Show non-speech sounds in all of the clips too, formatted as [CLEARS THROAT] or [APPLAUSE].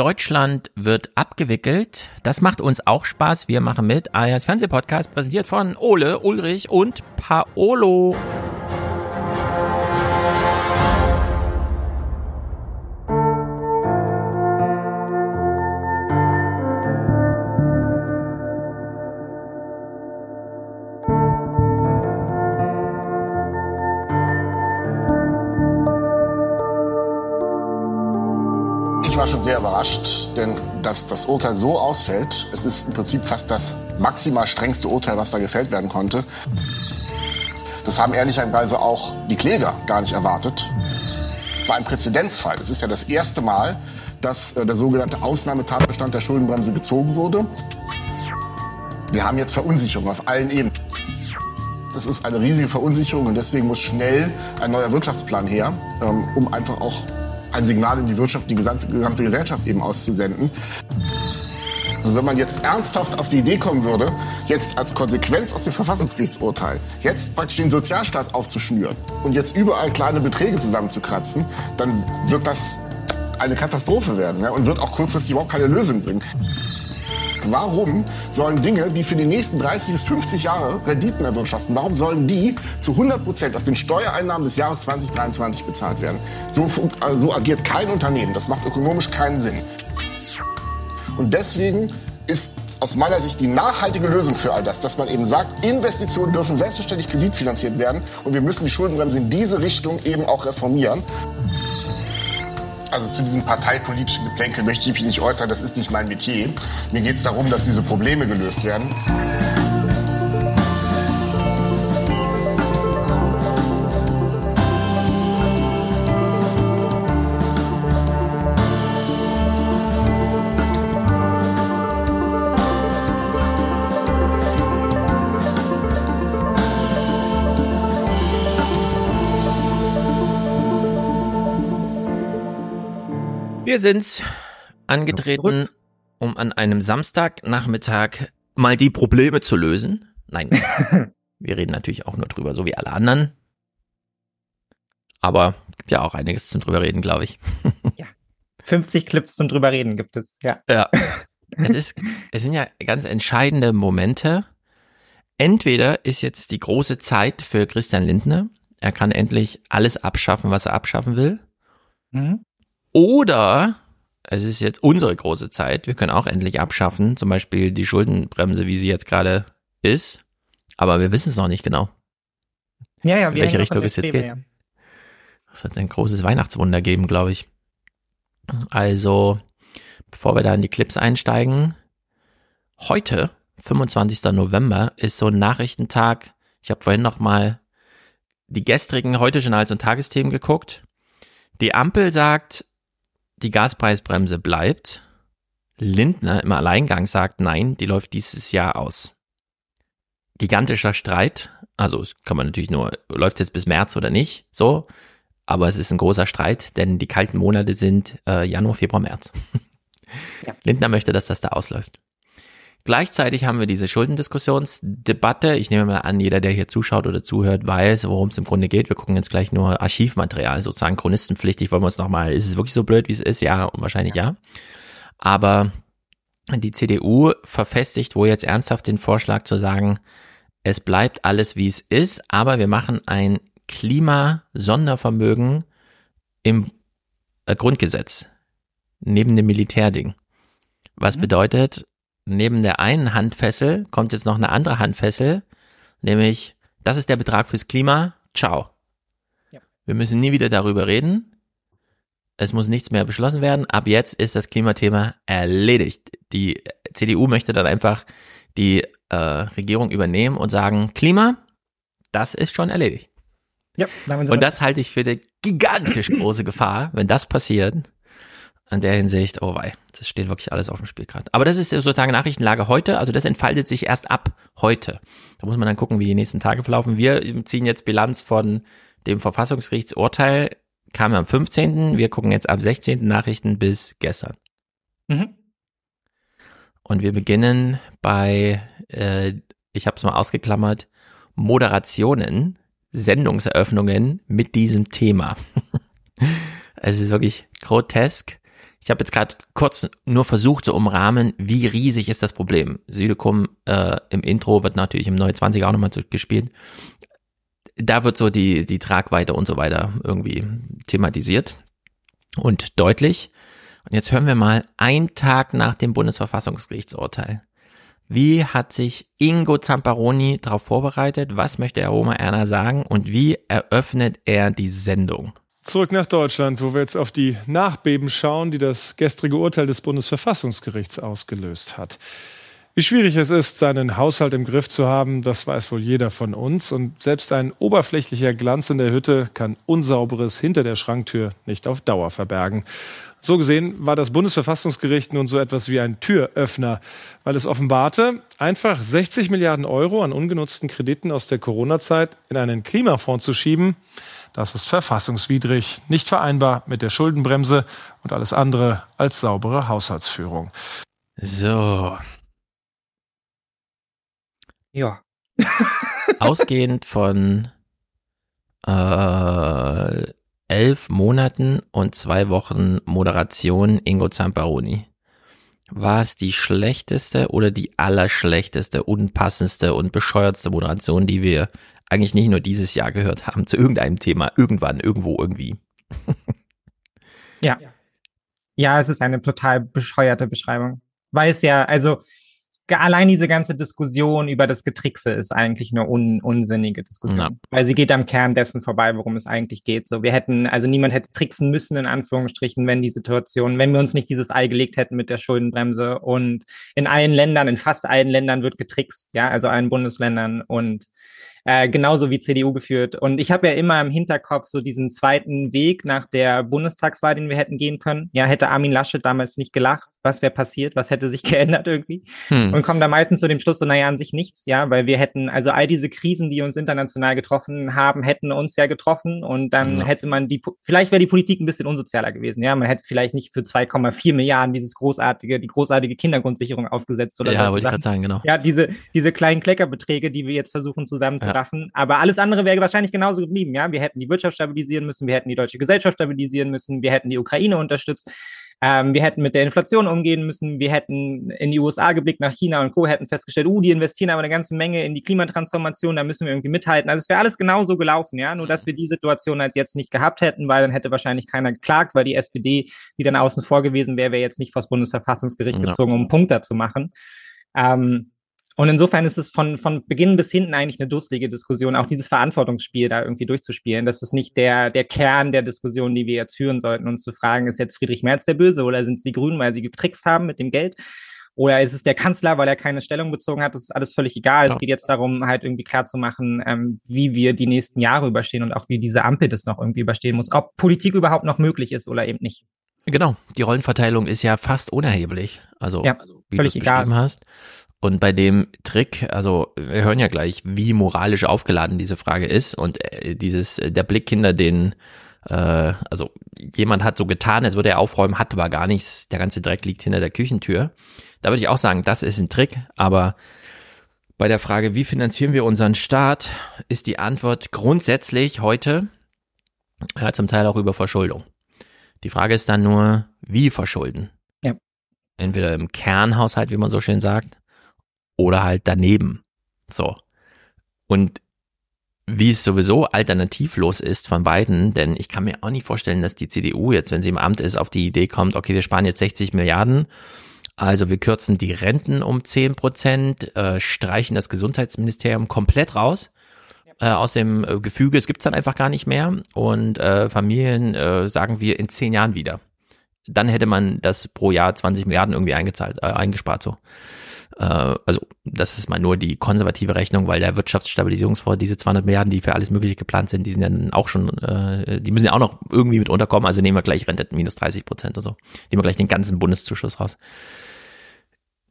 Deutschland wird abgewickelt. Das macht uns auch Spaß. Wir machen mit. Alias Fernsehpodcast präsentiert von Ole, Ulrich und Paolo. Sehr überrascht, denn dass das Urteil so ausfällt, es ist im Prinzip fast das maximal strengste Urteil, was da gefällt werden konnte. Das haben ehrlicherweise auch die Kläger gar nicht erwartet. Es war ein Präzedenzfall. Es ist ja das erste Mal, dass äh, der sogenannte Ausnahmetatbestand der Schuldenbremse gezogen wurde. Wir haben jetzt Verunsicherung auf allen Ebenen. Das ist eine riesige Verunsicherung und deswegen muss schnell ein neuer Wirtschaftsplan her, ähm, um einfach auch ein Signal in die Wirtschaft, die gesamte, Gesellschaft eben auszusenden. Also wenn man jetzt ernsthaft auf die Idee kommen würde, jetzt als Konsequenz aus dem Verfassungsgerichtsurteil, jetzt praktisch den Sozialstaat aufzuschnüren und jetzt überall kleine Beträge zusammenzukratzen, dann wird das eine Katastrophe werden ja, und wird auch kurzfristig überhaupt keine Lösung bringen. Warum sollen Dinge, die für die nächsten 30 bis 50 Jahre Renditen erwirtschaften, warum sollen die zu 100 Prozent aus den Steuereinnahmen des Jahres 2023 bezahlt werden? So, also so agiert kein Unternehmen. Das macht ökonomisch keinen Sinn. Und deswegen ist aus meiner Sicht die nachhaltige Lösung für all das, dass man eben sagt, Investitionen dürfen selbstverständlich kreditfinanziert werden und wir müssen die Schuldenbremse in diese Richtung eben auch reformieren. Also zu diesem parteipolitischen Geplänkel möchte ich mich nicht äußern, das ist nicht mein Metier. Mir geht es darum, dass diese Probleme gelöst werden. Wir sind angetreten, um an einem Samstagnachmittag mal die Probleme zu lösen. Nein, [LAUGHS] wir reden natürlich auch nur drüber, so wie alle anderen. Aber gibt ja auch einiges zum drüber reden, glaube ich. [LAUGHS] ja. 50 Clips zum drüber reden gibt es, ja. Ja. [LAUGHS] Es ist, es sind ja ganz entscheidende Momente. Entweder ist jetzt die große Zeit für Christian Lindner. Er kann endlich alles abschaffen, was er abschaffen will. Mhm. Oder es ist jetzt unsere große Zeit. Wir können auch endlich abschaffen, zum Beispiel die Schuldenbremse, wie sie jetzt gerade ist. Aber wir wissen es noch nicht genau. Ja, ja, in welche Richtung es jetzt geht. Es wird ein großes Weihnachtswunder geben, glaube ich. Also, bevor wir da in die Clips einsteigen, heute, 25. November, ist so ein Nachrichtentag. Ich habe vorhin noch mal die gestrigen Heute-Journals und Tagesthemen geguckt. Die Ampel sagt, die Gaspreisbremse bleibt. Lindner im Alleingang sagt, nein, die läuft dieses Jahr aus. Gigantischer Streit. Also, es kann man natürlich nur, läuft jetzt bis März oder nicht, so. Aber es ist ein großer Streit, denn die kalten Monate sind äh, Januar, Februar, März. Ja. Lindner möchte, dass das da ausläuft. Gleichzeitig haben wir diese Schuldendiskussionsdebatte. Ich nehme mal an, jeder, der hier zuschaut oder zuhört, weiß, worum es im Grunde geht. Wir gucken jetzt gleich nur Archivmaterial, sozusagen chronistenpflichtig. Wollen wir uns nochmal, ist es wirklich so blöd, wie es ist? Ja, wahrscheinlich ja. Aber die CDU verfestigt wohl jetzt ernsthaft den Vorschlag zu sagen, es bleibt alles, wie es ist, aber wir machen ein Klimasondervermögen im äh, Grundgesetz, neben dem Militärding. Was mhm. bedeutet, neben der einen Handfessel kommt jetzt noch eine andere Handfessel, nämlich das ist der Betrag fürs Klima. Ciao. Ja. Wir müssen nie wieder darüber reden. Es muss nichts mehr beschlossen werden. Ab jetzt ist das Klimathema erledigt. Die CDU möchte dann einfach die äh, Regierung übernehmen und sagen, Klima, das ist schon erledigt. Ja, und das halte ich für eine gigantisch große Gefahr, wenn das passiert, an der Hinsicht, oh wei, das steht wirklich alles auf dem Spiel gerade. Aber das ist sozusagen Nachrichtenlage heute, also das entfaltet sich erst ab heute. Da muss man dann gucken, wie die nächsten Tage verlaufen. Wir ziehen jetzt Bilanz von dem Verfassungsgerichtsurteil, kam am 15., wir gucken jetzt ab 16. Nachrichten bis gestern. Mhm. Und wir beginnen bei, äh, ich habe es mal ausgeklammert, Moderationen, Sendungseröffnungen mit diesem Thema. [LAUGHS] es ist wirklich grotesk ich habe jetzt gerade kurz nur versucht zu umrahmen, wie riesig ist das Problem. Südekum äh, im Intro wird natürlich im 29 auch nochmal gespielt. Da wird so die, die Tragweite und so weiter irgendwie thematisiert und deutlich. Und jetzt hören wir mal einen Tag nach dem Bundesverfassungsgerichtsurteil. Wie hat sich Ingo Zamparoni darauf vorbereitet? Was möchte Herr Roma Erna sagen? Und wie eröffnet er die Sendung? Zurück nach Deutschland, wo wir jetzt auf die Nachbeben schauen, die das gestrige Urteil des Bundesverfassungsgerichts ausgelöst hat. Wie schwierig es ist, seinen Haushalt im Griff zu haben, das weiß wohl jeder von uns. Und selbst ein oberflächlicher Glanz in der Hütte kann Unsauberes hinter der Schranktür nicht auf Dauer verbergen. So gesehen war das Bundesverfassungsgericht nun so etwas wie ein Türöffner, weil es offenbarte, einfach 60 Milliarden Euro an ungenutzten Krediten aus der Corona-Zeit in einen Klimafonds zu schieben, das ist verfassungswidrig, nicht vereinbar mit der Schuldenbremse und alles andere als saubere Haushaltsführung. So. Ja. [LAUGHS] Ausgehend von äh, elf Monaten und zwei Wochen Moderation Ingo Zamparoni. War es die schlechteste oder die allerschlechteste, unpassendste und bescheuertste Moderation, die wir eigentlich nicht nur dieses Jahr gehört haben, zu irgendeinem Thema, irgendwann, irgendwo, irgendwie? [LAUGHS] ja. Ja, es ist eine total bescheuerte Beschreibung. Weil es ja, also allein diese ganze Diskussion über das Getrickse ist eigentlich eine un unsinnige Diskussion, ja. weil sie geht am Kern dessen vorbei, worum es eigentlich geht. So, wir hätten, also niemand hätte tricksen müssen, in Anführungsstrichen, wenn die Situation, wenn wir uns nicht dieses Ei gelegt hätten mit der Schuldenbremse und in allen Ländern, in fast allen Ländern wird getrickst, ja, also allen Bundesländern und äh, genauso wie CDU geführt. Und ich habe ja immer im Hinterkopf so diesen zweiten Weg nach der Bundestagswahl, den wir hätten gehen können. Ja, hätte Armin Laschet damals nicht gelacht, was wäre passiert, was hätte sich [LAUGHS] geändert irgendwie? Hm. Und kommen da meistens zu dem Schluss so, naja, an sich nichts, ja, weil wir hätten, also all diese Krisen, die uns international getroffen haben, hätten uns ja getroffen und dann ja. hätte man die, vielleicht wäre die Politik ein bisschen unsozialer gewesen, ja, man hätte vielleicht nicht für 2,4 Milliarden dieses großartige, die großartige Kindergrundsicherung aufgesetzt oder Ja, wollte ich gerade sagen, genau. Ja, diese, diese kleinen Kleckerbeträge, die wir jetzt versuchen ja. aber alles andere wäre wahrscheinlich genauso geblieben, ja, wir hätten die Wirtschaft stabilisieren müssen, wir hätten die deutsche Gesellschaft stabilisieren müssen, wir hätten die Ukraine unterstützt, ähm, wir hätten mit der Inflation umgehen müssen. Wir hätten in die USA geblickt, nach China und Co. hätten festgestellt, uh, die investieren aber eine ganze Menge in die Klimatransformation, da müssen wir irgendwie mithalten. Also es wäre alles genauso gelaufen, ja. Nur, dass wir die Situation halt jetzt nicht gehabt hätten, weil dann hätte wahrscheinlich keiner geklagt, weil die SPD, die dann außen vor gewesen wäre, wäre jetzt nicht vors Bundesverfassungsgericht ja. gezogen, um einen Punkt da zu machen. Ähm, und insofern ist es von, von Beginn bis hinten eigentlich eine dusselige Diskussion, auch dieses Verantwortungsspiel da irgendwie durchzuspielen. Das ist nicht der, der Kern der Diskussion, die wir jetzt führen sollten, uns zu fragen, ist jetzt Friedrich Merz der Böse oder sind es die Grünen, weil sie getrickst haben mit dem Geld? Oder ist es der Kanzler, weil er keine Stellung bezogen hat? Das ist alles völlig egal. Ja. Es geht jetzt darum, halt irgendwie klar zu machen, ähm, wie wir die nächsten Jahre überstehen und auch wie diese Ampel das noch irgendwie überstehen muss. Ob Politik überhaupt noch möglich ist oder eben nicht. Genau, die Rollenverteilung ist ja fast unerheblich. Also, ja, wie du es beschrieben hast. Und bei dem Trick, also wir hören ja gleich, wie moralisch aufgeladen diese Frage ist und äh, dieses äh, der Blick hinter den äh, also jemand hat so getan, als würde er aufräumen, hat aber gar nichts, der ganze Dreck liegt hinter der Küchentür. Da würde ich auch sagen, das ist ein Trick, aber bei der Frage, wie finanzieren wir unseren Staat, ist die Antwort grundsätzlich heute ja, zum Teil auch über Verschuldung. Die Frage ist dann nur, wie verschulden? Ja. Entweder im Kernhaushalt, wie man so schön sagt, oder halt daneben. So. Und wie es sowieso alternativlos ist von beiden, denn ich kann mir auch nicht vorstellen, dass die CDU jetzt, wenn sie im Amt ist, auf die Idee kommt, okay, wir sparen jetzt 60 Milliarden, also wir kürzen die Renten um 10 Prozent, äh, streichen das Gesundheitsministerium komplett raus äh, aus dem äh, Gefüge, es gibt's dann einfach gar nicht mehr und äh, Familien äh, sagen wir in zehn Jahren wieder. Dann hätte man das pro Jahr 20 Milliarden irgendwie eingezahlt, äh, eingespart so. Äh, also das ist mal nur die konservative Rechnung, weil der Wirtschaftsstabilisierungsfonds, diese 200 Milliarden, die für alles Mögliche geplant sind, die sind dann auch schon, äh, die müssen ja auch noch irgendwie mit unterkommen. Also nehmen wir gleich Rente minus 30 Prozent und so. Nehmen wir gleich den ganzen Bundeszuschuss raus.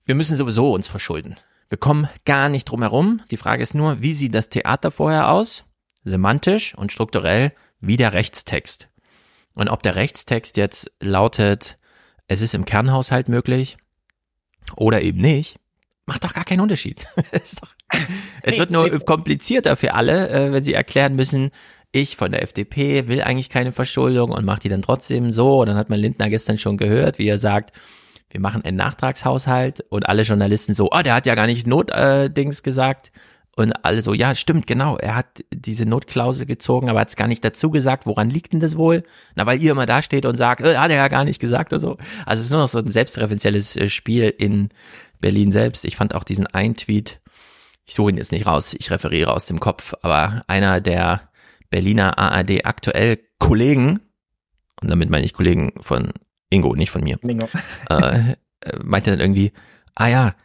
Wir müssen sowieso uns verschulden. Wir kommen gar nicht drum herum. Die Frage ist nur, wie sieht das Theater vorher aus? Semantisch und strukturell wie der Rechtstext. Und ob der Rechtstext jetzt lautet, es ist im Kernhaushalt möglich oder eben nicht, macht doch gar keinen Unterschied. [LAUGHS] es, doch, es wird nur komplizierter für alle, äh, wenn sie erklären müssen, ich von der FDP will eigentlich keine Verschuldung und macht die dann trotzdem so. Und dann hat man Lindner gestern schon gehört, wie er sagt, wir machen einen Nachtragshaushalt und alle Journalisten so, oh, der hat ja gar nicht Notdings äh, gesagt. Und alle so, ja, stimmt, genau, er hat diese Notklausel gezogen, aber hat es gar nicht dazu gesagt. Woran liegt denn das wohl? Na, weil ihr immer da steht und sagt, äh, hat er ja gar nicht gesagt oder so. Also es ist nur noch so ein selbstreferenzielles äh, Spiel in Berlin selbst. Ich fand auch diesen einen Tweet, ich suche ihn jetzt nicht raus, ich referiere aus dem Kopf, aber einer der Berliner ARD aktuell Kollegen, und damit meine ich Kollegen von Ingo, nicht von mir, Ingo. Äh, äh, meinte dann irgendwie, ah ja,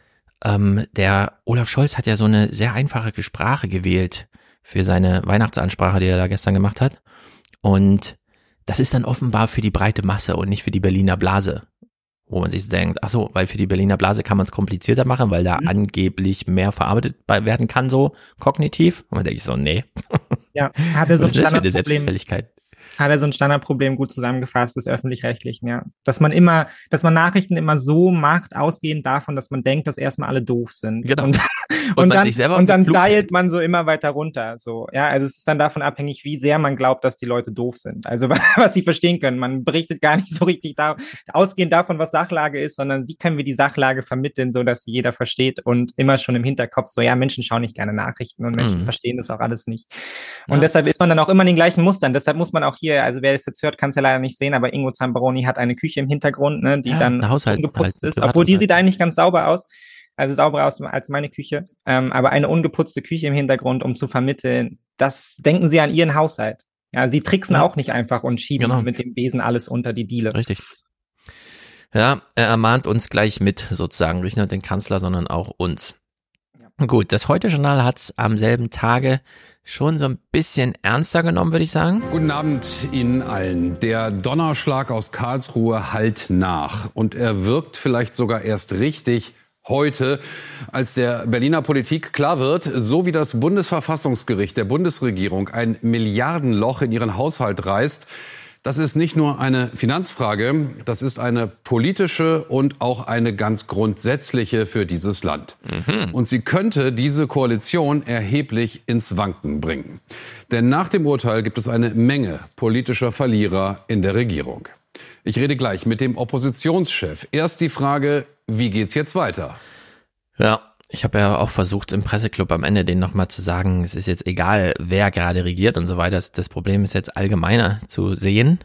ähm, der Olaf Scholz hat ja so eine sehr einfache Sprache gewählt für seine Weihnachtsansprache, die er da gestern gemacht hat. Und das ist dann offenbar für die breite Masse und nicht für die Berliner Blase. Wo man sich denkt, ach so, weil für die Berliner Blase kann man es komplizierter machen, weil da mhm. angeblich mehr verarbeitet werden kann, so kognitiv. Und man denkt so, nee. Ja, hat er so [LAUGHS] ein Standardproblem hat er so ein Standardproblem gut zusammengefasst des öffentlich-rechtlichen, ja. Dass man immer, dass man Nachrichten immer so macht, ausgehend davon, dass man denkt, dass erstmal alle doof sind. Genau. Und, und, und dann, und dann dialt man so immer weiter runter, so. Ja, also es ist dann davon abhängig, wie sehr man glaubt, dass die Leute doof sind. Also [LAUGHS] was sie verstehen können. Man berichtet gar nicht so richtig da, ausgehend davon, was Sachlage ist, sondern wie können wir die Sachlage vermitteln, so dass jeder versteht und immer schon im Hinterkopf so, ja, Menschen schauen nicht gerne Nachrichten und Menschen mhm. verstehen das auch alles nicht. Und ja. deshalb ist man dann auch immer in den gleichen Mustern. Deshalb muss man auch hier hier, also wer das jetzt hört, kann es ja leider nicht sehen, aber Ingo Zambaroni hat eine Küche im Hintergrund, ne, die ja, dann ungeputzt ist, obwohl die sieht eigentlich ganz sauber aus. Also sauberer aus als meine Küche, ähm, aber eine ungeputzte Küche im Hintergrund, um zu vermitteln, das denken sie an ihren Haushalt. Ja, sie tricksen ja. auch nicht einfach und schieben genau. mit dem Besen alles unter die Diele. Richtig. Ja, er ermahnt uns gleich mit, sozusagen, nicht nur den Kanzler, sondern auch uns. Gut, das Heute-Journal hat es am selben Tage schon so ein bisschen ernster genommen, würde ich sagen. Guten Abend Ihnen allen. Der Donnerschlag aus Karlsruhe halt nach. Und er wirkt vielleicht sogar erst richtig heute, als der Berliner Politik klar wird, so wie das Bundesverfassungsgericht der Bundesregierung ein Milliardenloch in ihren Haushalt reißt, das ist nicht nur eine Finanzfrage, das ist eine politische und auch eine ganz grundsätzliche für dieses Land. Mhm. Und sie könnte diese Koalition erheblich ins Wanken bringen. Denn nach dem Urteil gibt es eine Menge politischer Verlierer in der Regierung. Ich rede gleich mit dem Oppositionschef. Erst die Frage, wie geht's jetzt weiter? Ja, ich habe ja auch versucht, im Presseclub am Ende denen nochmal zu sagen, es ist jetzt egal, wer gerade regiert und so weiter. Das, das Problem ist jetzt allgemeiner zu sehen.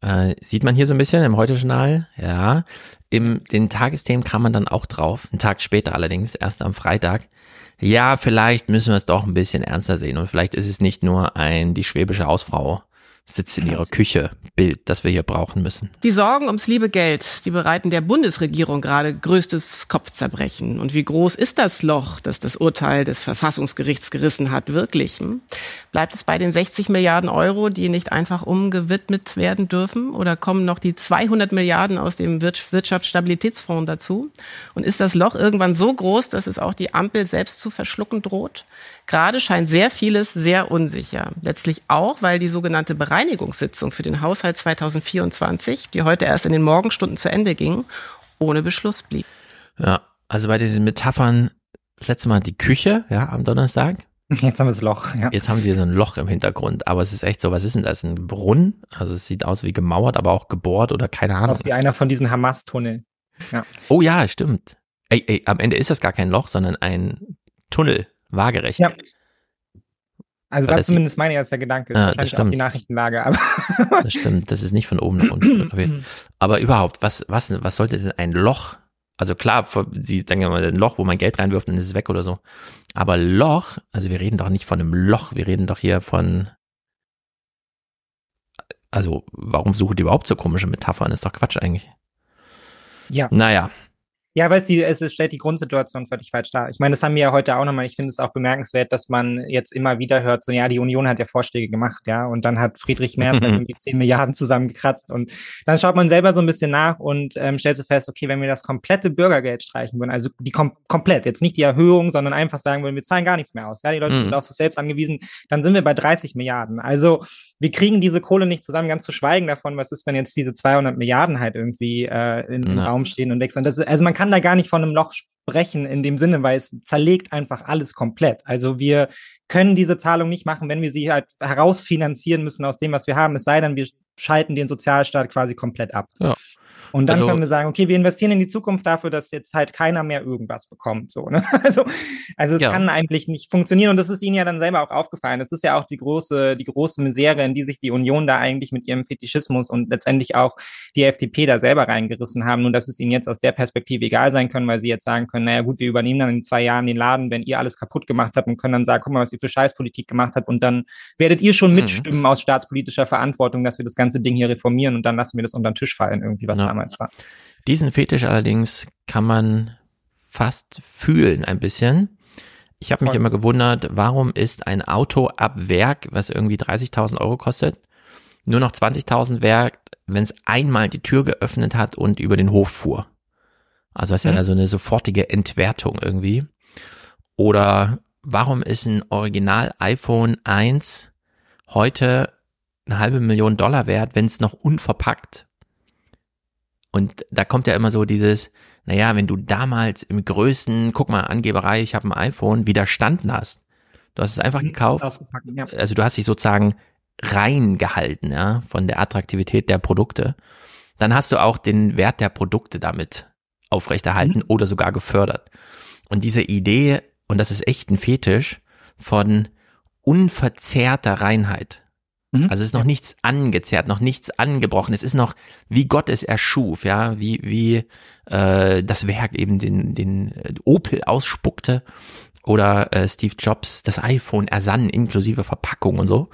Äh, sieht man hier so ein bisschen im Heute-Journal, ja. Im den Tagesthemen kam man dann auch drauf, einen Tag später allerdings, erst am Freitag. Ja, vielleicht müssen wir es doch ein bisschen ernster sehen und vielleicht ist es nicht nur ein die schwäbische Hausfrau sitzt in ihrer Küche Bild, das wir hier brauchen müssen. Die Sorgen ums liebe Geld, die bereiten der Bundesregierung gerade größtes Kopfzerbrechen. Und wie groß ist das Loch, das das Urteil des Verfassungsgerichts gerissen hat, wirklich? Hm? Bleibt es bei den 60 Milliarden Euro, die nicht einfach umgewidmet werden dürfen? Oder kommen noch die 200 Milliarden aus dem Wirtschaftsstabilitätsfonds dazu? Und ist das Loch irgendwann so groß, dass es auch die Ampel selbst zu verschlucken droht? Gerade scheint sehr vieles sehr unsicher. Letztlich auch, weil die sogenannte Bereinigungssitzung für den Haushalt 2024, die heute erst in den Morgenstunden zu Ende ging, ohne Beschluss blieb. Ja, also bei diesen Metaphern, das letzte Mal die Küche, ja, am Donnerstag. Jetzt haben wir das Loch, ja. Jetzt haben sie hier so ein Loch im Hintergrund, aber es ist echt so, was ist denn das? Ein Brunnen? Also es sieht aus wie gemauert, aber auch gebohrt oder keine Ahnung. Aus wie einer von diesen Hamas-Tunneln. Ja. Oh ja, stimmt. Ey, ey, am Ende ist das gar kein Loch, sondern ein Tunnel waagerecht. Ja. Also war zumindest meine erster Gedanke. Ah, das stimmt. die Nachrichtenlage, aber. [LAUGHS] das stimmt, das ist nicht von oben nach unten. aber überhaupt, was, was, was sollte denn ein Loch? Also klar, sie denken immer ein Loch, wo man Geld reinwirft, dann ist es weg oder so. Aber Loch, also wir reden doch nicht von einem Loch, wir reden doch hier von. Also, warum sucht ihr überhaupt so komische Metaphern? ist doch Quatsch eigentlich. Ja. Naja, ja, weil es, die, es stellt die Grundsituation völlig falsch dar. Ich meine, das haben wir ja heute auch nochmal. Ich finde es auch bemerkenswert, dass man jetzt immer wieder hört, so ja, die Union hat ja Vorschläge gemacht, ja, und dann hat Friedrich Merz halt [LAUGHS] irgendwie 10 Milliarden zusammengekratzt und dann schaut man selber so ein bisschen nach und ähm, stellt so fest, okay, wenn wir das komplette Bürgergeld streichen würden, also die kom komplett, jetzt nicht die Erhöhung, sondern einfach sagen würden, wir zahlen gar nichts mehr aus, ja, die Leute mhm. sind auf sich selbst angewiesen, dann sind wir bei 30 Milliarden. Also wir kriegen diese Kohle nicht zusammen, ganz zu schweigen davon, was ist, wenn jetzt diese 200 Milliarden halt irgendwie äh, im Raum stehen und wechseln. Das, also man kann kann da gar nicht von einem Loch sprechen in dem Sinne, weil es zerlegt einfach alles komplett. Also wir können diese Zahlung nicht machen, wenn wir sie halt herausfinanzieren müssen aus dem, was wir haben. Es sei denn, wir schalten den Sozialstaat quasi komplett ab. Ja. Und dann also, können wir sagen, okay, wir investieren in die Zukunft dafür, dass jetzt halt keiner mehr irgendwas bekommt. So, ne? [LAUGHS] Also, also es ja. kann eigentlich nicht funktionieren. Und das ist Ihnen ja dann selber auch aufgefallen. Das ist ja auch die große, die große Misere, in die sich die Union da eigentlich mit ihrem Fetischismus und letztendlich auch die FDP da selber reingerissen haben. Nur dass es ihnen jetzt aus der Perspektive egal sein können, weil sie jetzt sagen können, naja gut, wir übernehmen dann in zwei Jahren den Laden, wenn ihr alles kaputt gemacht habt und können dann sagen, guck mal, was ihr für Scheißpolitik gemacht habt. Und dann werdet ihr schon mhm. mitstimmen aus staatspolitischer Verantwortung, dass wir das ganze Ding hier reformieren und dann lassen wir das unter den Tisch fallen, irgendwie, was ja. damals damals war. Diesen Fetisch allerdings kann man fast fühlen ein bisschen. Ich habe mich immer gewundert, warum ist ein Auto ab Werk, was irgendwie 30.000 Euro kostet, nur noch 20.000 wert, wenn es einmal die Tür geöffnet hat und über den Hof fuhr. Also das ist mhm. ja so eine sofortige Entwertung irgendwie. Oder warum ist ein Original iPhone 1 heute eine halbe Million Dollar wert, wenn es noch unverpackt und da kommt ja immer so dieses, naja, wenn du damals im größten, guck mal, Angeberei, ich habe ein iPhone, widerstanden hast. Du hast es einfach mhm, gekauft. Ja. Also du hast dich sozusagen reingehalten, ja, von der Attraktivität der Produkte. Dann hast du auch den Wert der Produkte damit aufrechterhalten mhm. oder sogar gefördert. Und diese Idee, und das ist echt ein Fetisch, von unverzerrter Reinheit. Mhm. Also es ist noch nichts angezerrt, noch nichts angebrochen. Es ist noch, wie Gott es erschuf, ja, wie, wie äh, das Werk eben den, den Opel ausspuckte oder äh, Steve Jobs das iPhone ersann, inklusive Verpackung und so,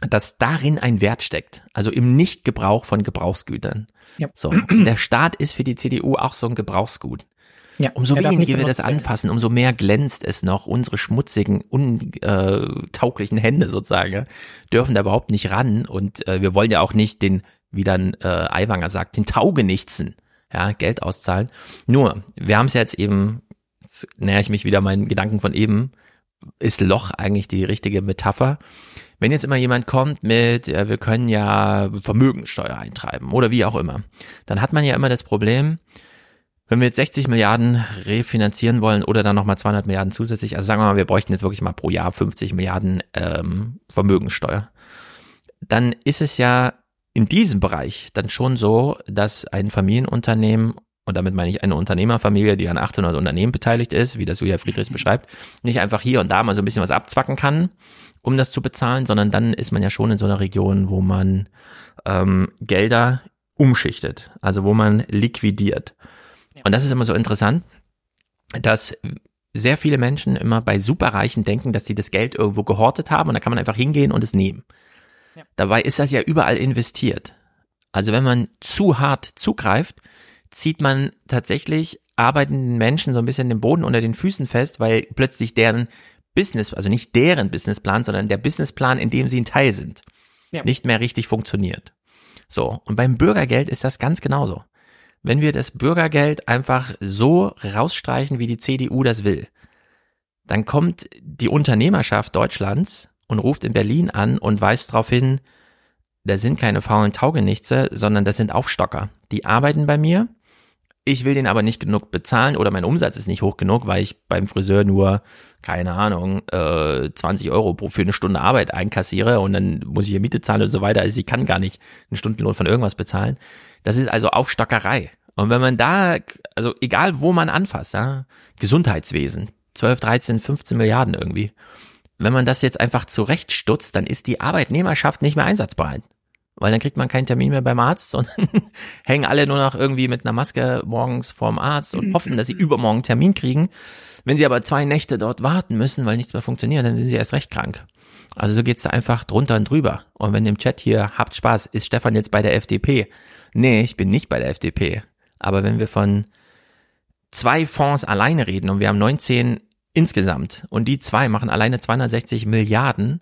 dass darin ein Wert steckt, also im Nichtgebrauch von Gebrauchsgütern. Ja. So, der Staat ist für die CDU auch so ein Gebrauchsgut. Ja, umso weniger wir das anfassen, umso mehr glänzt es noch. Unsere schmutzigen, untauglichen Hände sozusagen dürfen da überhaupt nicht ran. Und äh, wir wollen ja auch nicht den, wie dann äh, Aiwanger sagt, den Taugenichtsen ja, Geld auszahlen. Nur, wir haben es jetzt eben, jetzt näher ich mich wieder meinen Gedanken von eben, ist Loch eigentlich die richtige Metapher. Wenn jetzt immer jemand kommt mit, ja, wir können ja Vermögensteuer eintreiben oder wie auch immer, dann hat man ja immer das Problem, wenn wir jetzt 60 Milliarden refinanzieren wollen oder dann nochmal 200 Milliarden zusätzlich, also sagen wir mal, wir bräuchten jetzt wirklich mal pro Jahr 50 Milliarden ähm, Vermögenssteuer, dann ist es ja in diesem Bereich dann schon so, dass ein Familienunternehmen und damit meine ich eine Unternehmerfamilie, die an 800 Unternehmen beteiligt ist, wie das Julia Friedrichs beschreibt, nicht einfach hier und da mal so ein bisschen was abzwacken kann, um das zu bezahlen, sondern dann ist man ja schon in so einer Region, wo man ähm, Gelder umschichtet, also wo man liquidiert. Und das ist immer so interessant, dass sehr viele Menschen immer bei Superreichen denken, dass sie das Geld irgendwo gehortet haben und da kann man einfach hingehen und es nehmen. Ja. Dabei ist das ja überall investiert. Also wenn man zu hart zugreift, zieht man tatsächlich arbeitenden Menschen so ein bisschen den Boden unter den Füßen fest, weil plötzlich deren Business, also nicht deren Businessplan, sondern der Businessplan, in dem sie ein Teil sind, ja. nicht mehr richtig funktioniert. So. Und beim Bürgergeld ist das ganz genauso wenn wir das Bürgergeld einfach so rausstreichen, wie die CDU das will, dann kommt die Unternehmerschaft Deutschlands und ruft in Berlin an und weist darauf hin, da sind keine faulen Taugenichtse, sondern das sind Aufstocker. Die arbeiten bei mir, ich will den aber nicht genug bezahlen oder mein Umsatz ist nicht hoch genug, weil ich beim Friseur nur, keine Ahnung, äh, 20 Euro für eine Stunde Arbeit einkassiere und dann muss ich hier Miete zahlen und so weiter. Also ich kann gar nicht einen Stundenlohn von irgendwas bezahlen. Das ist also Aufstockerei. Und wenn man da, also egal wo man anfasst, ja, Gesundheitswesen, 12, 13, 15 Milliarden irgendwie. Wenn man das jetzt einfach zurechtstutzt, dann ist die Arbeitnehmerschaft nicht mehr einsatzbereit weil dann kriegt man keinen Termin mehr beim Arzt, [LAUGHS] sondern hängen alle nur noch irgendwie mit einer Maske morgens vorm Arzt und hoffen, dass sie [LAUGHS] übermorgen einen Termin kriegen. Wenn sie aber zwei Nächte dort warten müssen, weil nichts mehr funktioniert, dann sind sie erst recht krank. Also so geht's da einfach drunter und drüber. Und wenn im Chat hier habt Spaß, ist Stefan jetzt bei der FDP? Nee, ich bin nicht bei der FDP. Aber wenn wir von zwei Fonds alleine reden und wir haben 19 insgesamt und die zwei machen alleine 260 Milliarden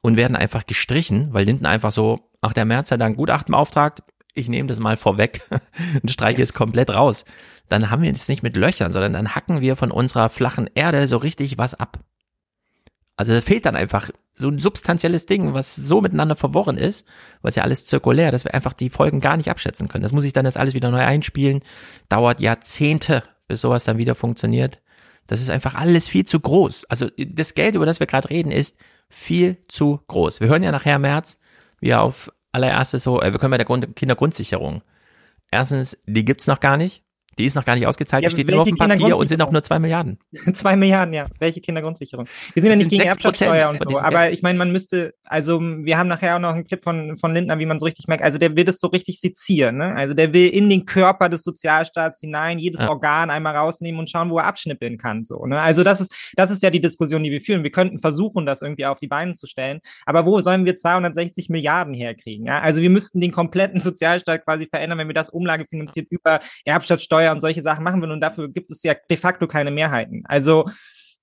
und werden einfach gestrichen, weil Linden einfach so Ach, der März hat ein Gutachten beauftragt, ich nehme das mal vorweg [LAUGHS] und streiche es komplett raus. Dann haben wir es nicht mit Löchern, sondern dann hacken wir von unserer flachen Erde so richtig was ab. Also da fehlt dann einfach so ein substanzielles Ding, was so miteinander verworren ist, weil es ja alles zirkulär, dass wir einfach die Folgen gar nicht abschätzen können. Das muss ich dann das alles wieder neu einspielen. Dauert Jahrzehnte, bis sowas dann wieder funktioniert. Das ist einfach alles viel zu groß. Also das Geld, über das wir gerade reden, ist viel zu groß. Wir hören ja nachher März, wie auf allererstes so, äh, wir können bei der Grund Kindergrundsicherung. Erstens, die gibt's noch gar nicht. Die ist noch gar nicht ausgezahlt, ja, die steht nur auf dem Papier und sind auch nur zwei Milliarden. [LAUGHS] zwei Milliarden, ja. Welche Kindergrundsicherung? Wir sind das ja nicht gegen Erbschaftssteuer und so, aber ich meine, man müsste, also wir haben nachher auch noch einen Clip von, von Lindner, wie man so richtig merkt, also der will das so richtig sezieren, ne? Also der will in den Körper des Sozialstaats hinein jedes ja. Organ einmal rausnehmen und schauen, wo er abschnippeln kann, so, ne? Also das ist, das ist ja die Diskussion, die wir führen. Wir könnten versuchen, das irgendwie auf die Beine zu stellen, aber wo sollen wir 260 Milliarden herkriegen, ja? Also wir müssten den kompletten Sozialstaat quasi verändern, wenn wir das umlagefinanziert über Erbschaftssteuer Steuer und solche Sachen machen will und dafür gibt es ja de facto keine Mehrheiten. Also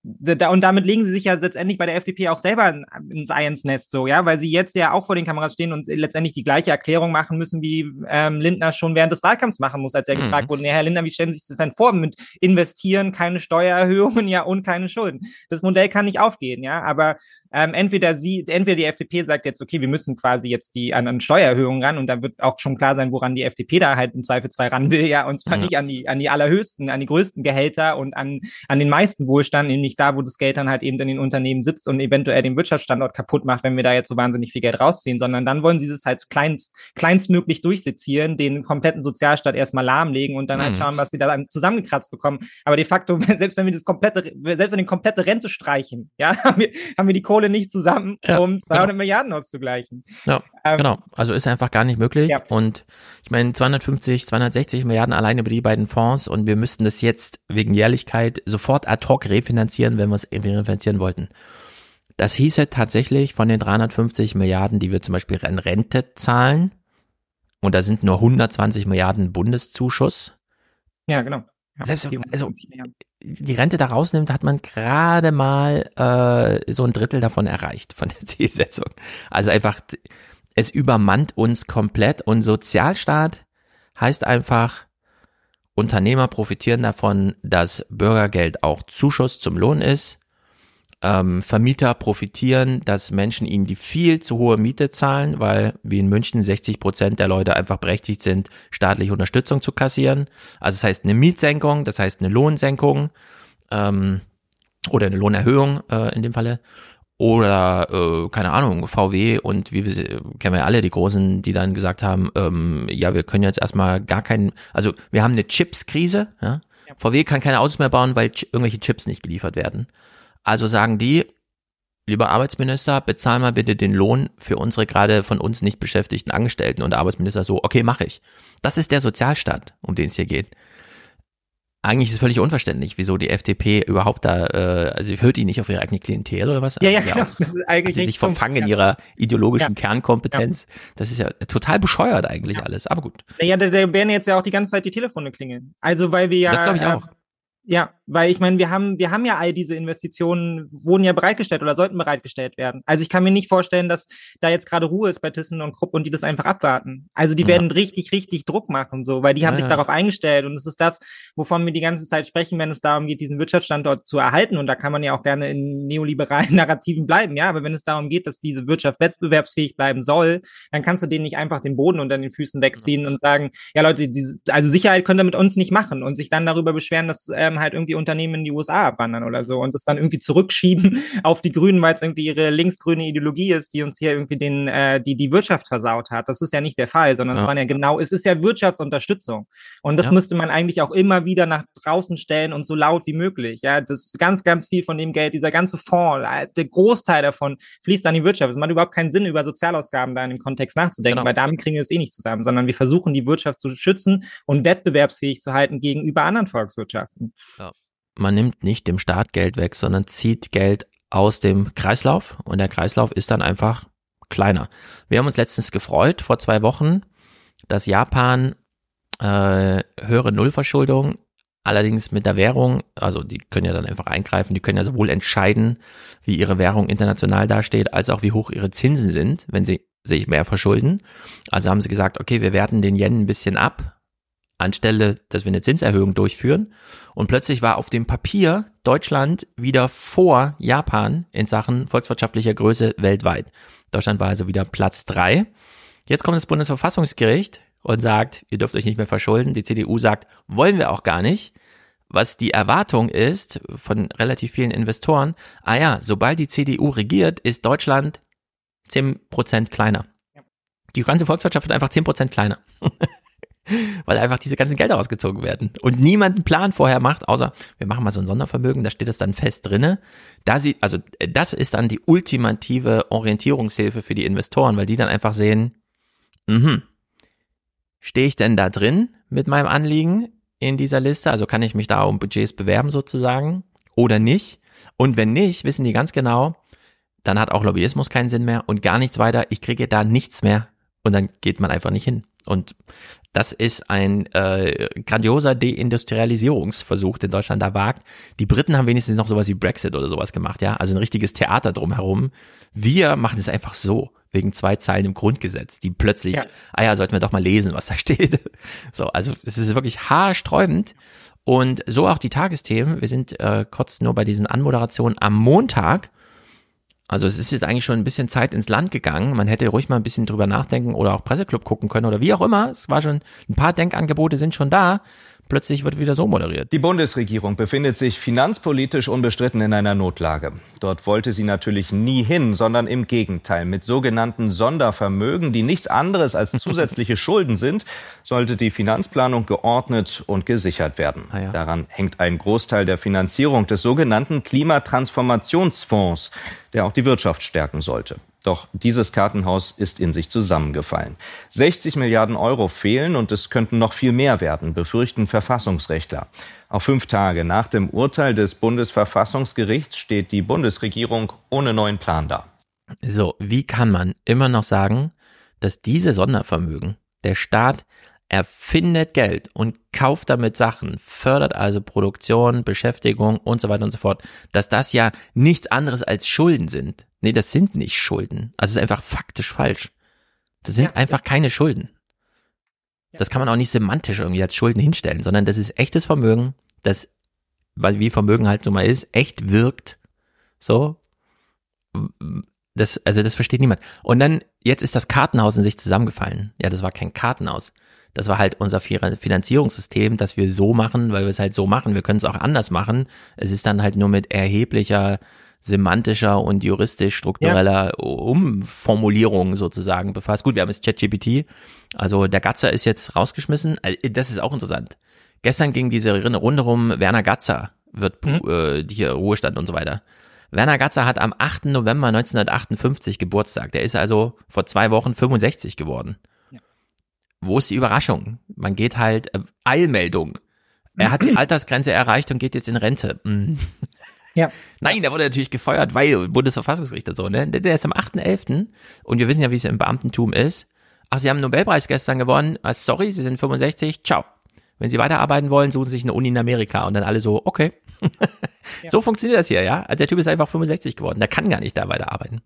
und damit legen sie sich ja letztendlich bei der FDP auch selber ins Ei ins Nest, so, ja, weil sie jetzt ja auch vor den Kameras stehen und letztendlich die gleiche Erklärung machen müssen, wie ähm, Lindner schon während des Wahlkampfs machen muss, als er mhm. gefragt wurde, ja, Herr Lindner, wie stellen Sie sich das denn vor mit investieren, keine Steuererhöhungen, ja, und keine Schulden? Das Modell kann nicht aufgehen, ja, aber ähm, entweder sie, entweder die FDP sagt jetzt, okay, wir müssen quasi jetzt die an, an Steuererhöhungen ran und dann wird auch schon klar sein, woran die FDP da halt im Zweifelsfall ran will, ja, und zwar mhm. nicht an die, an die allerhöchsten, an die größten Gehälter und an, an den meisten Wohlstand, nämlich da, wo das Geld dann halt eben in den Unternehmen sitzt und eventuell den Wirtschaftsstandort kaputt macht, wenn wir da jetzt so wahnsinnig viel Geld rausziehen, sondern dann wollen sie es halt kleinst, kleinstmöglich durchsezieren, den kompletten Sozialstaat erstmal lahmlegen und dann halt mhm. halt schauen, was sie da zusammengekratzt bekommen. Aber de facto, [LAUGHS] selbst wenn wir das komplette, selbst wenn wir die komplette Rente streichen, ja, [LAUGHS] haben wir, haben wir die Kohle nicht zusammen, ja, um 200 genau. Milliarden auszugleichen. Ja, ähm, genau. Also ist einfach gar nicht möglich. Ja. Und ich meine, 250, 260 Milliarden alleine über die beiden Fonds und wir müssten das jetzt wegen Jährlichkeit sofort ad hoc refinanzieren, wenn wir es refinanzieren wollten. Das hieße tatsächlich von den 350 Milliarden, die wir zum Beispiel in Rente zahlen, und da sind nur 120 Milliarden Bundeszuschuss. Ja, genau. Ja, Selbst, also, die Rente da rausnimmt, hat man gerade mal äh, so ein Drittel davon erreicht, von der [LAUGHS] Zielsetzung. Also einfach, es übermannt uns komplett und Sozialstaat heißt einfach, Unternehmer profitieren davon, dass Bürgergeld auch Zuschuss zum Lohn ist. Ähm, Vermieter profitieren, dass Menschen ihnen die viel zu hohe Miete zahlen, weil wie in München 60 Prozent der Leute einfach berechtigt sind, staatliche Unterstützung zu kassieren. Also das heißt eine Mietsenkung, das heißt eine Lohnsenkung ähm, oder eine Lohnerhöhung äh, in dem Falle oder äh, keine Ahnung VW und wie wir kennen wir alle die großen, die dann gesagt haben, ähm, ja wir können jetzt erstmal gar keinen, also wir haben eine Chips-Krise, ja? ja. VW kann keine Autos mehr bauen, weil irgendwelche Chips nicht geliefert werden. Also sagen die, lieber Arbeitsminister, bezahl mal bitte den Lohn für unsere gerade von uns nicht beschäftigten Angestellten und der Arbeitsminister so, okay, mache ich. Das ist der Sozialstaat, um den es hier geht eigentlich ist es völlig unverständlich, wieso die FDP überhaupt da, äh, also hört die nicht auf ihre eigene Klientel oder was? Ja, ja, genau. Das ist eigentlich hat die sich verfangen in ihrer ideologischen ja. Kernkompetenz. Ja. Das ist ja total bescheuert eigentlich ja. alles, aber gut. Ja, da, da werden jetzt ja auch die ganze Zeit die Telefone klingeln. Also, weil wir ja. Das glaube ich auch. Ja, weil ich meine, wir haben, wir haben ja all diese Investitionen, wurden ja bereitgestellt oder sollten bereitgestellt werden. Also ich kann mir nicht vorstellen, dass da jetzt gerade Ruhe ist bei Thyssen und Krupp und die das einfach abwarten. Also die ja. werden richtig, richtig Druck machen, so, weil die haben ja, sich ja. darauf eingestellt und es ist das, wovon wir die ganze Zeit sprechen, wenn es darum geht, diesen Wirtschaftsstandort zu erhalten. Und da kann man ja auch gerne in neoliberalen [LAUGHS] Narrativen bleiben, ja. Aber wenn es darum geht, dass diese Wirtschaft wettbewerbsfähig bleiben soll, dann kannst du denen nicht einfach den Boden unter den Füßen wegziehen und sagen, ja Leute, diese, also Sicherheit könnt ihr mit uns nicht machen und sich dann darüber beschweren, dass ähm, halt irgendwie Unternehmen in die USA abwandern oder so und das dann irgendwie zurückschieben [LAUGHS] auf die Grünen, weil es irgendwie ihre linksgrüne Ideologie ist, die uns hier irgendwie den, äh, die, die Wirtschaft versaut hat. Das ist ja nicht der Fall, sondern ja. es waren ja genau, es ist ja Wirtschaftsunterstützung. Und das ja. müsste man eigentlich auch immer wieder nach draußen stellen und so laut wie möglich. Ja, das ganz, ganz viel von dem Geld, dieser ganze Fonds, äh, der Großteil davon fließt an die Wirtschaft. Es macht überhaupt keinen Sinn, über Sozialausgaben da in dem Kontext nachzudenken, genau. weil damit kriegen wir es eh nicht zusammen, sondern wir versuchen, die Wirtschaft zu schützen und wettbewerbsfähig zu halten gegenüber anderen Volkswirtschaften. Ja. Man nimmt nicht dem Staat Geld weg, sondern zieht Geld aus dem Kreislauf und der Kreislauf ist dann einfach kleiner. Wir haben uns letztens gefreut, vor zwei Wochen, dass Japan äh, höhere Nullverschuldung, allerdings mit der Währung, also die können ja dann einfach eingreifen, die können ja sowohl entscheiden, wie ihre Währung international dasteht, als auch wie hoch ihre Zinsen sind, wenn sie sich mehr verschulden. Also haben sie gesagt, okay, wir werten den Yen ein bisschen ab, anstelle, dass wir eine Zinserhöhung durchführen. Und plötzlich war auf dem Papier Deutschland wieder vor Japan in Sachen volkswirtschaftlicher Größe weltweit. Deutschland war also wieder Platz drei. Jetzt kommt das Bundesverfassungsgericht und sagt, ihr dürft euch nicht mehr verschulden. Die CDU sagt, wollen wir auch gar nicht. Was die Erwartung ist von relativ vielen Investoren, ah ja, sobald die CDU regiert, ist Deutschland zehn Prozent kleiner. Die ganze Volkswirtschaft wird einfach zehn Prozent kleiner. [LAUGHS] Weil einfach diese ganzen Gelder rausgezogen werden. Und niemand einen Plan vorher macht, außer wir machen mal so ein Sondervermögen, da steht das dann fest drinne. Da sie, also das ist dann die ultimative Orientierungshilfe für die Investoren, weil die dann einfach sehen, mhm, stehe ich denn da drin mit meinem Anliegen in dieser Liste? Also kann ich mich da um Budgets bewerben sozusagen oder nicht? Und wenn nicht, wissen die ganz genau, dann hat auch Lobbyismus keinen Sinn mehr und gar nichts weiter. Ich kriege da nichts mehr und dann geht man einfach nicht hin. Und das ist ein äh, grandioser Deindustrialisierungsversuch, den Deutschland da wagt. Die Briten haben wenigstens noch sowas wie Brexit oder sowas gemacht, ja. Also ein richtiges Theater drumherum. Wir machen es einfach so, wegen zwei Zeilen im Grundgesetz, die plötzlich, ja. ah ja, sollten wir doch mal lesen, was da [LAUGHS] steht. So, also es ist wirklich haarsträubend. Und so auch die Tagesthemen. Wir sind äh, kurz nur bei diesen Anmoderationen am Montag also es ist jetzt eigentlich schon ein bisschen Zeit ins Land gegangen. Man hätte ruhig mal ein bisschen drüber nachdenken oder auch Presseclub gucken können oder wie auch immer. Es war schon, ein paar Denkangebote sind schon da plötzlich wird wieder so moderiert. Die Bundesregierung befindet sich finanzpolitisch unbestritten in einer Notlage. Dort wollte sie natürlich nie hin, sondern im Gegenteil. Mit sogenannten Sondervermögen, die nichts anderes als [LAUGHS] zusätzliche Schulden sind, sollte die Finanzplanung geordnet und gesichert werden. Ah ja. Daran hängt ein Großteil der Finanzierung des sogenannten Klimatransformationsfonds, der auch die Wirtschaft stärken sollte. Doch dieses Kartenhaus ist in sich zusammengefallen. 60 Milliarden Euro fehlen und es könnten noch viel mehr werden, befürchten Verfassungsrechtler. Auch fünf Tage nach dem Urteil des Bundesverfassungsgerichts steht die Bundesregierung ohne neuen Plan da. So, wie kann man immer noch sagen, dass diese Sondervermögen der Staat erfindet Geld und kauft damit Sachen, fördert also Produktion, Beschäftigung und so weiter und so fort, dass das ja nichts anderes als Schulden sind. Nee, das sind nicht Schulden. Also es ist einfach faktisch falsch. Das sind ja, einfach keine Schulden. Das kann man auch nicht semantisch irgendwie als Schulden hinstellen, sondern das ist echtes Vermögen, das, weil wie Vermögen halt nun mal ist, echt wirkt. So. Das, also das versteht niemand. Und dann, jetzt ist das Kartenhaus in sich zusammengefallen. Ja, das war kein Kartenhaus. Das war halt unser Finanzierungssystem, das wir so machen, weil wir es halt so machen. Wir können es auch anders machen. Es ist dann halt nur mit erheblicher semantischer und juristisch-struktureller ja. Umformulierung sozusagen befasst. Gut, wir haben jetzt ChatGPT. Also der Gatzer ist jetzt rausgeschmissen. Also, das ist auch interessant. Gestern ging diese Runde rum, Werner Gatzer wird mhm. äh, hier Ruhestand und so weiter. Werner Gatzer hat am 8. November 1958 Geburtstag. Der ist also vor zwei Wochen 65 geworden. Wo ist die Überraschung? Man geht halt, äh, Eilmeldung. Er hat die [CLEARS THROAT] Altersgrenze erreicht und geht jetzt in Rente. Mhm. Ja. Nein, der wurde natürlich gefeuert, weil Bundesverfassungsgericht und so, ne? Der ist am 8.11. und wir wissen ja, wie es im Beamtentum ist. Ach, Sie haben einen Nobelpreis gestern gewonnen. Ah, sorry, Sie sind 65. Ciao. Wenn Sie weiterarbeiten wollen, suchen Sie sich eine Uni in Amerika und dann alle so, okay. ja. [LAUGHS] So funktioniert das hier, ja? Also der Typ ist einfach 65 geworden. Der kann gar nicht da weiterarbeiten.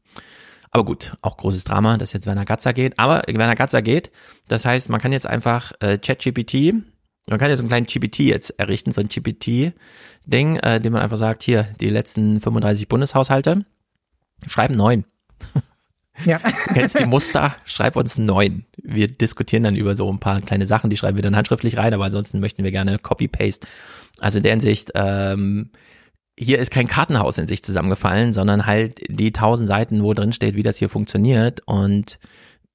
Aber gut, auch großes Drama, dass jetzt Werner Gatzer geht. Aber Werner Gatzer geht. Das heißt, man kann jetzt einfach äh, ChatGPT man kann so einen kleinen GPT jetzt errichten, so ein GPT-Ding, äh, dem man einfach sagt, hier, die letzten 35 Bundeshaushalte, schreiben neun. Ja. [LAUGHS] Kennst die Muster? Schreib uns neun. Wir diskutieren dann über so ein paar kleine Sachen, die schreiben wir dann handschriftlich rein, aber ansonsten möchten wir gerne Copy-Paste. Also in der Hinsicht, ähm, hier ist kein Kartenhaus in sich zusammengefallen, sondern halt die tausend Seiten, wo drin steht, wie das hier funktioniert und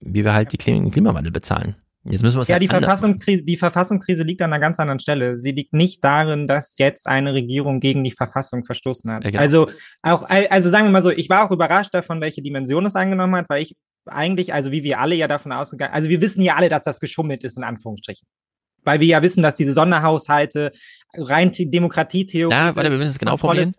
wie wir halt die Klimawandel bezahlen. Jetzt müssen wir es Ja, halt die, Verfassung, die Verfassungskrise liegt an einer ganz anderen Stelle. Sie liegt nicht darin, dass jetzt eine Regierung gegen die Verfassung verstoßen hat. Ja, genau. Also auch, also sagen wir mal so, ich war auch überrascht davon, welche Dimension es eingenommen hat, weil ich eigentlich, also wie wir alle ja davon ausgegangen, also wir wissen ja alle, dass das geschummelt ist, in Anführungsstrichen. Weil wir ja wissen, dass diese Sonderhaushalte rein Demokratietheorie. Ja, warte, wir müssen es genau formulieren.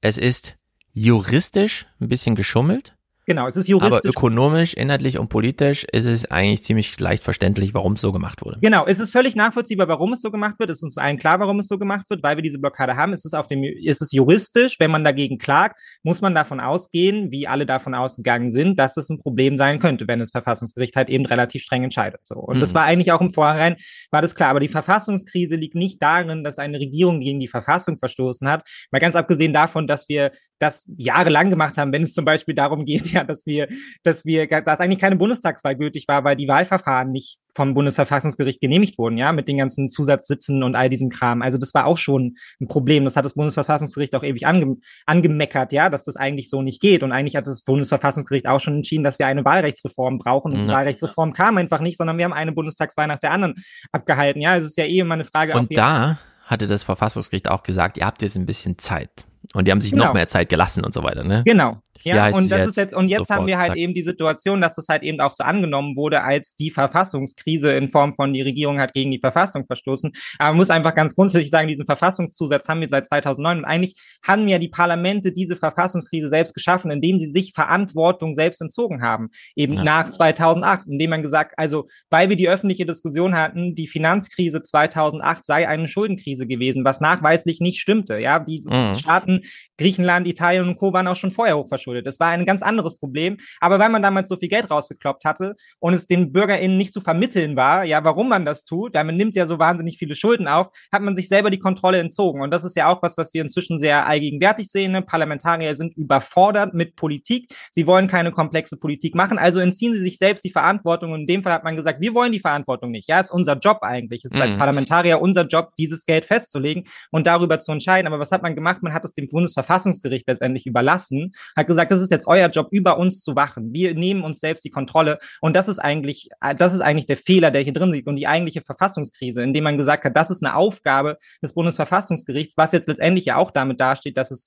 Es ist juristisch ein bisschen geschummelt Genau, es ist juristisch. Aber ökonomisch, inhaltlich und politisch ist es eigentlich ziemlich leicht verständlich, warum es so gemacht wurde. Genau, es ist völlig nachvollziehbar, warum es so gemacht wird. Es ist uns allen klar, warum es so gemacht wird, weil wir diese Blockade haben. Es ist auf dem, es ist juristisch. Wenn man dagegen klagt, muss man davon ausgehen, wie alle davon ausgegangen sind, dass es ein Problem sein könnte, wenn das Verfassungsgericht halt eben relativ streng entscheidet. So. Und mhm. das war eigentlich auch im Vorhinein, war das klar. Aber die Verfassungskrise liegt nicht darin, dass eine Regierung gegen die Verfassung verstoßen hat. Mal ganz abgesehen davon, dass wir das jahrelang gemacht haben, wenn es zum Beispiel darum geht, ja, dass wir, dass wir, dass eigentlich keine Bundestagswahl gültig war, weil die Wahlverfahren nicht vom Bundesverfassungsgericht genehmigt wurden, ja, mit den ganzen Zusatzsitzen und all diesem Kram. Also das war auch schon ein Problem. Das hat das Bundesverfassungsgericht auch ewig ange angemeckert, ja, dass das eigentlich so nicht geht. Und eigentlich hat das Bundesverfassungsgericht auch schon entschieden, dass wir eine Wahlrechtsreform brauchen. Und die Wahlrechtsreform kam einfach nicht, sondern wir haben eine Bundestagswahl nach der anderen abgehalten. Ja, es ist ja eh immer eine Frage. Und da hatte das Verfassungsgericht auch gesagt, ihr habt jetzt ein bisschen Zeit. Und die haben sich genau. noch mehr Zeit gelassen und so weiter, ne? Genau. Ja, und das ist jetzt, und jetzt haben wir halt sagt. eben die Situation, dass das halt eben auch so angenommen wurde, als die Verfassungskrise in Form von die Regierung hat gegen die Verfassung verstoßen. Aber man muss einfach ganz grundsätzlich sagen, diesen Verfassungszusatz haben wir seit 2009 und eigentlich haben ja die Parlamente diese Verfassungskrise selbst geschaffen, indem sie sich Verantwortung selbst entzogen haben. Eben ja. nach 2008, indem man gesagt, also, weil wir die öffentliche Diskussion hatten, die Finanzkrise 2008 sei eine Schuldenkrise gewesen, was nachweislich nicht stimmte. Ja, die mhm. Staaten Griechenland, Italien und Co. waren auch schon vorher hochverschuldet. Das war ein ganz anderes Problem. Aber weil man damals so viel Geld rausgekloppt hatte und es den BürgerInnen nicht zu vermitteln war, ja, warum man das tut, weil man nimmt ja so wahnsinnig viele Schulden auf, hat man sich selber die Kontrolle entzogen. Und das ist ja auch was, was wir inzwischen sehr allgegenwärtig sehen. Ne? Parlamentarier sind überfordert mit Politik. Sie wollen keine komplexe Politik machen. Also entziehen sie sich selbst die Verantwortung. Und in dem Fall hat man gesagt, wir wollen die Verantwortung nicht. Ja, ist unser Job eigentlich. Es ist mhm. als Parlamentarier unser Job, dieses Geld festzulegen und darüber zu entscheiden. Aber was hat man gemacht? Man hat es dem Bundesverfassungsgericht letztendlich überlassen, hat gesagt, das ist jetzt euer Job, über uns zu wachen. Wir nehmen uns selbst die Kontrolle. Und das ist eigentlich, das ist eigentlich der Fehler, der hier drin liegt und die eigentliche Verfassungskrise, indem man gesagt hat, das ist eine Aufgabe des Bundesverfassungsgerichts, was jetzt letztendlich ja auch damit dasteht, dass es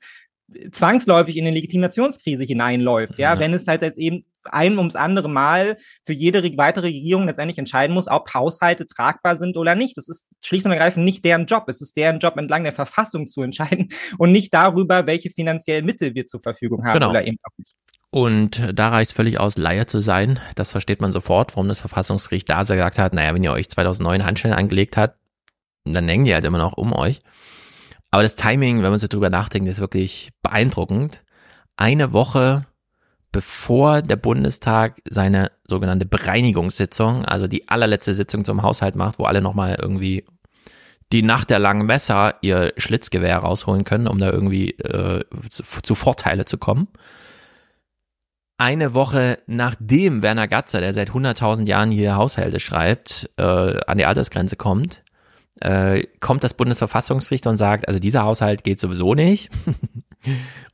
zwangsläufig in eine Legitimationskrise hineinläuft, ja, ja. wenn es halt jetzt eben ein ums andere Mal für jede weitere Regierung letztendlich entscheiden muss, ob Haushalte tragbar sind oder nicht. Das ist schlicht und ergreifend nicht deren Job. Es ist deren Job, entlang der Verfassung zu entscheiden [LAUGHS] und nicht darüber, welche finanziellen Mittel wir zur Verfügung haben genau. oder eben auch nicht. Und da reicht es völlig aus, Leier zu sein. Das versteht man sofort, warum das Verfassungsgericht da gesagt hat, naja, wenn ihr euch 2009 Handschellen angelegt habt, dann hängen die halt immer noch um euch. Aber das Timing, wenn man so drüber nachdenkt, ist wirklich beeindruckend. Eine Woche bevor der Bundestag seine sogenannte Bereinigungssitzung, also die allerletzte Sitzung zum Haushalt macht, wo alle nochmal irgendwie die Nacht der langen Messer ihr Schlitzgewehr rausholen können, um da irgendwie äh, zu, zu Vorteile zu kommen. Eine Woche nachdem Werner Gatzer, der seit 100.000 Jahren hier Haushalte schreibt, äh, an die Altersgrenze kommt, äh, kommt das Bundesverfassungsgericht und sagt, also dieser Haushalt geht sowieso nicht. [LAUGHS]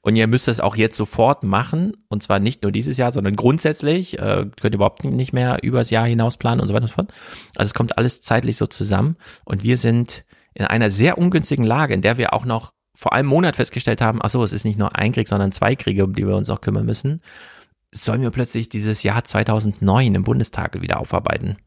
Und ihr müsst es auch jetzt sofort machen. Und zwar nicht nur dieses Jahr, sondern grundsätzlich. Äh, könnt ihr überhaupt nicht mehr übers Jahr hinaus planen und so weiter und so fort. Also es kommt alles zeitlich so zusammen. Und wir sind in einer sehr ungünstigen Lage, in der wir auch noch vor einem Monat festgestellt haben, ach so, es ist nicht nur ein Krieg, sondern zwei Kriege, um die wir uns auch kümmern müssen. Sollen wir plötzlich dieses Jahr 2009 im Bundestag wieder aufarbeiten?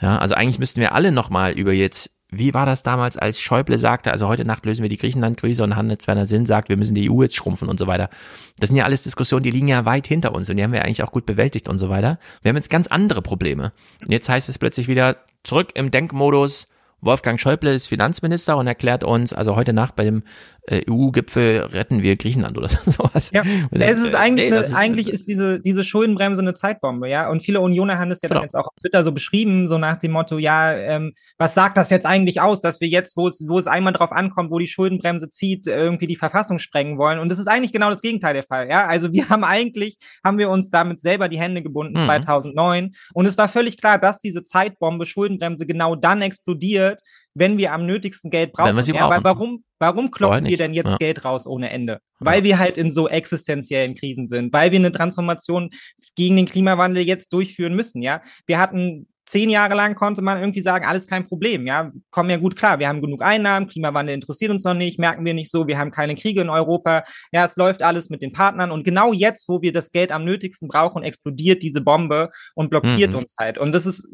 Ja, also eigentlich müssten wir alle nochmal über jetzt wie war das damals, als Schäuble sagte, also heute Nacht lösen wir die Griechenland-Krise und Hans-Werner Sinn sagt, wir müssen die EU jetzt schrumpfen und so weiter. Das sind ja alles Diskussionen, die liegen ja weit hinter uns und die haben wir eigentlich auch gut bewältigt und so weiter. Wir haben jetzt ganz andere Probleme. Und jetzt heißt es plötzlich wieder zurück im Denkmodus, Wolfgang Schäuble ist Finanzminister und erklärt uns, also heute Nacht bei dem äh, EU-Gipfel retten wir Griechenland oder [LAUGHS] sowas. Ja, es ist eigentlich, nee, ist, eigentlich ist diese, diese Schuldenbremse eine Zeitbombe, ja. Und viele Unioner haben das ja genau. dann jetzt auch auf Twitter so beschrieben, so nach dem Motto, ja, ähm, was sagt das jetzt eigentlich aus, dass wir jetzt, wo es, wo es einmal drauf ankommt, wo die Schuldenbremse zieht, irgendwie die Verfassung sprengen wollen. Und das ist eigentlich genau das Gegenteil der Fall, ja. Also wir [LAUGHS] haben eigentlich, haben wir uns damit selber die Hände gebunden mhm. 2009. Und es war völlig klar, dass diese Zeitbombe Schuldenbremse genau dann explodiert, wenn wir am nötigsten Geld brauchen. Ja, brauchen. warum, warum kloppen wir denn jetzt ja. Geld raus ohne Ende? Weil ja. wir halt in so existenziellen Krisen sind, weil wir eine Transformation gegen den Klimawandel jetzt durchführen müssen, ja. Wir hatten zehn Jahre lang konnte man irgendwie sagen, alles kein Problem, ja, kommen ja gut klar, wir haben genug Einnahmen, Klimawandel interessiert uns noch nicht, merken wir nicht so, wir haben keine Kriege in Europa, ja, es läuft alles mit den Partnern und genau jetzt, wo wir das Geld am nötigsten brauchen, explodiert diese Bombe und blockiert mhm. uns halt und das ist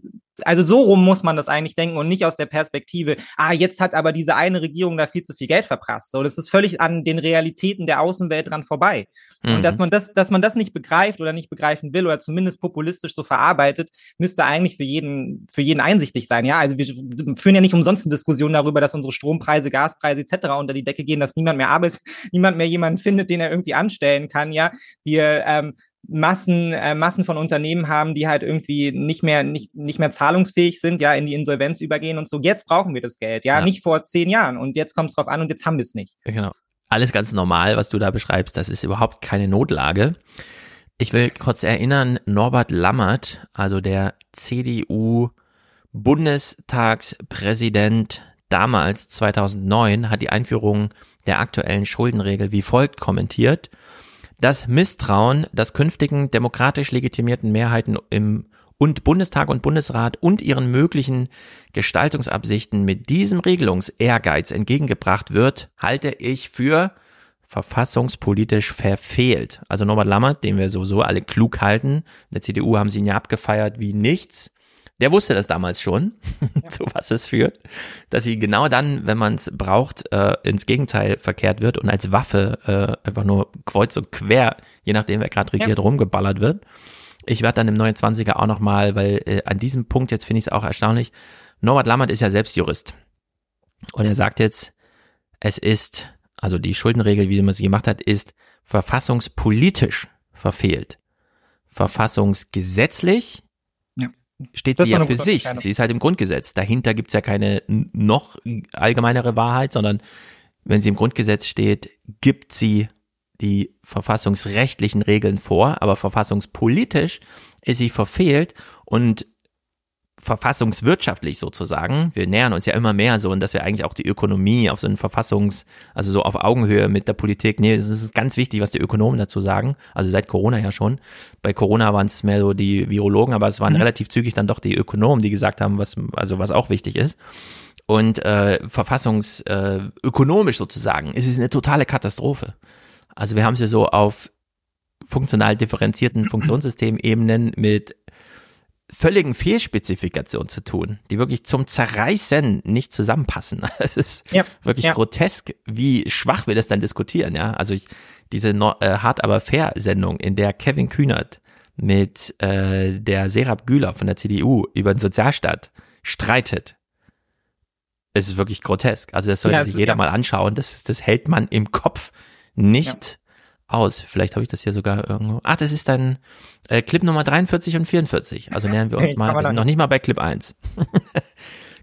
also so rum muss man das eigentlich denken und nicht aus der Perspektive, ah, jetzt hat aber diese eine Regierung da viel zu viel Geld verprasst. So, das ist völlig an den Realitäten der Außenwelt dran vorbei. Mhm. Und dass man das, dass man das nicht begreift oder nicht begreifen will oder zumindest populistisch so verarbeitet, müsste eigentlich für jeden, für jeden einsichtig sein. Ja, also wir führen ja nicht umsonst eine Diskussion darüber, dass unsere Strompreise, Gaspreise etc. unter die Decke gehen, dass niemand mehr arbeitet, [LAUGHS] niemand mehr jemanden findet, den er irgendwie anstellen kann. Ja, wir ähm, Massen, äh, Massen von Unternehmen haben, die halt irgendwie nicht mehr, nicht, nicht mehr zahlungsfähig sind, ja, in die Insolvenz übergehen und so. Jetzt brauchen wir das Geld, ja, ja. nicht vor zehn Jahren. Und jetzt kommt es drauf an und jetzt haben wir es nicht. Genau. Alles ganz normal, was du da beschreibst. Das ist überhaupt keine Notlage. Ich will kurz erinnern, Norbert Lammert, also der CDU Bundestagspräsident damals 2009, hat die Einführung der aktuellen Schuldenregel wie folgt kommentiert das Misstrauen, das künftigen demokratisch legitimierten Mehrheiten im und Bundestag und Bundesrat und ihren möglichen Gestaltungsabsichten mit diesem Regelungsehrgeiz entgegengebracht wird, halte ich für verfassungspolitisch verfehlt. Also Norbert Lammert, den wir sowieso alle klug halten, in der CDU haben sie ihn ja abgefeiert wie nichts. Der wusste das damals schon, [LAUGHS] ja. zu was es führt, dass sie genau dann, wenn man es braucht, äh, ins Gegenteil verkehrt wird und als Waffe äh, einfach nur kreuz und quer, je nachdem wer gerade regiert, ja. rumgeballert wird. Ich werde dann im 29er auch nochmal, weil äh, an diesem Punkt jetzt finde ich es auch erstaunlich, Norbert Lammert ist ja selbst Jurist. Und er sagt jetzt, es ist, also die Schuldenregel, wie man sie gemacht hat, ist verfassungspolitisch verfehlt. Verfassungsgesetzlich steht das sie ja für sich. Sie ist halt im Grundgesetz. Dahinter gibt's ja keine noch allgemeinere Wahrheit, sondern wenn sie im Grundgesetz steht, gibt sie die verfassungsrechtlichen Regeln vor, aber verfassungspolitisch ist sie verfehlt und verfassungswirtschaftlich sozusagen. Wir nähern uns ja immer mehr so und dass wir eigentlich auch die Ökonomie auf so einen Verfassungs, also so auf Augenhöhe mit der Politik, nee, das ist ganz wichtig, was die Ökonomen dazu sagen. Also seit Corona ja schon. Bei Corona waren es mehr so die Virologen, aber es waren mhm. relativ zügig dann doch die Ökonomen, die gesagt haben, was, also was auch wichtig ist. Und äh, verfassungsökonomisch äh, sozusagen ist es eine totale Katastrophe. Also wir haben es ja so auf funktional differenzierten [CLEARS THROAT] Funktionssystemebenen mit völligen Fehlspezifikationen zu tun, die wirklich zum Zerreißen nicht zusammenpassen. [LAUGHS] Es ist ja, wirklich ja. grotesk, wie schwach wir das dann diskutieren, ja. Also ich, diese no, äh, Hart aber fair Sendung, in der Kevin Kühnert mit äh, der Serap Güler von der CDU über den Sozialstaat streitet. Es ist wirklich grotesk. Also das sollte ja, sich jeder mal anschauen. Das, das hält man im Kopf nicht aus. Vielleicht habe ich das hier sogar irgendwo. Ach, das ist dann äh, Clip Nummer 43 und 44. Also nähern wir [LAUGHS] uns mal. Wir sind noch nicht mal bei Clip 1. [LAUGHS]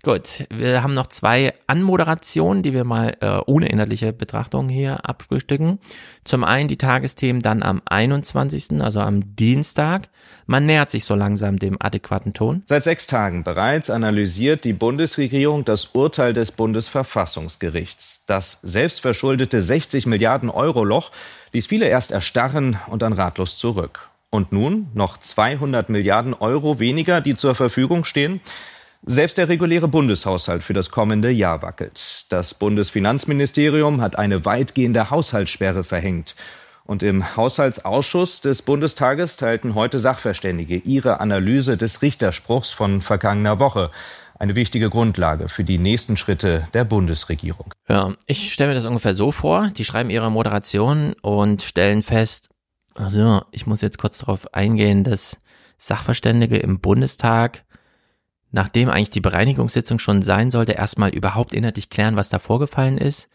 Gut, wir haben noch zwei Anmoderationen, die wir mal äh, ohne inhaltliche Betrachtung hier abfrühstücken. Zum einen die Tagesthemen dann am 21., also am Dienstag. Man nähert sich so langsam dem adäquaten Ton. Seit sechs Tagen bereits analysiert die Bundesregierung das Urteil des Bundesverfassungsgerichts. Das selbstverschuldete 60 Milliarden Euro Loch ließ viele erst erstarren und dann ratlos zurück. Und nun noch 200 Milliarden Euro weniger, die zur Verfügung stehen. Selbst der reguläre Bundeshaushalt für das kommende Jahr wackelt. Das Bundesfinanzministerium hat eine weitgehende Haushaltssperre verhängt. Und im Haushaltsausschuss des Bundestages teilten heute Sachverständige ihre Analyse des Richterspruchs von vergangener Woche. Eine wichtige Grundlage für die nächsten Schritte der Bundesregierung. Ja, ich stelle mir das ungefähr so vor. Die schreiben ihre Moderation und stellen fest, also ich muss jetzt kurz darauf eingehen, dass Sachverständige im Bundestag nachdem eigentlich die Bereinigungssitzung schon sein sollte, erstmal überhaupt inhaltlich klären, was da vorgefallen ist.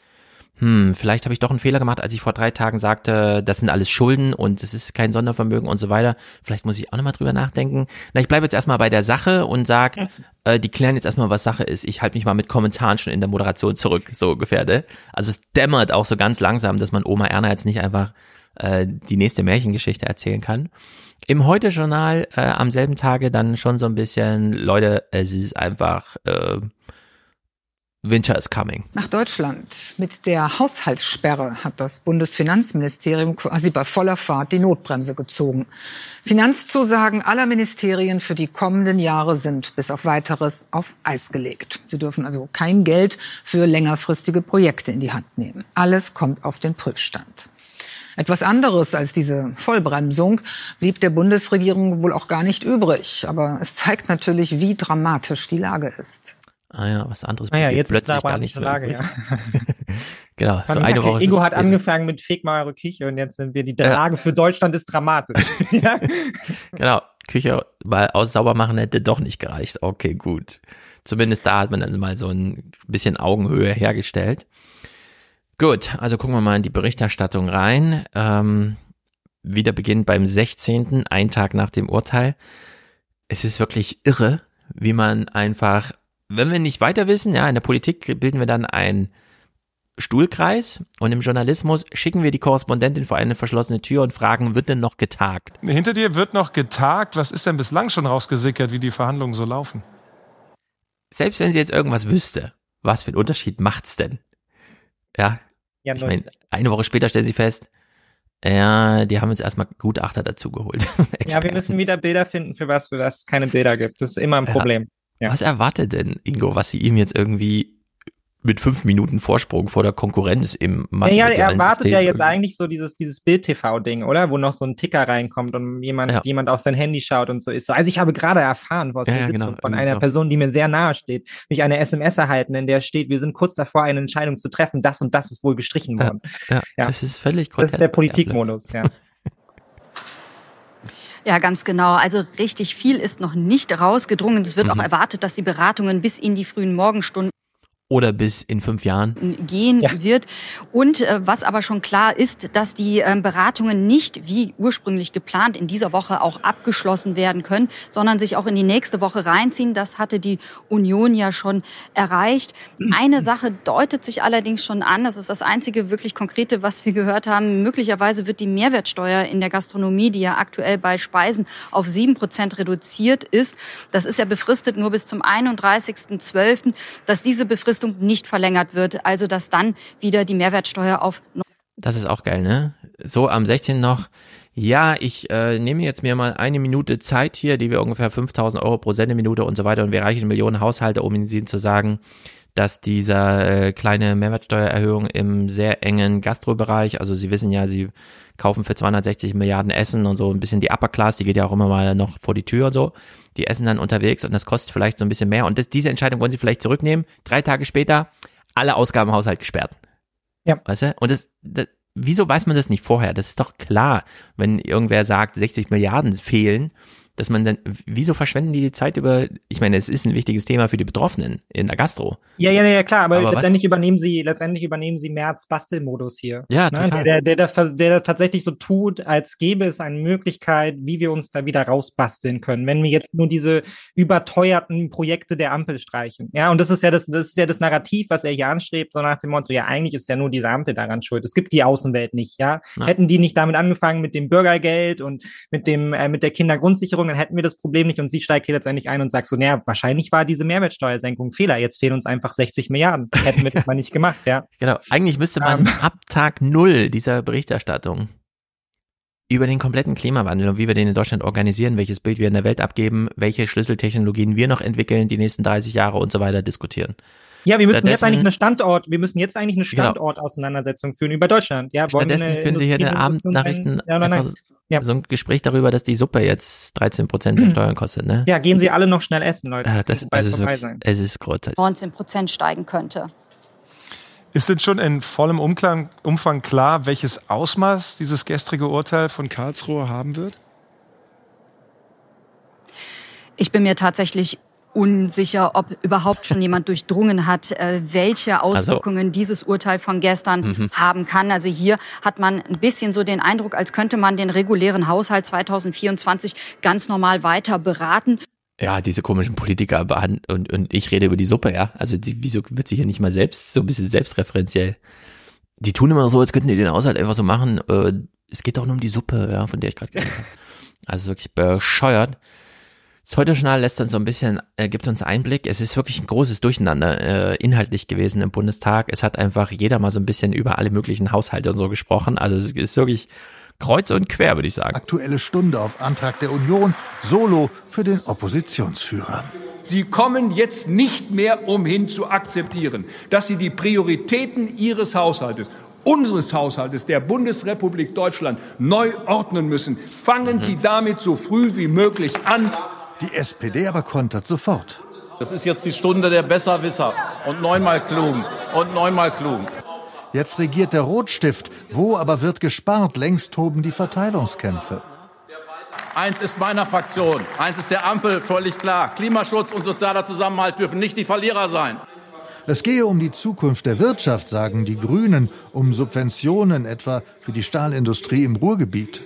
Hm, vielleicht habe ich doch einen Fehler gemacht, als ich vor drei Tagen sagte, das sind alles Schulden und es ist kein Sondervermögen und so weiter. Vielleicht muss ich auch nochmal drüber nachdenken. Na, ich bleibe jetzt erstmal bei der Sache und sag, äh, die klären jetzt erstmal, was Sache ist. Ich halte mich mal mit Kommentaren schon in der Moderation zurück, so ungefähr. Ne? Also es dämmert auch so ganz langsam, dass man Oma Erna jetzt nicht einfach äh, die nächste Märchengeschichte erzählen kann. Im Heute-Journal äh, am selben Tage dann schon so ein bisschen, Leute, es ist einfach äh, Winter is coming. Nach Deutschland. Mit der Haushaltssperre hat das Bundesfinanzministerium quasi bei voller Fahrt die Notbremse gezogen. Finanzzusagen aller Ministerien für die kommenden Jahre sind bis auf weiteres auf Eis gelegt. Sie dürfen also kein Geld für längerfristige Projekte in die Hand nehmen. Alles kommt auf den Prüfstand. Etwas anderes als diese Vollbremsung blieb der Bundesregierung wohl auch gar nicht übrig. Aber es zeigt natürlich, wie dramatisch die Lage ist. Ah ja, was anderes. Ah ja, jetzt ist da gar nicht so Lage, ja. [LAUGHS] genau, so eine okay, Woche. Ingo hat angefangen mit Feg mal eure Küche und jetzt sind wir, die Lage ja. für Deutschland ist dramatisch. [LAUGHS] ja. Genau, Küche mal aus sauber machen hätte doch nicht gereicht. Okay, gut. Zumindest da hat man dann mal so ein bisschen Augenhöhe hergestellt. Gut, also gucken wir mal in die Berichterstattung rein. Ähm, wieder beginnt beim 16., ein Tag nach dem Urteil. Es ist wirklich irre, wie man einfach, wenn wir nicht weiter wissen, ja, in der Politik bilden wir dann einen Stuhlkreis und im Journalismus schicken wir die Korrespondentin vor eine verschlossene Tür und fragen, wird denn noch getagt? Hinter dir wird noch getagt. Was ist denn bislang schon rausgesickert, wie die Verhandlungen so laufen? Selbst wenn sie jetzt irgendwas wüsste, was für einen Unterschied macht's denn? Ja. ja ich meine, eine Woche später stellen sie fest, ja, die haben uns erstmal Gutachter dazu geholt. [LAUGHS] ja, wir müssen wieder Bilder finden, für was für das es keine Bilder gibt. Das ist immer ein Problem. Ja. Was erwartet denn Ingo, was sie ihm jetzt irgendwie mit fünf Minuten Vorsprung vor der Konkurrenz im Ja, er erwartet ja jetzt eigentlich so dieses, dieses Bild-TV-Ding, oder? Wo noch so ein Ticker reinkommt und jemand, ja. jemand auf sein Handy schaut und so ist. Also ich habe gerade erfahren was ja, ja, genau, von einer so. Person, die mir sehr nahe steht, mich eine SMS erhalten, in der steht, wir sind kurz davor, eine Entscheidung zu treffen, das und das ist wohl gestrichen worden. Ja, ja. das ist völlig Das ist der Politikmodus, ja. [LAUGHS] Ja, ganz genau. Also richtig viel ist noch nicht rausgedrungen. Es wird mhm. auch erwartet, dass die Beratungen bis in die frühen Morgenstunden oder bis in fünf Jahren gehen ja. wird. Und äh, was aber schon klar ist, dass die äh, Beratungen nicht wie ursprünglich geplant in dieser Woche auch abgeschlossen werden können, sondern sich auch in die nächste Woche reinziehen. Das hatte die Union ja schon erreicht. Eine Sache deutet sich allerdings schon an. Das ist das einzige wirklich konkrete, was wir gehört haben. Möglicherweise wird die Mehrwertsteuer in der Gastronomie, die ja aktuell bei Speisen auf sieben Prozent reduziert ist, das ist ja befristet nur bis zum 31.12., dass diese Befristung Befristung nicht verlängert wird, also dass dann wieder die Mehrwertsteuer auf. Das ist auch geil, ne? So am 16. noch. Ja, ich äh, nehme jetzt mir mal eine Minute Zeit hier, die wir ungefähr 5000 Euro pro Sendeminute und so weiter und wir reichen Millionen Haushalte, um Ihnen zu sagen, dass dieser äh, kleine Mehrwertsteuererhöhung im sehr engen Gastrobereich, also Sie wissen ja, Sie kaufen für 260 Milliarden Essen und so ein bisschen die Upper Class, die geht ja auch immer mal noch vor die Tür und so. Die essen dann unterwegs und das kostet vielleicht so ein bisschen mehr und das, diese Entscheidung wollen Sie vielleicht zurücknehmen. Drei Tage später alle Ausgaben im Haushalt gesperrt. Ja. Weißt du? Und das, das wieso weiß man das nicht vorher? Das ist doch klar, wenn irgendwer sagt, 60 Milliarden fehlen, dass man dann, wieso verschwenden die die Zeit über, ich meine, es ist ein wichtiges Thema für die Betroffenen in der Gastro. Ja, ja, ja, klar, aber, aber letztendlich was? übernehmen sie, letztendlich übernehmen sie März Bastelmodus hier. Ja, ne? total. Der, der, der, der tatsächlich so tut, als gäbe es eine Möglichkeit, wie wir uns da wieder rausbasteln können, wenn wir jetzt nur diese überteuerten Projekte der Ampel streichen. Ja, und das ist ja das, das ist ja das Narrativ, was er hier anstrebt, so nach dem Motto, ja, eigentlich ist ja nur diese Ampel daran schuld. Es gibt die Außenwelt nicht, ja. Na. Hätten die nicht damit angefangen mit dem Bürgergeld und mit dem, äh, mit der Kindergrundsicherung, Regierung, dann hätten wir das Problem nicht und sie steigt hier letztendlich ein und sagt so, naja, wahrscheinlich war diese Mehrwertsteuersenkung Fehler, jetzt fehlen uns einfach 60 Milliarden. Hätten wir das mal nicht gemacht, ja. [LAUGHS] Genau, eigentlich müsste man um, ähm. ab Tag Null dieser Berichterstattung über den kompletten Klimawandel und wie wir den in Deutschland organisieren, welches Bild wir in der Welt abgeben, welche Schlüsseltechnologien wir noch entwickeln, die nächsten 30 Jahre und so weiter diskutieren. Ja, wir müssen jetzt eigentlich eine Standort, wir müssen jetzt eigentlich eine genau. Standortauseinandersetzung genau. führen über Deutschland. Ja, Stattdessen führen Sie hier eine Abendnachrichten, ja, nein, nein. Ja. So ein Gespräch darüber, dass die Suppe jetzt 13 Prozent der Steuern kostet, ne? Ja, gehen Sie alle noch schnell essen, Leute. Ja, das, das ist wirklich, es ist großartig. 19 Prozent steigen könnte. Ist denn schon in vollem Umklang, Umfang klar, welches Ausmaß dieses gestrige Urteil von Karlsruhe haben wird? Ich bin mir tatsächlich unsicher, ob überhaupt schon jemand durchdrungen hat, äh, welche also Auswirkungen also, dieses Urteil von gestern mhm. haben kann. Also hier hat man ein bisschen so den Eindruck, als könnte man den regulären Haushalt 2024 ganz normal weiter beraten. Ja, diese komischen Politiker und, und ich rede über die Suppe, ja. Also die, wieso wird sich ja nicht mal selbst so ein bisschen selbstreferenziell? Die tun immer so, als könnten die den Haushalt einfach so machen. Äh, es geht doch nur um die Suppe, ja, von der ich gerade geredet habe. Also wirklich bescheuert. Das Heute-Journal lässt uns so ein bisschen, äh, gibt uns Einblick. Es ist wirklich ein großes Durcheinander äh, inhaltlich gewesen im Bundestag. Es hat einfach jeder mal so ein bisschen über alle möglichen Haushalte und so gesprochen. Also es ist wirklich kreuz und quer, würde ich sagen. Aktuelle Stunde auf Antrag der Union, solo für den Oppositionsführer. Sie kommen jetzt nicht mehr umhin zu akzeptieren, dass Sie die Prioritäten Ihres Haushaltes unseres Haushaltes der Bundesrepublik Deutschland neu ordnen müssen. Fangen Sie damit so früh wie möglich an. Die SPD aber kontert sofort. Das ist jetzt die Stunde der Besserwisser und neunmal klug und neunmal klug. Jetzt regiert der Rotstift. Wo aber wird gespart? Längst toben die Verteilungskämpfe. Eins ist meiner Fraktion, eins ist der Ampel völlig klar. Klimaschutz und sozialer Zusammenhalt dürfen nicht die Verlierer sein. Es gehe um die Zukunft der Wirtschaft, sagen die Grünen, um Subventionen etwa für die Stahlindustrie im Ruhrgebiet.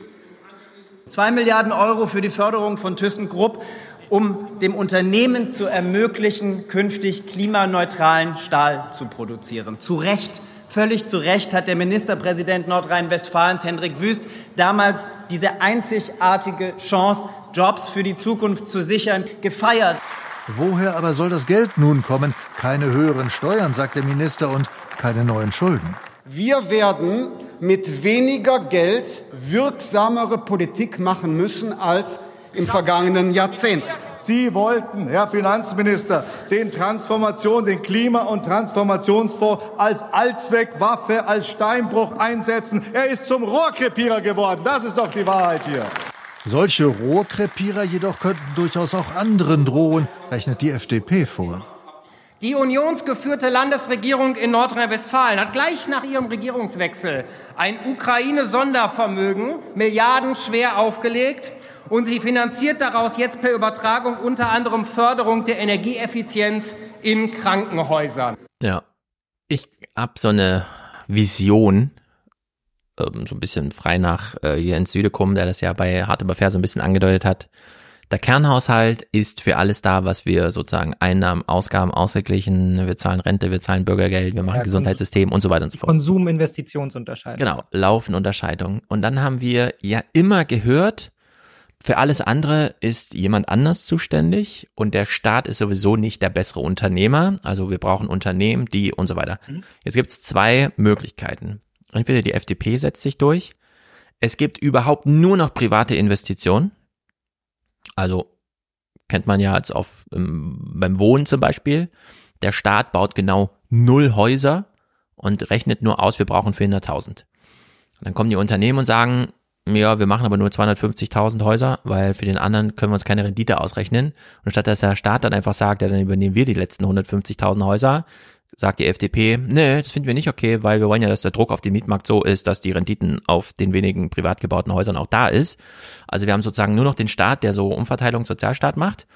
Zwei Milliarden Euro für die Förderung von ThyssenKrupp, um dem Unternehmen zu ermöglichen, künftig klimaneutralen Stahl zu produzieren. Zu Recht Völlig zu Recht hat der Ministerpräsident Nordrhein-Westfalens, Hendrik Wüst, damals diese einzigartige Chance, Jobs für die Zukunft zu sichern, gefeiert. Woher aber soll das Geld nun kommen? Keine höheren Steuern, sagt der Minister, und keine neuen Schulden. Wir werden mit weniger Geld wirksamere Politik machen müssen als im vergangenen Jahrzehnt. Sie wollten, Herr Finanzminister, den Transformation, den Klima- und Transformationsfonds als Allzweckwaffe, als Steinbruch einsetzen. Er ist zum Rohrkrepierer geworden. Das ist doch die Wahrheit hier. Solche Rohrkrepierer jedoch könnten durchaus auch anderen drohen, rechnet die FDP vor. Die unionsgeführte Landesregierung in Nordrhein-Westfalen hat gleich nach ihrem Regierungswechsel ein Ukraine-Sondervermögen milliardenschwer aufgelegt und sie finanziert daraus jetzt per Übertragung unter anderem Förderung der Energieeffizienz in Krankenhäusern. Ja, ich habe so eine Vision, ähm, so ein bisschen frei nach äh, Jens Südekum, der das ja bei Hart aber fair so ein bisschen angedeutet hat. Der Kernhaushalt ist für alles da, was wir sozusagen Einnahmen, Ausgaben ausgeglichen, wir zahlen Rente, wir zahlen Bürgergeld, wir machen ja, Gesundheitssystem und so weiter und so fort. Konsum-Investitionsunterscheidung. Genau, Laufen-Unterscheidung. Und dann haben wir ja immer gehört, für alles andere ist jemand anders zuständig und der Staat ist sowieso nicht der bessere Unternehmer. Also wir brauchen Unternehmen, die und so weiter. Mhm. Jetzt gibt es zwei Möglichkeiten. Entweder die FDP setzt sich durch. Es gibt überhaupt nur noch private Investitionen. Also kennt man ja als auf ähm, beim Wohnen zum Beispiel. Der Staat baut genau null Häuser und rechnet nur aus, wir brauchen 400.000. Dann kommen die Unternehmen und sagen, ja, wir machen aber nur 250.000 Häuser, weil für den anderen können wir uns keine Rendite ausrechnen. Und statt dass der Staat dann einfach sagt, ja, dann übernehmen wir die letzten 150.000 Häuser, sagt die FDP, nee, das finden wir nicht okay, weil wir wollen ja, dass der Druck auf den Mietmarkt so ist, dass die Renditen auf den wenigen privat gebauten Häusern auch da ist. Also wir haben sozusagen nur noch den Staat, der so Umverteilung Sozialstaat macht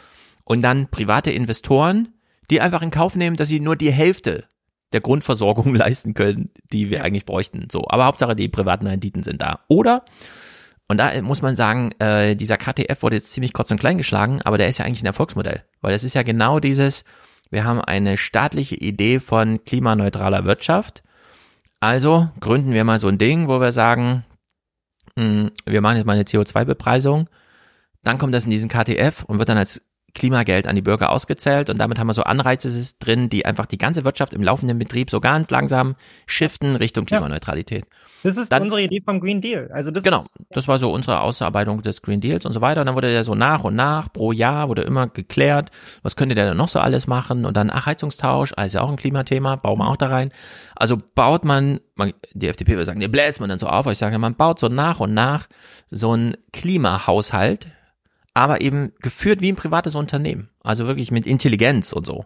und dann private Investoren, die einfach in Kauf nehmen, dass sie nur die Hälfte der Grundversorgung [LAUGHS] leisten können, die wir eigentlich bräuchten. So, aber Hauptsache die privaten Renditen sind da. Oder und da muss man sagen, äh, dieser KTF wurde jetzt ziemlich kurz und klein geschlagen, aber der ist ja eigentlich ein Erfolgsmodell, weil es ist ja genau dieses, wir haben eine staatliche Idee von klimaneutraler Wirtschaft. Also gründen wir mal so ein Ding, wo wir sagen, hm, wir machen jetzt mal eine CO2-Bepreisung, dann kommt das in diesen KTF und wird dann als Klimageld an die Bürger ausgezählt und damit haben wir so Anreize drin, die einfach die ganze Wirtschaft im laufenden Betrieb so ganz langsam shiften Richtung Klimaneutralität. Ja. Das ist dann, unsere Idee vom Green Deal. Also das genau, ist, das war so unsere Ausarbeitung des Green Deals und so weiter. Und dann wurde der so nach und nach pro Jahr wurde immer geklärt, was könnte der denn noch so alles machen und dann ach Heizungstausch, also auch ein Klimathema, bauen wir auch da rein. Also baut man, man die FDP würde sagen, ne bläst man dann so auf, ich sage, man baut so nach und nach so ein Klimahaushalt aber eben geführt wie ein privates Unternehmen. Also wirklich mit Intelligenz und so.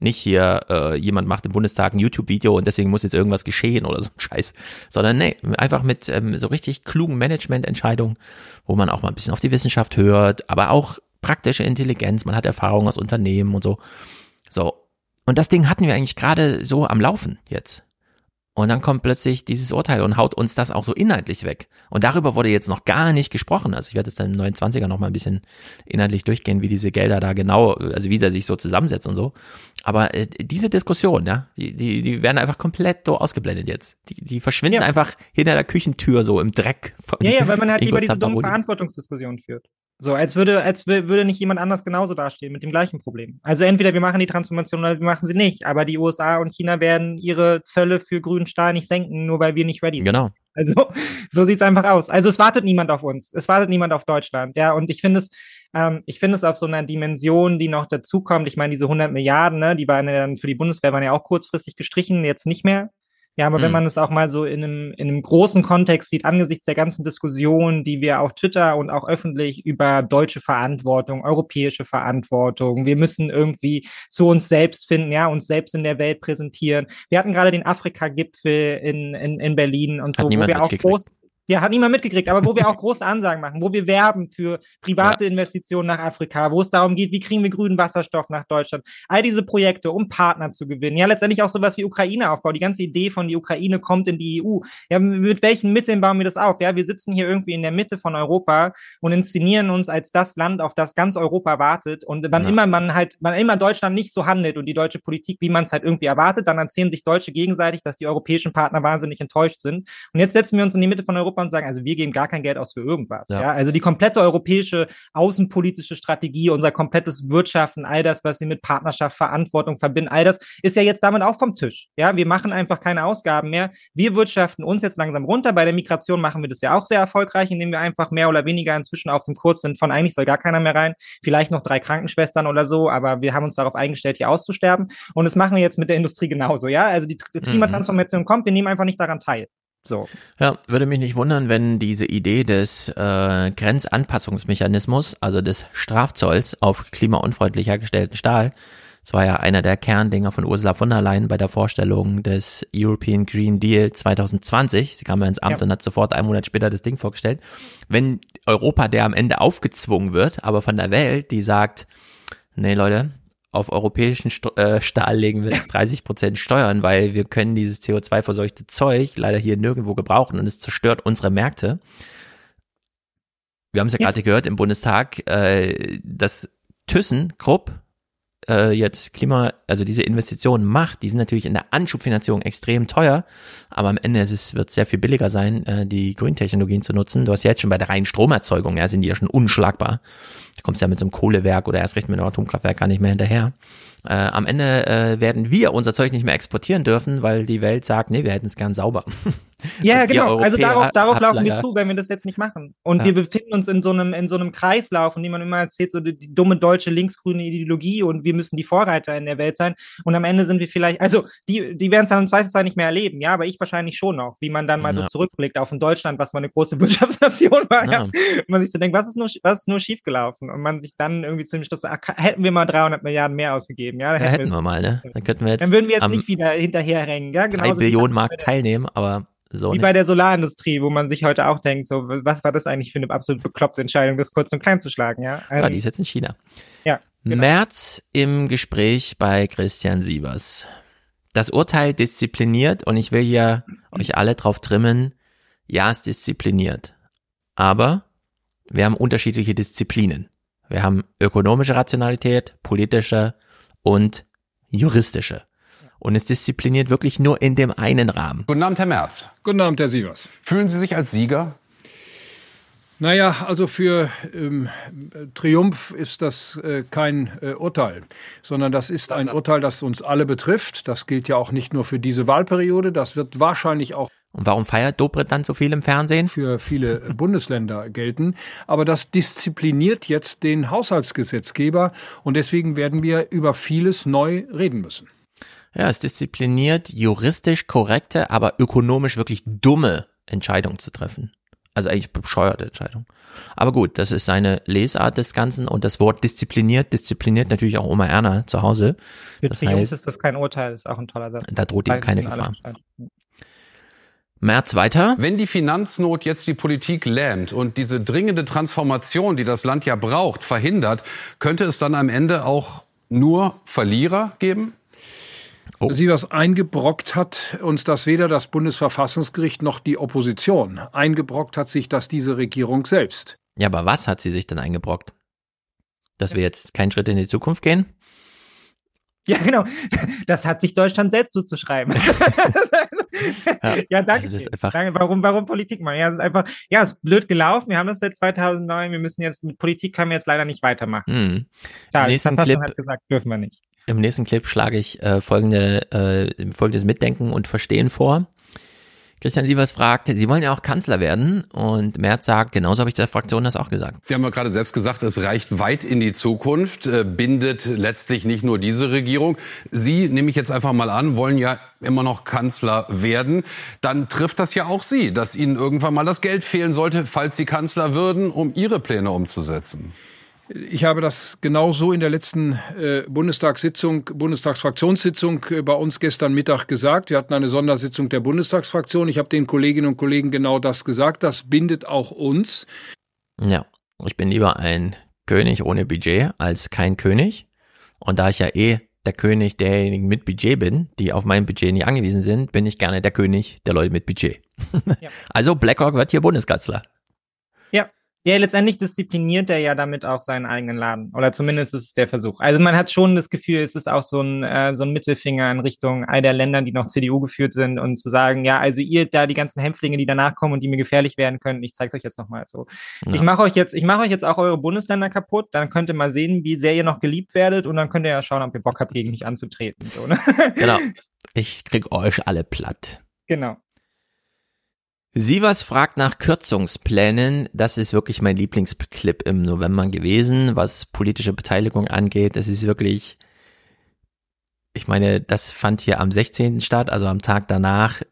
Nicht hier, äh, jemand macht im Bundestag ein YouTube-Video und deswegen muss jetzt irgendwas geschehen oder so ein Scheiß. Sondern nee, einfach mit ähm, so richtig klugen Managemententscheidungen, wo man auch mal ein bisschen auf die Wissenschaft hört, aber auch praktische Intelligenz, man hat Erfahrung aus Unternehmen und so. So. Und das Ding hatten wir eigentlich gerade so am Laufen jetzt. Und dann kommt plötzlich dieses Urteil und haut uns das auch so inhaltlich weg. Und darüber wurde jetzt noch gar nicht gesprochen. Also ich werde es dann im 29er noch mal ein bisschen inhaltlich durchgehen, wie diese Gelder da genau, also wie sie sich so zusammensetzen und so. Aber äh, diese Diskussion, ja, die, die, die werden einfach komplett so ausgeblendet jetzt. Die, die verschwinden ja. einfach hinter der Küchentür so im Dreck. Von ja, ja, weil man halt lieber diese dummen Verantwortungsdiskussion führt. So, als würde, als würde nicht jemand anders genauso dastehen mit dem gleichen Problem. Also entweder wir machen die Transformation oder wir machen sie nicht. Aber die USA und China werden ihre Zölle für grünen Stahl nicht senken, nur weil wir nicht ready sind. Genau. Also so sieht's einfach aus. Also es wartet niemand auf uns. Es wartet niemand auf Deutschland. Ja, und ich finde es, ähm, ich finde es auf so einer Dimension, die noch dazukommt. Ich meine, diese 100 Milliarden, ne, die waren ja dann für die Bundeswehr waren ja auch kurzfristig gestrichen, jetzt nicht mehr. Ja, aber Hm. wenn man es auch mal so in einem, in einem großen Kontext sieht, angesichts der ganzen Diskussionen, die wir auf Twitter und auch öffentlich über deutsche Verantwortung, europäische Verantwortung, wir müssen irgendwie zu uns selbst finden, ja, uns selbst in der Welt präsentieren. Wir hatten gerade den Afrika-Gipfel in, in, in Berlin und so, wo wir auch groß, ja, hat niemand mitgekriegt, aber wo wir [LAUGHS] auch große Ansagen machen, wo wir werben für private Investitionen nach Afrika, wo es darum geht, wie kriegen wir grünen Wasserstoff nach Deutschland. All diese Projekte, um Partner zu gewinnen. Ja, letztendlich auch sowas wie Ukraine-Aufbau. Die ganze Idee von die Ukraine kommt in die EU. Ja, mit welchen Mitteln bauen wir das auf? Ja, wir sitzen hier irgendwie in der Mitte von Europa und inszenieren uns als das Land, auf das ganz Europa wartet. Und wann Ja. immer man halt, wann immer Deutschland nicht so handelt und die deutsche Politik, wie man es halt irgendwie erwartet, dann erzählen sich Deutsche gegenseitig, dass die europäischen Partner wahnsinnig enttäuscht sind. Und jetzt setzen wir uns in die Mitte von Europa und sagen, also wir geben gar kein Geld aus für irgendwas. Ja. Ja. Also die komplette europäische außenpolitische Strategie, unser komplettes Wirtschaften, all das, was sie mit Partnerschaft, Verantwortung verbinden, all das ist ja jetzt damit auch vom Tisch. Ja, wir machen einfach keine Ausgaben mehr. Wir wirtschaften uns jetzt langsam runter. Bei der Migration machen wir das ja auch sehr erfolgreich, indem wir einfach mehr oder weniger inzwischen auf dem Kurs sind von eigentlich soll gar keiner mehr rein. Vielleicht noch drei Krankenschwestern oder so, aber wir haben uns darauf eingestellt, hier auszusterben. Und das machen wir jetzt mit der Industrie genauso. Ja, also die Mhm. Klimatransformation kommt, wir nehmen einfach nicht daran teil. So. Ja, würde mich nicht wundern, wenn diese Idee des äh, Grenzanpassungsmechanismus, also des Strafzolls auf klimaunfreundlich hergestellten Stahl, das war ja einer der Kerndinger von Ursula von der Leyen bei der Vorstellung des European Green Deal 2020. Sie kam ja ins Amt Ja. und hat sofort einen Monat später das Ding vorgestellt. Wenn Europa der am Ende aufgezwungen wird, aber von der Welt, die sagt, nee Leute, auf europäischen äh, Stahl legen wir jetzt [LAUGHS] 30 Prozent Steuern, weil wir können dieses CO2-verseuchte Zeug leider hier nirgendwo gebrauchen und es zerstört unsere Märkte. Wir haben es ja, Ja. gerade gehört im Bundestag, äh, dass ThyssenKrupp äh, jetzt Klima, also diese Investitionen macht, die sind natürlich in der Anschubfinanzierung extrem teuer, aber am Ende ist es, wird es sehr viel billiger sein, äh, die Grüntechnologien zu nutzen. Du hast ja jetzt schon bei der reinen Stromerzeugung, ja, sind die ja schon unschlagbar. Du kommst ja mit so einem Kohlewerk oder erst recht mit einem Atomkraftwerk gar nicht mehr hinterher. Äh, am Ende äh, werden wir unser Zeug nicht mehr exportieren dürfen, weil die Welt sagt, nee, wir hätten es gern sauber. [LAUGHS] Ja, genau. Also darauf, darauf laufen wir zu, wenn wir das jetzt nicht machen. Und Ja. wir befinden uns in so einem, in so einem Kreislauf, in dem man immer erzählt, so die, die dumme deutsche linksgrüne Ideologie und wir müssen die Vorreiter in der Welt sein. Und am Ende sind wir vielleicht, also die, die werden es dann im Zweifelsfall nicht mehr erleben, ja, aber ich wahrscheinlich schon noch, wie man dann mal Ja. so zurückblickt auf ein Deutschland, was mal eine große [LAUGHS] Wirtschaftsnation war, ja. Man sich so denkt, was ist nur, was ist nur schiefgelaufen? Und man sich dann irgendwie zu dem Schluss sagt, ach, hätten wir mal 300 Milliarden mehr ausgegeben, ja, dann Ja, hätten wir mal, ne? Dann könnten wir jetzt dann würden wir jetzt nicht wieder hinterherhängen, ja, genauso wie Billionen bei Markt der- teilnehmen, aber so wie nicht. bei der Solarindustrie, wo man sich heute auch denkt, so, was war das eigentlich für eine absolut bekloppte Entscheidung, das kurz und klein zu schlagen, ja? Ja, Ähm, die ist jetzt in China. ja, genau. März im Gespräch bei Christian Sievers. Das Urteil diszipliniert und ich will hier euch alle drauf trimmen, ja, es diszipliniert. Aber wir haben unterschiedliche Disziplinen. Wir haben ökonomische Rationalität, politische und juristische. Und es diszipliniert wirklich nur in dem einen Rahmen. Guten Abend, Herr Merz. Guten Abend, Herr Sievers. Fühlen Sie sich als Sieger? Naja, also für ähm, Triumph ist das äh, kein äh, Urteil, sondern das ist ein Urteil, das uns alle betrifft. Das gilt ja auch nicht nur für diese Wahlperiode, das wird wahrscheinlich auch Und warum feiert Dobrindt dann so viel im Fernsehen? für viele Bundesländer gelten. Aber das diszipliniert jetzt den Haushaltsgesetzgeber und deswegen werden wir über vieles neu reden müssen. Ja, es diszipliniert juristisch korrekte, aber ökonomisch wirklich dumme Entscheidungen zu treffen. Also eigentlich bescheuerte Entscheidungen. Aber gut, das ist seine Lesart des Ganzen und das Wort diszipliniert, diszipliniert natürlich auch Oma Erna zu Hause. Für Das heißt, ist das kein Urteil, ist auch ein toller Satz. da droht ihm keine Gefahr. März weiter. Wenn die Finanznot jetzt die Politik lähmt und diese dringende Transformation, die das Land ja braucht, verhindert, könnte es dann am Ende auch nur Verlierer geben? Oh. Sie was eingebrockt hat uns das weder das Bundesverfassungsgericht noch die Opposition. Eingebrockt hat sich das diese Regierung selbst. Ja, aber was hat sie sich denn eingebrockt? Dass wir jetzt keinen Schritt in die Zukunft gehen? Ja, genau. Das hat sich Deutschland selbst zuzuschreiben. [LAUGHS] ja, danke. also das ist einfach- danke. Warum, warum Politik machen? Ja, es ist einfach, ja, es ist blöd gelaufen. Wir haben das seit 2009. Wir müssen jetzt, mit Politik können wir jetzt leider nicht weitermachen. Hm. Im die nächsten Clip hat gesagt, dürfen wir nicht. Im nächsten Clip schlage ich äh, folgende, äh, folgendes Mitdenken und Verstehen vor. Christian Sievers fragt, Sie wollen ja auch Kanzler werden und Merz sagt, genauso habe ich der Fraktion das auch gesagt. Sie haben ja gerade selbst gesagt, es reicht weit in die Zukunft, äh, bindet letztlich nicht nur diese Regierung. Sie, nehme ich jetzt einfach mal an, wollen ja immer noch Kanzler werden. Dann trifft das ja auch Sie, dass Ihnen irgendwann mal das Geld fehlen sollte, falls Sie Kanzler würden, um Ihre Pläne umzusetzen. Ich habe das genau so in der letzten äh, Bundestagssitzung, Bundestagsfraktionssitzung äh, bei uns gestern Mittag gesagt. Wir hatten eine Sondersitzung der Bundestagsfraktion. Ich habe den Kolleginnen und Kollegen genau das gesagt. Das bindet auch uns. Ja, ich bin lieber ein König ohne Budget als kein König. Und da ich ja eh der König derjenigen mit Budget bin, die auf mein Budget nicht angewiesen sind, bin ich gerne der König der Leute mit Budget. Ja. [LAUGHS] also BlackRock wird hier Bundeskanzler. Ja, letztendlich diszipliniert er ja damit auch seinen eigenen Laden. Oder zumindest ist es der Versuch. Also man hat schon das Gefühl, es ist auch so ein, äh, so ein Mittelfinger in Richtung all der Länder, die noch CDU geführt sind und zu sagen, ja, also ihr da die ganzen Hämpflinge, die danach kommen und die mir gefährlich werden können, ich zeig's euch jetzt nochmal so. Ja. Ich mache euch jetzt, ich mache euch jetzt auch eure Bundesländer kaputt, dann könnt ihr mal sehen, wie sehr ihr noch geliebt werdet und dann könnt ihr ja schauen, ob ihr Bock habt, gegen mich anzutreten. So, ne? Genau. [LAUGHS] Ich krieg euch alle platt. Genau. Sievers fragt nach Kürzungsplänen. Das ist wirklich mein Lieblingsclip im November gewesen, was politische Beteiligung angeht. Das ist wirklich, ich meine, das fand hier am 16. statt, also am Tag danach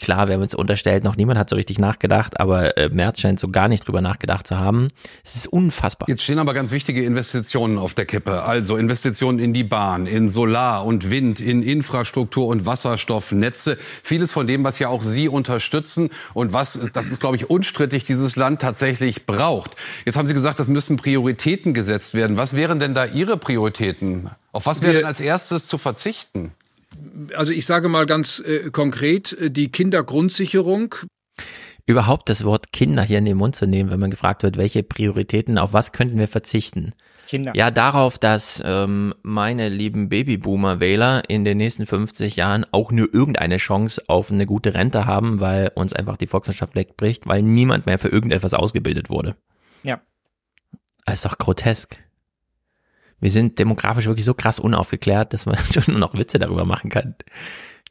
Klar, wir haben uns unterstellt, noch niemand hat so richtig nachgedacht, aber äh, Merz scheint so gar nicht drüber nachgedacht zu haben. Es ist unfassbar. Jetzt stehen aber ganz wichtige Investitionen auf der Kippe. Also Investitionen in die Bahn, in Solar und Wind, in Infrastruktur und Wasserstoffnetze. Vieles von dem, was ja auch Sie unterstützen und was, das ist, glaube ich, unstrittig, dieses Land tatsächlich braucht. Jetzt haben Sie gesagt, das müssen Prioritäten gesetzt werden. Was wären denn da Ihre Prioritäten? Auf was wäre denn als erstes zu verzichten? Also ich sage mal ganz äh, konkret, äh, die Kindergrundsicherung. Überhaupt das Wort Kinder hier in den Mund zu nehmen, wenn man gefragt wird, welche Prioritäten, auf was könnten wir verzichten? Kinder. Ja, darauf, dass ähm, meine lieben Babyboomer-Wähler in den nächsten 50 Jahren auch nur irgendeine Chance auf eine gute Rente haben, weil uns einfach die Volkswirtschaft wegbricht, weil niemand mehr für irgendetwas ausgebildet wurde. Ja. Das ist doch grotesk wir sind demografisch wirklich so krass unaufgeklärt, dass man [LAUGHS] schon nur noch Witze darüber machen kann.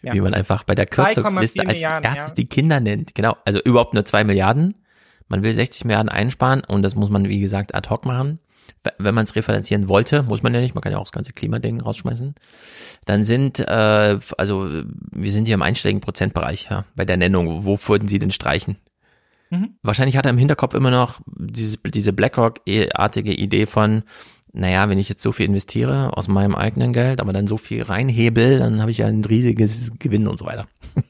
Ja. Wie man einfach bei der Kürzungsliste als Milliarden, erstes ja. die Kinder nennt. Genau, also überhaupt nur zwei Milliarden. Man will 60 Milliarden einsparen und das muss man, wie gesagt, ad hoc machen. Wenn man es refinanzieren wollte, muss man ja nicht, man kann ja auch das ganze Klimading rausschmeißen. Dann sind, äh, also wir sind hier im einstelligen Prozentbereich, ja, bei der Nennung. Wo würden Sie denn streichen? Mhm. Wahrscheinlich hat er im Hinterkopf immer noch diese, diese BlackRock-artige Idee von, naja, wenn ich jetzt so viel investiere aus meinem eigenen Geld, aber dann so viel reinhebel, dann habe ich ja ein riesiges Gewinn und so weiter. [LAUGHS]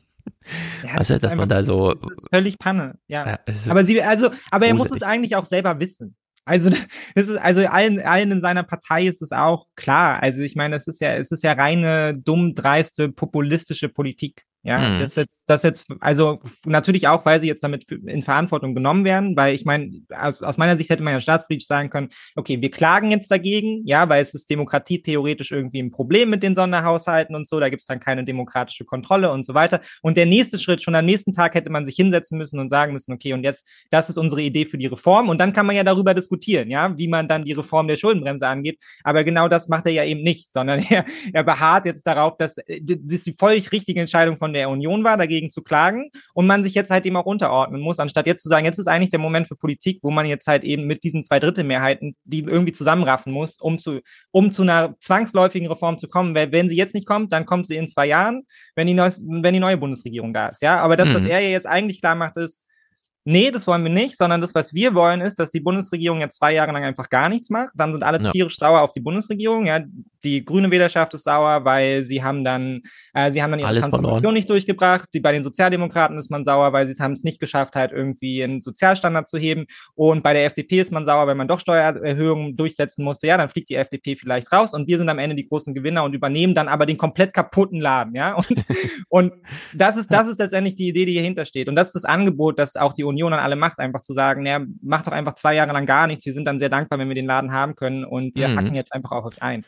Ja, weißt du, dass man da so. Das ist völlig Panne, ja. ja aber sie, also, aber er muss es eigentlich auch selber wissen. Also, [LAUGHS] das ist, also allen, allen in seiner Partei ist es auch klar. Also, ich meine, es ist ja, es ist ja reine, dumm, dreiste, populistische Politik. Ja, mhm. das jetzt, das jetzt, also natürlich auch, weil sie jetzt damit in Verantwortung genommen werden, weil ich meine, aus, aus meiner Sicht hätte man ja staatspolitisch sagen können, okay, wir klagen jetzt dagegen, ja, weil es ist Demokratie theoretisch irgendwie ein Problem mit den Sonderhaushalten und so, da gibt's dann keine demokratische Kontrolle und so weiter. Und der nächste Schritt, schon am nächsten Tag hätte man sich hinsetzen müssen und sagen müssen, okay, und jetzt, das ist unsere Idee für die Reform und dann kann man ja darüber diskutieren, ja, wie man dann die Reform der Schuldenbremse angeht. Aber genau das macht er ja eben nicht, sondern [LAUGHS] er, er beharrt jetzt darauf, dass das die völlig richtige Entscheidung von der Union war, dagegen zu klagen und man sich jetzt halt eben auch unterordnen muss, anstatt jetzt zu sagen, jetzt ist eigentlich der Moment für Politik, wo man jetzt halt eben mit diesen zwei Drittel Mehrheiten die irgendwie zusammenraffen muss, um zu, um zu einer zwangsläufigen Reform zu kommen. Weil wenn sie jetzt nicht kommt, dann kommt sie in zwei Jahren, wenn die, neues, wenn die neue Bundesregierung da ist. Ja, aber das, mhm. was er ja jetzt eigentlich klar macht, ist, nee, das wollen wir nicht, sondern das, was wir wollen, ist, dass die Bundesregierung jetzt zwei Jahre lang einfach gar nichts macht. Dann sind alle ja. tierisch sauer auf die Bundesregierung. Ja, die grüne Wählerschaft ist sauer, weil sie haben dann, äh, sie haben dann ihre Alles Transformation verloren. nicht durchgebracht. Die, bei den Sozialdemokraten ist man sauer, weil sie haben es nicht geschafft, halt irgendwie einen Sozialstandard zu heben. Und bei der FDP ist man sauer, weil man doch Steuererhöhungen durchsetzen musste. Ja, dann fliegt die FDP vielleicht raus und wir sind am Ende die großen Gewinner und übernehmen dann aber den komplett kaputten Laden. Ja, und, [LAUGHS] und das ist, das ist letztendlich die Idee, die hierhinter steht. Und das ist das Angebot, das auch die Union Union an alle macht, einfach zu sagen, naja, macht doch einfach zwei Jahre lang gar nichts. Wir sind dann sehr dankbar, wenn wir den Laden haben können und wir mhm. hacken jetzt einfach auf euch ein.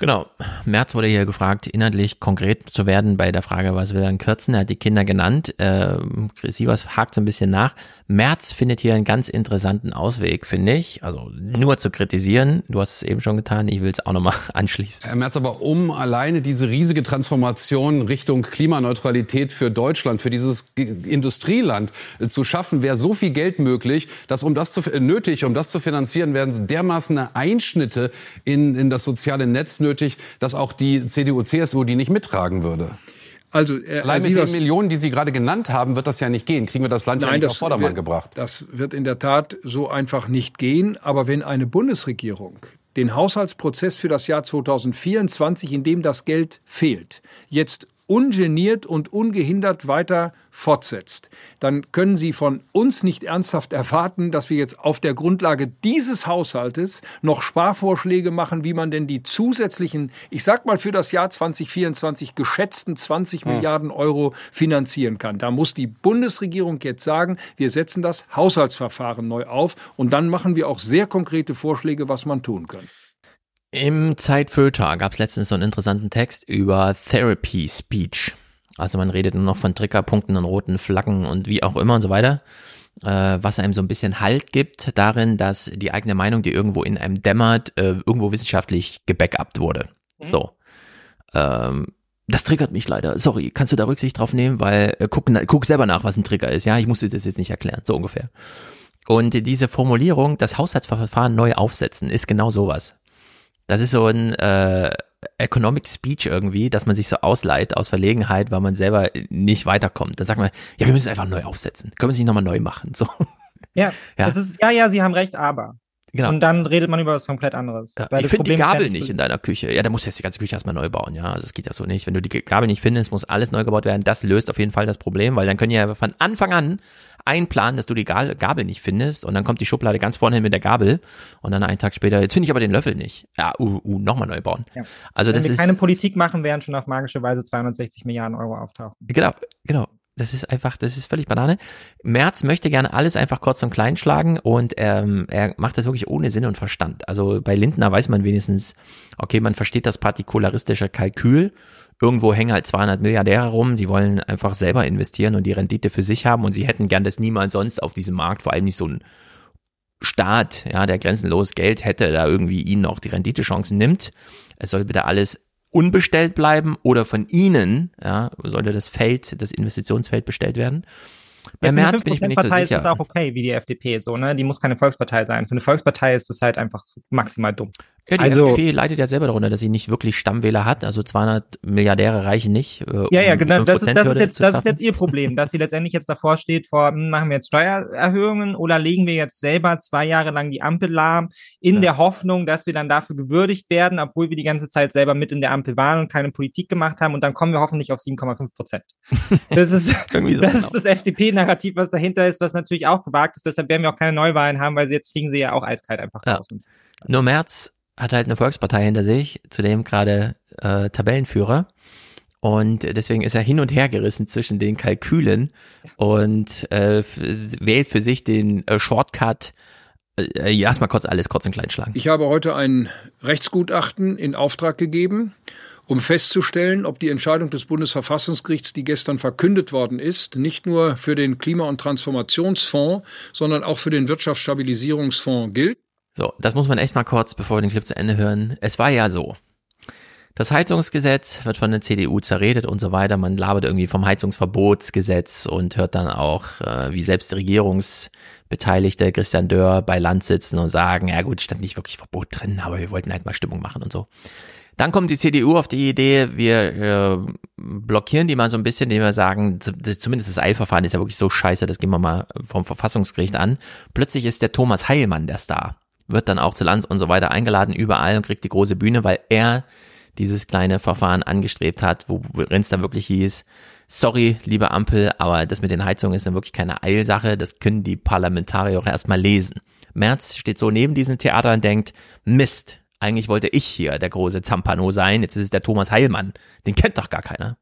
Genau. Merz wurde hier gefragt, inhaltlich konkret zu werden bei der Frage, was will er Kürzen? Er hat die Kinder genannt. Äh, Sievers hakt so ein bisschen nach. Merz findet hier einen ganz interessanten Ausweg, finde ich. Also nur zu kritisieren. Du hast es eben schon getan. Ich will es auch nochmal [LAUGHS] anschließen. Herr Merz, aber um alleine diese riesige Transformation Richtung Klimaneutralität für Deutschland, für dieses Industrieland zu schaffen, wäre so viel Geld möglich, dass um das zu, nötig, um das zu finanzieren, werden dermaßen Einschnitte in, in das soziale Netz nötig, dass auch die CDU, CSU die nicht mittragen würde. Also, äh, Allein mit den Millionen, die Sie gerade genannt haben, wird das ja nicht gehen. Kriegen wir das Land Nein, ja nicht das auf Vordermann wird, gebracht. Das wird in der Tat so einfach nicht gehen. Aber wenn eine Bundesregierung den Haushaltsprozess für das Jahr 2024, in dem das Geld fehlt, jetzt ungeniert und ungehindert weiter fortsetzt, dann können Sie von uns nicht ernsthaft erwarten, dass wir jetzt auf der Grundlage dieses Haushaltes noch Sparvorschläge machen, wie man denn die zusätzlichen, ich sag mal für das Jahr 2024 geschätzten 20 Hm. Milliarden Euro finanzieren kann. Da muss die Bundesregierung jetzt sagen, wir setzen das Haushaltsverfahren neu auf und dann machen wir auch sehr konkrete Vorschläge, was man tun kann. Im Zeitfilter gab es letztens so einen interessanten Text über Therapy Speech. Also man redet nur noch von Triggerpunkten und roten Flaggen und wie auch immer und so weiter. Äh, was einem so ein bisschen Halt gibt darin, dass die eigene Meinung, die irgendwo in einem dämmert, äh, irgendwo wissenschaftlich gebackupt wurde. So. Ähm, das triggert mich leider. Sorry, kannst du da Rücksicht drauf nehmen, weil äh, guck, na- guck selber nach, was ein Trigger ist. Ja, ich muss dir das jetzt nicht erklären, so ungefähr. Und diese Formulierung, das Haushaltsverfahren neu aufsetzen, ist genau sowas. Das ist so ein äh, Economic Speech irgendwie, dass man sich so ausleiht aus Verlegenheit, weil man selber nicht weiterkommt. Da sagt man, ja, wir müssen es einfach neu aufsetzen. Können wir es nicht nochmal neu machen? So. Ja, Ja. Das ist, ja, ja, Sie haben recht, aber. Genau. Und dann redet man über was komplett anderes. Weil ich finde die ja Gabel nicht in deiner Küche. Ja, da musst du jetzt die ganze Küche erstmal neu bauen. Ja, also das geht ja so nicht. Wenn du die Gabel nicht findest, muss alles neu gebaut werden. Das löst auf jeden Fall das Problem, weil dann können ja von Anfang an einplanen, dass du die Ga- Gabel nicht findest und dann kommt die Schublade ganz vorne hin mit der Gabel und dann einen Tag später, jetzt finde ich aber den Löffel nicht. Ja, uh, uh, nochmal neu bauen. Ja. Also Wenn das wir ist keine Politik machen, werden schon auf magische Weise 260 Milliarden Euro auftauchen. Genau, genau. Das ist einfach, das ist völlig Banane. Merz möchte gerne alles einfach kurz und klein schlagen und ähm, er macht das wirklich ohne Sinn und Verstand. Also bei Lindner weiß man wenigstens, okay, man versteht das partikularistische Kalkül. Irgendwo hängen halt 200 Milliardäre rum, die wollen einfach selber investieren und die Rendite für sich haben und sie hätten gern, dass niemand sonst auf diesem Markt, vor allem nicht so ein Staat, ja, der grenzenlos Geld hätte, da irgendwie ihnen auch die Renditechancen nimmt. Es soll bitte alles unbestellt bleiben oder von ihnen, ja, sollte das Feld, das Investitionsfeld bestellt werden. Bei März bin ich mir nicht so 5%-Partei ist sicher. das auch okay, wie die FDP, so, ne? Die muss keine Volkspartei sein. Für eine Volkspartei ist das halt einfach maximal dumm. Ja, die also, FDP leidet ja selber darunter, dass sie nicht wirklich Stammwähler hat. Also 200 Milliardäre reichen nicht. Äh, Ja, ja, um genau. die Das ist, das, ist 5%-Hürde jetzt, das ist jetzt ihr Problem, dass sie letztendlich jetzt davor steht vor, hm, machen wir jetzt Steuererhöhungen oder legen wir jetzt selber zwei Jahre lang die Ampel lahm, in der Hoffnung, dass wir dann dafür gewürdigt werden, obwohl wir die ganze Zeit selber mit in der Ampel waren und keine Politik gemacht haben und dann kommen wir hoffentlich auf 7,5 Prozent. [LAUGHS] Das ist, so, das genau. ist das FDP-Narrativ, was dahinter ist, was natürlich auch gewagt ist. Deshalb werden wir auch keine Neuwahlen haben, weil sie jetzt fliegen sie ja auch eiskalt einfach Ja. raus. Und Nur Merz hat halt eine Volkspartei hinter sich, zudem gerade äh, Tabellenführer. Und deswegen ist er hin und her gerissen zwischen den Kalkülen und äh, wählt für sich den äh, Shortcut. Äh, ja, erstmal kurz alles kurz und klein schlagen. Ich habe heute ein Rechtsgutachten in Auftrag gegeben, um festzustellen, ob die Entscheidung des Bundesverfassungsgerichts, die gestern verkündet worden ist, nicht nur für den Klima- und Transformationsfonds, sondern auch für den Wirtschaftsstabilisierungsfonds gilt. So, das muss man echt mal kurz, bevor wir den Clip zu Ende hören. Es war ja so. Das Heizungsgesetz wird von der CDU zerredet und so weiter. Man labert irgendwie vom Heizungsverbotsgesetz und hört dann auch, äh, wie selbst Regierungsbeteiligte Christian Dörr bei Land sitzen und sagen, ja gut, stand nicht wirklich Verbot drin, aber wir wollten halt mal Stimmung machen und so. Dann kommt die CDU auf die Idee, wir äh, blockieren die mal so ein bisschen, indem wir sagen, zumindest das Eilverfahren ist ja wirklich so scheiße, das gehen wir mal vom Verfassungsgericht an. Plötzlich ist der Thomas Heilmann der Star, wird dann auch zu Lanz und so weiter eingeladen überall und kriegt die große Bühne, weil er dieses kleine Verfahren angestrebt hat, worin es dann wirklich hieß, sorry, liebe Ampel, aber das mit den Heizungen ist dann wirklich keine Eilsache, das können die Parlamentarier auch erstmal lesen. Merz steht so neben diesem Theater und denkt, Mist, eigentlich wollte ich hier der große Zampano sein, jetzt ist es der Thomas Heilmann, den kennt doch gar keiner.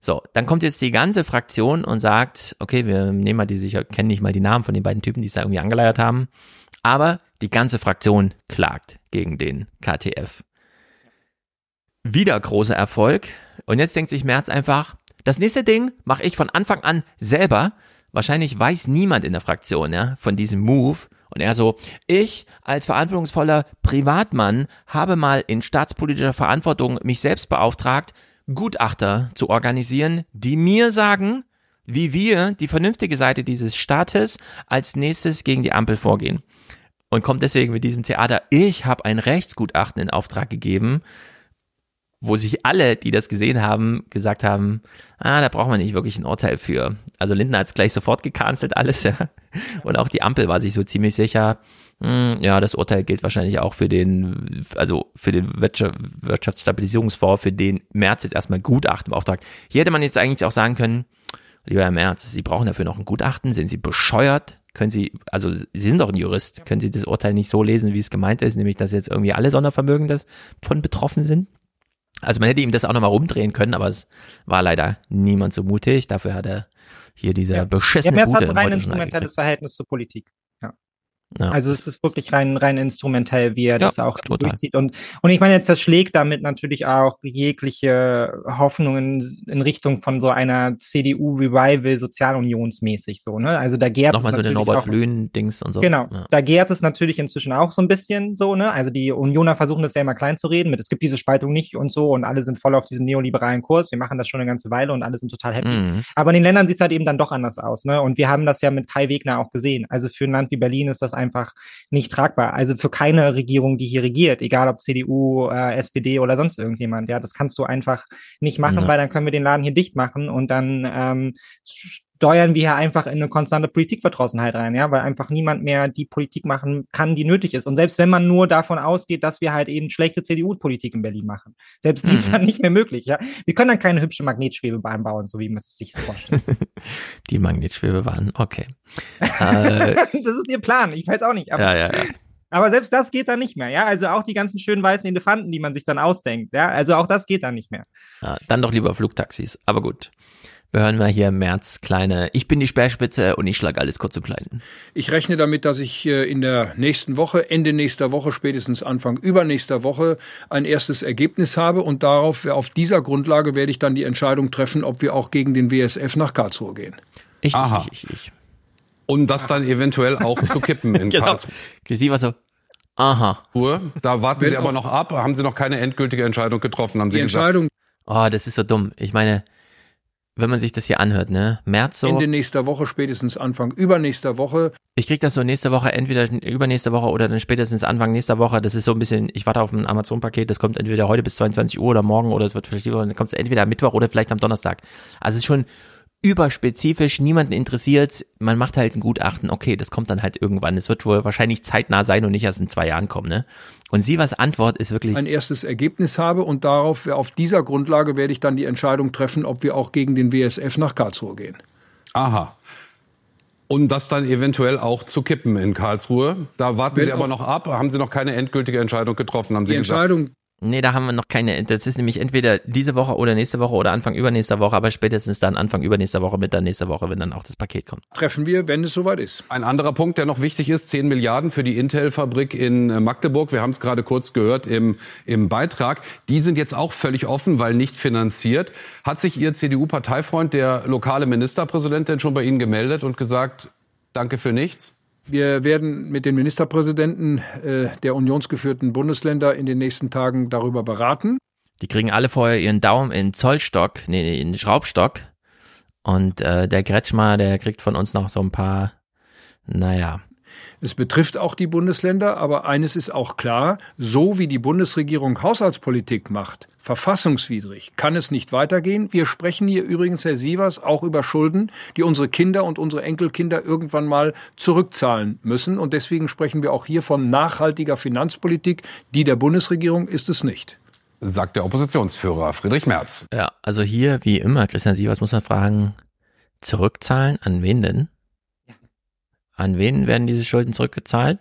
So, dann kommt jetzt die ganze Fraktion und sagt, okay, wir nehmen mal die sicher, kennen nicht mal die Namen von den beiden Typen, die es da irgendwie angeleiert haben, aber die ganze Fraktion klagt gegen den KTF. Wieder großer Erfolg. Und jetzt denkt sich Merz einfach, das nächste Ding mache ich von Anfang an selber. Wahrscheinlich weiß niemand in der Fraktion ja, von diesem Move. Und er so, ich als verantwortungsvoller Privatmann habe mal in staatspolitischer Verantwortung mich selbst beauftragt, Gutachter zu organisieren, die mir sagen, wie wir, die vernünftige Seite dieses Staates, als nächstes gegen die Ampel vorgehen. Und kommt deswegen mit diesem Theater, ich habe ein Rechtsgutachten in Auftrag gegeben, wo sich alle, die das gesehen haben, gesagt haben, ah, da braucht man nicht wirklich ein Urteil für. Also Lindner hat es gleich sofort gecancelt alles, [LAUGHS] ja. Und auch die Ampel war sich so ziemlich sicher, hm, ja, das Urteil gilt wahrscheinlich auch für den, also für den Wirtschaftsstabilisierungsfonds, für den März jetzt erstmal Gutachten beauftragt. Hier hätte man jetzt eigentlich auch sagen können, lieber Herr Merz, Sie brauchen dafür noch ein Gutachten, sind Sie bescheuert? Können Sie, also Sie sind doch ein Jurist, können Sie das Urteil nicht so lesen, wie es gemeint ist, nämlich dass jetzt irgendwie alle Sondervermögen davon betroffen sind? Also man hätte ihm das auch nochmal rumdrehen können, aber es war leider niemand so mutig. Dafür hat er hier diese ja. beschissene ja, Merz hat ein rein instrumentelles Verhältnis zur Politik. Ja. Also es ist wirklich rein, rein instrumentell, wie er ja, das auch total. durchzieht. Und, und ich meine, jetzt zerschlägt damit natürlich auch jegliche Hoffnungen in Richtung von so einer CDU-Revival sozialunionsmäßig so, ne? Also da gärt Nochmal es so den Norbert Blühen-Dings und so. Genau. Ja. Da gärt es natürlich inzwischen auch so ein bisschen so, ne? Also die Unioner versuchen das ja immer klein zu reden mit, es gibt diese Spaltung nicht und so und alle sind voll auf diesem neoliberalen Kurs. Wir machen das schon eine ganze Weile und alle sind total happy. Mhm. Aber in den Ländern sieht es halt eben dann doch anders aus, ne? Und wir haben das ja mit Kai Wegner auch gesehen. Also für ein Land wie Berlin ist das einfach nicht tragbar. Also für keine Regierung, die hier regiert, egal ob CDU, äh, SPD oder sonst irgendjemand. Ja, das kannst du einfach nicht machen, ja. weil dann können wir den Laden hier dicht machen und dann ähm, steuern wir hier einfach in eine konstante Politikverdrossenheit rein, ja, weil einfach niemand mehr die Politik machen kann, die nötig ist. Und selbst wenn man nur davon ausgeht, dass wir halt eben schlechte CDU-Politik in Berlin machen, selbst die mhm. ist dann nicht mehr möglich, ja. Wir können dann keine hübsche Magnetschwebebahn bauen, so wie man es sich so vorstellt. [LAUGHS] die Magnetschwebebahn, okay. [LAUGHS] äh, das ist ihr Plan, ich weiß auch nicht. Aber, ja, ja, ja. Aber selbst das geht dann nicht mehr, ja. Also auch die ganzen schönen weißen Elefanten, die man sich dann ausdenkt, ja. Also auch das geht dann nicht mehr. Ja, dann doch lieber Flugtaxis. Aber gut. Wir hören mal hier März kleine, ich bin die Speerspitze und ich schlage alles kurz und klein. Ich rechne damit, dass ich äh, in der nächsten Woche, Ende nächster Woche, spätestens Anfang übernächster Woche ein erstes Ergebnis habe und darauf, auf dieser Grundlage werde ich dann die Entscheidung treffen, ob wir auch gegen den WSF nach Karlsruhe gehen. Ich, Aha. ich, ich, ich. Um das dann eventuell auch zu kippen in [LAUGHS] genau. Karlsruhe. Sie war so, aha. Da warten Wenn Sie aber noch ab. Haben Sie noch keine endgültige Entscheidung getroffen, haben Sie die gesagt? Entscheidung. Oh, das ist so dumm. Ich meine, wenn man sich das hier anhört, ne? März so. Ende nächster Woche, spätestens Anfang übernächster Woche. Ich krieg das so nächste Woche, entweder übernächste Woche oder dann spätestens Anfang nächster Woche. Das ist so ein bisschen, ich warte auf ein Amazon-Paket, das kommt entweder heute bis 22 Uhr oder morgen oder es wird vielleicht lieber, dann kommt es entweder am Mittwoch oder vielleicht am Donnerstag. Also es ist schon überspezifisch, niemanden interessiert, man macht halt ein Gutachten, okay, das kommt dann halt irgendwann. Es wird wohl wahrscheinlich zeitnah sein und nicht erst in zwei Jahren kommen, ne? Und sie was Antwort ist wirklich. Ein erstes Ergebnis habe und darauf, auf dieser Grundlage werde ich dann die Entscheidung treffen, ob wir auch gegen den WSF nach Karlsruhe gehen. Aha. Um das dann eventuell auch zu kippen in Karlsruhe. Da warten Wenn Sie aber noch ab. Haben Sie noch keine endgültige Entscheidung getroffen, haben Sie die gesagt? Entscheidung Nee, da haben wir noch keine. Das ist nämlich entweder diese Woche oder nächste Woche oder Anfang übernächster Woche, aber spätestens dann Anfang übernächster Woche mit der nächste Woche, wenn dann auch das Paket kommt. Treffen wir, wenn es soweit ist. Ein anderer Punkt, der noch wichtig ist, 10 Milliarden für die Intel-Fabrik in äh, Magdeburg. Wir haben es gerade kurz gehört im, im Beitrag. Die sind jetzt auch völlig offen, weil nicht finanziert. Hat sich Ihr CDU-Parteifreund, der lokale Ministerpräsident, denn schon bei Ihnen gemeldet und gesagt, danke für nichts? Wir werden mit den Ministerpräsidenten äh, der unionsgeführten Bundesländer in den nächsten Tagen darüber beraten. Die kriegen alle vorher ihren Daumen in Zollstock, nee, in Schraubstock. Und äh, der Kretschmer, der kriegt von uns noch so ein paar, naja, es betrifft auch die Bundesländer, aber eines ist auch klar, so wie die Bundesregierung Haushaltspolitik macht, verfassungswidrig, kann es nicht weitergehen. Wir sprechen hier übrigens, Herr Sievers, auch über Schulden, die unsere Kinder und unsere Enkelkinder irgendwann mal zurückzahlen müssen. Und deswegen sprechen wir auch hier von nachhaltiger Finanzpolitik. Die der Bundesregierung ist es nicht sagt der Oppositionsführer Friedrich Merz. Ja, also hier wie immer, Christian Sievers muss man fragen, zurückzahlen an wen denn? An wen werden diese Schulden zurückgezahlt?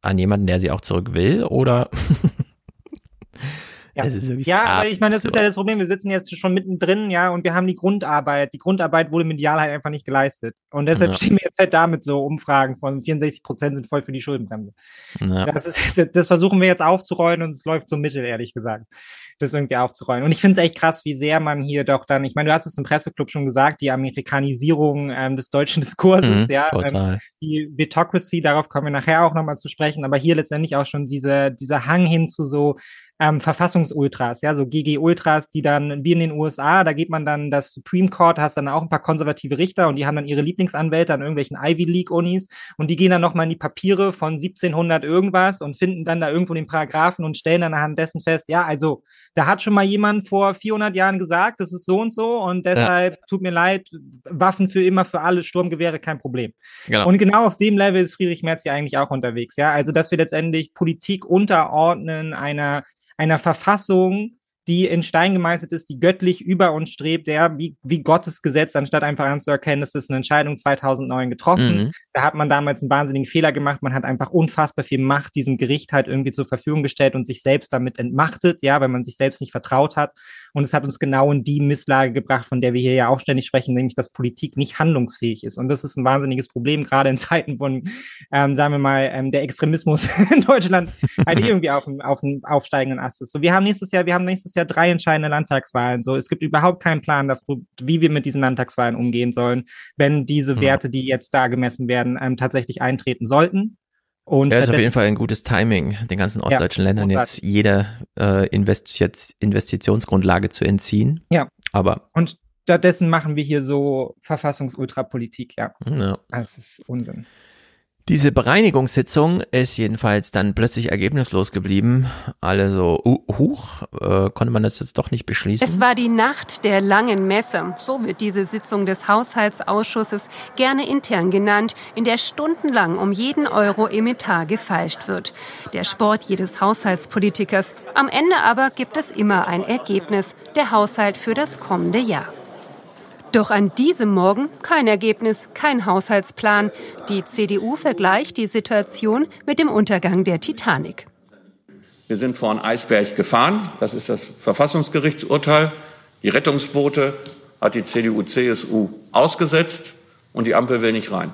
An jemanden, der sie auch zurück will? Oder [LAUGHS] Ja, ja aber ich meine, das ist ja das Problem. Wir sitzen jetzt schon mittendrin, ja, und wir haben die Grundarbeit. Die Grundarbeit wurde medial halt einfach nicht geleistet. Und deshalb ja. stehen wir jetzt halt damit so Umfragen von 64 Prozent sind voll für die Schuldenbremse. Ja. Das, ist, das versuchen wir jetzt aufzurollen und es läuft so mittel, ehrlich gesagt, das irgendwie aufzurollen. Und ich finde es echt krass, wie sehr man hier doch dann, ich meine, du hast es im Presseclub schon gesagt, die Amerikanisierung ähm, des deutschen [LAUGHS] Diskurses, mhm, ja, ähm, die Bitocracy, darauf kommen wir nachher auch nochmal zu sprechen, aber hier letztendlich auch schon diese, dieser Hang hin zu so ähm, Verfassungsultras, ja, so GG-Ultras, die dann, wie in den USA, da geht man dann das Supreme Court, hast dann auch ein paar konservative Richter und die haben dann ihre Lieblingsanwälte an irgendwelchen Ivy League-Unis und die gehen dann nochmal in die Papiere von 1700 irgendwas und finden dann da irgendwo den Paragraphen und stellen dann anhand dessen fest, ja, also da hat schon mal jemand vor 400 Jahren gesagt, das ist so und so und deshalb ja. tut mir leid, Waffen für immer für alle, Sturmgewehre kein Problem. Genau. Und genau auf dem Level ist Friedrich Merz ja eigentlich auch unterwegs, ja, also dass wir letztendlich Politik unterordnen einer einer Verfassung, die in Stein gemeißelt ist, die göttlich über uns strebt, der wie, wie Gottes Gesetz, anstatt einfach anzuerkennen, das ist eine Entscheidung 2009 getroffen. Mhm. Da hat man damals einen wahnsinnigen Fehler gemacht. Man hat einfach unfassbar viel Macht diesem Gericht halt irgendwie zur Verfügung gestellt und sich selbst damit entmachtet, ja, weil man sich selbst nicht vertraut hat. Und es hat uns genau in die Misslage gebracht, von der wir hier ja auch ständig sprechen, nämlich dass Politik nicht handlungsfähig ist. Und das ist ein wahnsinniges Problem, gerade in Zeiten von, ähm, sagen wir mal, ähm, der Extremismus [LAUGHS] in Deutschland halt [LAUGHS] irgendwie auf dem, auf dem aufsteigenden Ast ist. So, wir haben nächstes Jahr, wir haben nächstes Jahr drei entscheidende Landtagswahlen. So, es gibt überhaupt keinen Plan dafür, wie wir mit diesen Landtagswahlen umgehen sollen, wenn diese Werte, die jetzt da gemessen werden, ähm, tatsächlich eintreten sollten. Und ja, ist auf jeden Fall ein gutes Timing, den ganzen ostdeutschen ja, Ländern jetzt jede äh, Invest jetzt Investitionsgrundlage zu entziehen. Ja. Aber. Und stattdessen machen wir hier so Verfassungsultrapolitik, ja. ja. Das ist Unsinn. Diese Bereinigungssitzung ist jedenfalls dann plötzlich ergebnislos geblieben. Alle so, uh, huch, äh, konnte man das jetzt doch nicht beschließen? Es war die Nacht der langen Messe. So wird diese Sitzung des Haushaltsausschusses gerne intern genannt, in der stundenlang um jeden Euro im Etat gefeilscht wird. Der Sport jedes Haushaltspolitikers. Am Ende aber gibt es immer ein Ergebnis, der Haushalt für das kommende Jahr. Doch an diesem Morgen kein Ergebnis, kein Haushaltsplan. Die CDU vergleicht die Situation mit dem Untergang der Titanic. Wir sind vor einen Eisberg gefahren. Das ist das Verfassungsgerichtsurteil. Die Rettungsboote hat die CDU-CSU ausgesetzt und die Ampel will nicht rein.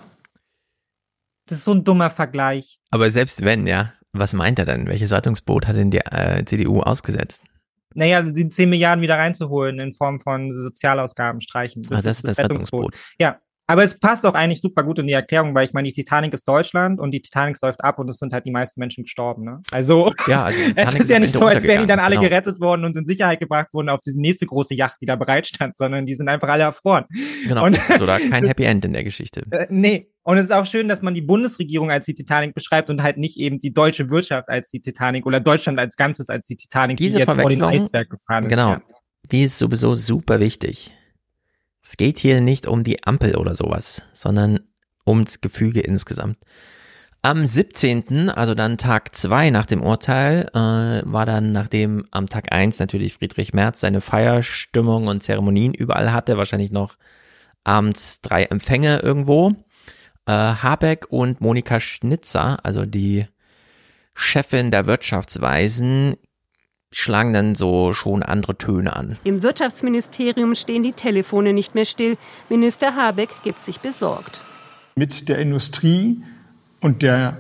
Das ist so ein dummer Vergleich. Aber selbst wenn, ja, was meint er denn? Welches Rettungsboot hat denn die äh, CDU ausgesetzt? Naja, die 10 Milliarden wieder reinzuholen in Form von Sozialausgaben streichen. Das, ah, das ist das, das Rettungsboot. Rettungsboot. Ja, aber es passt auch eigentlich super gut in die Erklärung, weil ich meine, die Titanic ist Deutschland und die Titanic säuft ab und es sind halt die meisten Menschen gestorben. Ne? Also, ja, also [LAUGHS] es ist ja nicht so, als wären die dann alle genau. gerettet worden und in Sicherheit gebracht worden auf diese nächste große Yacht, die da bereit stand, sondern die sind einfach alle erfroren. Genau, und, also da kein [LAUGHS] Happy End in der Geschichte. Äh, nee, und es ist auch schön, dass man die Bundesregierung als die Titanic beschreibt und halt nicht eben die deutsche Wirtschaft als die Titanic oder Deutschland als Ganzes als die Titanic, Diese die jetzt vor den Eisberg gefahren ist. Genau, die ist sowieso super wichtig. Es geht hier nicht um die Ampel oder sowas, sondern ums Gefüge insgesamt. Am 17., also dann Tag 2 nach dem Urteil, äh, war dann, nachdem am Tag 1 natürlich Friedrich Merz seine Feierstimmung und Zeremonien überall hatte, wahrscheinlich noch abends drei Empfänge irgendwo. Äh, Habeck und Monika Schnitzer, also die Chefin der Wirtschaftsweisen, schlagen dann so schon andere Töne an. Im Wirtschaftsministerium stehen die Telefone nicht mehr still. Minister Habeck gibt sich besorgt. Mit der Industrie und der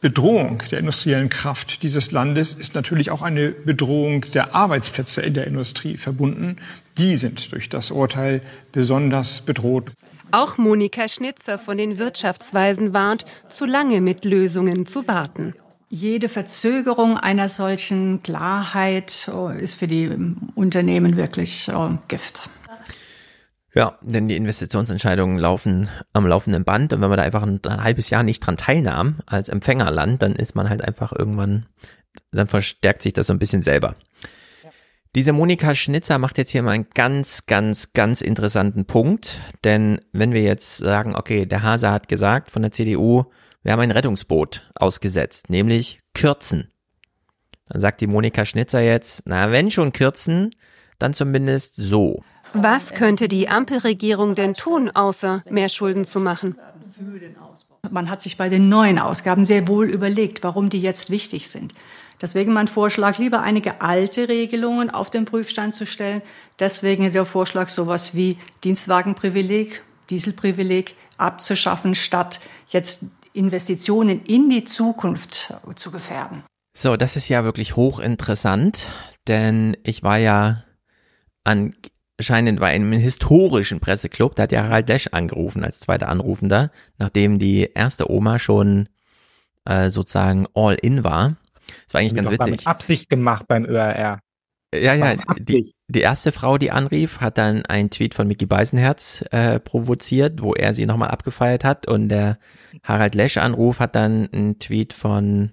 Bedrohung der industriellen Kraft dieses Landes ist natürlich auch eine Bedrohung der Arbeitsplätze in der Industrie verbunden. Die sind durch das Urteil besonders bedroht. Auch Monika Schnitzer von den Wirtschaftsweisen warnt, zu lange mit Lösungen zu warten. Jede Verzögerung einer solchen Klarheit äh, ist für die Unternehmen wirklich äh, Gift. Ja, denn die Investitionsentscheidungen laufen am laufenden Band und wenn man da einfach ein, ein halbes Jahr nicht dran teilnahm als Empfängerland, dann ist man halt einfach irgendwann, dann verstärkt sich das so ein bisschen selber. Diese Monika Schnitzer macht jetzt hier mal einen ganz, ganz, ganz interessanten Punkt, denn wenn wir jetzt sagen, okay, der Hase hat gesagt von der CDU, wir haben ein Rettungsboot ausgesetzt, nämlich kürzen. Dann sagt die Monika Schnitzer jetzt, na, wenn schon kürzen, dann zumindest so. Was könnte die Ampelregierung denn tun, außer mehr Schulden zu machen? Man hat sich bei den neuen Ausgaben sehr wohl überlegt, warum die jetzt wichtig sind. Deswegen mein Vorschlag, lieber einige alte Regelungen auf den Prüfstand zu stellen. Deswegen der Vorschlag, sowas wie Dienstwagenprivileg, Dieselprivileg abzuschaffen, statt jetzt Investitionen in die Zukunft zu gefährden. So, das ist ja wirklich hochinteressant, denn ich war ja anscheinend bei einem historischen Presseclub, da hat ja Harald Lesch angerufen als zweiter Anrufender, nachdem die erste Oma schon äh, sozusagen all in war. Das war eigentlich ganz witzig. Mit Absicht gemacht beim ÖRR. Ja, ja, die, die erste Frau, die anrief, hat dann einen Tweet von Mickey Beisenherz äh, provoziert, wo er sie nochmal abgefeiert hat. Und der Harald Lesch-Anruf hat dann einen Tweet von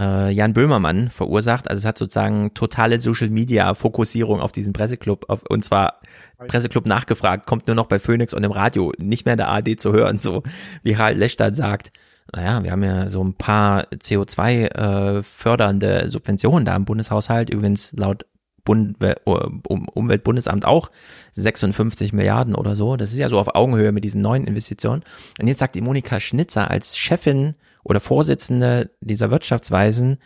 äh, Jan Böhmermann verursacht. Also es hat sozusagen totale Social-Media-Fokussierung auf diesen Presseclub auf, und zwar Presseclub nachgefragt, kommt nur noch bei Phoenix und im Radio, nicht mehr in der ARD zu hören, so wie Harald Lesch dann sagt. Naja, wir haben ja so ein paar CO2 äh, fördernde Subventionen da im Bundeshaushalt, übrigens laut Bund, Umweltbundesamt auch 56 Milliarden oder so. Das ist ja so auf Augenhöhe mit diesen neuen Investitionen. Und jetzt sagt die Monika Schnitzer als Chefin oder Vorsitzende dieser Wirtschaftsweisen,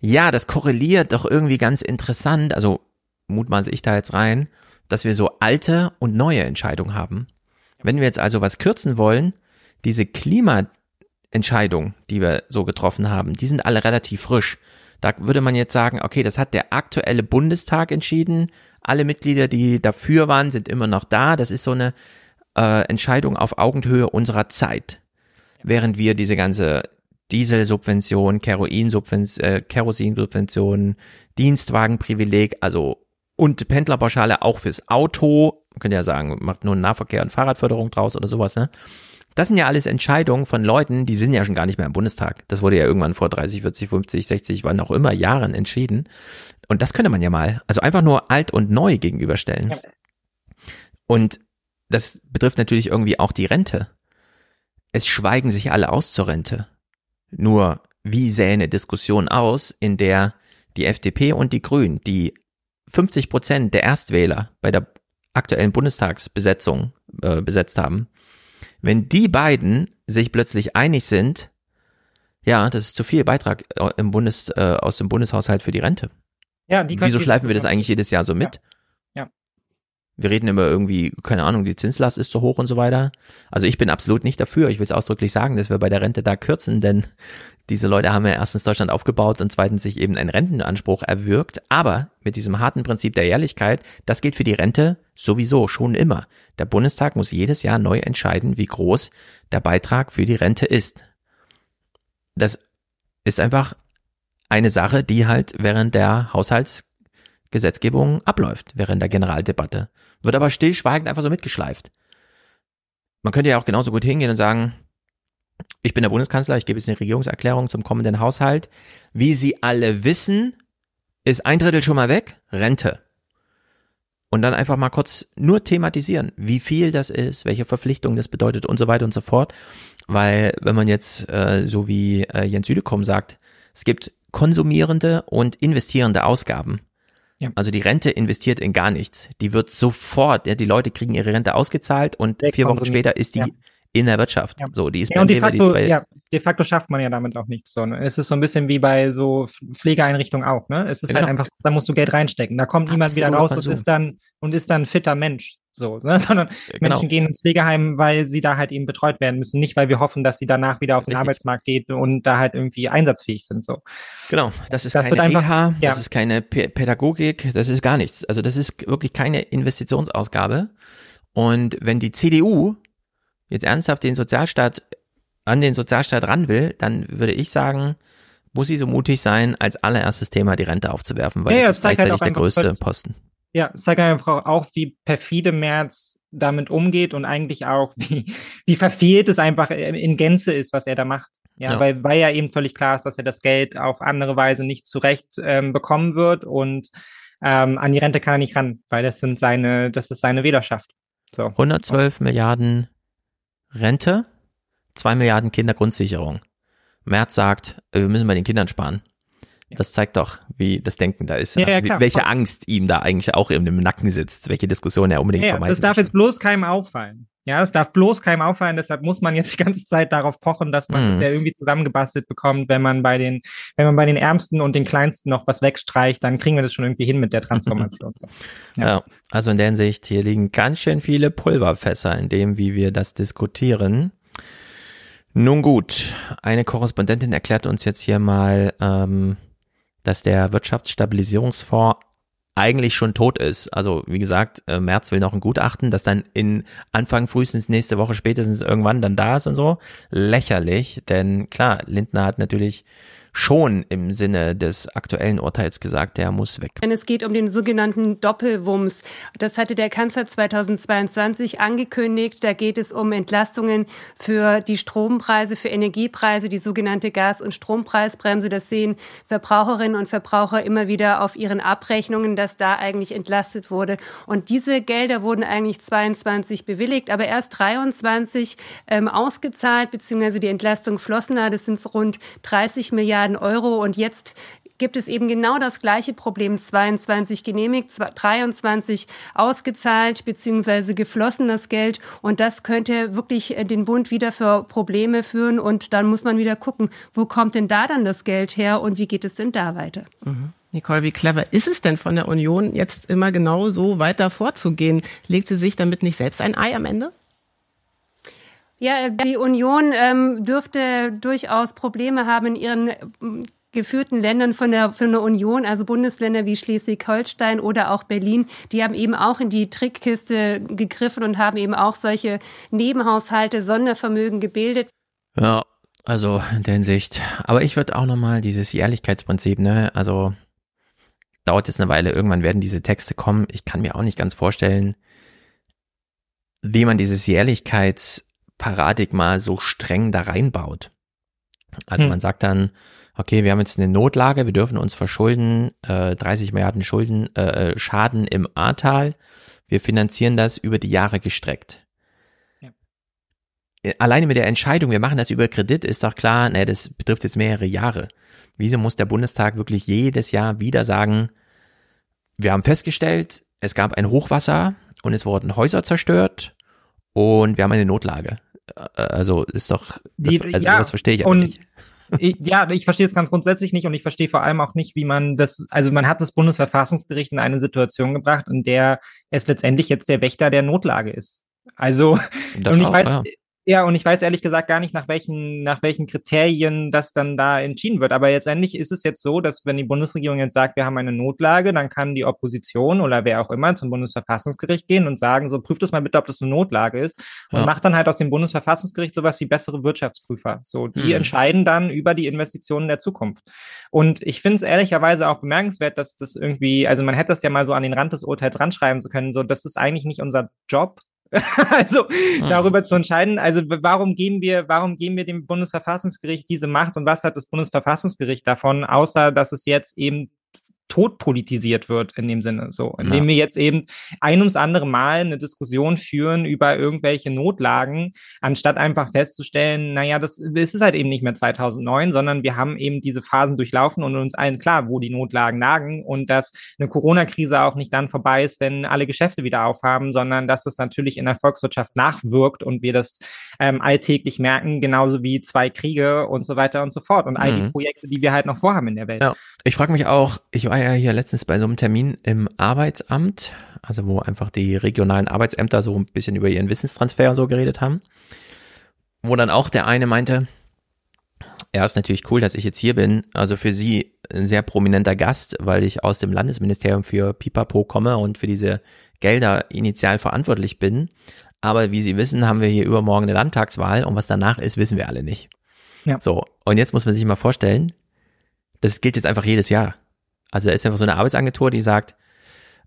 ja, das korreliert doch irgendwie ganz interessant, also mutmaße ich da jetzt rein, dass wir so alte und neue Entscheidungen haben. Wenn wir jetzt also was kürzen wollen, diese Klimaentscheidungen, die wir so getroffen haben, die sind alle relativ frisch. Da würde man jetzt sagen, okay, das hat der aktuelle Bundestag entschieden. Alle Mitglieder, die dafür waren, sind immer noch da. Das ist so eine äh, Entscheidung auf Augenhöhe unserer Zeit. Während wir diese ganze Dieselsubvention, Keroinsubvention, äh, Kerosinsubvention, Dienstwagenprivileg, also und Pendlerpauschale auch fürs Auto, man könnte ja sagen, macht nur Nahverkehr und Fahrradförderung draus oder sowas, ne? Das sind ja alles Entscheidungen von Leuten, die sind ja schon gar nicht mehr im Bundestag. Das wurde ja irgendwann vor 30, 40, 50, 60, wann auch immer Jahren entschieden. Und das könnte man ja mal, also einfach nur alt und neu gegenüberstellen. Ja. Und das betrifft natürlich irgendwie auch die Rente. Es schweigen sich alle aus zur Rente. Nur, wie sähe eine Diskussion aus, in der die FDP und die Grünen, die 50 Prozent der Erstwähler bei der aktuellen Bundestagsbesetzung äh, besetzt haben, wenn die beiden sich plötzlich einig sind, ja, das ist zu viel Beitrag äh, im Bundes, äh, aus dem Bundeshaushalt für die Rente. Ja, die Wieso schleifen wir das eigentlich jedes Jahr so mit? Ja. ja. Wir reden immer irgendwie, keine Ahnung, die Zinslast ist zu hoch und so weiter. Also ich bin absolut nicht dafür. Ich will es ausdrücklich sagen, dass wir bei der Rente da kürzen, denn diese Leute haben ja erstens Deutschland aufgebaut und zweitens sich eben einen Rentenanspruch erwirkt. Aber mit diesem harten Prinzip der Ehrlichkeit, das gilt für die Rente sowieso schon immer. Der Bundestag muss jedes Jahr neu entscheiden, wie groß der Beitrag für die Rente ist. Das ist einfach eine Sache, die halt während der Haushaltsgesetzgebung abläuft, während der Generaldebatte. Wird aber stillschweigend einfach so mitgeschleift. Man könnte ja auch genauso gut hingehen und sagen, ich bin der Bundeskanzler, ich gebe jetzt eine Regierungserklärung zum kommenden Haushalt. Wie Sie alle wissen, ist ein Drittel schon mal weg, Rente. Und dann einfach mal kurz nur thematisieren, wie viel das ist, welche Verpflichtung das bedeutet und so weiter und so fort. Weil wenn man jetzt äh, so wie äh, Jens Südekom sagt, es gibt konsumierende und investierende Ausgaben. Ja. Also die Rente investiert in gar nichts. Die wird sofort, ja, die Leute kriegen ihre Rente ausgezahlt und vier Wochen später ist die ja in der Wirtschaft. Ja. So, die ist ja, und de facto, ja, de facto schafft man ja damit auch nichts. So, ne? Es ist so ein bisschen wie bei so Pflegeeinrichtungen auch, ne? Es ist halt genau. halt einfach, da musst du Geld reinstecken. Da kommt niemand wieder raus und ist dann und ist dann fitter Mensch. So, ne? [LAUGHS] sondern genau. Menschen gehen ins Pflegeheim, weil sie da halt eben betreut werden müssen, nicht weil wir hoffen, dass sie danach wieder auf den Richtig. Arbeitsmarkt geht und da halt irgendwie einsatzfähig sind. So. Genau, das ist das keine einfach, Reha, ja. das ist keine P Pädagogik, das ist gar nichts. Also das ist wirklich keine Investitionsausgabe. Und wenn die CDU jetzt ernsthaft den Sozialstaat an den Sozialstaat ran will, dann würde ich sagen, muss sie so mutig sein, als allererstes Thema die Rente aufzuwerfen, weil ja, das ist halt gleichzeitig halt der größte Posten. Ja, es zeigt einfach auch, wie perfide Merz damit umgeht und eigentlich auch, [LAUGHS] wie, wie verfehlt es einfach in Gänze ist, was er da macht. Ja, ja. Weil, weil ja eben völlig klar ist, dass er das Geld auf andere Weise nicht zurecht ähm, bekommen wird und ähm, an die Rente kann er nicht ran, weil das sind seine, das ist seine Wählerschaft. So. 112 Milliarden Rente, zwei Milliarden Kindergrundsicherung. Merz sagt, äh, wir müssen bei den Kindern sparen. Das zeigt doch, wie das Denken da ist. Ja, ja, klar. welche Angst ihm da eigentlich auch im Nacken sitzt, welche Diskussion er unbedingt ja, vermeiden Das darf jetzt bloß keinem auffallen. Ja, es darf bloß keinem auffallen, deshalb muss man jetzt die ganze Zeit darauf pochen, dass man Mhm. es ja irgendwie zusammengebastelt bekommt. Wenn man bei den, wenn man bei den Ärmsten und den Kleinsten noch was wegstreicht, dann kriegen wir das schon irgendwie hin mit der [LAUGHS] Transformation. So. Ja. also in der Hinsicht, hier liegen ganz schön viele Pulverfässer in dem, wie wir das diskutieren. Nun gut, eine Korrespondentin erklärt uns jetzt hier mal, ähm, dass der Wirtschaftsstabilisierungsfonds eigentlich schon tot ist. Also wie gesagt, äh, Merz will noch ein Gutachten, das dann in Anfang frühestens nächste Woche spätestens irgendwann dann da ist und so. Lächerlich, denn klar, Lindner hat natürlich schon im Sinne des aktuellen Urteils gesagt, der muss weg. Denn es geht um den sogenannten Doppelwumms. Das hatte der Kanzler 2022 angekündigt. Da geht es um Entlastungen für die Strompreise, für Energiepreise, die sogenannte Gas- und Strompreisbremse. Das sehen Verbraucherinnen und Verbraucher immer wieder auf ihren Abrechnungen, dass da eigentlich entlastet wurde. Und diese Gelder wurden eigentlich 22 bewilligt, aber erst 23 ähm, ausgezahlt, beziehungsweise die Entlastung flossen da. Das sind rund 30 Milliarden Euro. Und jetzt gibt es eben genau das gleiche Problem. 22 genehmigt, 23 ausgezahlt bzw. geflossen das Geld. Und das könnte wirklich äh, den Bund wieder für Probleme führen. Und dann muss man wieder gucken, wo kommt denn da dann das Geld her und wie geht es denn da weiter? Mhm. Nicole, wie clever ist es denn von der Union, jetzt immer genau so weiter vorzugehen? Legt sie sich damit nicht selbst ein Ei am Ende? Ja, die Union ähm, dürfte durchaus Probleme haben in ihren ähm, geführten Ländern von der, von der Union, also Bundesländer wie Schleswig-Holstein oder auch Berlin, die haben eben auch in die Trickkiste gegriffen und haben eben auch solche Nebenhaushalte, Sondervermögen gebildet. Ja, also in der Hinsicht. Aber ich würde auch nochmal dieses Jährlichkeitsprinzip, ne, also dauert jetzt eine Weile, irgendwann werden diese Texte kommen. Ich kann mir auch nicht ganz vorstellen, wie man dieses Jährlichkeitsparadigma so streng da reinbaut. Also Hm. man sagt dann, okay, wir haben jetzt eine Notlage, wir dürfen uns verschulden, äh, 30 Milliarden Schulden, äh, Schaden im Ahrtal. Wir finanzieren das über die Jahre gestreckt. Äh, Alleine mit der Entscheidung, wir machen das über Kredit, ist doch klar, ne, das betrifft jetzt mehrere Jahre. Wieso muss der Bundestag wirklich jedes Jahr wieder sagen, wir haben festgestellt, es gab ein Hochwasser und es wurden Häuser zerstört und wir haben eine Notlage. Also ist doch, das, also ja, das verstehe ich aber und nicht. [LAUGHS] Ich, ja, ich verstehe es ganz grundsätzlich nicht und ich verstehe vor allem auch nicht, wie man das, also man hat das Bundesverfassungsgericht in eine Situation gebracht, in der es letztendlich jetzt der Wächter der Notlage ist. Also, Das und ich auch, weiß, ja. Ja, und ich weiß ehrlich gesagt gar nicht, nach welchen, nach welchen Kriterien das dann da entschieden wird. Aber letztendlich ist es jetzt so, dass wenn die Bundesregierung jetzt sagt, wir haben eine Notlage, dann kann die Opposition oder wer auch immer zum Bundesverfassungsgericht gehen und sagen, so prüft das mal bitte, ob das eine Notlage ist und Ja. macht dann halt aus dem Bundesverfassungsgericht sowas wie bessere Wirtschaftsprüfer. So, die Mhm. entscheiden dann über die Investitionen der Zukunft. Und ich finde es ehrlicherweise auch bemerkenswert, dass das irgendwie, also man hätte das ja mal so an den Rand des Urteils ranschreiben zu können, so, das ist eigentlich nicht unser Job. [LAUGHS] also darüber zu entscheiden. Also warum geben wir, warum geben wir dem Bundesverfassungsgericht diese Macht und was hat das Bundesverfassungsgericht davon, außer dass es jetzt eben tot politisiert wird in dem Sinne, so, indem Ja. wir jetzt eben ein ums andere Mal eine Diskussion führen über irgendwelche Notlagen, anstatt einfach festzustellen, naja, das es ist halt eben nicht mehr 2009, sondern wir haben eben diese Phasen durchlaufen und uns allen klar, wo die Notlagen lagen und dass eine Corona-Krise auch nicht dann vorbei ist, wenn alle Geschäfte wieder aufhaben, sondern dass es natürlich in der Volkswirtschaft nachwirkt und wir das ähm, alltäglich merken, genauso wie zwei Kriege und so weiter und so fort und all die Mhm. Projekte, die wir halt noch vorhaben in der Welt. Ja, ich frage mich auch, ich war ja hier letztens bei so einem Termin im Arbeitsamt, also wo einfach die regionalen Arbeitsämter so ein bisschen über ihren Wissenstransfer und so geredet haben, wo dann auch der eine meinte, ja, ist natürlich cool, dass ich jetzt hier bin, also für Sie ein sehr prominenter Gast, weil ich aus dem Landesministerium für Pipapo komme und für diese Gelder initial verantwortlich bin. Aber wie Sie wissen, haben wir hier übermorgen eine Landtagswahl und was danach ist, wissen wir alle nicht. Ja. So, und jetzt muss man sich mal vorstellen, das gilt jetzt einfach jedes Jahr. Also da ist einfach so eine Arbeitsagentur, die sagt,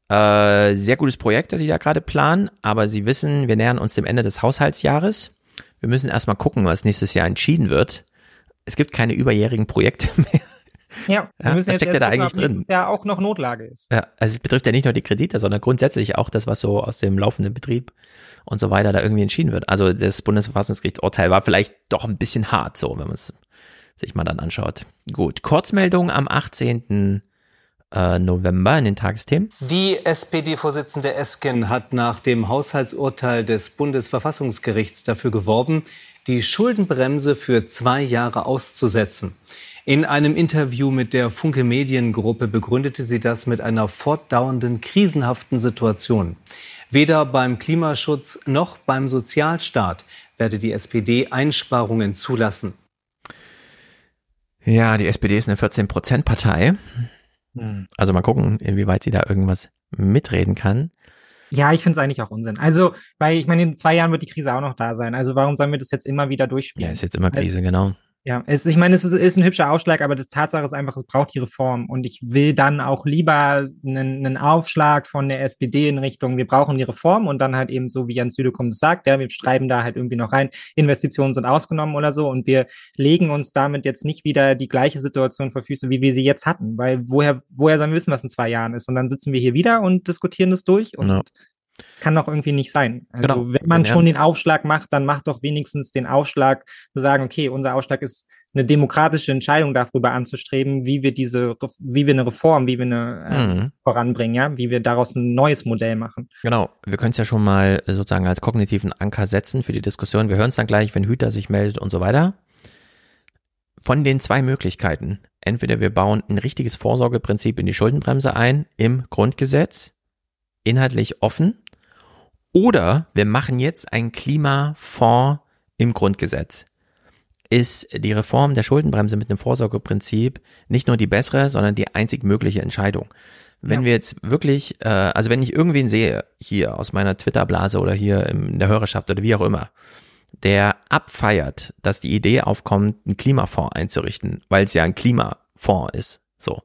äh, sehr gutes Projekt, das Sie da gerade planen, aber Sie wissen, wir nähern uns dem Ende des Haushaltsjahres. Wir müssen erstmal gucken, was nächstes Jahr entschieden wird. Es gibt keine überjährigen Projekte [LAUGHS] mehr. Ja, wir Ja, müssen was jetzt steckt erst da eigentlich drin? Jahr auch noch Notlage ist. Ja, also es betrifft ja nicht nur die Kredite, sondern grundsätzlich auch das, was so aus dem laufenden Betrieb und so weiter da irgendwie entschieden wird. Also das Bundesverfassungsgerichtsurteil war vielleicht doch ein bisschen hart so, wenn man es sich mal dann anschaut. Gut, Kurzmeldung am 18. äh, November in den Tagesthemen. Die SPD-Vorsitzende Esken hat nach dem Haushaltsurteil des Bundesverfassungsgerichts dafür geworben, die Schuldenbremse für zwei Jahre auszusetzen. In einem Interview mit der Funke Mediengruppe begründete sie das mit einer fortdauernden krisenhaften Situation. Weder beim Klimaschutz noch beim Sozialstaat werde die SPD Einsparungen zulassen. Ja, die SPD ist eine 14-Prozent-Partei. Hm. Also mal gucken, inwieweit sie da irgendwas mitreden kann. Ja, ich finde es eigentlich auch Unsinn. Also, weil ich meine, in zwei Jahren wird die Krise auch noch da sein. Also warum sollen wir das jetzt immer wieder durchspielen? Ja, ist jetzt immer Krise, genau. Ja, es, ich meine, es ist, ist ein hübscher Ausschlag, aber die Tatsache ist einfach, es braucht die Reform. Und ich will dann auch lieber einen, einen Aufschlag von der SPD in Richtung, wir brauchen die Reform und dann halt eben so, wie Jens Südekum das sagt, ja, wir schreiben da halt irgendwie noch rein, Investitionen sind ausgenommen oder so und wir legen uns damit jetzt nicht wieder die gleiche Situation vor Füße, wie wir sie jetzt hatten. Weil woher, woher sollen wir wissen, was in zwei Jahren ist? Und dann sitzen wir hier wieder und diskutieren das durch und Genau. Kann doch irgendwie nicht sein. Also Genau. wenn man Ja. schon den Aufschlag macht, dann macht doch wenigstens den Aufschlag zu sagen, okay, unser Aufschlag ist eine demokratische Entscheidung darüber anzustreben, wie wir diese, wie wir eine Reform, wie wir eine äh, Mhm. voranbringen, ja, wie wir daraus ein neues Modell machen. Genau, wir können es ja schon mal äh, sozusagen als kognitiven Anker setzen für die Diskussion. Wir hören es dann gleich, wenn Hüter sich meldet und so weiter. Von den zwei Möglichkeiten, entweder wir bauen ein richtiges Vorsorgeprinzip in die Schuldenbremse ein, im Grundgesetz, inhaltlich offen, oder wir machen jetzt einen Klimafonds im Grundgesetz. Ist die Reform der Schuldenbremse mit einem Vorsorgeprinzip nicht nur die bessere, sondern die einzig mögliche Entscheidung. Wenn wir jetzt wirklich, äh, also wenn ich irgendwen sehe, hier aus meiner Twitter-Blase oder hier in der Hörerschaft oder wie auch immer, der abfeiert, dass die Idee aufkommt, einen Klimafonds einzurichten, weil es ja ein Klimafonds ist, so.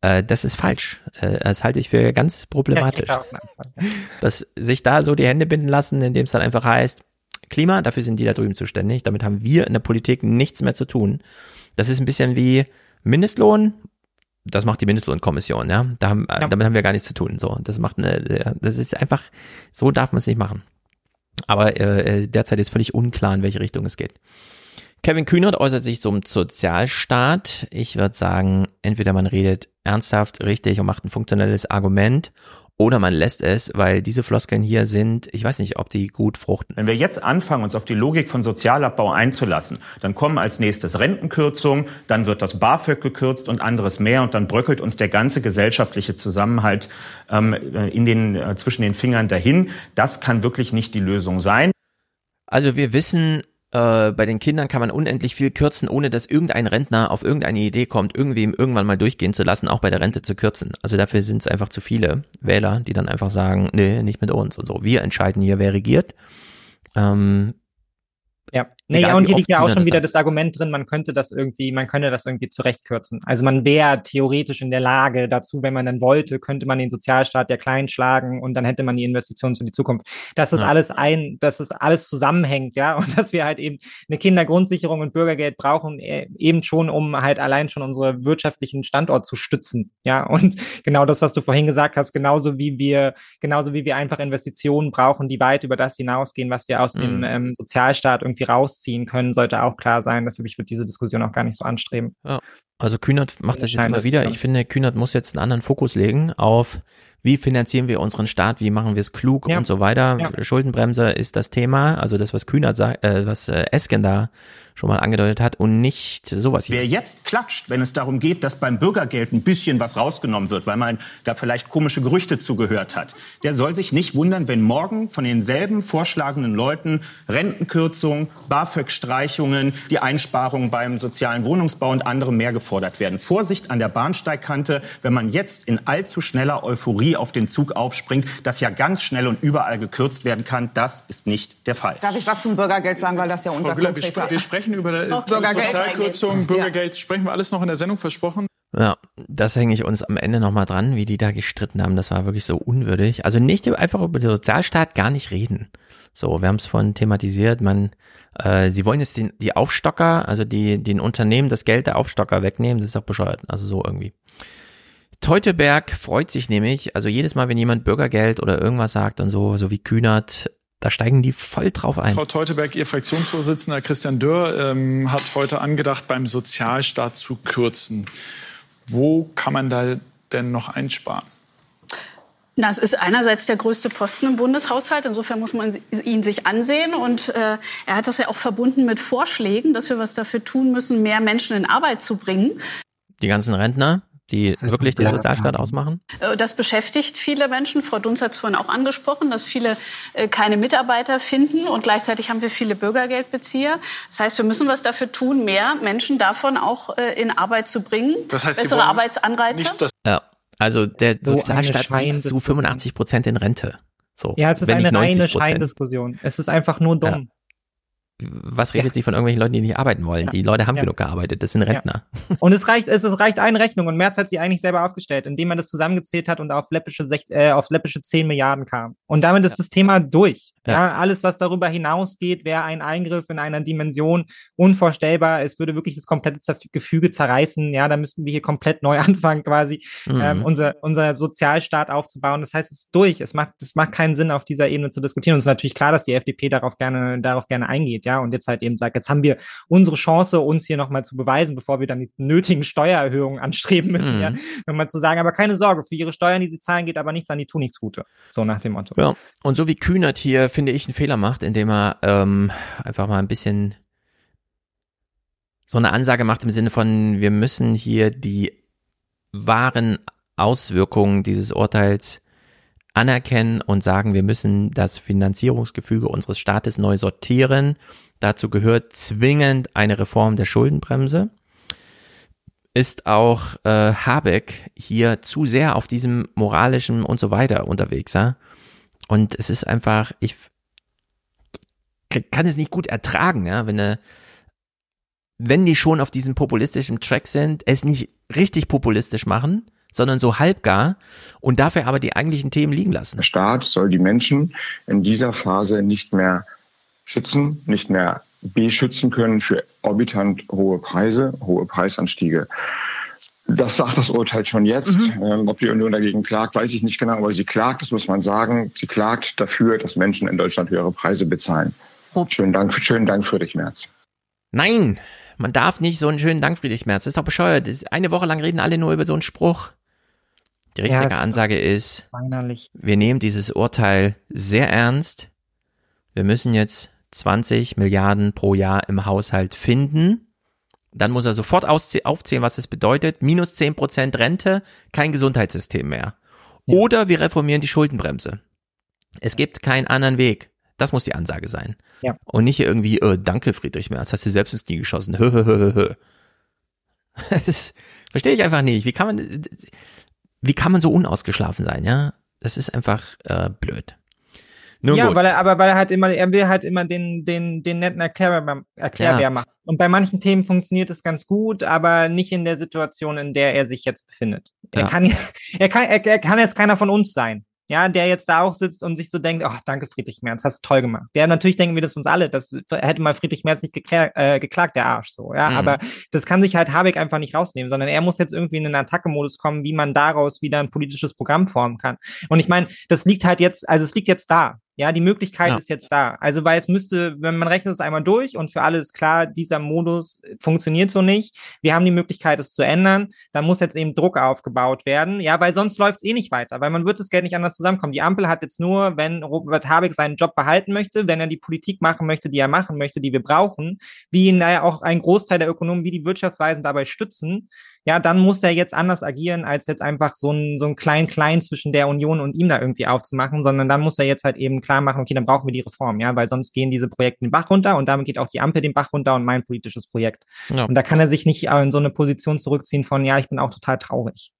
Äh, das ist falsch. Äh, das halte ich für ganz problematisch. Ja, [LAUGHS] dass sich da so die Hände binden lassen, indem es dann einfach heißt, Klima, dafür sind die da drüben zuständig, damit haben wir in der Politik nichts mehr zu tun. Das ist ein bisschen wie Mindestlohn, das macht die Mindestlohnkommission, ja. Da haben, Damit haben wir gar nichts zu tun. So, das macht eine, das ist einfach, so darf man es nicht machen. Aber äh, äh, derzeit ist völlig unklar, in welche Richtung es geht. Kevin Kühnert äußert sich zum Sozialstaat. Ich würde sagen, entweder man redet ernsthaft, richtig und macht ein funktionelles Argument oder man lässt es, weil diese Floskeln hier sind, ich weiß nicht, ob die gut fruchten. Wenn wir jetzt anfangen, uns auf die Logik von Sozialabbau einzulassen, dann kommen als nächstes Rentenkürzungen, dann wird das BAföG gekürzt und anderes mehr und dann bröckelt uns der ganze gesellschaftliche Zusammenhalt ähm, in den, äh, zwischen den Fingern dahin. Das kann wirklich nicht die Lösung sein. Also wir wissen, äh, bei den Kindern kann man unendlich viel kürzen, ohne dass irgendein Rentner auf irgendeine Idee kommt, irgendwem irgendwann mal durchgehen zu lassen, auch bei der Rente zu kürzen. Also dafür sind es einfach zu viele Wähler, die dann einfach sagen, nee, nicht mit uns und so. Wir entscheiden hier, wer regiert. Ähm, Ja. Nee, ja, und hier liegt ja auch schon wieder das Argument drin, man könnte das irgendwie, man könnte das irgendwie zurechtkürzen. Also man wäre theoretisch in der Lage dazu, wenn man dann wollte, könnte man den Sozialstaat ja klein schlagen und dann hätte man die Investitionen für die Zukunft. Das ist Ja. alles ein, dass es alles zusammenhängt, ja, [LAUGHS] und dass wir halt eben eine Kindergrundsicherung und Bürgergeld brauchen, äh, eben schon, um halt allein schon unsere wirtschaftlichen Standort zu stützen, ja, und [LAUGHS] genau das, was du vorhin gesagt hast, genauso wie wir, genauso wie wir einfach Investitionen brauchen, die weit über das hinausgehen, was wir aus dem Mhm. ähm, Sozialstaat irgendwie rausziehen können, sollte auch klar sein. Deshalb ich würde diese Diskussion auch gar nicht so anstreben. Ja. Also Kühnert macht das jetzt immer wieder. Ich finde, Kühnert muss jetzt einen anderen Fokus legen auf, wie finanzieren wir unseren Staat, wie machen wir es klug Ja. und so weiter. Ja. Schuldenbremse ist das Thema, also das, was Kühnert sagt, äh, was äh, Esken da schon mal angedeutet hat und nicht sowas hier. Wer jetzt klatscht, wenn es darum geht, dass beim Bürgergeld ein bisschen was rausgenommen wird, weil man da vielleicht komische Gerüchte zugehört hat, der soll sich nicht wundern, wenn morgen von denselben vorschlagenden Leuten Rentenkürzungen, BAföG-Streichungen, die Einsparungen beim sozialen Wohnungsbau und anderem mehr gefordert werden. Vorsicht an der Bahnsteigkante, wenn man jetzt in allzu schneller Euphorie auf den Zug aufspringt, das ja ganz schnell und überall gekürzt werden kann, das ist nicht der Fall. Darf ich was zum Bürgergeld sagen, weil das ja unser Frau Güller, wir, Konflikt spre war? wir sprechen über Bürgergeld. Sozialkürzungen, Bürgergeld, sprechen wir alles noch in der Sendung versprochen. Ja, das hänge ich uns am Ende nochmal dran, wie die da gestritten haben. Das war wirklich so unwürdig. Also nicht einfach über den Sozialstaat gar nicht reden. So, wir haben es vorhin thematisiert. Man, äh, sie wollen jetzt den, die Aufstocker, also die den Unternehmen das Geld der Aufstocker wegnehmen. Das ist doch bescheuert. Also so irgendwie. Teuteberg freut sich nämlich, also jedes Mal, wenn jemand Bürgergeld oder irgendwas sagt und so, so wie Kühnert, da steigen die voll drauf ein. Frau Teuteberg, Ihr Fraktionsvorsitzender Christian Dörr ähm, hat heute angedacht, beim Sozialstaat zu kürzen. Wo kann man da denn noch einsparen? Na, es ist einerseits der größte Posten im Bundeshaushalt. Insofern muss man ihn sich ansehen. Und äh, er hat das ja auch verbunden mit Vorschlägen, dass wir was dafür tun müssen, mehr Menschen in Arbeit zu bringen. Die ganzen Rentner, die das heißt, wirklich den Sozialstaat ausmachen? Äh, das beschäftigt viele Menschen. Frau Dunz hat es vorhin auch angesprochen, dass viele äh, keine Mitarbeiter finden und gleichzeitig haben wir viele Bürgergeldbezieher. Das heißt, wir müssen was dafür tun, mehr Menschen davon auch äh, in Arbeit zu bringen. Das heißt, bessere Arbeitsanreize. Nicht, ja. Also der so Sozialstaat fließt zu 85 Prozent in Rente. So, ja, es ist eine reine Scheindiskussion. Es ist einfach nur dumm. Ja was redet ja. sie von irgendwelchen Leuten, die nicht arbeiten wollen? Ja. Die Leute haben ja. genug gearbeitet, das sind Rentner. [LAUGHS] Und es reicht, es reicht eine Rechnung und Merz hat sie eigentlich selber aufgestellt, indem man das zusammengezählt hat und auf läppische, äh, auf läppische 10 Milliarden kam. Und damit ist das Thema durch. Ja. alles, was darüber hinausgeht, wäre ein Eingriff in einer Dimension unvorstellbar. Es würde wirklich das komplette Gefüge zerreißen. Ja, da müssten wir hier komplett neu [LAUGHS] anfangen, quasi mhm. ähm, unser, unser Sozialstaat aufzubauen. Das heißt, es ist durch. Es macht, es macht keinen Sinn, auf dieser Ebene zu diskutieren. Und es ist natürlich klar, dass die FDP darauf gerne, darauf gerne eingeht ja, und jetzt halt eben sagt, jetzt haben wir unsere Chance, uns hier nochmal zu beweisen, bevor wir dann die nötigen Steuererhöhungen [LAUGHS] anstreben müssen, mhm. ja, nochmal zu sagen, aber keine Sorge, für ihre Steuern, die sie zahlen, geht aber nichts an die tun nichts Gute. So nach dem Motto. Ja. Und so wie Kühnert hier, finde ich, einen Fehler macht, indem er ähm, einfach mal ein bisschen so eine Ansage macht im Sinne von, wir müssen hier die wahren Auswirkungen dieses Urteils anerkennen und sagen, wir müssen das Finanzierungsgefüge unseres Staates neu sortieren. Dazu gehört zwingend eine Reform der Schuldenbremse. Ist auch äh, Habeck hier zu sehr auf diesem moralischen und so weiter unterwegs, ja? Und es ist einfach, ich kann es nicht gut ertragen, ja, wenn eine, wenn die schon auf diesem populistischen Track sind, es nicht richtig populistisch machen, sondern so halbgar und dafür aber die eigentlichen Themen liegen lassen. Der Staat soll die Menschen in dieser Phase nicht mehr schützen, nicht mehr beschützen können für orbitant hohe Preise, hohe Preisanstiege. Das sagt das Urteil schon jetzt. Mhm. Ähm, ob die Union dagegen klagt, weiß ich nicht genau, aber sie klagt, das muss man sagen. Sie klagt dafür, dass Menschen in Deutschland höhere Preise bezahlen. Oh. Schönen Dank, schönen Dank, Friedrich Merz. Nein, man darf nicht so einen schönen Dank, Friedrich Merz. Das ist doch bescheuert. eine Woche lang reden alle nur über so einen Spruch. Die richtige ja, Ansage ist, weinerlich. wir nehmen dieses Urteil sehr ernst. Wir müssen jetzt 20 Milliarden pro Jahr im Haushalt finden. Dann muss er sofort aufzählen, was es bedeutet. Minus 10 Prozent Rente, kein Gesundheitssystem mehr. Ja. Oder wir reformieren die Schuldenbremse. Es gibt keinen anderen Weg. Das muss die Ansage sein. Ja. Und nicht irgendwie, äh, danke Friedrich Merz, hast du selbst ins Knie geschossen. Hö, hö, hö, hö. [LAUGHS] Das verstehe ich einfach nicht. Wie kann man, wie kann man so unausgeschlafen sein, ja? Das ist einfach äh, blöd. Nun ja, gut. weil er, aber weil er halt immer, er will halt immer den, den, den netten Erklärbär, Erklärbär ja. machen. Und bei manchen Themen funktioniert es ganz gut, aber nicht in der Situation, in der er sich jetzt befindet. Ja. Er kann, [LAUGHS] er kann, er, er kann jetzt keiner von uns sein ja, der jetzt da auch sitzt und sich so denkt, oh, danke Friedrich Merz, hast du toll gemacht. Ja, natürlich denken wir das uns alle, das hätte mal Friedrich Merz nicht geklär, äh, geklagt, der Arsch so, ja, mhm. aber das kann sich halt Habeck einfach nicht rausnehmen, sondern er muss jetzt irgendwie in den Attacke-Modus kommen, wie man daraus wieder ein politisches Programm formen kann. Und ich meine, das liegt halt jetzt, also es liegt jetzt da, ja, die Möglichkeit ja. ist jetzt da. Also, weil es müsste, wenn man rechnet es einmal durch und für alle ist klar, dieser Modus funktioniert so nicht. Wir haben die Möglichkeit, es zu ändern. Da muss jetzt eben Druck aufgebaut werden. Ja, weil sonst läuft es eh nicht weiter, weil man wird das Geld nicht anders zusammenkommen. Die Ampel hat jetzt nur, wenn Robert Habeck seinen Job behalten möchte, wenn er die Politik machen möchte, die er machen möchte, die wir brauchen, wie ihn auch ein Großteil der Ökonomen, wie die Wirtschaftsweisen dabei stützen, ja, dann muss er jetzt anders agieren, als jetzt einfach so ein, so ein Klein-Klein zwischen der Union und ihm da irgendwie aufzumachen, sondern dann muss er jetzt halt eben klar machen, okay, dann brauchen wir die Reform, ja, weil sonst gehen diese Projekte den Bach runter und damit geht auch die Ampel den Bach runter und mein politisches Projekt. Ja. Und da kann er sich nicht in so eine Position zurückziehen von, ja, ich bin auch total traurig.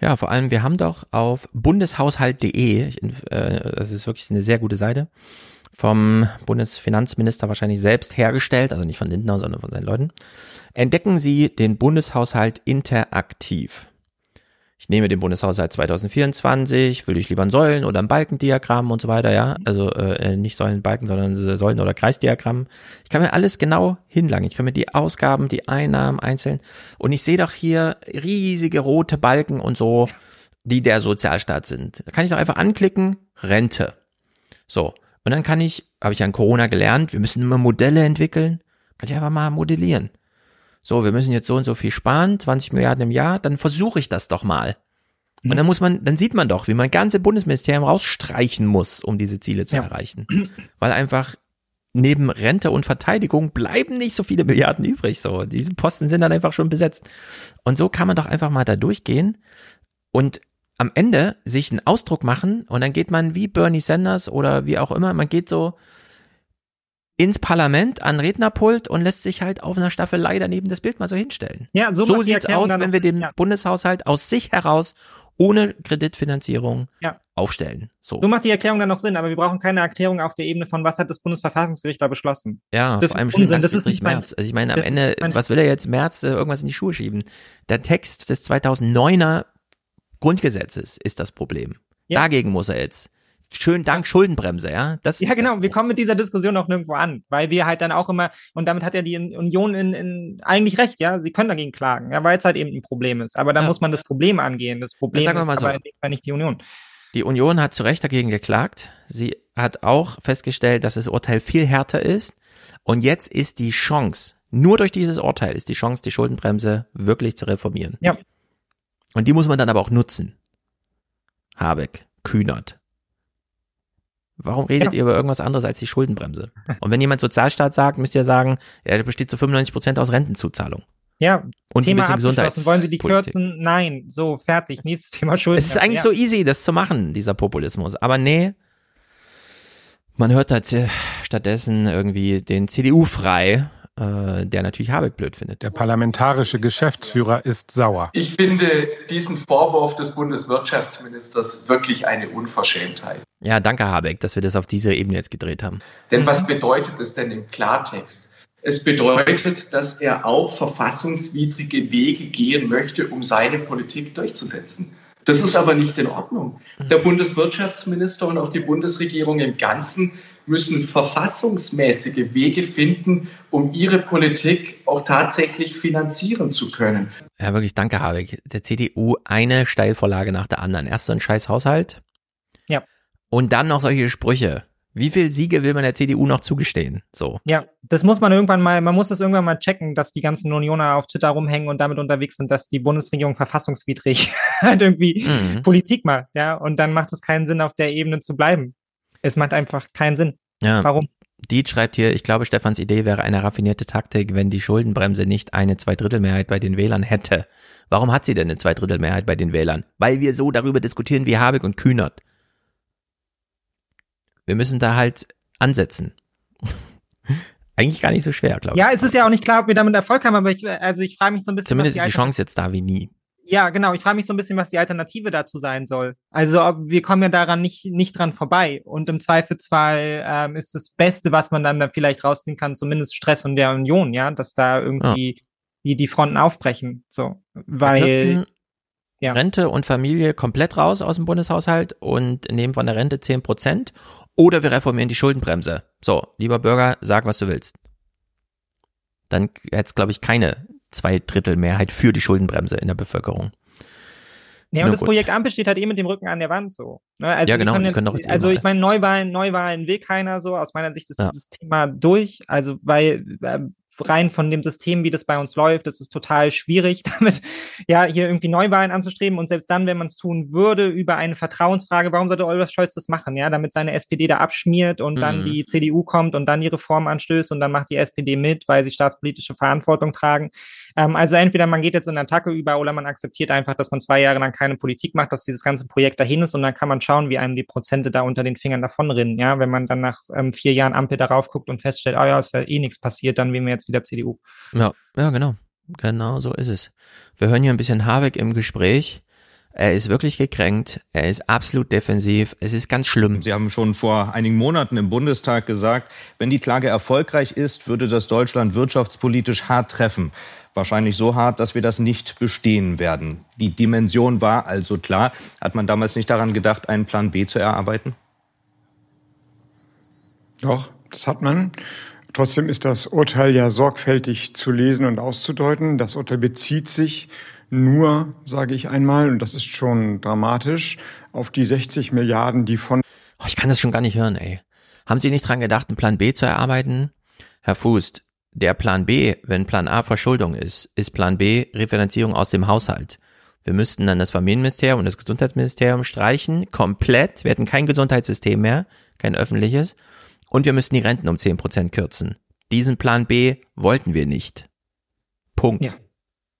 Ja, vor allem, wir haben doch auf bundeshaushalt.de, äh, das ist wirklich eine sehr gute Seite, vom Bundesfinanzminister wahrscheinlich selbst hergestellt, also nicht von Lindner, sondern von seinen Leuten. Entdecken Sie den Bundeshaushalt interaktiv. Ich nehme den Bundeshaushalt 2024, will ich lieber ein Säulen- oder ein Balkendiagramm und so weiter, ja. Also äh, nicht Säulen, Balken, sondern Säulen- oder Kreisdiagramm. Ich kann mir alles genau hinlangen. Ich kann mir die Ausgaben, die Einnahmen einzeln. Und ich sehe doch hier riesige rote Balken und so, die der Sozialstaat sind. Da kann ich doch einfach anklicken, Rente. So. Und dann kann ich, habe ich an Corona gelernt, wir müssen immer Modelle entwickeln. Kann ich einfach mal modellieren. So, wir müssen jetzt so und so viel sparen, 20 Milliarden im Jahr, dann versuche ich das doch mal. Und dann muss man, dann sieht man doch, wie man ganze Bundesministerium rausstreichen muss, um diese Ziele zu Ja. erreichen. Weil einfach neben Rente und Verteidigung bleiben nicht so viele Milliarden übrig. So, diese Posten sind dann einfach schon besetzt. Und so kann man doch einfach mal da durchgehen und am Ende sich einen Ausdruck machen und dann geht man wie Bernie Sanders oder wie auch immer, man geht so ins Parlament an Rednerpult und lässt sich halt auf einer Staffelei daneben das Bild mal so hinstellen. Ja, so so sieht's Erklärung aus, wenn wir den ja. Bundeshaushalt aus sich heraus ohne Kreditfinanzierung Ja. aufstellen. So. So macht die Erklärung dann noch Sinn, aber wir brauchen keine Erklärung auf der Ebene von, was hat das Bundesverfassungsgericht da beschlossen. Ja, das vor allem ist schon Unsinn. Das ist nicht mein, Merz. Also ich meine, am Ende, was will er jetzt Merz äh, irgendwas in die Schuhe schieben? Der Text des 2009er Grundgesetzes ist das Problem. Dagegen muss er jetzt. Schön dank Schuldenbremse, ja? Das Ja, genau. Wir kommen mit dieser Diskussion auch nirgendwo an, weil wir halt dann auch immer, und damit hat ja die Union in, in eigentlich recht, ja, sie können dagegen klagen, ja, weil es halt eben ein Problem ist. Aber dann Ja. muss man das Problem angehen. Das Problem sagen wir ist so. aber in dem Fall nicht die Union. Die Union hat zu Recht dagegen geklagt. Sie hat auch festgestellt, dass das Urteil viel härter ist. Und jetzt ist die Chance, nur durch dieses Urteil ist die Chance, die Schuldenbremse wirklich zu reformieren. Ja. Und die muss man dann aber auch nutzen. Habeck, Kühnert. Warum redet Ja. ihr über irgendwas anderes als die Schuldenbremse? Und wenn jemand Sozialstaat sagt, müsst ihr sagen, er besteht zu 95 Prozent aus Rentenzuzahlung. Ja, Und Thema ein bisschen. Wollen Sie die Gesundheitspolitik. kürzen? Nein. So, fertig. Nächstes [LAUGHS] Thema Schulden. Es ist eigentlich ja. so easy, das zu machen, dieser Populismus. Aber nee, man hört halt stattdessen irgendwie den CDU frei, äh, der natürlich Habeck blöd findet. Der parlamentarische Geschäftsführer ist sauer. Ich finde diesen Vorwurf des Bundeswirtschaftsministers wirklich eine Unverschämtheit. Ja, danke Habeck, dass wir das auf diese Ebene jetzt gedreht haben. Denn was bedeutet es denn im Klartext? Es bedeutet, dass er auch verfassungswidrige Wege gehen möchte, um seine Politik durchzusetzen. Das ist aber nicht in Ordnung. Der Bundeswirtschaftsminister und auch die Bundesregierung im Ganzen müssen verfassungsmäßige Wege finden, um ihre Politik auch tatsächlich finanzieren zu können. Ja, wirklich, danke Habeck. Der CDU eine Steilvorlage nach der anderen. Erst so ein scheiß Haushalt. Ja. Und dann noch solche Sprüche. Wie viel Siege will man der CDU noch zugestehen? So. Ja, das muss man irgendwann mal, man muss das irgendwann mal checken, dass die ganzen Unioner auf Twitter rumhängen und damit unterwegs sind, dass die Bundesregierung verfassungswidrig [LAUGHS] halt irgendwie Mhm. Politik macht, ja. Und dann macht es keinen Sinn, auf der Ebene zu bleiben. Es macht einfach keinen Sinn. Ja. Warum? Diet schreibt hier, ich glaube, Stefans Idee wäre eine raffinierte Taktik, wenn die Schuldenbremse nicht eine Zweidrittelmehrheit bei den Wählern hätte. Warum hat sie denn eine Zweidrittelmehrheit bei den Wählern? Weil wir so darüber diskutieren wie Habeck und Kühnert. Wir müssen da halt ansetzen. [LAUGHS] Eigentlich gar nicht so schwer, glaube ich. Ja, es ist ja auch nicht klar, ob wir damit Erfolg haben, aber ich, also ich frage mich so ein bisschen, Zumindest ist die Chance jetzt da wie nie. Ja, genau. Ich frage mich so ein bisschen, was die Alternative dazu sein soll. Also ob, wir kommen ja daran nicht, nicht dran vorbei. Und im Zweifelsfall ähm, ist das Beste, was man dann da vielleicht rausziehen kann, zumindest Stress und der Union, ja, dass da irgendwie die, die Fronten aufbrechen. So. Weil ja. Rente und Familie komplett raus aus dem Bundeshaushalt und nehmen von der Rente 10 Prozent. Oder wir reformieren die Schuldenbremse. So, lieber Bürger, sag, was du willst. Dann hätte es, glaube ich, keine Zweidrittelmehrheit für die Schuldenbremse in der Bevölkerung. Ja, und das gut. Projekt Ampel steht halt eh mit dem Rücken an der Wand so. Ne? Also Ja, genau, können können doch jetzt eh Also mal. ich meine, Neuwahlen, Neuwahlen will keiner so. Aus meiner Sicht ist Ja. dieses Thema durch. Also weil ähm, rein von dem System, wie das bei uns läuft, das ist total schwierig, [LAUGHS] damit ja hier irgendwie Neuwahlen anzustreben. Und selbst dann, wenn man es tun würde über eine Vertrauensfrage, warum sollte Olaf Scholz das machen? Ja, damit seine SPD da abschmiert und dann Mhm. die CDU kommt und dann die Reform anstößt und dann macht die SPD mit, weil sie staatspolitische Verantwortung tragen. Ähm, also entweder man geht jetzt in Attacke über oder man akzeptiert einfach, dass man zwei Jahre lang keine Politik macht, dass dieses ganze Projekt dahin ist und dann kann man schauen, wie einem die Prozente da unter den Fingern davonrinnen. Ja, wenn man dann nach ähm, vier Jahren Ampel darauf guckt und feststellt, oh ja, ist ja eh nichts passiert, dann wählen wir jetzt wieder CDU. Ja, ja, genau. Genau so ist es. Wir hören hier ein bisschen Habeck im Gespräch. Er ist wirklich gekränkt. Er ist absolut defensiv. Es ist ganz schlimm. Sie haben schon vor einigen Monaten im Bundestag gesagt, wenn die Klage erfolgreich ist, würde das Deutschland wirtschaftspolitisch hart treffen. Wahrscheinlich so hart, dass wir das nicht bestehen werden. Die Dimension war also klar. Hat man damals nicht daran gedacht, einen Plan B zu erarbeiten? Doch, das hat man. Trotzdem ist das Urteil ja sorgfältig zu lesen und auszudeuten. Das Urteil bezieht sich nur, sage ich einmal, und das ist schon dramatisch, auf die 60 Milliarden, die von Oh, ich kann das schon gar nicht hören, ey. Haben Sie nicht dran gedacht, einen Plan B zu erarbeiten? Herr Fußt, der Plan B, wenn Plan A Verschuldung ist, ist Plan B Refinanzierung aus dem Haushalt. Wir müssten dann das Familienministerium und das Gesundheitsministerium streichen, komplett. Wir hätten kein Gesundheitssystem mehr, kein öffentliches. Und wir müssten die Renten um 10 Prozent kürzen. Diesen Plan B wollten wir nicht. Punkt. Ja.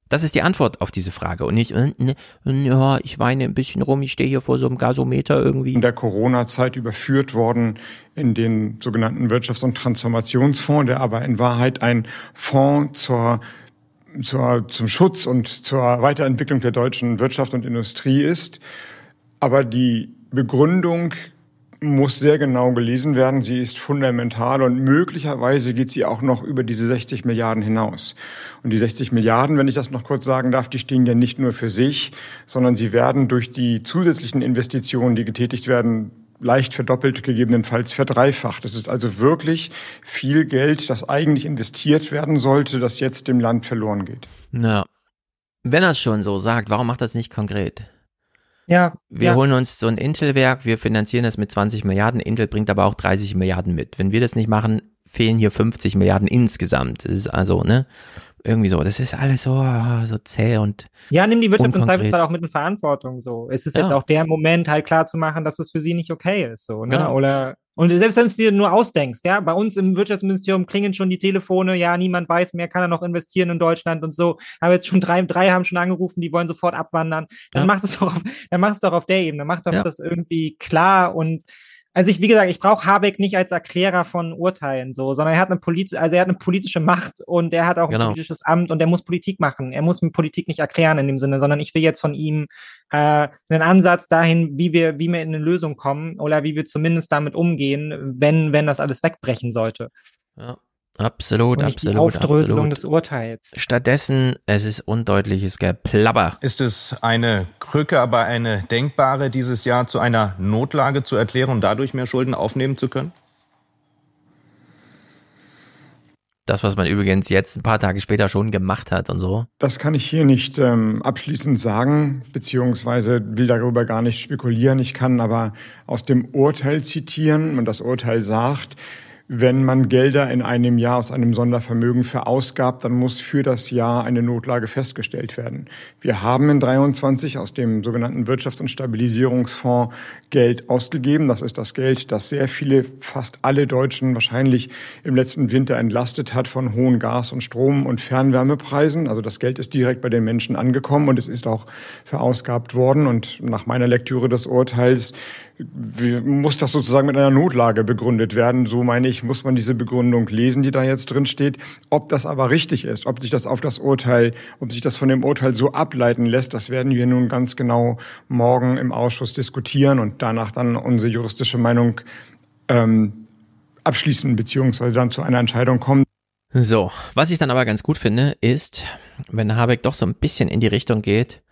Das ist die Antwort auf diese Frage und nicht, äh, ne, ja, ich weine ein bisschen rum, ich stehe hier vor so einem Gasometer irgendwie. In der Corona-Zeit überführt worden in den sogenannten Wirtschafts- und Transformationsfonds, der aber in Wahrheit ein Fonds zur, zur, zum Schutz und zur Weiterentwicklung der deutschen Wirtschaft und Industrie ist. Aber die Begründung muss sehr genau gelesen werden. Sie ist fundamental und möglicherweise geht sie auch noch über diese 60 Milliarden hinaus. Und die 60 Milliarden, wenn ich das noch kurz sagen darf, die stehen ja nicht nur für sich, sondern sie werden durch die zusätzlichen Investitionen, die getätigt werden, leicht verdoppelt, gegebenenfalls verdreifacht. Das ist also wirklich viel Geld, das eigentlich investiert werden sollte, das jetzt dem Land verloren geht. Na, wenn er es schon so sagt, warum macht das nicht konkret? Ja. Wir ja. holen uns so ein Intel-Werk, wir finanzieren das mit 20 Milliarden, Intel bringt aber auch 30 Milliarden mit. Wenn wir das nicht machen, fehlen hier 50 Milliarden insgesamt. Das ist also, ne? Irgendwie so, das ist alles so, so zäh und. Ja, nimm die Wirtschaft unkonkret. Zweifelsfall auch mit in Verantwortung so. Es ist Ja. jetzt auch der Moment, halt klar zu machen, dass es für sie nicht okay ist. So, ne? Genau. Oder und selbst wenn du es dir nur ausdenkst, ja, bei uns im Wirtschaftsministerium klingen schon die Telefone, ja, niemand weiß mehr, kann er noch investieren in Deutschland und so. Aber jetzt schon drei, drei haben schon angerufen, die wollen sofort abwandern. Dann Ja. macht es doch, auf, dann mach es doch auf der Ebene, mach doch Ja. das irgendwie klar und also ich, wie gesagt, ich brauche Habeck nicht als Erklärer von Urteilen so, sondern er hat eine politische, also er hat eine politische Macht und er hat auch Genau. ein politisches Amt und er muss Politik machen. Er muss Politik nicht erklären in dem Sinne, sondern ich will jetzt von ihm äh, einen Ansatz dahin, wie wir, wie wir in eine Lösung kommen oder wie wir zumindest damit umgehen, wenn, wenn das alles wegbrechen sollte. Ja, absolut, und nicht absolut. die Aufdröselung absolut. des Urteils. Stattdessen, es ist undeutliches Geplapper. Ist es eine Krücke, aber eine denkbare, dieses Jahr zu einer Notlage zu erklären und dadurch mehr Schulden aufnehmen zu können? Das, was man übrigens jetzt ein paar Tage später schon gemacht hat und so. Das kann ich hier nicht ähm, abschließend sagen, beziehungsweise will darüber gar nicht spekulieren. Ich kann aber aus dem Urteil zitieren und das Urteil sagt, wenn man Gelder in einem Jahr aus einem Sondervermögen verausgabt, dann muss für das Jahr eine Notlage festgestellt werden. Wir haben in 23 aus dem sogenannten Wirtschafts- und Stabilisierungsfonds Geld ausgegeben. Das ist das Geld, das sehr viele, fast alle Deutschen wahrscheinlich im letzten Winter entlastet hat von hohen Gas- und Strom- und Fernwärmepreisen. Also das Geld ist direkt bei den Menschen angekommen und es ist auch verausgabt worden. Und nach meiner Lektüre des Urteils muss das sozusagen mit einer Notlage begründet werden. So meine ich, muss man diese Begründung lesen, die da jetzt drin steht. Ob das aber richtig ist, ob sich das auf das Urteil, ob sich das von dem Urteil so ableiten lässt, das werden wir nun ganz genau morgen im Ausschuss diskutieren und danach dann unsere juristische Meinung ähm, abschließen beziehungsweise dann zu einer Entscheidung kommen. So, was ich dann aber ganz gut finde, ist, wenn Habeck doch so ein bisschen in die Richtung geht,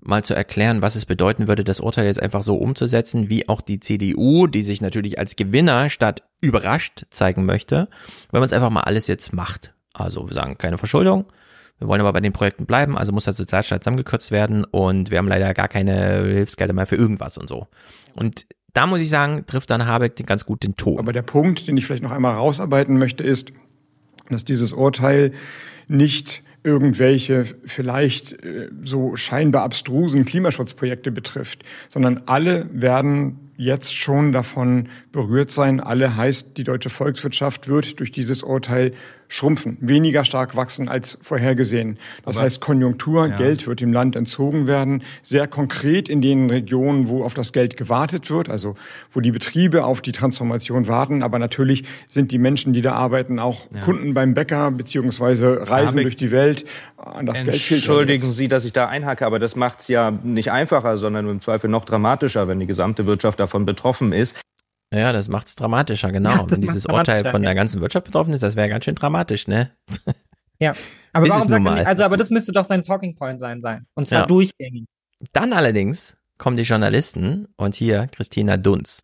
mal zu erklären, was es bedeuten würde, das Urteil jetzt einfach so umzusetzen, wie auch die CDU, die sich natürlich als Gewinner statt überrascht zeigen möchte, wenn man es einfach mal alles jetzt macht. Also wir sagen keine Verschuldung, wir wollen aber bei den Projekten bleiben, also muss der Sozialstaat zusammengekürzt werden und wir haben leider gar keine Hilfsgelder mehr für irgendwas und so. Und da muss ich sagen, trifft dann Habeck den ganz gut den Ton. Aber der Punkt, den ich vielleicht noch einmal rausarbeiten möchte, ist, dass dieses Urteil nicht irgendwelche vielleicht äh, so scheinbar abstrusen Klimaschutzprojekte betrifft, sondern alle werden jetzt schon davon berührt sein. Alle heißt, die deutsche Volkswirtschaft wird durch dieses Urteil schrumpfen, weniger stark wachsen als vorhergesehen. Das Aber- heißt, Konjunktur, Ja. Geld wird dem Land entzogen werden, sehr konkret in den Regionen, wo auf das Geld gewartet wird, also wo die Betriebe auf die Transformation warten. Aber natürlich sind die Menschen, die da arbeiten, auch Ja. Kunden beim Bäcker beziehungsweise reisen durch die Welt. An das Geld fehlt Entschuldigen. Sie, dass ich da einhacke, aber das macht es ja nicht einfacher, sondern im Zweifel noch dramatischer, wenn die gesamte Wirtschaft davon betroffen ist. Ja, das macht's dramatischer, genau. Ja, Wenn dieses Urteil von ja. der ganzen Wirtschaft betroffen ist, das wäre ganz schön dramatisch, ne? [LAUGHS] Ja. Aber Ist warum es sagt er nicht, also aber das müsste doch sein Talking Point sein sein. Und zwar Ja. durchgängig. Dann allerdings kommen die Journalisten und hier Christina Dunz.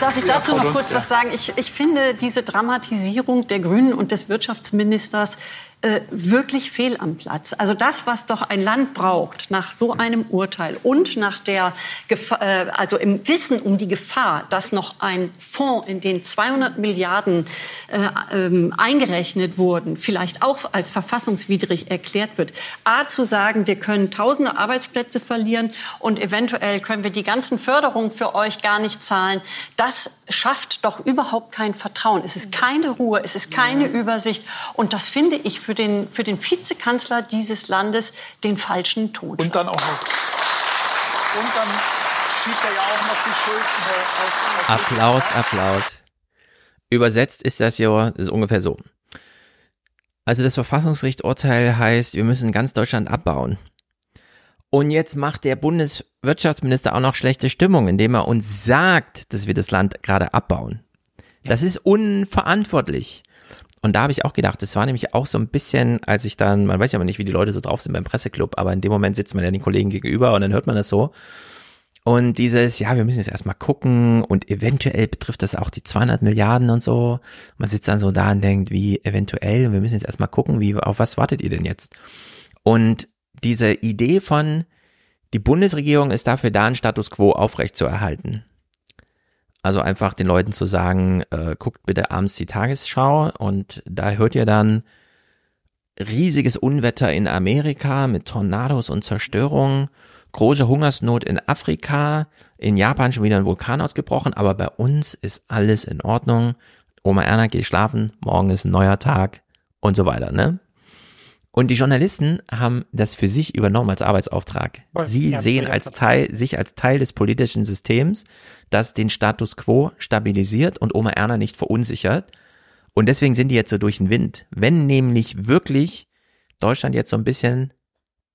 Darf ich dazu noch kurz ja. was sagen? Ich, ich finde diese Dramatisierung der Grünen und des Wirtschaftsministers äh, wirklich fehl am Platz. Also das, was doch ein Land braucht nach so einem Urteil und nach der, Gefahr, äh, also im Wissen um die Gefahr, dass noch ein Fonds, in den 200 Milliarden äh, ähm, eingerechnet wurden, vielleicht auch als verfassungswidrig erklärt wird. A, zu sagen, wir können tausende Arbeitsplätze verlieren und eventuell können wir die ganzen Förderungen für euch gar nicht zahlen. Das schafft doch überhaupt kein Vertrauen. Es ist keine Ruhe, es ist keine Übersicht. Und das finde ich für den, für den Vizekanzler dieses Landes den falschen Ton. Und dann auch noch. Und dann schiebt er ja auch noch die Schulden auf. auf Applaus, Applaus. Übersetzt ist das ja ist ungefähr so. Also das Verfassungsgericht-Urteil heißt, wir müssen ganz Deutschland abbauen. Und jetzt macht der Bundeswirtschaftsminister auch noch schlechte Stimmung, indem er uns sagt, dass wir das Land gerade abbauen. Das ist unverantwortlich. Und da habe ich auch gedacht, das war nämlich auch so ein bisschen, als ich dann, man weiß ja immer nicht, wie die Leute so drauf sind beim Presseclub, aber in dem Moment sitzt man ja den Kollegen gegenüber und dann hört man das so. Und dieses, ja, wir müssen jetzt erstmal gucken und eventuell betrifft das auch die 200 Milliarden und so. Man sitzt dann so da und denkt, wie eventuell, und wir müssen jetzt erstmal gucken, wie, auf was wartet ihr denn jetzt? Und diese Idee von, die Bundesregierung ist dafür da, einen Status quo aufrechtzuerhalten. Also einfach den Leuten zu sagen, äh, guckt bitte abends die Tagesschau und da hört ihr dann riesiges Unwetter in Amerika mit Tornados und Zerstörung, große Hungersnot in Afrika, in Japan schon wieder ein Vulkan ausgebrochen, aber bei uns ist alles in Ordnung. Oma Erna, geh schlafen, morgen ist ein neuer Tag und so weiter, ne? Und die Journalisten haben das für sich übernommen als Arbeitsauftrag. Sie Ja, sehen als Teil, sich als Teil des politischen Systems, das den Status quo stabilisiert und Oma Erna nicht verunsichert. Und deswegen sind die jetzt so durch den Wind. Wenn nämlich wirklich Deutschland jetzt so ein bisschen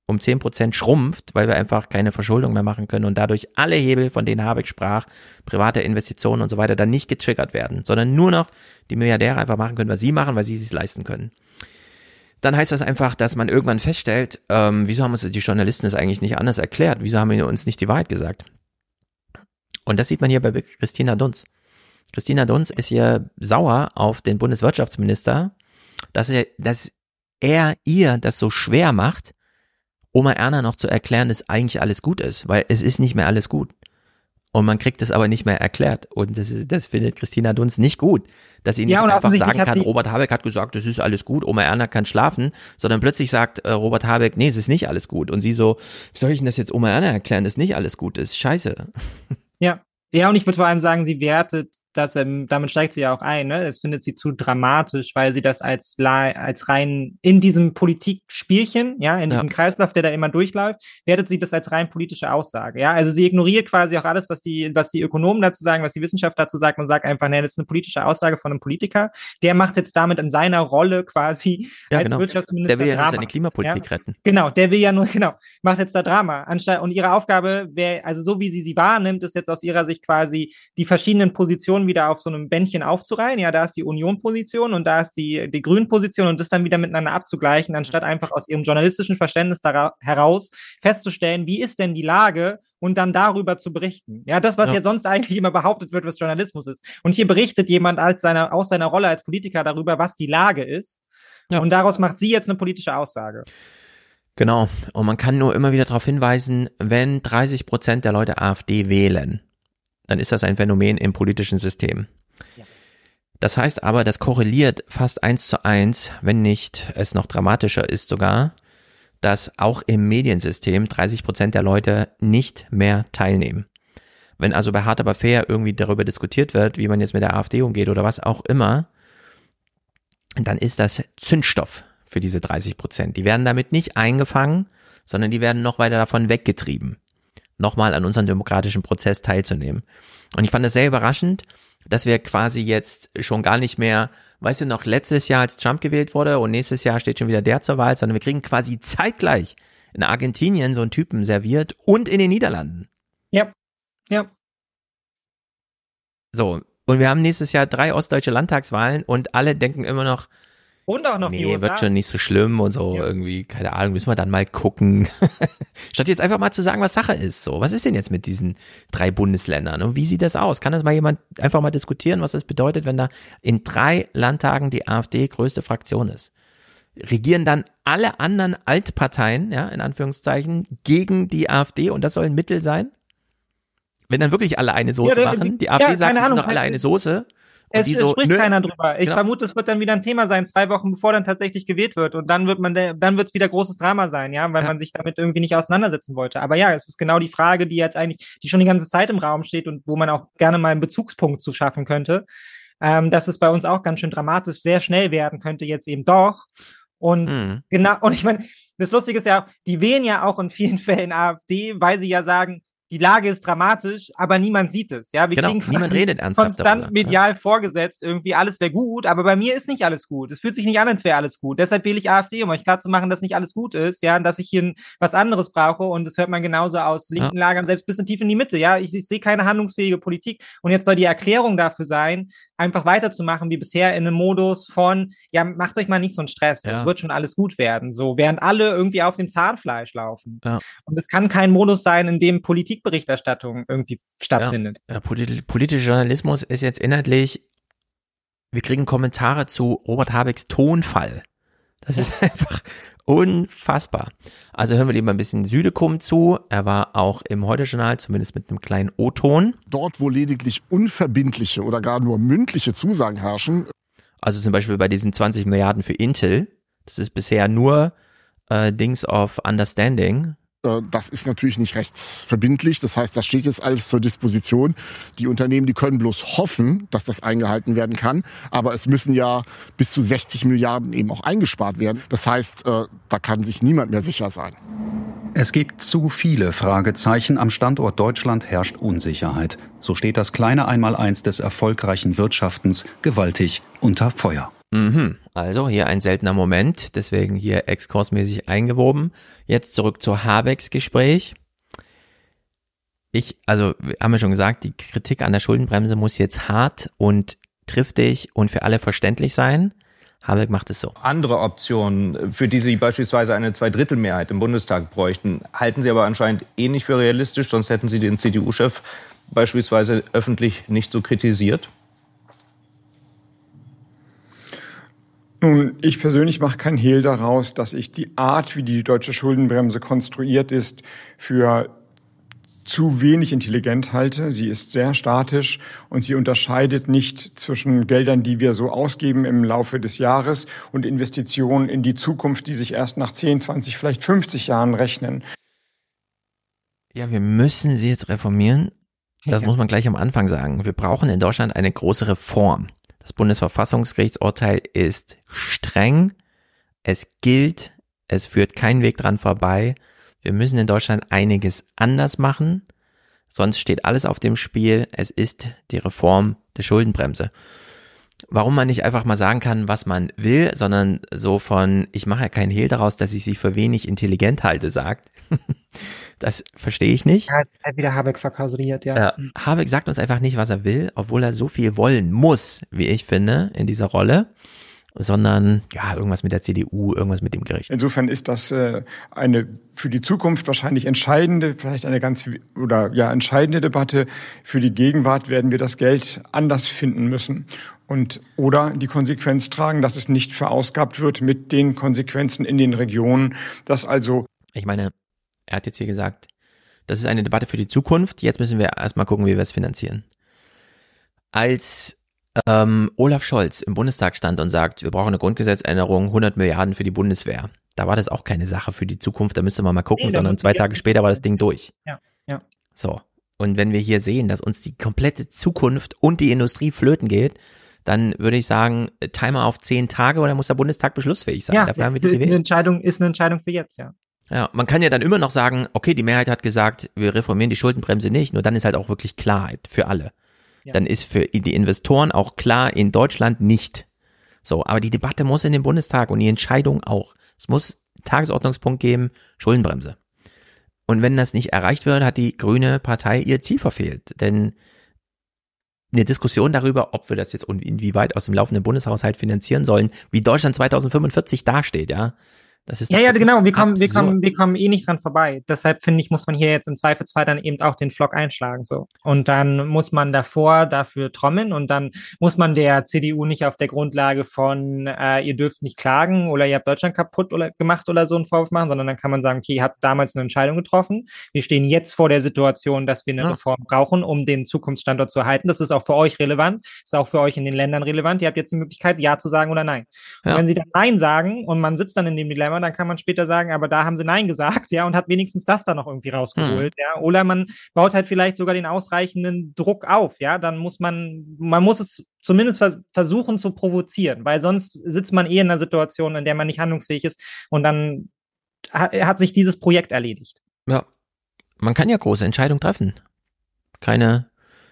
um 10 Prozent schrumpft, weil wir einfach keine Verschuldung mehr machen können und dadurch alle Hebel, von denen Habeck sprach, private Investitionen und so weiter, dann nicht getriggert werden, sondern nur noch die Milliardäre einfach machen können, was sie machen, weil sie es sich leisten können dann heißt das einfach, dass man irgendwann feststellt, ähm, wieso haben uns die Journalisten das eigentlich nicht anders erklärt? Wieso haben wir uns nicht die Wahrheit gesagt? Und das sieht man hier bei Christina Dunz. Christina Dunz ist hier sauer auf den Bundeswirtschaftsminister, dass er, dass er ihr das so schwer macht, Oma Erna noch zu erklären, dass eigentlich alles gut ist, weil es ist nicht mehr alles gut. Und man kriegt es aber nicht mehr erklärt. Und das, ist, das findet Christina Dunz nicht gut, dass sie nicht Ja, einfach sagen hat kann, Robert Habeck hat gesagt, das ist alles gut, Oma Erna kann schlafen, sondern plötzlich sagt äh, Robert Habeck, nee, es ist nicht alles gut. Und sie so, wie soll ich denn das jetzt Oma Erna erklären, dass nicht alles gut ist? Scheiße. Ja. Ja, und ich würde vor allem sagen, sie wertet das, ähm, damit steigt sie ja auch ein, ne? Das findet sie zu dramatisch, weil sie das als, als rein in diesem Politikspielchen, ja, in diesem Kreislauf, der da immer durchläuft, wertet sie das als rein politische Aussage, ja? Also sie ignoriert quasi auch alles, was die, was die Ökonomen dazu sagen, was die Wissenschaft dazu sagt und sagt einfach, nee, das ist eine politische Aussage von einem Politiker. Der macht jetzt damit in seiner Rolle quasi Ja, als genau. Wirtschaftsminister Der will ja Drama. seine Klimapolitik ja? retten. Genau, der will ja nur, [LAUGHS] genau, macht jetzt da Drama. Anstatt, und ihre Aufgabe wäre, also so wie sie sie wahrnimmt, ist jetzt aus ihrer Sicht quasi die verschiedenen Positionen wieder auf so einem Bändchen aufzureihen. Ja, da ist die Union-Position und da ist die, die Grünen-Position und das dann wieder miteinander abzugleichen, anstatt einfach aus ihrem journalistischen Verständnis heraus festzustellen, wie ist denn die Lage und dann darüber zu berichten. Ja, das, was Ja. ja sonst eigentlich immer behauptet wird, was Journalismus ist. Und hier berichtet jemand als seiner, aus seiner Rolle als Politiker darüber, was die Lage ist. Und daraus macht sie jetzt eine politische Aussage. Genau. Und man kann nur immer wieder darauf hinweisen, wenn 30 Prozent der Leute AfD wählen, dann ist das ein Phänomen im politischen System. Das heißt aber, das korreliert fast eins zu eins, wenn nicht es noch dramatischer ist sogar, dass auch im Mediensystem 30 Prozent der Leute nicht mehr teilnehmen. Wenn also bei Hard aber fair irgendwie darüber diskutiert wird, wie man jetzt mit der AfD umgeht oder was auch immer, dann ist das Zündstoff für diese 30 Prozent. Die werden damit nicht eingefangen, sondern die werden noch weiter davon weggetrieben, nochmal an unserem demokratischen Prozess teilzunehmen. Und ich fand es sehr überraschend, dass wir quasi jetzt schon gar nicht mehr, weißt du noch, letztes Jahr als Trump gewählt wurde und nächstes Jahr steht schon wieder der zur Wahl, sondern wir kriegen quasi zeitgleich in Argentinien so einen Typen serviert und in den Niederlanden. Ja, ja. So, und wir haben nächstes Jahr drei ostdeutsche Landtagswahlen und alle denken immer noch, Und auch noch die nee, USA. wird schon nicht so schlimm und so irgendwie, keine Ahnung, müssen wir dann mal gucken. [LAUGHS] Statt jetzt einfach mal zu sagen, was Sache ist, so. Was ist denn jetzt mit diesen drei Bundesländern und wie sieht das aus? Kann das mal jemand einfach mal diskutieren, was das bedeutet, wenn da in drei Landtagen die AfD größte Fraktion ist? regieren dann alle anderen Altparteien, ja, in Anführungszeichen, gegen die AfD und das soll ein Mittel sein? Wenn dann wirklich alle eine Soße Ja, machen, die ja, AfD keine sagt, Ahnung, doch alle eine Soße. Es so, spricht nö. keiner drüber. Ich Genau. vermute, es wird dann wieder ein Thema sein, zwei Wochen bevor dann tatsächlich gewählt wird. Und dann wird man, dann wird es wieder großes Drama sein, ja, weil man sich damit irgendwie nicht auseinandersetzen wollte. Aber ja, es ist genau die Frage, die jetzt eigentlich, die schon die ganze Zeit im Raum steht und wo man auch gerne mal einen Bezugspunkt zu schaffen könnte. Ähm, dass es bei uns auch ganz schön dramatisch sehr schnell werden könnte, jetzt eben doch. Und Mhm. genau, und ich meine, das Lustige ist ja, die wählen ja auch in vielen [LAUGHS] Fällen AfD, weil sie ja sagen, die Lage ist dramatisch, aber niemand sieht es. Ja, wir Genau, kriegen niemand [LAUGHS] redet ernsthaft konstant darüber, medial vorgesetzt, irgendwie alles wäre gut, aber bei mir ist nicht alles gut. Es fühlt sich nicht an, als wäre alles gut. Deshalb wähle ich AfD, um euch klar zu machen, dass nicht alles gut ist, ja, und dass ich hier was anderes brauche und das hört man genauso aus linken Lagern, selbst bis in tief in die Mitte, ja. Ich, ich sehe keine handlungsfähige Politik und jetzt soll die Erklärung dafür sein, einfach weiterzumachen wie bisher in einem Modus von, ja, macht euch mal nicht so einen Stress, Ja. wird schon alles gut werden, so, während alle irgendwie auf dem Zahnfleisch laufen. Ja. Und es kann kein Modus sein, in dem Politikberichterstattung irgendwie stattfindet. Ja, polit politischer Journalismus ist jetzt inhaltlich, wir kriegen Kommentare zu Robert Habecks Tonfall. Das ist [LAUGHS] einfach unfassbar. Also hören wir lieber ein bisschen Südekum zu. Er war auch im Heute-Journal, zumindest mit einem kleinen O-Ton. Dort, wo lediglich unverbindliche oder gar nur mündliche Zusagen herrschen, Also zum Beispiel bei diesen 20 Milliarden für Intel. Das ist bisher nur äh, Dings of Understanding. Äh, das ist natürlich nicht rechtsverbindlich. Das heißt, das steht jetzt alles zur Disposition. Die Unternehmen, die können bloß hoffen, dass das eingehalten werden kann. Aber es müssen ja bis zu 60 Milliarden eben auch eingespart werden. Das heißt, äh, da kann sich niemand mehr sicher sein. Es gibt zu viele Fragezeichen. Am Standort Deutschland herrscht Unsicherheit. So steht das kleine Einmaleins des erfolgreichen Wirtschaftens gewaltig unter Feuer. Mhm. Also hier ein seltener Moment, deswegen hier exkursmäßig eingewoben. Jetzt zurück zu Habecks Gespräch. Ich, also wir haben ja schon gesagt, die Kritik an der Schuldenbremse muss jetzt hart und triftig und für alle verständlich sein. Habeck macht es so. Andere Optionen, für die Sie beispielsweise eine Zweidrittelmehrheit im Bundestag bräuchten, halten Sie aber anscheinend eh nicht für realistisch, sonst hätten Sie den CDU-Chef beispielsweise öffentlich nicht so kritisiert. Nun, ich persönlich mache kein Hehl daraus, dass ich die Art, wie die deutsche Schuldenbremse konstruiert ist, für zu wenig intelligent halte. Sie ist sehr statisch und sie unterscheidet nicht zwischen Geldern, die wir so ausgeben im Laufe des Jahres und Investitionen in die Zukunft, die sich erst nach 10, 20, vielleicht 50 Jahren rechnen. Ja, wir müssen sie jetzt reformieren. Das Ja. muss man gleich am Anfang sagen. Wir brauchen in Deutschland eine große Reform. Das Bundesverfassungsgerichtsurteil ist streng. Es gilt. Es führt keinen Weg dran vorbei. Wir müssen in Deutschland einiges anders machen. Sonst steht alles auf dem Spiel. Es ist die Reform der Schuldenbremse. Warum man nicht einfach mal sagen kann, was man will, sondern so von, ich mache ja keinen Hehl daraus, dass ich sie für wenig intelligent halte, sagt. [LAUGHS] das verstehe ich nicht. Ja, es ist halt wieder Habeck verkausuriert, ja. Ja, Habeck sagt uns einfach nicht, was er will, obwohl er so viel wollen muss, wie ich finde, in dieser Rolle, sondern ja, irgendwas mit der CDU, irgendwas mit dem Gericht. Insofern ist das äh, eine für die Zukunft wahrscheinlich entscheidende, vielleicht eine ganz oder ja entscheidende Debatte. Für die Gegenwart werden wir das Geld anders finden müssen und oder die Konsequenz tragen, dass es nicht verausgabt wird mit den Konsequenzen in den Regionen, dass also Ich meine, er hat jetzt hier gesagt, das ist eine Debatte für die Zukunft. Jetzt müssen wir erstmal gucken, wie wir es finanzieren. Als ähm, Olaf Scholz im Bundestag stand und sagt, wir brauchen eine Grundgesetzänderung, 100 Milliarden für die Bundeswehr, da war das auch keine Sache für die Zukunft, da müsste man mal gucken, Nee, sondern zwei Tage später war das Ding durch. Ja, ja. So. Und wenn wir hier sehen, dass uns die komplette Zukunft und die Industrie flöten geht, dann würde ich sagen, Timer auf zehn Tage oder muss der Bundestag beschlussfähig sein. Ja, Dafür haben das wir die ist eine. Entscheidung, ist eine Entscheidung für jetzt, ja. Ja, man kann ja dann immer noch sagen, okay, die Mehrheit hat gesagt, wir reformieren die Schuldenbremse nicht, nur dann ist halt auch wirklich Klarheit für alle. Ja. Dann ist für die Investoren auch klar, in Deutschland nicht. So, aber die Debatte muss in den Bundestag und die Entscheidung auch. Es muss Tagesordnungspunkt geben, Schuldenbremse. Und wenn das nicht erreicht wird, hat die Grüne Partei ihr Ziel verfehlt. Denn eine Diskussion darüber, ob wir das jetzt und inwieweit aus dem laufenden Bundeshaushalt finanzieren sollen, wie Deutschland 2045 dasteht, ja, Das ist ja, ja, genau. Wir kommen, wir kommen, wir kommen eh nicht dran vorbei. Deshalb finde ich, muss man hier jetzt im Zweifelsfall dann eben auch den Flock einschlagen, so. Und dann muss man davor dafür trommeln und dann muss man der CDU nicht auf der Grundlage von, äh, ihr dürft nicht klagen oder ihr habt Deutschland kaputt oder gemacht oder so einen Vorwurf machen, sondern dann kann man sagen, okay, ihr habt damals eine Entscheidung getroffen. Wir stehen jetzt vor der Situation, dass wir eine Ja. Reform brauchen, um den Zukunftsstandort zu erhalten. Das ist auch für euch relevant, ist auch für euch in den Ländern relevant. Ihr habt jetzt die Möglichkeit, Ja zu sagen oder Nein. Und Ja. wenn sie dann Nein sagen und man sitzt dann in dem Dilemma, dann kann man später sagen, aber da haben sie Nein gesagt, [LAUGHS] ja, und hat wenigstens das dann noch irgendwie rausgeholt, ja. Oder man baut halt vielleicht sogar den ausreichenden Druck auf, ja. Dann muss man, man muss es zumindest vers versuchen zu provozieren, weil sonst sitzt man eh in einer Situation, in der man nicht handlungsfähig ist und dann hat, hat sich dieses Projekt erledigt. Ja. Man kann ja große Entscheidungen treffen. Keine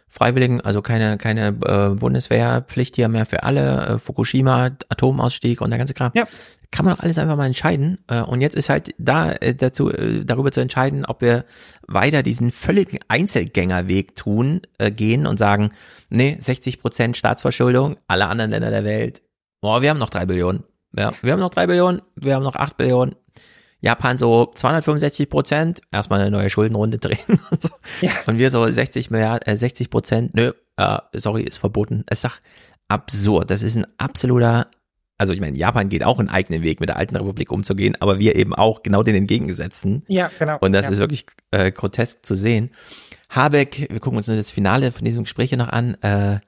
Freiwilligen, also keine, keine äh, Bundeswehrpflicht hier mehr für alle, äh, Fukushima, Atomausstieg und der ganze Kram. Ja. Kann man doch alles einfach mal entscheiden. Äh, und jetzt ist halt da äh, dazu, äh, darüber zu entscheiden, ob wir weiter diesen völligen Einzelgängerweg tun, äh, gehen und sagen, nee, 60 Prozent Staatsverschuldung, alle anderen Länder der Welt, boah, wir haben noch drei Billionen. Ja, wir haben noch drei Billionen, wir haben noch acht Billionen. Japan so 265 Prozent, erstmal eine neue Schuldenrunde [LAUGHS] drehen und so. Und wir so 60 Milliarden, äh, 60 Prozent, nö, äh, sorry, ist verboten. Es ist doch absurd. Das ist ein absoluter, also ich meine, Japan geht auch einen eigenen Weg, mit der alten Republik umzugehen, aber wir eben auch genau den entgegengesetzten. Ja, genau. Und das ja. ist wirklich äh, grotesk zu sehen. Habeck, wir gucken uns das Finale von diesem Gespräch hier noch an, äh,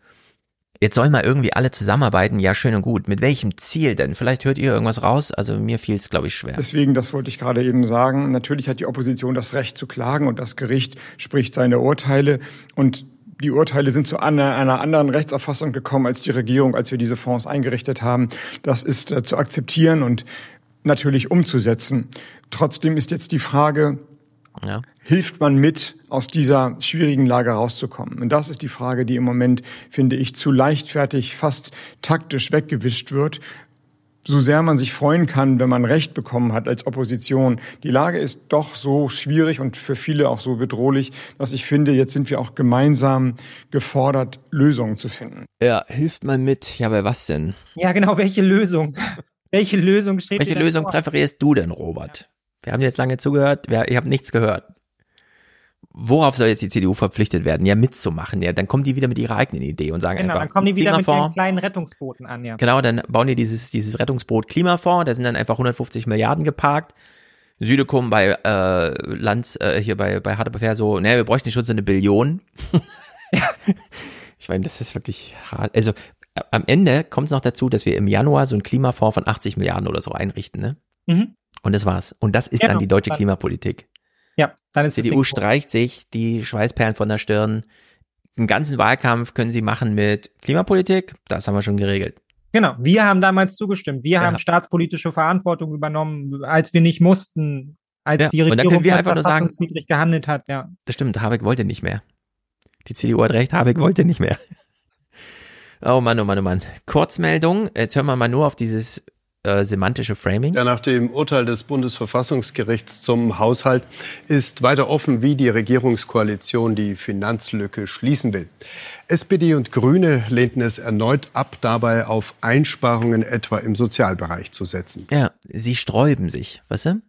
Jetzt sollen mal irgendwie alle zusammenarbeiten, ja schön und gut. Mit welchem Ziel denn? Vielleicht hört ihr irgendwas raus. Also mir fiel es, glaube ich, schwer. Deswegen, das wollte ich gerade eben sagen, natürlich hat die Opposition das Recht zu klagen und das Gericht spricht seine Urteile und die Urteile sind zu einer, einer anderen Rechtsauffassung gekommen als die Regierung, als wir diese Fonds eingerichtet haben. Das ist äh, zu akzeptieren und natürlich umzusetzen. Trotzdem ist jetzt die Frage, ja. Hilft man mit, aus dieser schwierigen Lage rauszukommen? Und das ist die Frage, die im Moment, finde ich, zu leichtfertig, fast taktisch weggewischt wird. So sehr man sich freuen kann, wenn man Recht bekommen hat als Opposition. Die Lage ist doch so schwierig und für viele auch so bedrohlich, dass ich finde, jetzt sind wir auch gemeinsam gefordert, Lösungen zu finden. Ja, hilft man mit? Ja, bei was denn? Ja, genau, welche Lösung? [LAUGHS] welche Lösung steht Welche Lösung vor? präferierst du denn, Robert? Wir haben jetzt lange zugehört, wir, ich habe nichts gehört. Worauf soll jetzt die CDU verpflichtet werden? Ja, mitzumachen. Ja, dann kommen die wieder mit ihrer eigenen Idee und sagen Genau, einfach, dann kommen die wieder mit den kleinen Rettungsbooten an, ja. Genau, dann bauen die dieses, dieses Rettungsboot Klimafonds, da sind dann einfach 150 Milliarden geparkt. Südekum bei äh, Land, äh, hier bei, bei Harter so, ne, wir bräuchten schon so eine Billion. [LAUGHS] ich meine, das ist wirklich hart. Also äh, am Ende kommt es noch dazu, dass wir im Januar so einen Klimafonds von 80 Milliarden oder so einrichten, ne? Mhm. Und das war's. Und das ist Genau, dann die deutsche dann- Klimapolitik. Ja, dann ist Die das CDU streicht sich die Schweißperlen von der Stirn. Den ganzen Wahlkampf können sie machen mit Klimapolitik. Das haben wir schon geregelt. Genau, wir haben damals zugestimmt. Wir Ja. haben staatspolitische Verantwortung übernommen, als wir nicht mussten, als Ja, die Regierung verfassungswidrig gehandelt hat, ja. Das stimmt, Habeck wollte nicht mehr. Die CDU hat recht, Habeck wollte nicht mehr. [LAUGHS] Oh Mann, oh Mann, oh Mann. Kurzmeldung. Jetzt hören wir mal nur auf dieses äh, semantische Framing. Ja, nach dem Urteil des Bundesverfassungsgerichts zum Haushalt ist weiter offen, wie die Regierungskoalition die Finanzlücke schließen will. SPD und Grüne lehnten es erneut ab, dabei auf Einsparungen etwa im Sozialbereich zu setzen. Ja, sie sträuben sich, weißt du?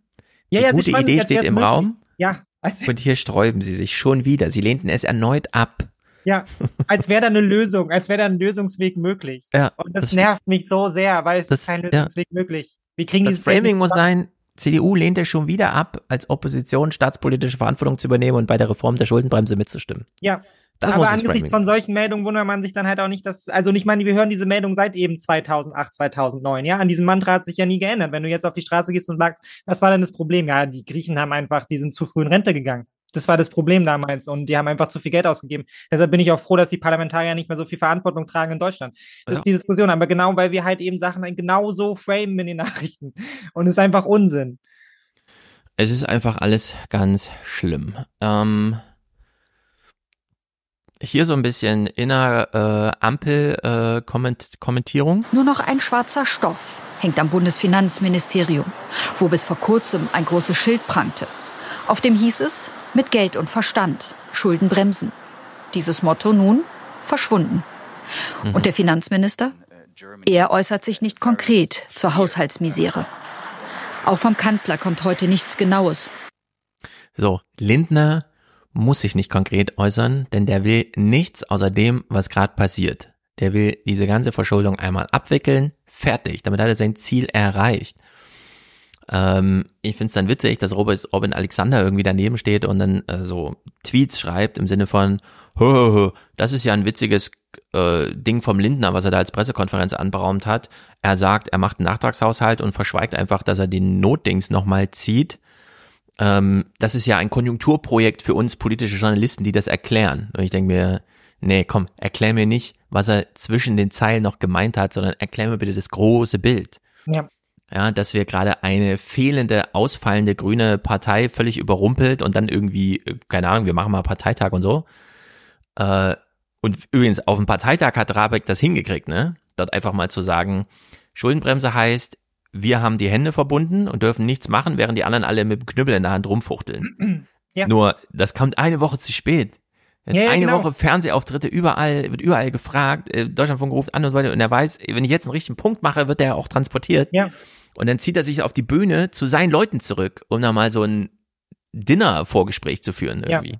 Ja, Die ja, gute Idee steht im möglich. Raum Ja, als, und hier sträuben sie sich schon wieder. Sie lehnten es erneut ab. Ja, als wäre da eine Lösung, als wäre da ein Lösungsweg möglich. Ja, Und das, das- nervt mich so sehr, weil es Das- ist kein ja. Lösungsweg möglich. Wir kriegen Das Framing muss sein, CDU lehnt es schon wieder ab, als Opposition staatspolitische Verantwortung zu übernehmen und bei der Reform der Schuldenbremse mitzustimmen. Ja. Das aber angesichts von solchen Meldungen wundert man sich dann halt auch nicht, dass, also ich meine, wir hören diese Meldung seit eben 2008, 2009, ja, an diesem Mantra hat sich ja nie geändert. Wenn du jetzt auf die Straße gehst und sagst, was war denn das Problem? Ja, die Griechen haben einfach, die sind zu früh in Rente gegangen. Das war das Problem damals und die haben einfach zu viel Geld ausgegeben. Deshalb bin ich auch froh, dass die Parlamentarier nicht mehr so viel Verantwortung tragen in Deutschland. Das Ja. ist die Diskussion, aber genau, weil wir halt eben Sachen genau so framen in den [LAUGHS] Nachrichten. Und es ist einfach Unsinn. Es ist einfach alles ganz schlimm. Ähm, hier so ein bisschen inner äh, Ampel-Kommentierung. Nur noch ein schwarzer Stoff hängt am Bundesfinanzministerium, wo bis vor kurzem ein großes Schild prangte. Auf dem hieß es, mit Geld und Verstand, Schulden bremsen. Dieses Motto nun verschwunden. Und der Finanzminister? Er äußert sich nicht konkret zur Haushaltsmisere. Auch vom Kanzler kommt heute nichts Genaues. So, Lindner muss sich nicht konkret äußern, denn der will nichts außer dem, was gerade passiert. Der will diese ganze Verschuldung einmal abwickeln, fertig. Damit hat er sein Ziel erreicht. Ähm, ich finde es dann witzig, dass Robin Alexander irgendwie daneben steht und dann äh, so Tweets schreibt im Sinne von, hö, hö, hö, das ist ja ein witziges äh, Ding vom Lindner, was er da als Pressekonferenz anberaumt hat. Er sagt, er macht einen Nachtragshaushalt und verschweigt einfach, dass er den Notdings nochmal zieht. Ähm, das ist ja ein Konjunkturprojekt für uns politische Journalisten, die das erklären. Und ich denke mir, nee, komm, erklär mir nicht, was er zwischen den Zeilen noch gemeint hat, sondern erklär mir bitte das große Bild. Ja ja, dass wir gerade eine fehlende, ausfallende grüne Partei völlig überrumpelt und dann irgendwie, äh, keine Ahnung, wir machen mal Parteitag und so. Äh, und übrigens, auf dem Parteitag hat Rabeck das hingekriegt, ne? Dort einfach mal zu sagen, Schuldenbremse heißt, wir haben die Hände verbunden und dürfen nichts machen, während die anderen alle mit dem Knüppel in der Hand rumfuchteln. [CLEARS THROAT] Ja. Nur, das kommt eine Woche zu spät. Ja, ja, eine genau. Woche Fernsehauftritte, überall, wird überall gefragt, äh, Deutschlandfunk ruft an und so weiter, und er weiß, wenn ich jetzt einen richtigen Punkt mache, wird der auch transportiert. Ja. Und dann zieht er sich auf die Bühne zu seinen Leuten zurück, um da mal so ein Dinner-Vorgespräch zu führen irgendwie. Ja.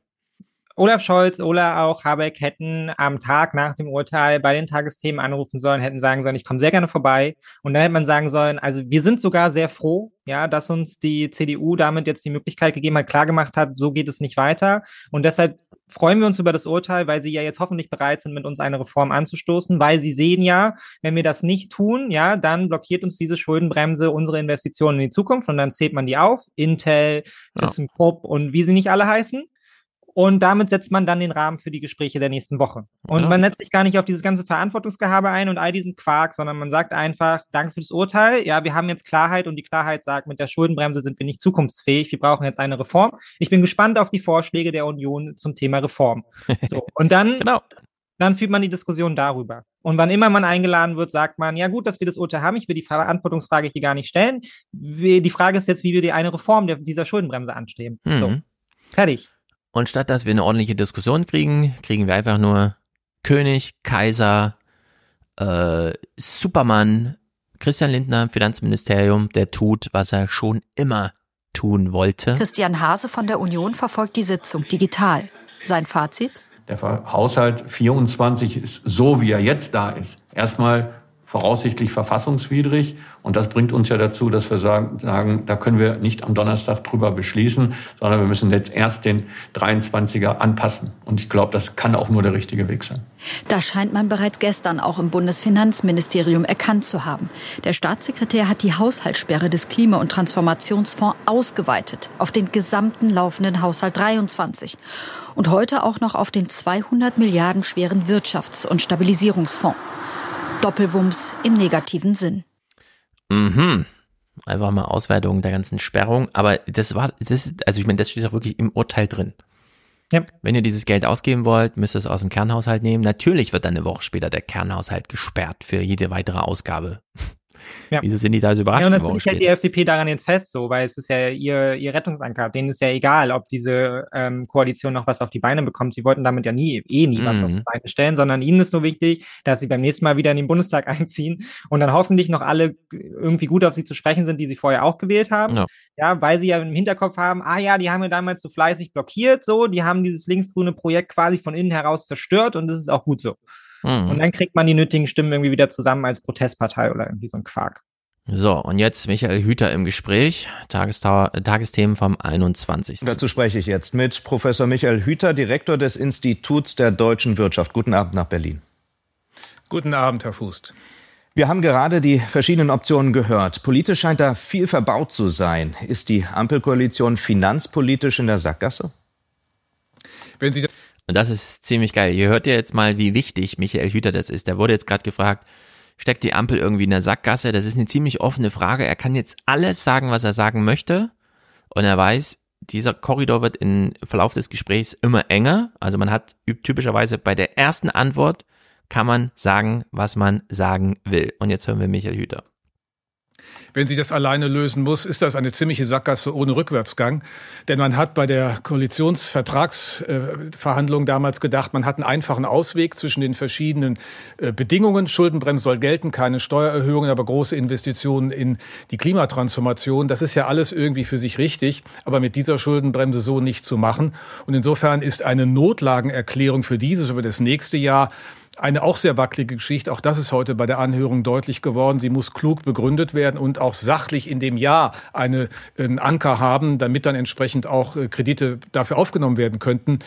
Olaf Scholz, Ola auch, Habeck hätten am Tag nach dem Urteil bei den Tagesthemen anrufen sollen, hätten sagen sollen, ich komme sehr gerne vorbei. Und dann hätte man sagen sollen, also wir sind sogar sehr froh, ja, dass uns die CDU damit jetzt die Möglichkeit gegeben hat, klargemacht hat, so geht es nicht weiter. Und deshalb freuen wir uns über das Urteil, weil sie ja jetzt hoffentlich bereit sind, mit uns eine Reform anzustoßen, weil sie sehen ja, wenn wir das nicht tun, ja, dann blockiert uns diese Schuldenbremse unsere Investitionen in die Zukunft und dann zählt man die auf, Intel, ThyssenKrupp ja. und wie sie nicht alle heißen. Und damit setzt man dann den Rahmen für die Gespräche der nächsten Woche. Und ja. man setzt sich gar nicht auf dieses ganze Verantwortungsgehabe ein und all diesen Quark, sondern man sagt einfach, danke für das Urteil. Ja, wir haben jetzt Klarheit und die Klarheit sagt, mit der Schuldenbremse sind wir nicht zukunftsfähig. Wir brauchen jetzt eine Reform. Ich bin gespannt auf die Vorschläge der Union zum Thema Reform. So. [LAUGHS] Und dann, genau. dann führt man die Diskussion darüber. Und wann immer man eingeladen wird, sagt man, ja gut, dass wir das Urteil haben, ich will die Verantwortungsfrage hier gar nicht stellen. Die Frage ist jetzt, wie wir die eine Reform dieser Schuldenbremse anstreben. Mhm. So. Fertig. Und statt dass wir eine ordentliche Diskussion kriegen, kriegen wir einfach nur König, Kaiser, äh, Superman, Christian Lindner im Finanzministerium, der tut, was er schon immer tun wollte. Christian Hase von der Union verfolgt die Sitzung digital. Sein Fazit? Der Haushalt 24 ist so, wie er jetzt da ist. Erstmal voraussichtlich verfassungswidrig. Und das bringt uns ja dazu, dass wir sagen, sagen, da können wir nicht am Donnerstag drüber beschließen, sondern wir müssen jetzt erst den 23er anpassen. Und ich glaube, das kann auch nur der richtige Weg sein. Das scheint man bereits gestern auch im Bundesfinanzministerium erkannt zu haben. Der Staatssekretär hat die Haushaltssperre des Klima- und Transformationsfonds ausgeweitet auf den gesamten laufenden Haushalt 23 und heute auch noch auf den 200 Milliarden schweren Wirtschafts- und Stabilisierungsfonds. Doppelwumms im negativen Sinn. Mhm. Einfach mal Auswertung der ganzen Sperrung. Aber das war, das ist, also ich meine, das steht auch wirklich im Urteil drin. Ja. Wenn ihr dieses Geld ausgeben wollt, müsst ihr es aus dem Kernhaushalt nehmen. Natürlich wird dann eine Woche später der Kernhaushalt gesperrt für jede weitere Ausgabe. Ja. Wieso sind die da so überrascht? Ja, und natürlich hält die FDP daran jetzt fest, so, weil es ist ja ihr, ihr Rettungsanker. Denen ist ja egal, ob diese ähm, Koalition noch was auf die Beine bekommt. Sie wollten damit ja nie, eh nie mhm. was auf die Beine stellen, sondern ihnen ist nur wichtig, dass sie beim nächsten Mal wieder in den Bundestag [LAUGHS] einziehen und dann hoffentlich noch alle irgendwie gut auf sie zu sprechen sind, die sie vorher auch gewählt haben. Ja, ja weil sie ja im Hinterkopf haben, ah ja, die haben ja damals so fleißig blockiert, so, die haben dieses linksgrüne Projekt quasi von innen heraus zerstört und das ist auch gut so. Mhm. Und dann kriegt man die nötigen Stimmen irgendwie wieder zusammen als Protestpartei oder irgendwie so ein Quark. So, und jetzt Michael Hüter im Gespräch, Tagesthemen vom 21. Dazu spreche ich jetzt mit Professor Michael Hüter, Direktor des Instituts der deutschen Wirtschaft. Guten Abend nach Berlin. Guten Abend, Herr Fußt. Wir haben gerade die verschiedenen Optionen gehört. Politisch scheint da viel verbaut zu sein. Ist die Ampelkoalition finanzpolitisch in der Sackgasse? Wenn Sie das und das ist ziemlich geil. Ihr hört ja jetzt mal, wie wichtig Michael Hüter das ist. Der wurde jetzt gerade gefragt, steckt die Ampel irgendwie in der Sackgasse? Das ist eine ziemlich offene Frage. Er kann jetzt alles sagen, was er sagen möchte. Und er weiß, dieser Korridor wird im Verlauf des Gesprächs immer enger. Also man hat typischerweise bei der ersten Antwort kann man sagen, was man sagen will. Und jetzt hören wir Michael Hüter. Wenn sie das alleine lösen muss, ist das eine ziemliche Sackgasse ohne Rückwärtsgang. Denn man hat bei der Koalitionsvertragsverhandlung damals gedacht, man hat einen einfachen Ausweg zwischen den verschiedenen äh, Bedingungen. Schuldenbremse soll gelten, keine Steuererhöhungen, aber große Investitionen in die Klimatransformation. Das ist ja alles irgendwie für sich richtig, aber mit dieser Schuldenbremse so nicht zu machen. Und insofern ist eine Notlagenerklärung für dieses über das nächste Jahr eine auch sehr wackelige Geschichte. Auch das ist heute bei der Anhörung deutlich geworden. Sie muss klug begründet werden und auch sachlich in dem Jahr eine, einen Anker haben, damit dann entsprechend auch äh, Kredite dafür aufgenommen werden könnten.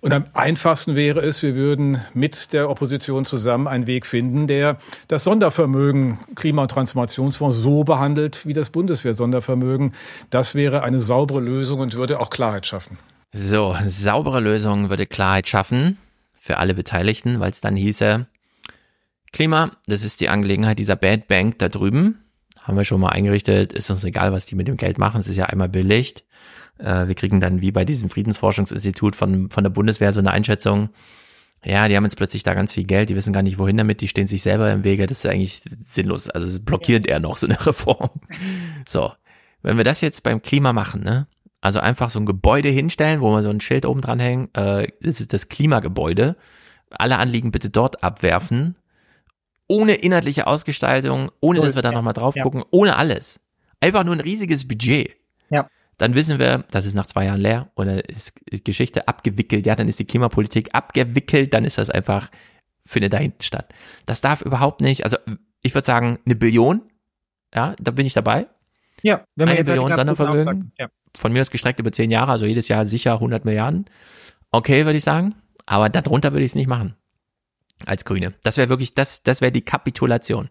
Und am einfachsten wäre es, wir würden mit der Opposition zusammen einen Weg finden, der das Sondervermögen Klima- und Transformationsfonds so behandelt wie das Bundeswehr-Sondervermögen. Das wäre eine saubere Lösung und würde auch Klarheit schaffen. So, saubere Lösung würde Klarheit schaffen für alle Beteiligten, weil es dann hieße, Klima, das ist die Angelegenheit dieser Bad Bank da drüben. Haben wir schon mal eingerichtet, ist uns egal, was die mit dem Geld machen, es ist ja einmal billigt. Äh, wir kriegen dann wie bei diesem Friedensforschungsinstitut von, von der Bundeswehr so eine Einschätzung, ja, die haben jetzt plötzlich da ganz viel Geld, die wissen gar nicht wohin damit, die stehen sich selber im Wege, das ist eigentlich sinnlos, also es blockiert eher noch so eine [LAUGHS] Reform. So, wenn wir das jetzt beim Klima machen, ne, also einfach so ein Gebäude hinstellen, wo wir so ein Schild oben dran hängen, äh, das ist das Klimagebäude. Alle Anliegen bitte dort abwerfen. Ohne inhaltliche Ausgestaltung, ohne dass wir da nochmal drauf gucken, ohne alles. Einfach nur ein riesiges Budget. Ja. Dann wissen wir, das ist nach zwei Jahren leer oder ist Geschichte abgewickelt. Ja, dann ist die Klimapolitik abgewickelt, dann ist das einfach, findet da hinten statt. Das darf überhaupt nicht, also ich würde sagen, eine Billion, ja, da bin ich dabei. Ja, wenn wir eine jetzt halt Billion Sondervermögen. Ja. Von mir aus gestreckt über zehn Jahre, also jedes Jahr sicher 100 Milliarden. Okay, würde ich sagen. Aber darunter würde ich es nicht machen. Als Grüne. Das wäre wirklich, das, das wäre die Kapitulation.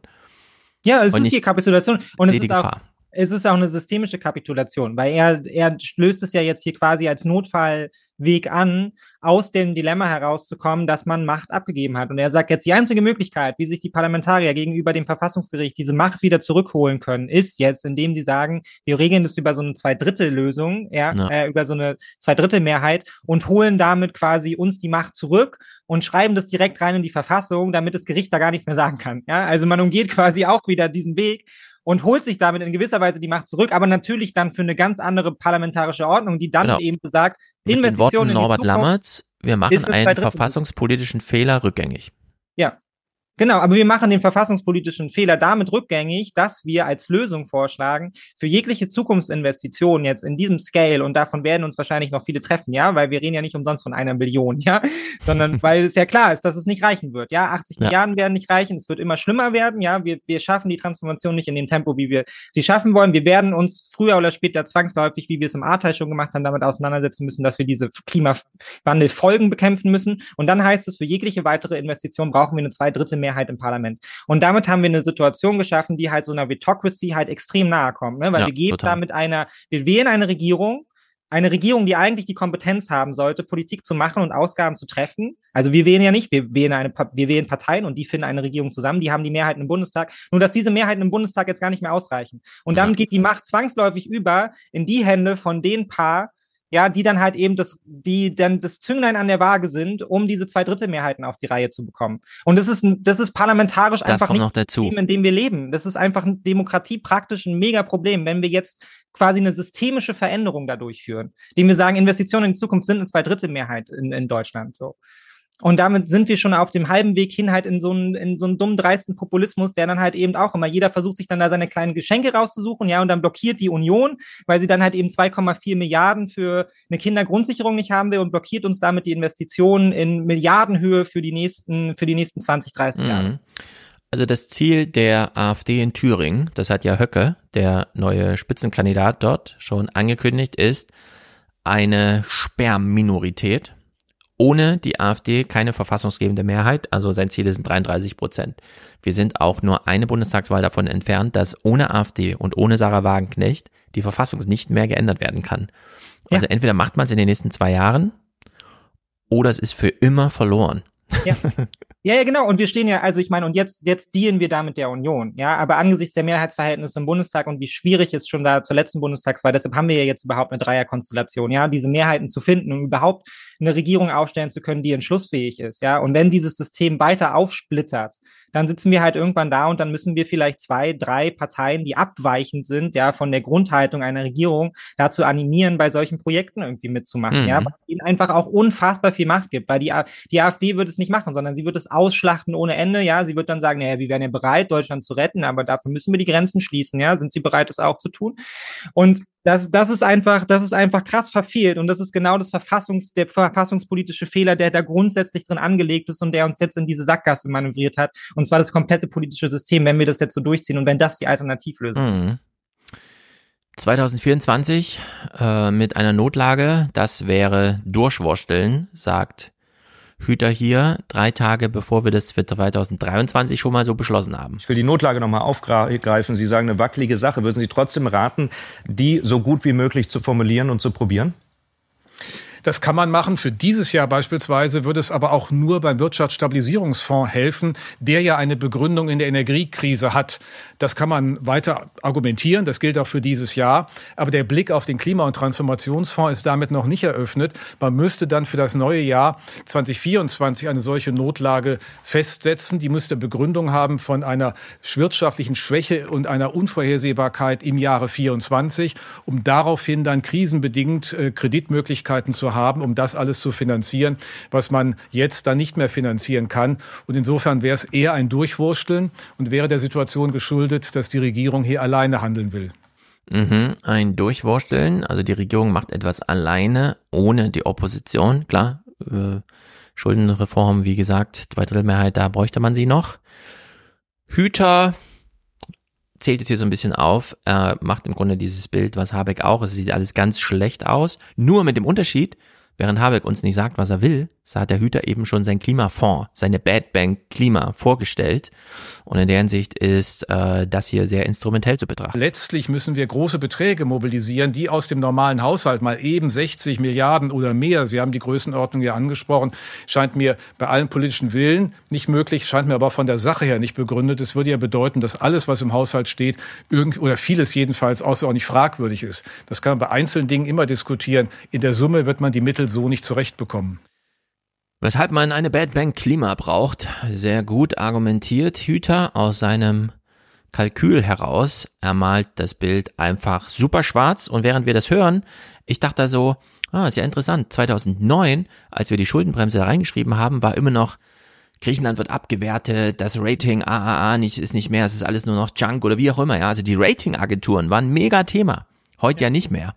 Ja, es Und ist die Kapitulation und es ist auch Gefahr. Es ist auch eine systemische Kapitulation, weil er er löst es ja jetzt hier quasi als Notfallweg an, aus dem Dilemma herauszukommen, dass man Macht abgegeben hat und er sagt jetzt die einzige Möglichkeit, wie sich die Parlamentarier gegenüber dem Verfassungsgericht diese Macht wieder zurückholen können, ist jetzt, indem sie sagen, wir regeln das über so eine Zweidrittellösung, ja, Ja. Äh, über so eine Zweidrittelmehrheit und holen damit quasi uns die Macht zurück und schreiben das direkt rein in die Verfassung, damit das Gericht da gar nichts mehr sagen kann. Ja, also man umgeht quasi auch wieder diesen Weg und holt sich damit in gewisser Weise die Macht zurück, aber natürlich dann für eine ganz andere parlamentarische Ordnung, die dann Genau. eben besagt, Mit den Worten Investitionen in die Norbert Zukunft Lammerts, wir machen einen verfassungspolitischen Fehler rückgängig. Ja. Genau, aber wir machen den verfassungspolitischen Fehler damit rückgängig, dass wir als Lösung vorschlagen, für jegliche Zukunftsinvestition jetzt in diesem Scale, und davon werden uns wahrscheinlich noch viele treffen, ja, weil wir reden ja nicht umsonst von einer Billion, ja, [LAUGHS] sondern [LAUGHS] weil es ja klar ist, dass es nicht reichen wird, ja, 80 Ja. Milliarden werden nicht reichen, es wird immer schlimmer werden, ja, wir, wir schaffen die Transformation nicht in dem Tempo, wie wir sie schaffen wollen, wir werden uns früher oder später zwangsläufig, wie wir es im Ahrtal schon gemacht haben, damit auseinandersetzen müssen, dass wir diese Klimawandelfolgen bekämpfen müssen. Und dann heißt es, für jegliche weitere Investition brauchen wir eine Zweidrittelmehrheit im Parlament. Und damit haben wir eine Situation geschaffen, die halt so einer Vetocracy halt extrem nahe kommt, ne? weil Ja, wir geben total. da mit einer, wir wählen eine Regierung, eine Regierung, die eigentlich die Kompetenz haben sollte, Politik zu machen und Ausgaben zu treffen. Also wir wählen ja nicht, wir wählen eine, wir wählen Parteien und die finden eine Regierung zusammen, die haben die Mehrheiten im Bundestag. Nur dass diese Mehrheiten im Bundestag jetzt gar nicht mehr ausreichen. Und dann geht die Macht zwangsläufig über in die Hände von den paar, ja, die dann halt eben das, die dann das Zünglein an der Waage sind, um diese Zweidrittelmehrheiten auf die Reihe zu bekommen. Und das ist, ein- das ist parlamentarisch Das einfach nicht noch dazu. das System, in dem wir leben. Das ist einfach ein Demokratie praktisch ein Mega-Problem, wenn wir jetzt quasi eine systemische Veränderung da durchführen, indem wir sagen, Investitionen in die Zukunft sind eine Zweidrittelmehrheit in, in Deutschland, so. Und damit sind wir schon auf dem halben Weg hin halt in so einen, in so einen dummen, dreisten Populismus, der dann halt eben auch immer, jeder versucht sich dann da seine kleinen Geschenke rauszusuchen, ja, und dann blockiert die Union, weil sie dann halt eben 2,4 Milliarden für eine Kindergrundsicherung nicht haben will und blockiert uns damit die Investitionen in Milliardenhöhe für die nächsten, für die nächsten 20, 30 Jahre. Mhm. Also das Ziel der AfD in Thüringen, das hat ja Höcke, der neue Spitzenkandidat dort, schon angekündigt, ist eine Sperrminorität. Ohne die AfD keine verfassungsgebende Mehrheit, also sein Ziel sind 33 Prozent. Wir sind auch nur eine Bundestagswahl davon entfernt, dass ohne AfD und ohne Sarah Wagenknecht die Verfassung nicht mehr geändert werden kann. Also entweder macht man es in den nächsten zwei Jahren oder es ist für immer verloren. Ja. [LAUGHS] Ja, ja, genau. Und wir stehen ja, also ich meine, und jetzt, jetzt dealen wir da mit der Union. Ja, aber angesichts der Mehrheitsverhältnisse im Bundestag und wie schwierig es schon da zur letzten Bundestagswahl, deshalb haben wir ja jetzt überhaupt eine Dreierkonstellation, ja, diese Mehrheiten zu finden, um überhaupt eine Regierung aufstellen zu können, die entschlussfähig ist, ja. Und wenn dieses System weiter aufsplittert, dann sitzen wir halt irgendwann da und dann müssen wir vielleicht zwei, drei Parteien, die abweichend sind, ja, von der Grundhaltung einer Regierung, dazu animieren, bei solchen Projekten irgendwie mitzumachen, mhm. ja, was ihnen einfach auch unfassbar viel Macht gibt, weil die, die AfD wird es nicht machen, sondern sie wird es ausschlachten ohne Ende, ja, sie wird dann sagen, naja, wir wären ja bereit, Deutschland zu retten, aber dafür müssen wir die Grenzen schließen, ja, sind sie bereit, das auch zu tun? Und das, das ist einfach, das ist einfach krass verfehlt und das ist genau das Verfassungs, der verfassungspolitische Fehler, der da grundsätzlich drin angelegt ist und der uns jetzt in diese Sackgasse manövriert hat. Und zwar das komplette politische System, wenn wir das jetzt so durchziehen und wenn das die Alternativlösung mhm. ist. 2024 äh, mit einer Notlage, das wäre Durchwursteln, sagt Hüter hier, drei Tage bevor wir das für 2023 schon mal so beschlossen haben. Ich will die Notlage nochmal aufgreifen. Sie sagen eine wackelige Sache. Würden Sie trotzdem raten, die so gut wie möglich zu formulieren und zu probieren? Das kann man machen. Für dieses Jahr beispielsweise würde es aber auch nur beim Wirtschaftsstabilisierungsfonds helfen, der ja eine Begründung in der Energiekrise hat. Das kann man weiter argumentieren. Das gilt auch für dieses Jahr. Aber der Blick auf den Klima- und Transformationsfonds ist damit noch nicht eröffnet. Man müsste dann für das neue Jahr 2024 eine solche Notlage festsetzen. Die müsste Begründung haben von einer wirtschaftlichen Schwäche und einer Unvorhersehbarkeit im Jahre 24, um daraufhin dann krisenbedingt äh, Kreditmöglichkeiten zu haben, um das alles zu finanzieren, was man jetzt dann nicht mehr finanzieren kann. Und insofern wäre es eher ein Durchwursteln und wäre der Situation geschuldet, dass die Regierung hier alleine handeln will. Mhm, ein Durchwursteln, also die Regierung macht etwas alleine, ohne die Opposition, klar. Äh, Schuldenreform, wie gesagt, Zweidrittelmehrheit, da bräuchte man sie noch. Hüter zählt jetzt hier so ein bisschen auf, er macht im Grunde dieses Bild, was Habeck auch, es sieht alles ganz schlecht aus, nur mit dem Unterschied, während Habeck uns nicht sagt, was er will, so hat der Hüter eben schon sein Klimafonds, seine Bad Bank Klima vorgestellt. Und in der Hinsicht ist äh, das hier sehr instrumentell zu betrachten. Letztlich müssen wir große Beträge mobilisieren, die aus dem normalen Haushalt mal eben 60 Milliarden oder mehr, Sie haben die Größenordnung ja angesprochen, scheint mir bei allem politischen Willen nicht möglich, scheint mir aber von der Sache her nicht begründet. Es würde ja bedeuten, dass alles, was im Haushalt steht, irgend, oder vieles jedenfalls außerordentlich fragwürdig ist. Das kann man bei einzelnen Dingen immer diskutieren. In der Summe wird man die Mittel so nicht zurechtbekommen. Weshalb man eine Bad Bank Klima braucht, sehr gut argumentiert Hüter aus seinem Kalkül heraus. Er malt das Bild einfach super schwarz und während wir das hören, ich dachte so, ah, ist ja interessant. 2009, als wir die Schuldenbremse da reingeschrieben haben, war immer noch Griechenland wird abgewertet, das Rating AAA nicht, ist nicht mehr, es ist alles nur noch Junk oder wie auch immer. Ja, also die Ratingagenturen waren mega Thema. Heute ja nicht mehr.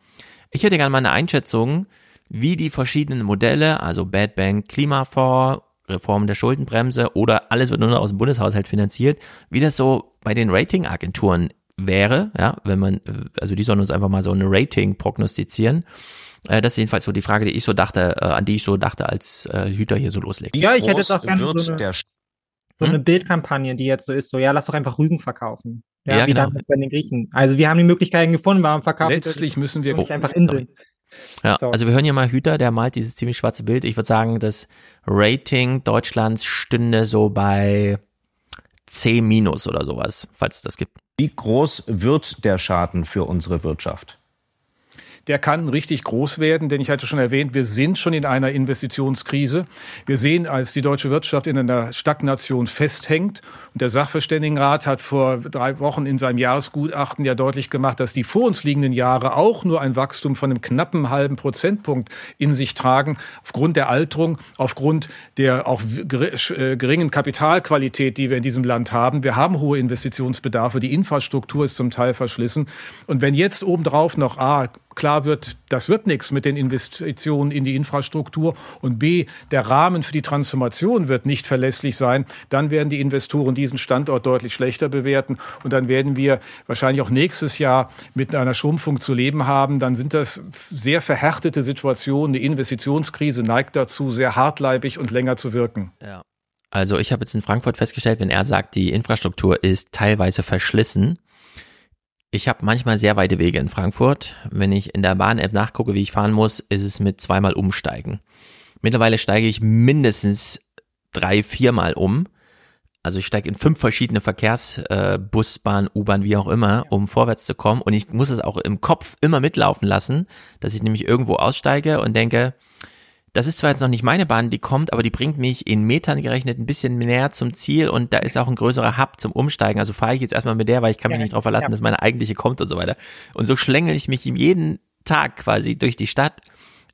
Ich hätte gerne mal eine Einschätzung, wie die verschiedenen Modelle, also Bad Bank, Klimafonds, Reform der Schuldenbremse oder alles wird nur noch aus dem Bundeshaushalt finanziert, wie das so bei den Ratingagenturen wäre, ja, wenn man, also die sollen uns einfach mal so eine Rating prognostizieren. Äh, das ist jedenfalls so die Frage, die ich so dachte, äh, an die ich so dachte, als äh, Hüter hier so loslegt. Ja, ich hätte es auch gerne so eine, so eine hm? Bildkampagne, die jetzt so ist, so, ja, lass doch einfach Rügen verkaufen. Ja, ja wie genau. damals bei den Griechen. Also wir haben die Möglichkeiten gefunden, warum verkaufen Letztlich müssen wir einfach Inseln. Ja, so. also wir hören hier mal Hüter, der malt dieses ziemlich schwarze Bild. Ich würde sagen, das Rating Deutschlands stünde so bei C minus oder sowas, falls es das gibt. Wie groß wird der Schaden für unsere Wirtschaft? Der kann richtig groß werden, denn ich hatte schon erwähnt, wir sind schon in einer Investitionskrise. Wir sehen, als die deutsche Wirtschaft in einer Stagnation festhängt. Und der Sachverständigenrat hat vor drei Wochen in seinem Jahresgutachten ja deutlich gemacht, dass die vor uns liegenden Jahre auch nur ein Wachstum von einem knappen halben Prozentpunkt in sich tragen, aufgrund der Alterung, aufgrund der auch äh, geringen Kapitalqualität, die wir in diesem Land haben. Wir haben hohe Investitionsbedarfe, die Infrastruktur ist zum Teil verschlissen. Und wenn jetzt obendrauf noch A, klar wird, das wird nichts mit den Investitionen in die Infrastruktur und B, der Rahmen für die Transformation wird nicht verlässlich sein, dann werden die Investoren diesen Standort deutlich schlechter bewerten und dann werden wir wahrscheinlich auch nächstes Jahr mit einer Schrumpfung zu leben haben. Dann sind das sehr verhärtete Situationen. Die Investitionskrise neigt dazu, sehr hartleibig und länger zu wirken. Ja. Also ich habe jetzt in Frankfurt festgestellt, wenn er sagt, die Infrastruktur ist teilweise verschlissen, ich habe manchmal sehr weite Wege in Frankfurt. Wenn ich in der Bahn-App nachgucke, wie ich fahren muss, ist es mit zweimal umsteigen. Mittlerweile steige ich mindestens drei, viermal um. Also ich steige in fünf verschiedene Verkehrs, äh, Bahn, U-Bahn, wie auch immer, um vorwärts zu kommen. Und ich muss es auch im Kopf immer mitlaufen lassen, dass ich nämlich irgendwo aussteige und denke, das ist zwar jetzt noch nicht meine Bahn, die kommt, aber die bringt mich in Metern gerechnet ein bisschen näher zum Ziel und da ist auch ein größerer Hub zum Umsteigen. Also fahre ich jetzt erstmal mit der, weil ich kann mich Ja, nicht darauf verlassen, ja. dass meine eigentliche kommt und so weiter. Und so schlängel ich mich jeden Tag quasi durch die Stadt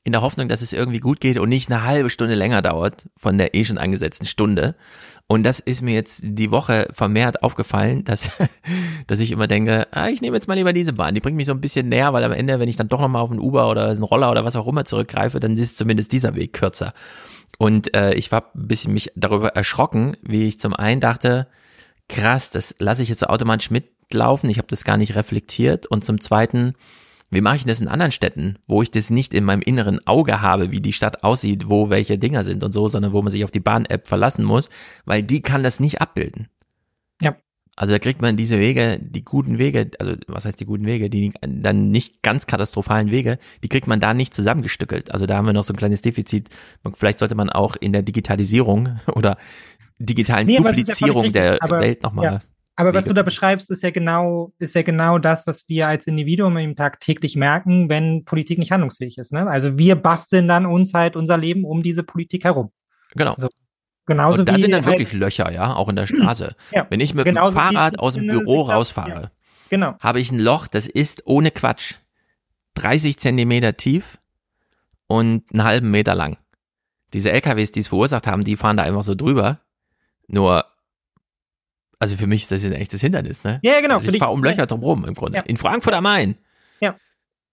in der Hoffnung, dass es irgendwie gut geht und nicht eine halbe Stunde länger dauert von der eh schon angesetzten Stunde. Und das ist mir jetzt die Woche vermehrt aufgefallen, dass, [LAUGHS] dass ich immer denke, ah, ich nehme jetzt mal lieber diese Bahn. Die bringt mich so ein bisschen näher, weil am Ende, wenn ich dann doch nochmal auf einen Uber oder einen Roller oder was auch immer zurückgreife, dann ist zumindest dieser Weg kürzer. Und äh, ich war ein bisschen mich darüber erschrocken, wie ich zum einen dachte, krass, das lasse ich jetzt automatisch mitlaufen, ich habe das gar nicht reflektiert. Und zum zweiten, wie mache ich das in anderen Städten, wo ich das nicht in meinem inneren Auge habe, wie die Stadt aussieht, wo welche Dinger sind und so, sondern wo man sich auf die Bahn-App verlassen muss, weil die kann das nicht abbilden. Ja. Also da kriegt man diese Wege, die guten Wege, also was heißt die guten Wege, die dann nicht ganz katastrophalen Wege, die kriegt man da nicht zusammengestückelt. Also da haben wir noch so ein kleines Defizit. Vielleicht sollte man auch in der Digitalisierung [LAUGHS] oder digitalen Nee, Duplizierung richtig. der Aber- Welt nochmal. ja. Aber was du da beschreibst, ist ja genau, ist ja genau das, was wir als Individuum im Tag täglich merken, wenn Politik nicht handlungsfähig ist. Ne? Also wir basteln dann uns halt unser Leben um diese Politik herum. Genau. So. Genauso und da wie sind dann halt- wirklich Löcher, ja, auch in der Straße. [CLEARS THROAT] Ja, Wenn ich mit dem Fahrrad aus dem Büro rausfahre, Genau. habe ich ein Loch, das ist ohne Quatsch 30 Zentimeter tief und einen halben Meter lang. Diese LKWs, die es verursacht haben, die fahren da einfach so drüber. Nur, also für mich ist das ein echtes Hindernis, ne? Ja, genau, Also ich fahre um Löcher drumherum im Grunde. Ja. In Frankfurt am Main. Ja.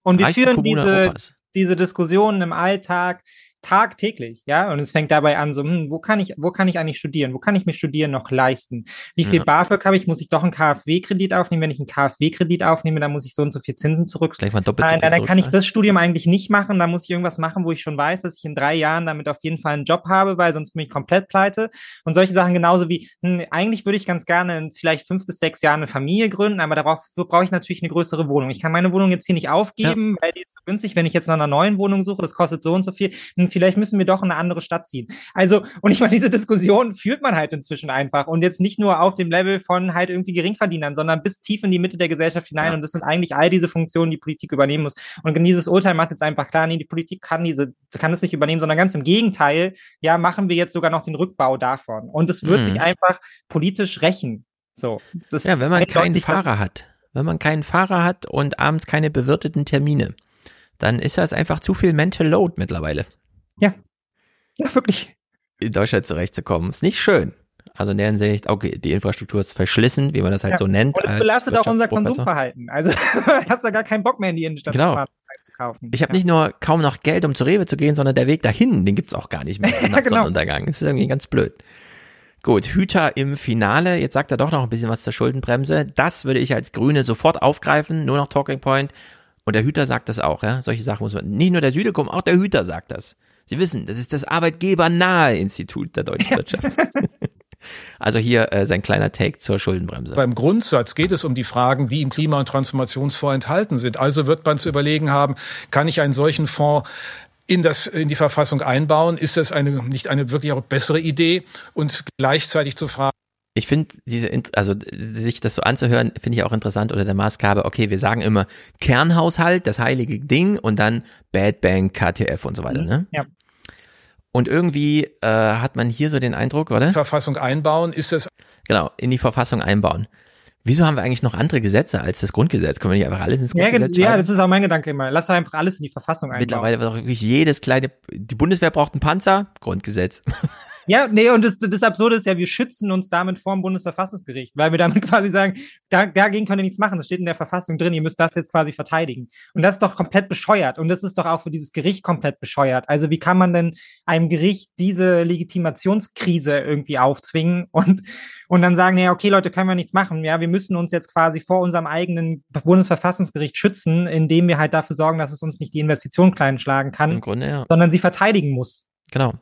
Und wir Reichste führen Kommune diese, Europas. diese Diskussionen im Alltag tagtäglich, ja. Und es fängt dabei an, so, hm, wo kann ich, wo kann ich eigentlich studieren? Wo kann ich mir Studieren noch leisten? Wie viel Ja. BAföG habe ich? Muss ich doch einen KfW-Kredit aufnehmen? Wenn ich einen KfW-Kredit aufnehme, dann muss ich so und so viel Zinsen zurück. Gleich mal doppelt Nein, dann kann ich zurückzahlen. das Studium eigentlich nicht machen. Da muss ich irgendwas machen, wo ich schon weiß, dass ich in drei Jahren damit auf jeden Fall einen Job habe, weil sonst bin ich komplett pleite. Und solche Sachen genauso wie, hm, eigentlich würde ich ganz gerne in vielleicht fünf bis sechs Jahren eine Familie gründen, aber dafür brauche ich natürlich eine größere Wohnung. Ich kann meine Wohnung jetzt hier nicht aufgeben, weil die ist so günstig. Wenn ich jetzt nach einer neuen Wohnung suche, das kostet so und so viel. Hm, vielleicht müssen wir doch in eine andere Stadt ziehen. Also, und ich meine, diese Diskussion führt man halt inzwischen einfach. Und jetzt nicht nur auf dem Level von halt irgendwie Geringverdienern, sondern bis tief in die Mitte der Gesellschaft hinein. Und das sind eigentlich all diese Funktionen, die Politik übernehmen muss. Und dieses Urteil macht jetzt einfach klar, nee, die Politik kann diese, kann das nicht übernehmen, sondern ganz im Gegenteil, ja, machen wir jetzt sogar noch den Rückbau davon. Und es wird Mhm. sich einfach politisch rächen. So. Das Ja, wenn man keinen eindeutig, was- Fahrer hat. Wenn man keinen Fahrer hat und abends keine bewirteten Termine, dann ist das einfach zu viel Mental Load mittlerweile. Ja. Ja, wirklich. In Deutschland zurechtzukommen. Ist nicht schön. Also in der Hinsicht, okay, die Infrastruktur ist verschlissen, wie man das halt Ja. so nennt. Und es belastet auch unser. Konsumverhalten. Also, [LAUGHS] du hast ja gar keinen Bock mehr in die Innenstadt Genau. zu kaufen. Ich habe nicht nur kaum noch Geld, um zu Rewe zu gehen, sondern der Weg dahin, den gibt's auch gar nicht mehr [LAUGHS] nach genau. Sonnenuntergang. Das ist irgendwie ganz blöd. Gut, Hüter im Finale. Jetzt sagt er doch noch ein bisschen was zur Schuldenbremse. Das würde ich als Grüne sofort aufgreifen. Nur noch Talking Point. Und der Hüter sagt das auch, ja. Solche Sachen muss man, nicht nur der Südekum, auch der Hüter sagt das. Sie wissen, das ist das arbeitgebernahe Institut der deutschen Wirtschaft. [LAUGHS] also hier äh, sein kleiner Take zur Schuldenbremse. Beim Grundsatz geht es um die Fragen, die im Klima- und Transformationsfonds enthalten sind. Also wird man zu überlegen haben, kann ich einen solchen Fonds in, das, in die Verfassung einbauen? Ist das eine, nicht eine wirklich auch bessere Idee? Und gleichzeitig zu fragen, ich finde diese, also sich das so anzuhören, finde ich auch interessant unter der Maßgabe, okay, wir sagen immer Kernhaushalt, das heilige Ding und dann Bad Bank, KTF und so weiter, ne? Ja. Und irgendwie äh, hat man hier so den Eindruck, oder? Verfassung einbauen, ist das Genau, in die Verfassung einbauen. Wieso haben wir eigentlich noch andere Gesetze als das Grundgesetz? Können wir nicht einfach alles ins Ja, Grundgesetz ge- ja, schreiben? das ist auch mein Gedanke immer. Lass einfach alles in die Verfassung einbauen. Mittlerweile wird auch wirklich jedes kleine, die Bundeswehr braucht einen Panzer, Grundgesetz. Ja, nee, und das, das Absurde ist ja, wir schützen uns damit vor dem Bundesverfassungsgericht, weil wir damit [LAUGHS] quasi sagen, da, dagegen könnt ihr nichts machen, das steht in der Verfassung drin, ihr müsst das jetzt quasi verteidigen. Und das ist doch komplett bescheuert. Und das ist doch auch für dieses Gericht komplett bescheuert. Also wie kann man denn einem Gericht diese Legitimationskrise irgendwie aufzwingen und, und dann sagen, ja, okay, Leute, können wir nichts machen. Ja, wir müssen uns jetzt quasi vor unserem eigenen Bundesverfassungsgericht schützen, indem wir halt dafür sorgen, dass es uns nicht die Investition klein schlagen kann, Grunde, ja. sondern sie verteidigen muss. Genau.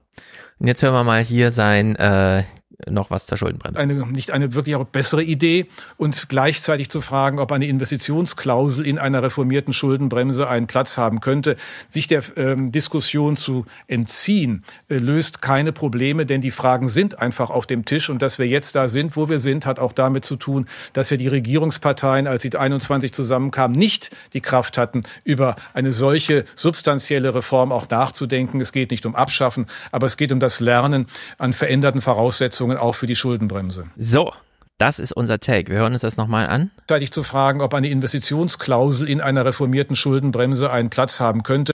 Und jetzt hören wir mal hier sein, äh, noch was zur Schuldenbremse. Eine, nicht eine wirklich auch bessere Idee und gleichzeitig zu fragen, ob eine Investitionsklausel in einer reformierten Schuldenbremse einen Platz haben könnte. Sich der ähm, Diskussion zu entziehen, äh, löst keine Probleme, denn die Fragen sind einfach auf dem Tisch und dass wir jetzt da sind, wo wir sind, hat auch damit zu tun, dass wir die Regierungsparteien, als sie 21 zusammenkamen, nicht die Kraft hatten, über eine solche substanzielle Reform auch nachzudenken. Es geht nicht um Abschaffen, aber es geht um das Lernen an veränderten Voraussetzungen auch für die Schuldenbremse. So, das ist unser Take. Wir hören uns das nochmal an. Gleichzeitig zu fragen, ob eine Investitionsklausel in einer reformierten Schuldenbremse einen Platz haben könnte.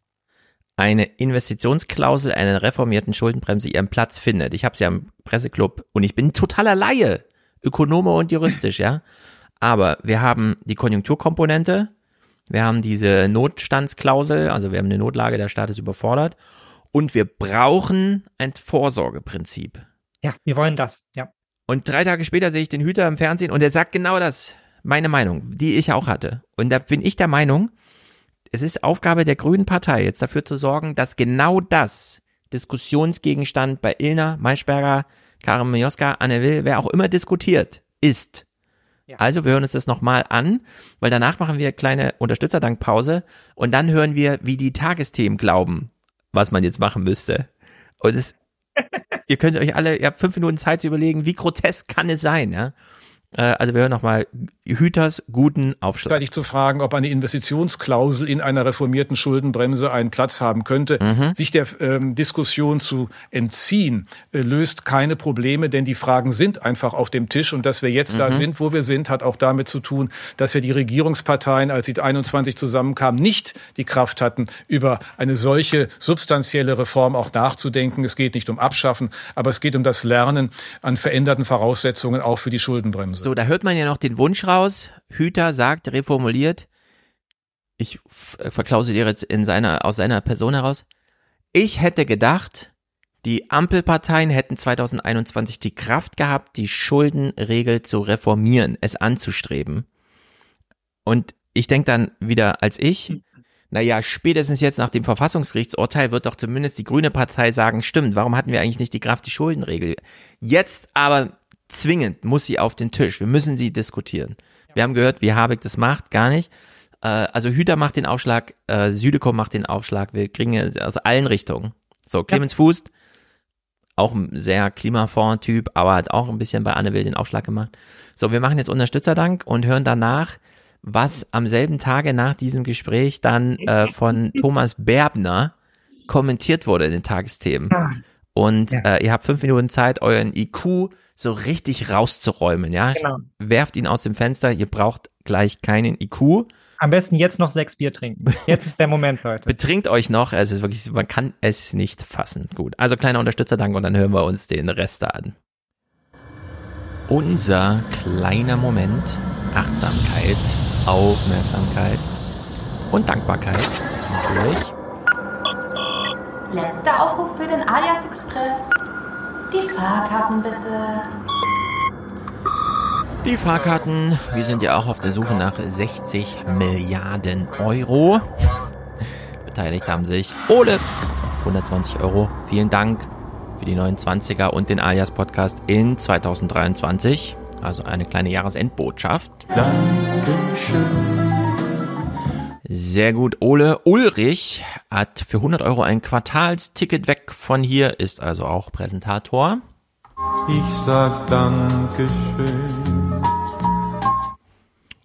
Eine Investitionsklausel einer reformierten Schuldenbremse ihren Platz findet. Ich habe sie am Presseclub und ich bin totaler Laie, Ökonome und juristisch, ja. Aber wir haben die Konjunkturkomponente, wir haben diese Notstandsklausel, also wir haben eine Notlage, der Staat ist überfordert und wir brauchen ein Vorsorgeprinzip. Ja, wir wollen das, ja. Und drei Tage später sehe ich den Hüter im Fernsehen und er sagt genau das. Meine Meinung, die ich auch hatte. Und da bin ich der Meinung, es ist Aufgabe der Grünen Partei, jetzt dafür zu sorgen, dass genau das Diskussionsgegenstand bei Ilna, Maischberger, Karin Mioska, Anne Will, wer auch immer diskutiert, ist. Also wir hören uns das nochmal an, weil danach machen wir kleine Unterstützerdankpause und dann hören wir, wie die Tagesthemen glauben, was man jetzt machen müsste. Und es, [LAUGHS] ihr könnt euch alle, ihr habt fünf Minuten Zeit zu überlegen, wie grotesk kann es sein, ja? Äh, Also wir hören nochmal Hüters guten Aufschlag. Gleichzeitig zu fragen, ob eine Investitionsklausel in einer reformierten Schuldenbremse einen Platz haben könnte. Mhm. Sich der ähm, Diskussion zu entziehen, äh, löst keine Probleme, denn die Fragen sind einfach auf dem Tisch. Und dass wir jetzt da Mhm. sind, wo wir sind, hat auch damit zu tun, dass wir die Regierungsparteien, als sie 21 zusammenkamen, nicht die Kraft hatten, über eine solche substanzielle Reform auch nachzudenken. Es geht nicht um Abschaffen, aber es geht um das Lernen an veränderten Voraussetzungen auch für die Schuldenbremse. So, da hört man ja noch den Wunsch raus. Hüter sagt, reformuliert, ich f- verklausuliere jetzt in seiner, aus seiner Person heraus, ich hätte gedacht, die Ampelparteien hätten 2021 die Kraft gehabt, die Schuldenregel zu reformieren, es anzustreben. Und ich denke dann wieder als ich, naja, spätestens jetzt nach dem Verfassungsgerichtsurteil wird doch zumindest die Grüne Partei sagen, stimmt, warum hatten wir eigentlich nicht die Kraft, die Schuldenregel? Jetzt aber zwingend muss sie auf den Tisch. Wir müssen sie diskutieren. Wir haben gehört, wie Habeck das macht, gar nicht. Äh, also Hüter macht den Aufschlag, äh, Südekom macht den Aufschlag. Wir kriegen es aus allen Richtungen. So, Clemens Fuß, auch ein sehr Klimafond-Typ, aber hat auch ein bisschen bei Anne Will den Aufschlag gemacht. So, wir machen jetzt Unterstützerdank und hören danach, was am selben Tage nach diesem Gespräch dann äh, von [LAUGHS] Thomas Berbner kommentiert wurde in den Tagesthemen. Und äh, ihr habt fünf Minuten Zeit, euren IQ so richtig rauszuräumen, ja? Genau. Werft ihn aus dem Fenster, ihr braucht gleich keinen IQ. Am besten jetzt noch sechs Bier trinken. Jetzt ist der Moment, Leute. [LAUGHS] Betrinkt euch noch, es ist wirklich, man kann es nicht fassen. Gut, also kleiner Unterstützerdank und dann hören wir uns den Rest da an. Unser kleiner Moment, Achtsamkeit, Aufmerksamkeit und Dankbarkeit natürlich. Letzter Aufruf für den Alias Express. Die Fahrkarten bitte. Die Fahrkarten, wir sind ja auch auf der Suche nach 60 Milliarden Euro. Beteiligt haben sich Ole, 120 Euro. Vielen Dank für die 29er und den Alias Podcast in 2023. Also eine kleine Jahresendbotschaft. Sehr gut, Ole. Ulrich hat für 100 Euro ein Quartalsticket weg von hier, ist also auch Präsentator. Ich sag Dankeschön.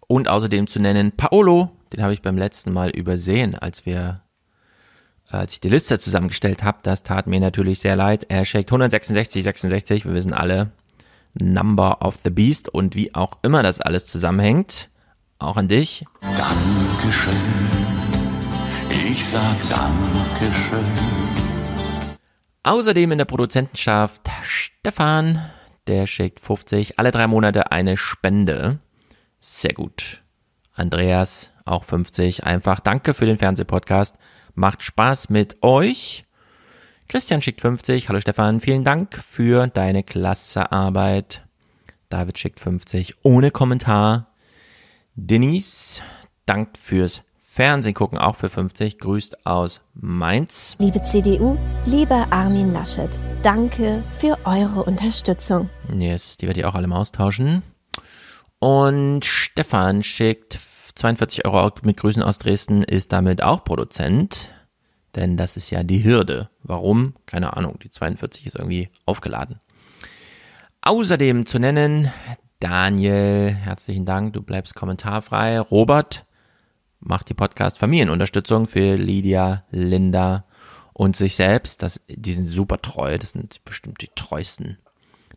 Und außerdem zu nennen Paolo, den habe ich beim letzten Mal übersehen, als wir, als ich die Liste zusammengestellt habe. Das tat mir natürlich sehr leid. Er schickt 166, 66. Wir wissen alle, Number of the Beast und wie auch immer das alles zusammenhängt. Auch an dich. Dankeschön. Ich sag Dankeschön. Außerdem in der Produzentenschaft Stefan, der schickt 50, alle drei Monate eine Spende. Sehr gut. Andreas, auch 50. Einfach danke für den Fernsehpodcast. Macht Spaß mit euch. Christian schickt 50. Hallo Stefan, vielen Dank für deine klasse Arbeit. David schickt 50 ohne Kommentar. Denise dankt fürs Fernsehen gucken auch für 50. Grüßt aus Mainz. Liebe CDU, lieber Armin Laschet, Danke für eure Unterstützung. Yes, die werde ich auch alle mal austauschen. Und Stefan schickt 42 Euro mit Grüßen aus Dresden, ist damit auch Produzent. Denn das ist ja die Hürde. Warum? Keine Ahnung. Die 42 ist irgendwie aufgeladen. Außerdem zu nennen, Daniel, herzlichen Dank, du bleibst kommentarfrei. Robert macht die Podcast Familienunterstützung für Lydia, Linda und sich selbst. Das, die sind super treu. Das sind bestimmt die treuesten,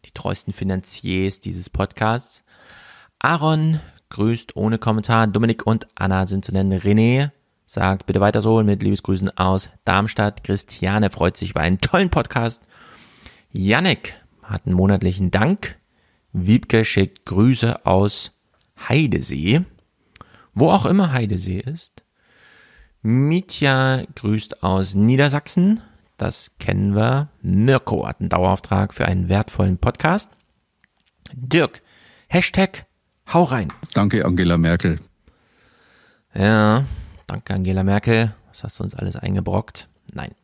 die treuesten Finanziers dieses Podcasts. Aaron grüßt ohne Kommentar. Dominik und Anna sind zu nennen. René sagt bitte weiter so mit Liebesgrüßen aus Darmstadt. Christiane freut sich über einen tollen Podcast. Yannick hat einen monatlichen Dank. Wiebke schickt Grüße aus Heidesee. Wo auch immer Heidesee ist. Mitya grüßt aus Niedersachsen. Das kennen wir. Mirko hat einen Dauerauftrag für einen wertvollen Podcast. Dirk, Hashtag hau rein. Danke, Angela Merkel. Ja, danke, Angela Merkel. Was hast du uns alles eingebrockt? Nein.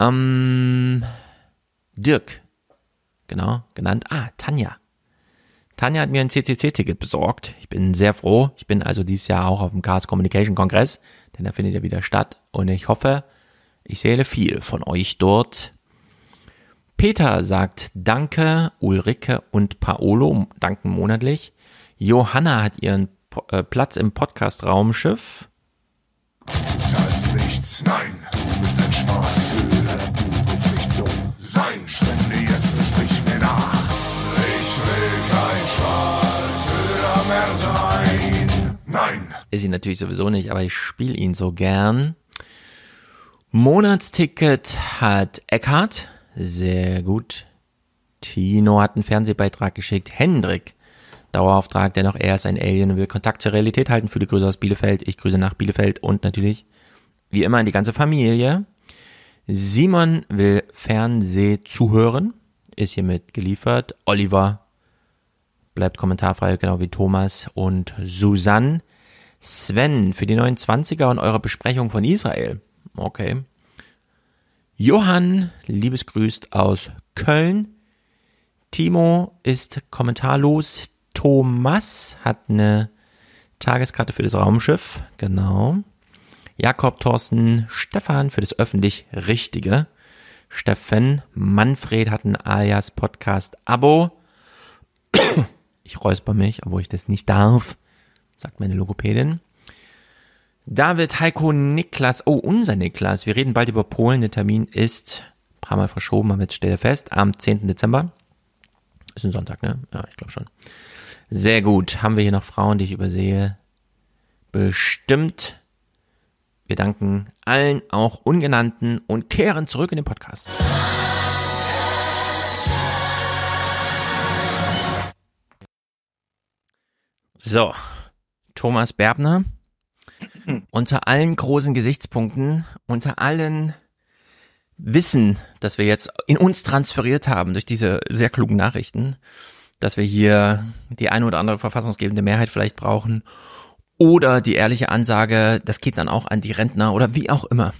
Ähm, Dirk, genau, genannt. Ah, Tanja. Tanja hat mir ein CCC-Ticket besorgt. Ich bin sehr froh. Ich bin also dieses Jahr auch auf dem Chaos Communication Kongress, denn der findet ja wieder statt. Und ich hoffe, ich sehe viel von euch dort. Peter sagt Danke, Ulrike und Paolo danken monatlich. Johanna hat ihren äh, Platz im Podcast-Raumschiff. Du zahlst nichts, nein, du bist ein Schwarzhöhler, du sein. Spende jetzt, sprich mir nach. Ich will kein Schwarzhöhler mehr sein. Nein. Ist sie natürlich sowieso nicht, aber ich spiele ihn so gern. Monatsticket hat Eckhart. Sehr gut. Tino hat einen Fernsehbeitrag geschickt. Hendrik, Dauerauftrag, dennoch er ist ein Alien und will Kontakt zur Realität halten. Viele Grüße aus Bielefeld. Ich grüße nach Bielefeld und natürlich, wie immer, die ganze Familie. Simon will Fernseh zuhören. Ist hiermit geliefert. Oliver bleibt kommentarfrei, genau wie Thomas und Susanne. Sven für die 29er und eure Besprechung von Israel. Okay. Johann, liebesgrüßt aus Köln. Timo ist kommentarlos. Thomas hat eine Tageskarte für das Raumschiff. Genau. Jakob, Thorsten, Stefan für das öffentlich Richtige. Steffen, Manfred hat ein alias Podcast Abo. Ich räusper mich, obwohl ich das nicht darf, sagt meine Logopädin. David, Heiko, Niklas, oh, unser Niklas. Wir reden bald über Polen. Der Termin ist ein paar Mal verschoben, aber jetzt steht er fest, am 10. Dezember. Ist ein Sonntag, ne? Ja, ich glaube schon. Sehr gut. Haben wir hier noch Frauen, die ich übersehe? Bestimmt. Wir danken allen, auch Ungenannten, und kehren zurück in den Podcast. So, Thomas Berbner. [LAUGHS] Unter allen großen Gesichtspunkten, unter allen Wissen, das wir jetzt in uns transferiert haben durch diese sehr klugen Nachrichten, dass wir hier die eine oder andere verfassungsgebende Mehrheit vielleicht brauchen oder die ehrliche Ansage, das geht dann auch an die Rentner oder wie auch immer.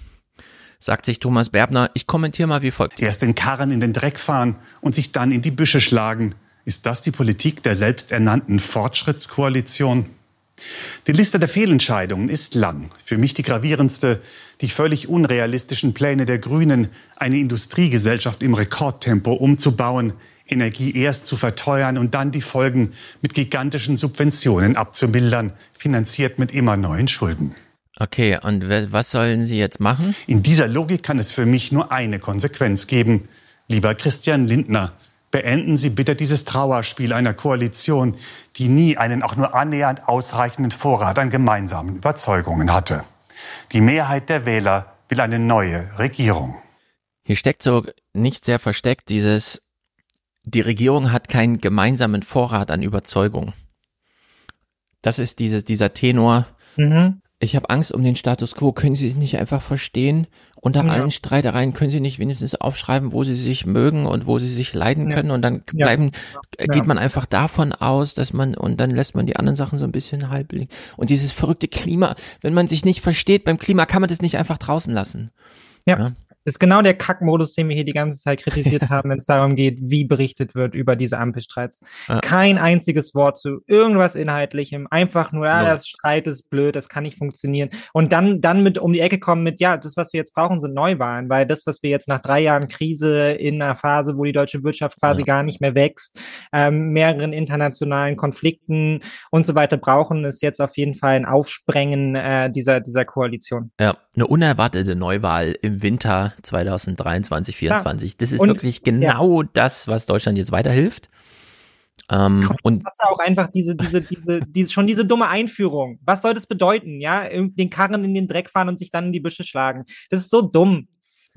Sagt sich Thomas Berbner, ich kommentiere mal wie folgt. Erst den Karren in den Dreck fahren und sich dann in die Büsche schlagen. Ist das die Politik der selbsternannten Fortschrittskoalition? Die Liste der Fehlentscheidungen ist lang. Für mich die gravierendste, die völlig unrealistischen Pläne der Grünen, eine Industriegesellschaft im Rekordtempo umzubauen, Energie erst zu verteuern und dann die Folgen mit gigantischen Subventionen abzumildern, finanziert mit immer neuen Schulden. Okay, und was sollen Sie jetzt machen? In dieser Logik kann es für mich nur eine Konsequenz geben. Lieber Christian Lindner, beenden Sie bitte dieses Trauerspiel einer Koalition, die nie einen auch nur annähernd ausreichenden Vorrat an gemeinsamen Überzeugungen hatte. Die Mehrheit der Wähler will eine neue Regierung. Hier steckt so nicht sehr versteckt dieses, die Regierung hat keinen gemeinsamen Vorrat an Überzeugung. Das ist diese, dieser Tenor. Mhm. Ich habe Angst um den Status quo. Können Sie es nicht einfach verstehen? Unter ja. allen Streitereien können Sie nicht wenigstens aufschreiben, wo Sie sich mögen und wo Sie sich leiden können ja. und dann bleiben, ja. geht man einfach davon aus, dass man und dann lässt man die anderen Sachen so ein bisschen halb liegen. Und dieses verrückte Klima, wenn man sich nicht versteht beim Klima, kann man das nicht einfach draußen lassen. Ja. Ist genau der Kackmodus, den wir hier die ganze Zeit kritisiert [LAUGHS] haben, wenn es darum geht, wie berichtet wird über diese Ampelstreits. Ja. Kein einziges Wort zu irgendwas Inhaltlichem. Einfach nur, ja, das Streit ist blöd, das kann nicht funktionieren. Und dann, dann mit um die Ecke kommen mit, ja, das, was wir jetzt brauchen, sind Neuwahlen, weil das, was wir jetzt nach drei Jahren Krise in einer Phase, wo die deutsche Wirtschaft quasi gar nicht mehr wächst, ähm, mehreren internationalen Konflikten und so weiter brauchen, ist jetzt auf jeden Fall ein Aufsprengen äh, dieser, dieser Koalition. Ja, eine unerwartete Neuwahl im Winter 2023, 2024. Das ist Und- wirklich genau das, was Deutschland jetzt weiterhilft. Ähm, und hast du auch einfach diese, diese, diese, diese, schon diese dumme Einführung. Was soll das bedeuten? Ja, den Karren in den Dreck fahren und sich dann in die Büsche schlagen. Das ist so dumm.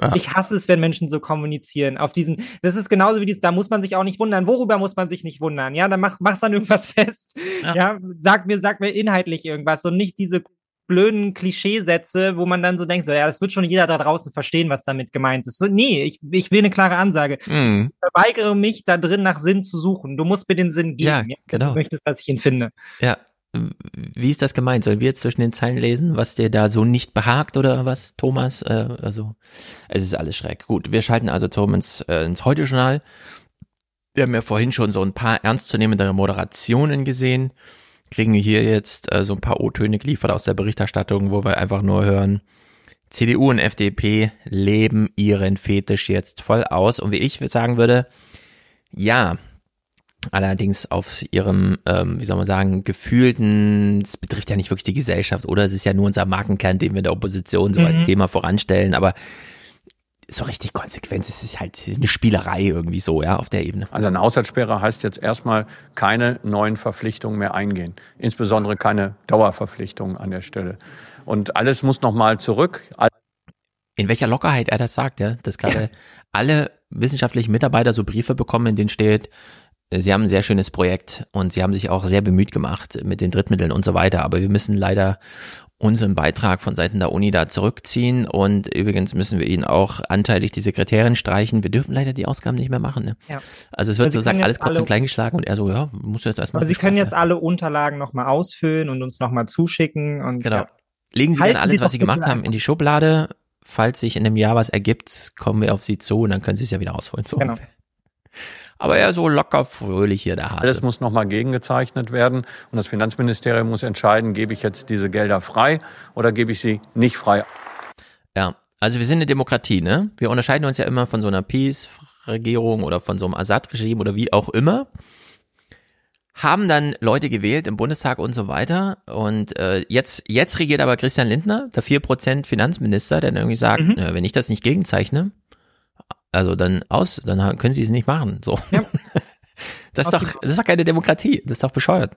Ja. Ich hasse es, wenn Menschen so kommunizieren. Auf diesen, das ist genauso wie dieses, da muss man sich auch nicht wundern. Worüber muss man sich nicht wundern? Ja, dann mach, mach's dann irgendwas [LAUGHS] fest. Ja. Ja, sag mir, sag mir inhaltlich irgendwas und nicht diese blöden Klischeesätze, wo man dann so denkt, so, ja, das wird schon jeder da draußen verstehen, was damit gemeint ist. So, nee, ich, ich will eine klare Ansage. Mhm. Ich verweigere mich, da drin nach Sinn zu suchen. Du musst mir den Sinn geben. Ja, genau. Du möchtest, dass ich ihn finde. ja, wie ist das gemeint? Sollen wir jetzt zwischen den Zeilen lesen, was dir da so nicht behagt oder was, Thomas? Äh, also, es ist alles schräg. Gut, wir schalten also zum ins, äh, ins Heute-Journal. Wir haben ja vorhin schon so ein paar ernstzunehmendere Moderationen gesehen. Kriegen hier jetzt äh, so ein paar O-Töne geliefert aus der Berichterstattung, wo wir einfach nur hören, CDU und FDP leben ihren Fetisch jetzt voll aus. Und wie ich sagen würde, ja, allerdings auf ihrem, ähm, wie soll man sagen, gefühlten, es betrifft ja nicht wirklich die Gesellschaft, oder? Es ist ja nur unser Markenkern, den wir in der Opposition so Mhm. als Thema voranstellen, aber so richtig konsequent, es ist halt eine Spielerei irgendwie so, ja, auf der Ebene. Also eine Haushaltssperre heißt jetzt erstmal keine neuen Verpflichtungen mehr eingehen. Insbesondere keine Dauerverpflichtungen an der Stelle. Und alles muss nochmal zurück. in welcher Lockerheit er das sagt, ja, dass gerade alle wissenschaftlichen Mitarbeiter so Briefe bekommen, in denen steht, äh, sie haben ein sehr schönes Projekt und sie haben sich auch sehr bemüht gemacht mit den Drittmitteln und so weiter, aber wir müssen leider unseren Beitrag von Seiten der Uni da zurückziehen und übrigens müssen wir ihnen auch anteilig die Sekretärin streichen. Wir dürfen leider die Ausgaben nicht mehr machen. Ne? Ja. Also es wird Sie sozusagen alles kurz alle- und klein geschlagen und er so, ja, muss jetzt erstmal. Aber Sie können jetzt alle Unterlagen nochmal ausfüllen und uns nochmal zuschicken. Und Genau. Ja. Legen Sie Halten dann alles, Sie was Sie gemacht haben, in die Schublade. Falls sich in einem Jahr was ergibt, kommen wir auf Sie zu und dann können Sie es ja wieder ausholen. So. Genau. Aber er so locker fröhlich hier der Hase. Alles muss nochmal gegengezeichnet werden. Und das Finanzministerium muss entscheiden, gebe ich jetzt diese Gelder frei oder gebe ich sie nicht frei. Ja, also wir sind eine Demokratie, ne? Wir unterscheiden uns ja immer von so einer Peace-Regierung oder von so einem Assad-Regime oder wie auch immer. Haben dann Leute gewählt im Bundestag und so weiter. Und äh, jetzt, jetzt regiert aber Christian Lindner, der 4% Finanzminister, der dann irgendwie sagt, Mhm. äh, wenn ich das nicht gegenzeichne, also dann aus, dann können sie es nicht machen. So. [LAUGHS] Das ist doch, das ist doch keine Demokratie. Das ist doch bescheuert.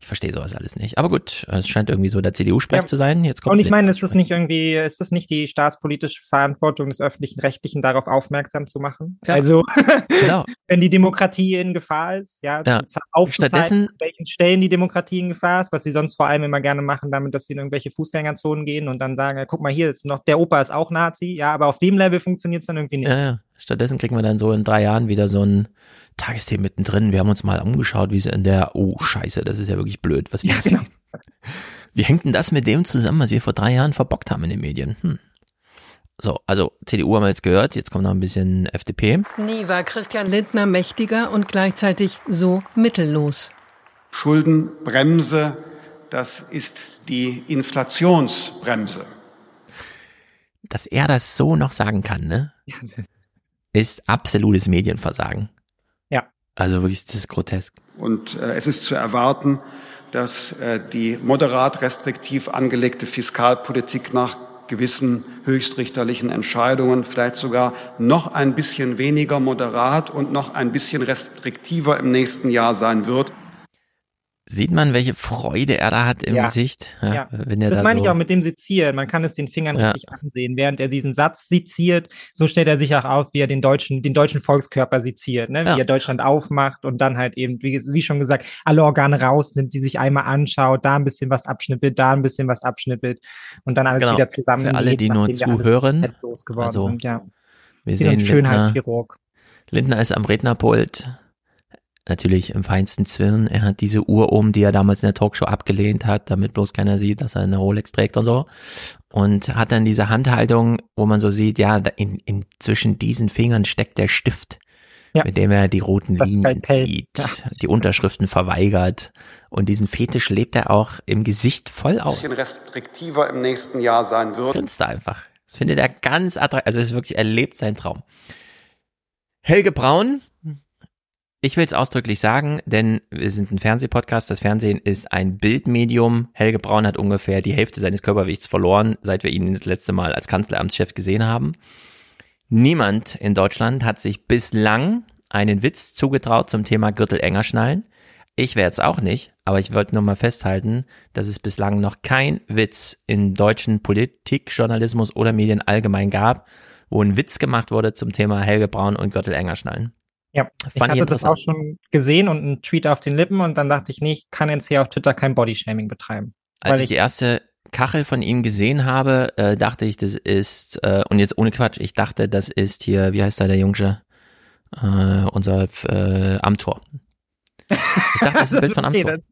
Ich verstehe sowas alles nicht. Aber gut, es scheint irgendwie so der CDU-Sprech Ja. zu sein. Jetzt kommt Und ich meine, ist das nicht irgendwie, ist das nicht die staatspolitische Verantwortung des öffentlichen Rechtlichen, darauf aufmerksam zu machen? Ja. Also, [LAUGHS] Genau. wenn die Demokratie in Gefahr ist, ja, Ja. zu- aufzuzeigen, an welchen Stellen die Demokratie in Gefahr ist, was sie sonst vor allem immer gerne machen, damit, dass sie in irgendwelche Fußgängerzonen gehen und dann sagen, guck mal, hier ist noch, der Opa ist auch Nazi, ja, aber auf dem Level funktioniert es dann irgendwie nicht. Ja, ja. Stattdessen kriegen wir dann so in drei Jahren wieder so ein Tagesthema mittendrin. Wir haben uns mal umgeschaut, wie es in der, oh Scheiße, das ist ja wirklich blöd. Was wir Ja, genau. Wie hängt denn das mit dem zusammen, was wir vor drei Jahren verbockt haben in den Medien? Hm. So, also CDU haben wir jetzt gehört, jetzt kommt noch ein bisschen FDP. Nie war Christian Lindner mächtiger und gleichzeitig so mittellos. Schuldenbremse, das ist die Inflationsbremse. Dass er das so noch sagen kann, ne? Ist absolutes Medienversagen. Ja. Also wirklich, das ist grotesk. Und äh, es ist zu erwarten, dass äh, die moderat restriktiv angelegte Fiskalpolitik nach gewissen höchstrichterlichen Entscheidungen vielleicht sogar noch ein bisschen weniger moderat und noch ein bisschen restriktiver im nächsten Jahr sein wird. Sieht man, welche Freude er da hat im Ja. Gesicht? Ja. Wenn er Das da meine so, ich auch mit dem Sezieren. Man kann es den Fingern Ja. richtig ansehen. Während er diesen Satz seziert, so stellt er sich auch auf, wie er den deutschen, den deutschen Volkskörper seziert, ne? Ja. wie er Deutschland aufmacht und dann halt eben, wie, wie schon gesagt, alle Organe rausnimmt, die sich einmal anschaut, da ein bisschen was abschnippelt, da ein bisschen was abschnippelt und dann alles Genau. wieder zusammen. Für alle, die nur zuhören, also, sind, ja. wir Wie so ein sehen Schönheitschirurg. Lindner ist am Rednerpult. Natürlich im feinsten Zwirn. Er hat diese Uhr um, die er damals in der Talkshow abgelehnt hat, damit bloß keiner sieht, dass er eine Rolex trägt und so. Und hat dann diese Handhaltung, wo man so sieht, ja, in, in zwischen diesen Fingern steckt der Stift, ja. mit dem er die roten das Linien zieht, ja. die Unterschriften verweigert. Und diesen Fetisch lebt er auch im Gesicht voll aus. Ein bisschen restriktiver im nächsten Jahr sein wird. Grinst einfach. Das findet er ganz attraktiv. Also es ist wirklich, er lebt seinen Traum. Helge Braun, ich will es ausdrücklich sagen, denn wir sind ein Fernsehpodcast. Das Fernsehen ist ein Bildmedium. Helge Braun hat ungefähr die Hälfte seines Körpergewichts verloren, seit wir ihn das letzte Mal als Kanzleramtschef gesehen haben. Niemand in Deutschland hat sich bislang einen Witz zugetraut zum Thema Gürtel enger schnallen. Ich werde es auch nicht, aber ich wollte nur mal festhalten, dass es bislang noch kein Witz in deutschen Politik, Journalismus oder Medien allgemein gab, wo ein Witz gemacht wurde zum Thema Helge Braun und Gürtel enger schnallen. Ja, ich Fand hatte das auch schon gesehen und einen Tweet auf den Lippen und dann dachte ich, nee, ich kann jetzt hier auf Twitter kein Bodyshaming betreiben. Als ich, ich die erste Kachel von ihm gesehen habe, äh, dachte ich, das ist, äh, und jetzt ohne Quatsch, ich dachte, das ist hier, wie heißt da der Jungsche? Äh, unser äh, Amtor. Ich dachte, das ist ein [LAUGHS] Bild von Amtor. okay, das,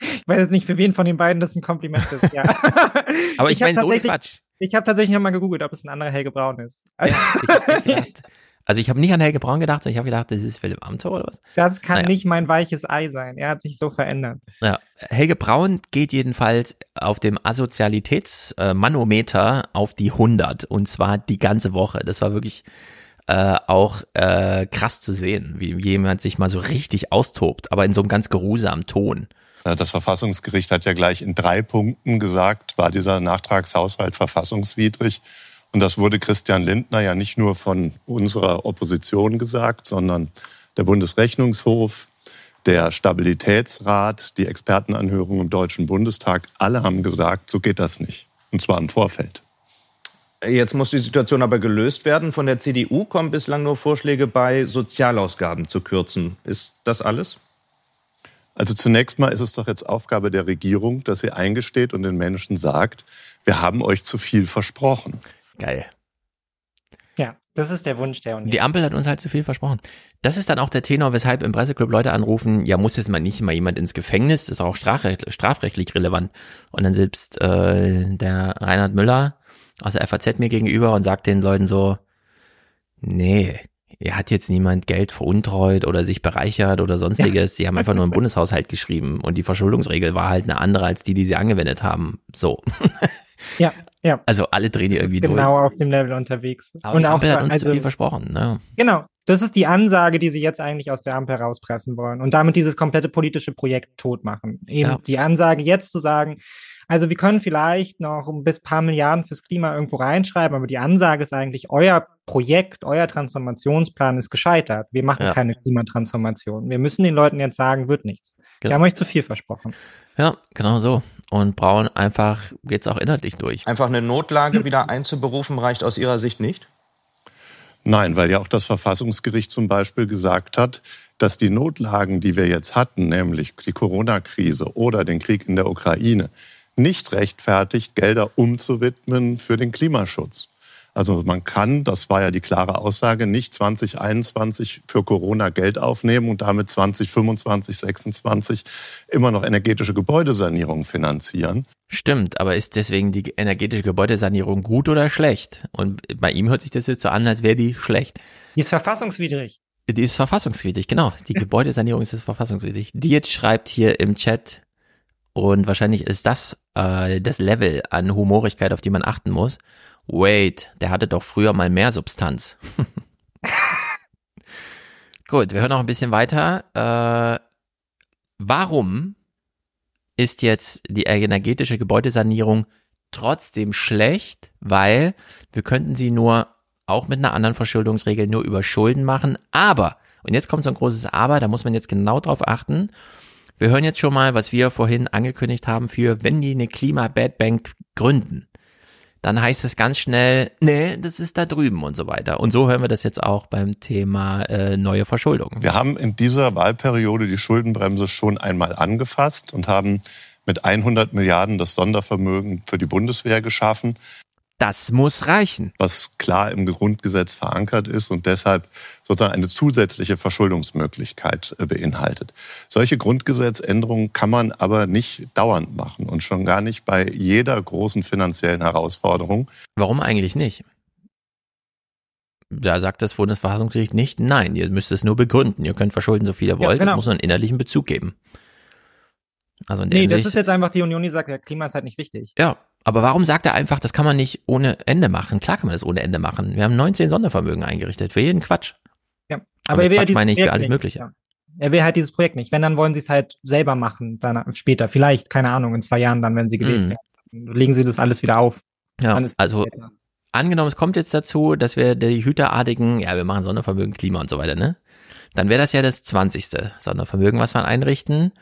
ich weiß jetzt nicht, für wen von den beiden das ein Kompliment ist, ja. [LAUGHS] Aber ich, ich meine, ohne Quatsch. Ich habe tatsächlich nochmal gegoogelt, ob es ein anderer Helge Braun ist. Ja, ich [LAUGHS] gedacht, also ich habe nicht an Helge Braun gedacht, ich habe gedacht, das ist Philipp Amthor oder was? Das kann naja. nicht mein weiches Ei sein. Er hat sich so verändert. Ja, Helge Braun geht jedenfalls auf dem Asozialitätsmanometer auf die 100 und zwar die ganze Woche. Das war wirklich äh, auch äh, krass zu sehen, wie jemand sich mal so richtig austobt, aber in so einem ganz geruhsamen Ton. Das Verfassungsgericht hat ja gleich in drei Punkten gesagt, war dieser Nachtragshaushalt verfassungswidrig. Und das wurde Christian Lindner ja nicht nur von unserer Opposition gesagt, sondern der Bundesrechnungshof, der Stabilitätsrat, die Expertenanhörung im Deutschen Bundestag, alle haben gesagt, so geht das nicht. Und zwar im Vorfeld. Jetzt muss die Situation aber gelöst werden. Von der CDU kommen bislang nur Vorschläge bei, Sozialausgaben zu kürzen. Ist das alles? Also zunächst mal ist es doch jetzt Aufgabe der Regierung, dass sie eingesteht und den Menschen sagt, wir haben euch zu viel versprochen. Geil. Ja, das ist der Wunsch der Union. Die Ampel hat uns halt zu viel versprochen. Das ist dann auch der Tenor, weshalb im Presseclub Leute anrufen, ja, muss jetzt mal nicht mal jemand ins Gefängnis, das ist auch strafrecht, strafrechtlich relevant. Und dann sitzt äh, der Reinhard Müller aus der FAZ mir gegenüber und sagt den Leuten so, nee, er hat jetzt niemand Geld veruntreut oder sich bereichert oder sonstiges. [LAUGHS] Sie haben einfach nur im Bundeshaushalt geschrieben und die Verschuldungsregel war halt eine andere als die, die sie angewendet haben. So. Ja, [LAUGHS] ja. Also alle drehen die irgendwie genau durch. Genau auf dem Level unterwegs. Aber und die Ampel auch, hat uns also, zu viel versprochen. Ne? Genau. Das ist die Ansage, die sie jetzt eigentlich aus der Ampel rauspressen wollen und damit dieses komplette politische Projekt tot machen. Eben ja. die Ansage jetzt zu sagen, also wir können vielleicht noch ein bis paar Milliarden fürs Klima irgendwo reinschreiben, aber die Ansage ist eigentlich, euer Projekt, euer Transformationsplan ist gescheitert. Wir machen ja. keine Klimatransformation. Wir müssen den Leuten jetzt sagen, wird nichts. Genau. Wir haben euch zu viel versprochen. Ja, genau so. Und Braun einfach geht's auch inhaltlich durch. Einfach eine Notlage wieder einzuberufen reicht aus Ihrer Sicht nicht? Nein, weil ja auch das Verfassungsgericht zum Beispiel gesagt hat, dass die Notlagen, die wir jetzt hatten, nämlich die Corona-Krise oder den Krieg in der Ukraine, nicht rechtfertigt, Gelder umzuwidmen für den Klimaschutz. Also man kann, das war ja die klare Aussage, nicht 2021 für Corona Geld aufnehmen und damit 2025, 2026 immer noch energetische Gebäudesanierung finanzieren. Stimmt, aber ist deswegen die energetische Gebäudesanierung gut oder schlecht? Und bei ihm hört sich das jetzt so an, als wäre die schlecht. Die ist verfassungswidrig. Die ist verfassungswidrig, genau. Die Gebäudesanierung ist verfassungswidrig. Die jetzt schreibt hier im Chat, und wahrscheinlich ist das äh, das Level an Humorigkeit, auf die man achten muss. Wait, der hatte doch früher mal mehr Substanz. [LAUGHS] Gut, wir hören noch ein bisschen weiter. Äh, warum ist jetzt die energetische Gebäudesanierung trotzdem schlecht? Weil wir könnten sie nur auch mit einer anderen Verschuldungsregel nur über Schulden machen. Aber, und jetzt kommt so ein großes Aber, da muss man jetzt genau drauf achten. Wir hören jetzt schon mal, was wir vorhin angekündigt haben für, wenn die eine Klima-Bad Bank gründen dann heißt es ganz schnell, nee, das ist da drüben und so weiter. Und so hören wir das jetzt auch beim Thema äh, neue Verschuldung. Wir haben in dieser Wahlperiode die Schuldenbremse schon einmal angefasst und haben mit 100 Milliarden das Sondervermögen für die Bundeswehr geschaffen. Das muss reichen. Was klar im Grundgesetz verankert ist und deshalb sozusagen eine zusätzliche Verschuldungsmöglichkeit äh, beinhaltet. Solche Grundgesetzänderungen kann man aber nicht dauernd machen und schon gar nicht bei jeder großen finanziellen Herausforderung. Warum eigentlich nicht? Da sagt das Bundesverfassungsgericht nicht, nein, ihr müsst es nur begründen. Ihr könnt verschulden, so viel ihr wollt. Ja, genau. Es muss nur einen innerlichen Bezug geben. Also in der nee, Hinsicht, das ist jetzt einfach die Union, die sagt, ja, Klima ist halt nicht wichtig. Ja, aber warum sagt er einfach, das kann man nicht ohne Ende machen? Klar kann man das ohne Ende machen. Wir haben 19 Sondervermögen eingerichtet für jeden Quatsch. Ja, aber, aber er will Quatsch meine ich für alles Mögliche. Ja. Er will halt dieses Projekt nicht. Wenn, dann wollen sie es halt selber machen, dann später. Vielleicht, keine Ahnung, in zwei Jahren dann, wenn sie gewählt mm. werden. Legen sie das alles wieder auf. Ja, also angenommen, es kommt jetzt dazu, dass wir die Hüterartigen, ja, wir machen Sondervermögen, Klima und so weiter, ne? Dann wäre das ja das 20. Sondervermögen, was wir einrichten.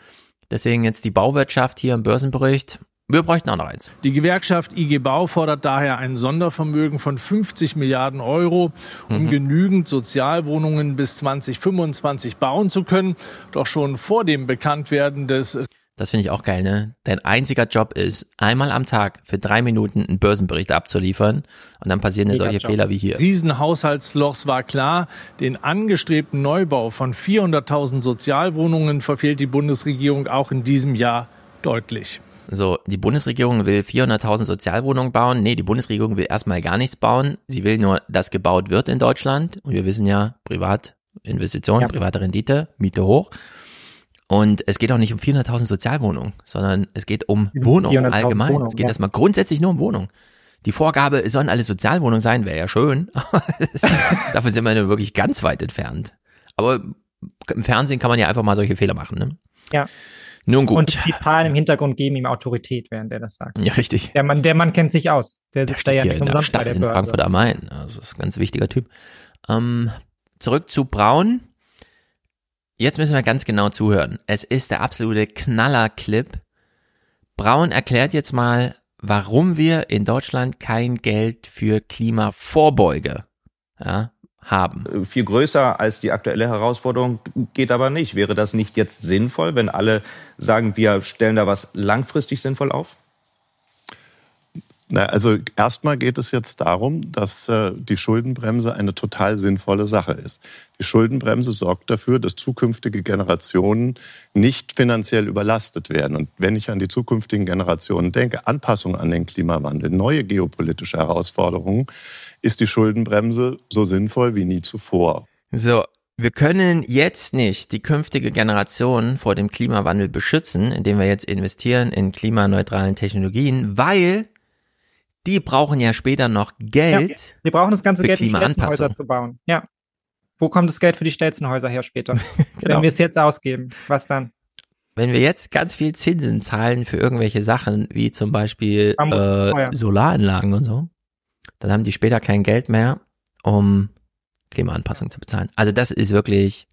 Deswegen jetzt die Bauwirtschaft hier im Börsenbericht. Wir bräuchten auch noch eins. Die Gewerkschaft IG Bau fordert daher ein Sondervermögen von 50 Milliarden Euro, um mhm. genügend Sozialwohnungen bis 2025 bauen zu können. Doch schon vor dem Bekanntwerden des das finde ich auch geil, ne? Dein einziger Job ist, einmal am Tag für drei Minuten einen Börsenbericht abzuliefern und dann passieren ja solche Job. Fehler wie hier. Riesenhaushaltslochs war klar. Den angestrebten Neubau von 400.000 Sozialwohnungen verfehlt die Bundesregierung auch in diesem Jahr deutlich. So, die Bundesregierung will 400.000 Sozialwohnungen bauen. Nee, die Bundesregierung will erstmal gar nichts bauen. Sie will nur, dass gebaut wird in Deutschland. Und wir wissen ja, Privatinvestitionen, ja. private Rendite, Miete hoch. Und es geht auch nicht um 400.000 Sozialwohnungen, sondern es geht um Wohnungen allgemein. Wohnung, es geht ja. erstmal grundsätzlich nur um Wohnungen. Die Vorgabe, es sollen alle Sozialwohnungen sein, wäre ja schön. [LAUGHS] Dafür sind wir nur wirklich ganz weit entfernt. Aber im Fernsehen kann man ja einfach mal solche Fehler machen. Ne? Ja. Nun gut. Und die Zahlen im Hintergrund geben ihm Autorität, während er das sagt. Ja, richtig. Der Mann, der Mann kennt sich aus. Der sitzt der da ja nicht in der Stadt in Frankfurt am Main. Also das ist ein ganz wichtiger Typ. Ähm, zurück zu Braun. Jetzt müssen wir ganz genau zuhören. Es ist der absolute Knallerclip. Braun erklärt jetzt mal, warum wir in Deutschland kein Geld für Klimavorbeuge ja, haben. Viel größer als die aktuelle Herausforderung geht aber nicht. Wäre das nicht jetzt sinnvoll, wenn alle sagen, wir stellen da was langfristig sinnvoll auf? Na, also erstmal geht es jetzt darum, dass äh, die Schuldenbremse eine total sinnvolle Sache ist. Die Schuldenbremse sorgt dafür, dass zukünftige Generationen nicht finanziell überlastet werden. Und wenn ich an die zukünftigen Generationen denke, Anpassung an den Klimawandel, neue geopolitische Herausforderungen, ist die Schuldenbremse so sinnvoll wie nie zuvor. So, wir können jetzt nicht die künftige Generation vor dem Klimawandel beschützen, indem wir jetzt investieren in klimaneutralen Technologien, weil die brauchen ja später noch Geld. Ja, wir brauchen das ganze Geld, um die Stelzenhäuser zu bauen. Ja. Wo kommt das Geld für die Stelzenhäuser her später? [LAUGHS] genau. Wenn wir es jetzt ausgeben, was dann? Wenn wir jetzt ganz viel Zinsen zahlen für irgendwelche Sachen, wie zum Beispiel äh, Solaranlagen und so, dann haben die später kein Geld mehr, um Klimaanpassung zu bezahlen. Also das ist wirklich,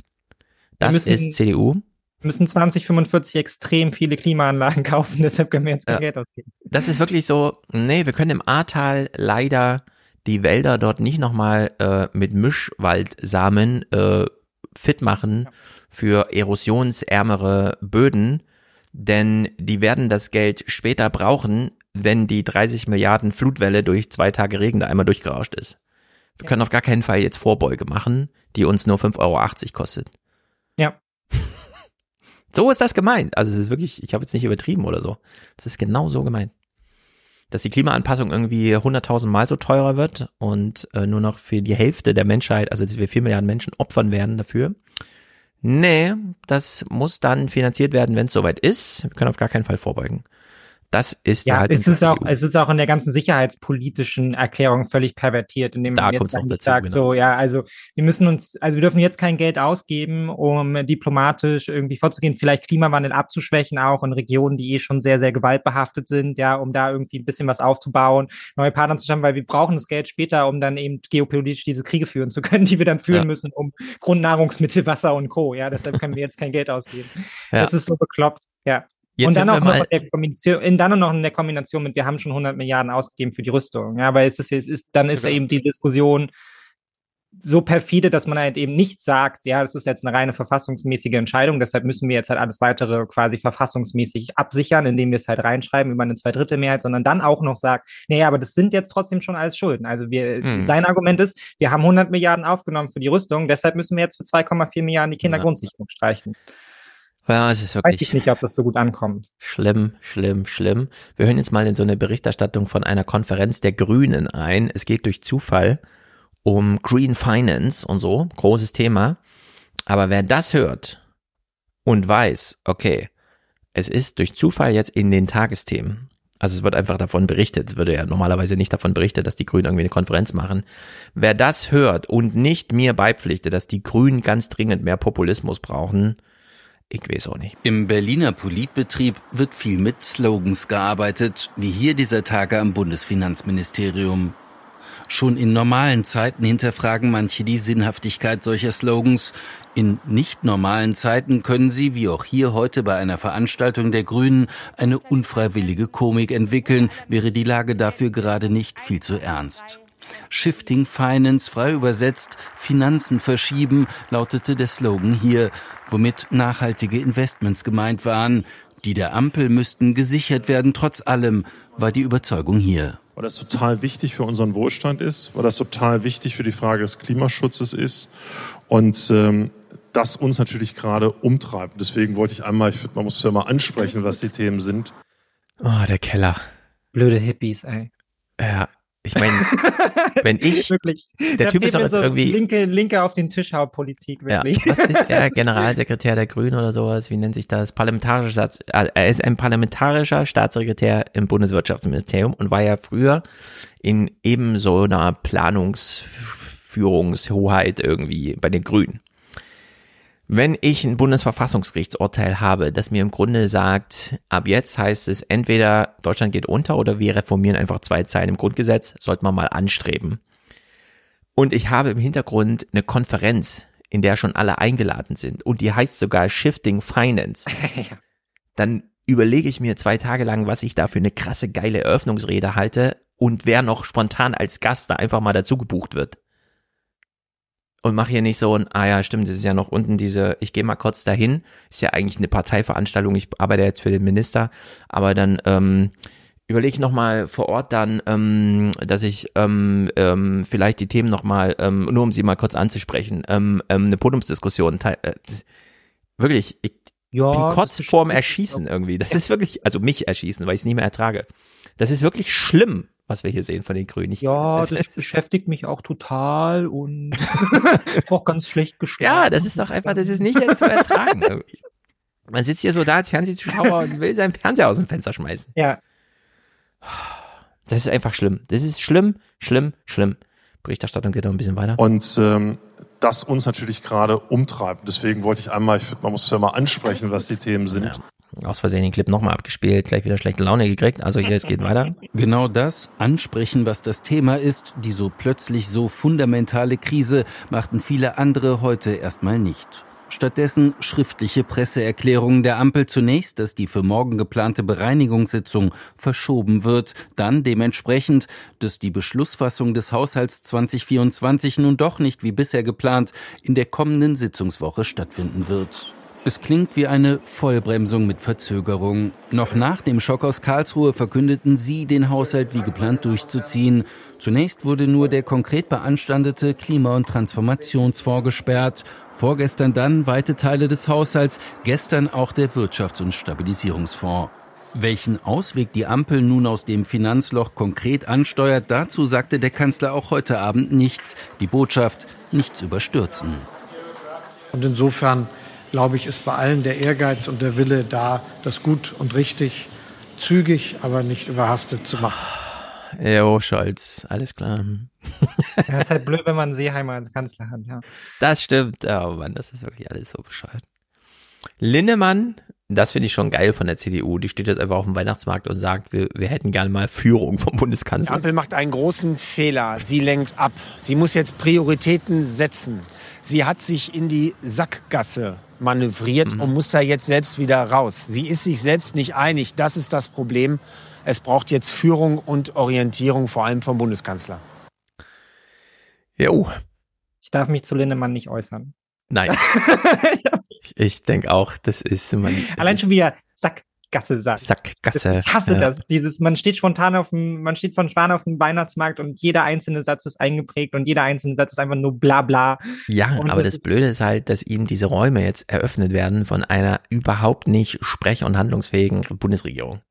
das müssen, ist CDU. Wir müssen 2045 extrem viele Klimaanlagen [LAUGHS] kaufen, deshalb können wir jetzt kein ja. Geld ausgeben. Das ist wirklich so, nee, wir können im Ahrtal leider die Wälder dort nicht nochmal äh, mit Mischwaldsamen äh, fit machen ja. für erosionsärmere Böden, denn die werden das Geld später brauchen, wenn die 30 Milliarden Flutwelle durch zwei Tage Regen da einmal durchgerauscht ist. Wir ja. können auf gar keinen Fall jetzt Vorbeuge machen, die uns nur 5,80 Euro kostet. Ja. [LAUGHS] So ist das gemeint. Also es ist wirklich, ich habe jetzt nicht übertrieben oder so. Es ist genau so gemeint. Dass die Klimaanpassung irgendwie 100.000 Mal so teurer wird und äh, nur noch für die Hälfte der Menschheit, also dass wir vier Milliarden Menschen opfern werden dafür. Nee, das muss dann finanziert werden, wenn es soweit ist. Wir können auf gar keinen Fall vorbeugen. Das ist ja, halt es ist auch, es ist auch in der ganzen sicherheitspolitischen Erklärung völlig pervertiert, indem man jetzt eigentlich sagt, genau. so, ja, also wir müssen uns, also wir dürfen jetzt kein Geld ausgeben, um diplomatisch irgendwie vorzugehen, vielleicht Klimawandel abzuschwächen auch in Regionen, die eh schon sehr, sehr gewaltbehaftet sind, ja, um da irgendwie ein bisschen was aufzubauen, neue Partner zu schaffen, weil wir brauchen das Geld später, um dann eben geopolitisch diese Kriege führen zu können, die wir dann führen ja. müssen, um Grundnahrungsmittel, Wasser und Co. Ja, deshalb können wir jetzt kein Geld ausgeben. Ja. Das ist so bekloppt, ja. Jetzt und dann auch noch in der Kombination, dann noch in der Kombination mit, wir haben schon 100 Milliarden ausgegeben für die Rüstung. Ja, weil es ist, es ist, dann ist ja genau. eben die Diskussion, so perfide, dass man halt eben nicht sagt, ja, das ist jetzt eine reine verfassungsmäßige Entscheidung, deshalb müssen wir jetzt halt alles weitere quasi verfassungsmäßig absichern, indem wir es halt reinschreiben über eine Zweidrittelmehrheit, sondern dann auch noch sagt, naja, aber das sind jetzt trotzdem schon alles Schulden. Also wir, Hm. sein Argument ist, wir haben 100 Milliarden aufgenommen für die Rüstung, deshalb müssen wir jetzt für 2,4 Milliarden die Kindergrundsicherung streichen. Ja, es ist Weiß wirklich ich nicht, ob das so gut ankommt. schlimm, schlimm, schlimm. Wir hören jetzt mal in so eine Berichterstattung von einer Konferenz der Grünen ein. Es geht durch Zufall um Green Finance und so, großes Thema. Aber wer das hört und weiß, okay, es ist durch Zufall jetzt in den Tagesthemen. Also es wird einfach davon berichtet. Es würde ja normalerweise nicht davon berichtet, dass die Grünen irgendwie eine Konferenz machen. Wer das hört und nicht mir beipflichtet, dass die Grünen ganz dringend mehr Populismus brauchen, ich weiß auch nicht. Im Berliner Politbetrieb wird viel mit Slogans gearbeitet, wie hier dieser Tage am Bundesfinanzministerium. Schon in normalen Zeiten hinterfragen manche die Sinnhaftigkeit solcher Slogans. In nicht normalen Zeiten können sie, wie auch hier heute bei einer Veranstaltung der Grünen, eine unfreiwillige Komik entwickeln, wäre die Lage dafür gerade nicht viel zu ernst. Shifting Finance, frei übersetzt, Finanzen verschieben, lautete der Slogan hier, womit nachhaltige Investments gemeint waren. Die der Ampel müssten gesichert werden, trotz allem, war die Überzeugung hier. weil das total wichtig für unseren Wohlstand ist, weil das total wichtig für die Frage des Klimaschutzes ist und ähm, das uns natürlich gerade umtreibt. Deswegen wollte ich einmal, ich finde, man muss es ja mal ansprechen, was die Themen sind. Oh, der Keller. Blöde Hippies, ey. Ja, ich meine, wenn [LAUGHS] ich, wirklich. der Typ ist doch jetzt so irgendwie, linke, linke auf den Tisch haut Politik, ja, wirklich. was ist er, [LAUGHS] Generalsekretär der Grünen oder sowas, wie nennt sich das? Parlamentarischer, Staats, äh, er ist ein parlamentarischer Staatssekretär im Bundeswirtschaftsministerium und war ja früher in eben so einer Planungsführungshoheit irgendwie bei den Grünen. Wenn ich ein Bundesverfassungsgerichtsurteil habe, das mir im Grunde sagt, ab jetzt heißt es entweder Deutschland geht unter oder wir reformieren einfach zwei Zeilen im Grundgesetz, sollte man mal anstreben. Und ich habe im Hintergrund eine Konferenz, in der schon alle eingeladen sind und die heißt sogar Shifting Finance. [LAUGHS] Dann überlege ich mir zwei Tage lang, was ich da für eine krasse geile Eröffnungsrede halte und wer noch spontan als Gast da einfach mal dazu gebucht wird und mach hier nicht so ein, ah ja, stimmt, das ist ja noch unten diese, ich gehe mal kurz dahin, ist ja eigentlich eine Parteiveranstaltung, ich arbeite jetzt für den Minister, aber dann ähm, überlege ich nochmal vor Ort dann, ähm, dass ich ähm, ähm, vielleicht die Themen nochmal, ähm, nur um sie mal kurz anzusprechen, ähm, ähm, eine Podiumsdiskussion, äh, wirklich, ich Ja, bin kurz vorm Erschießen irgendwie, das ist wirklich, also mich erschießen, weil ich es nicht mehr ertrage. Das ist wirklich schlimm, was wir hier sehen von den Grünen. Ich, Ja, das [LAUGHS] beschäftigt mich auch total und [LAUGHS] auch ganz schlecht geschlafen. Ja, das ist doch einfach, das ist nicht zu ertragen. irgendwie. [LAUGHS] Man sitzt hier so da als Fernsehzuschauer und will seinen Fernseher aus dem Fenster schmeißen. Ja. Das ist einfach schlimm. Das ist schlimm, schlimm, schlimm. Berichterstattung geht noch ein bisschen weiter. Und ähm, das uns natürlich gerade umtreibt. Deswegen wollte ich einmal, ich man muss es ja mal ansprechen, was die Themen sind. Aus Versehen den Clip nochmal abgespielt, gleich wieder schlechte Laune gekriegt. Also hier, es geht weiter. [LAUGHS] Genau das, ansprechen, was das Thema ist, die so plötzlich so fundamentale Krise, machten viele andere heute erstmal nicht. Stattdessen schriftliche Presseerklärungen der Ampel zunächst, dass die für morgen geplante Bereinigungssitzung verschoben wird, dann dementsprechend, dass die Beschlussfassung des Haushalts 2024 nun doch nicht wie bisher geplant in der kommenden Sitzungswoche stattfinden wird. Es klingt wie eine Vollbremsung mit Verzögerung. Noch nach dem Schock aus Karlsruhe verkündeten sie, den Haushalt wie geplant durchzuziehen. Zunächst wurde nur der konkret beanstandete Klima- und Transformationsfonds gesperrt. Vorgestern dann weite Teile des Haushalts, gestern auch der Wirtschafts- und Stabilisierungsfonds. Welchen Ausweg die Ampel nun aus dem Finanzloch konkret ansteuert, dazu sagte der Kanzler auch heute Abend nichts. Die Botschaft, nichts überstürzen. Und insofern, glaube ich, ist bei allen der Ehrgeiz und der Wille da, das gut und richtig, zügig, aber nicht überhastet zu machen. Jo, Scholz, alles klar. Ja, ist halt blöd, wenn man Seeheimer als Kanzler hat, ja. Das stimmt. Oh Mann, das ist wirklich alles so bescheuert. Linnemann, das finde ich schon geil von der CDU. Die steht jetzt einfach auf dem Weihnachtsmarkt und sagt, wir, wir hätten gerne mal Führung vom Die Bundeskanzler. Ampel macht einen großen Fehler. Sie lenkt ab. Sie muss jetzt Prioritäten setzen. Sie hat sich in die Sackgasse manövriert und muss da jetzt selbst wieder raus. Sie ist sich selbst nicht einig. Das ist das Problem. Es braucht jetzt Führung und Orientierung, vor allem vom Bundeskanzler. Jo. Ich darf mich zu Lindemann nicht äußern. Nein. [LAUGHS] ich denke auch, das ist man. Allein schon wieder Sackgasse sagt. Sackgasse. Ich hasse ja. das. Dieses, man steht spontan auf dem, man steht von Schwan auf dem Weihnachtsmarkt und jeder einzelne Satz ist eingeprägt und jeder einzelne Satz ist einfach nur bla bla. Ja, und aber das, ist- Blöde ist halt, dass ihm diese Räume jetzt eröffnet werden von einer überhaupt nicht sprech- und handlungsfähigen Bundesregierung.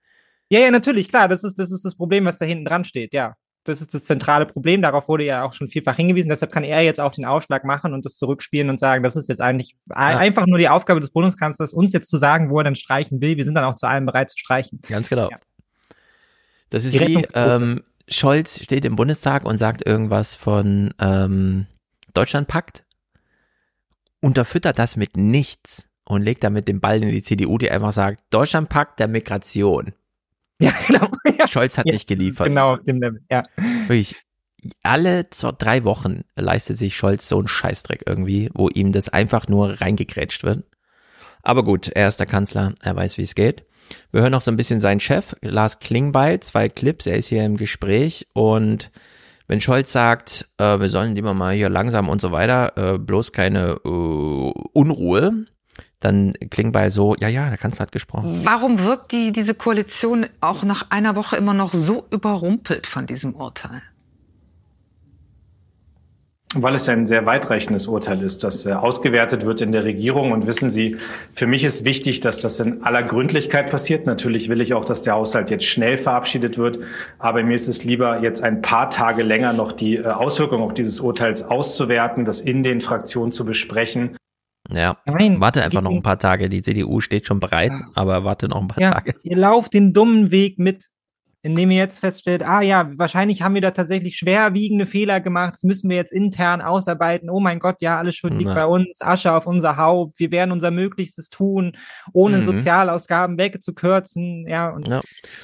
Ja, ja, natürlich, klar. Das ist, das ist das Problem, was da hinten dran steht, ja. Das ist das zentrale Problem. Darauf wurde ja auch schon vielfach hingewiesen. Deshalb kann er jetzt auch den Aufschlag machen und das zurückspielen und sagen, das ist jetzt eigentlich ein- einfach nur die Aufgabe des Bundeskanzlers, uns jetzt zu sagen, wo er dann streichen will. Wir sind dann auch zu allem bereit zu streichen. Ganz genau. Das ist Die wie, ähm, Scholz steht im Bundestag und sagt irgendwas von ähm, Deutschlandpakt, unterfüttert das mit nichts und legt damit den Ball in die CDU, die einfach sagt, Deutschlandpakt der Migration. [LAUGHS] Ja, genau. Scholz hat Ja, nicht geliefert. Genau, auf dem Level, ja. Wirklich, alle zwei, drei Wochen leistet sich Scholz so einen Scheißdreck irgendwie, wo ihm das einfach nur reingekrätscht wird. Aber gut, er ist der Kanzler, er weiß, wie es geht. Wir hören noch so ein bisschen seinen Chef, Lars Klingbeil, zwei Clips, er ist hier im Gespräch und wenn Scholz sagt, äh, wir sollen lieber mal hier langsam und so weiter, äh, bloß keine äh, Unruhe, dann Klingbeil so, ja, ja, der Kanzler hat gesprochen. Warum wirkt die, diese Koalition auch nach einer Woche immer noch so überrumpelt von diesem Urteil? Weil es ein sehr weitreichendes Urteil ist, das äh, ausgewertet wird in der Regierung. Und wissen Sie, für mich ist wichtig, dass das in aller Gründlichkeit passiert. Natürlich will ich auch, dass der Haushalt jetzt schnell verabschiedet wird. Aber mir ist es lieber, jetzt ein paar Tage länger noch die äh, Auswirkungen auch dieses Urteils auszuwerten, das in den Fraktionen zu besprechen. Ja, Nein, warte einfach noch ein paar Tage. Die CDU steht schon bereit, aber warte noch ein paar Ja, Tage. ihr lauft den dummen Weg mit, indem ihr jetzt feststellt, ah ja, wahrscheinlich haben wir da tatsächlich schwerwiegende Fehler gemacht, das müssen wir jetzt intern ausarbeiten. Oh mein Gott, ja, alles schuld liegt Ja. bei uns, Asche auf unser Haupt, wir werden unser Möglichstes tun, ohne Mhm. Sozialausgaben wegzukürzen, ja. Und Ja.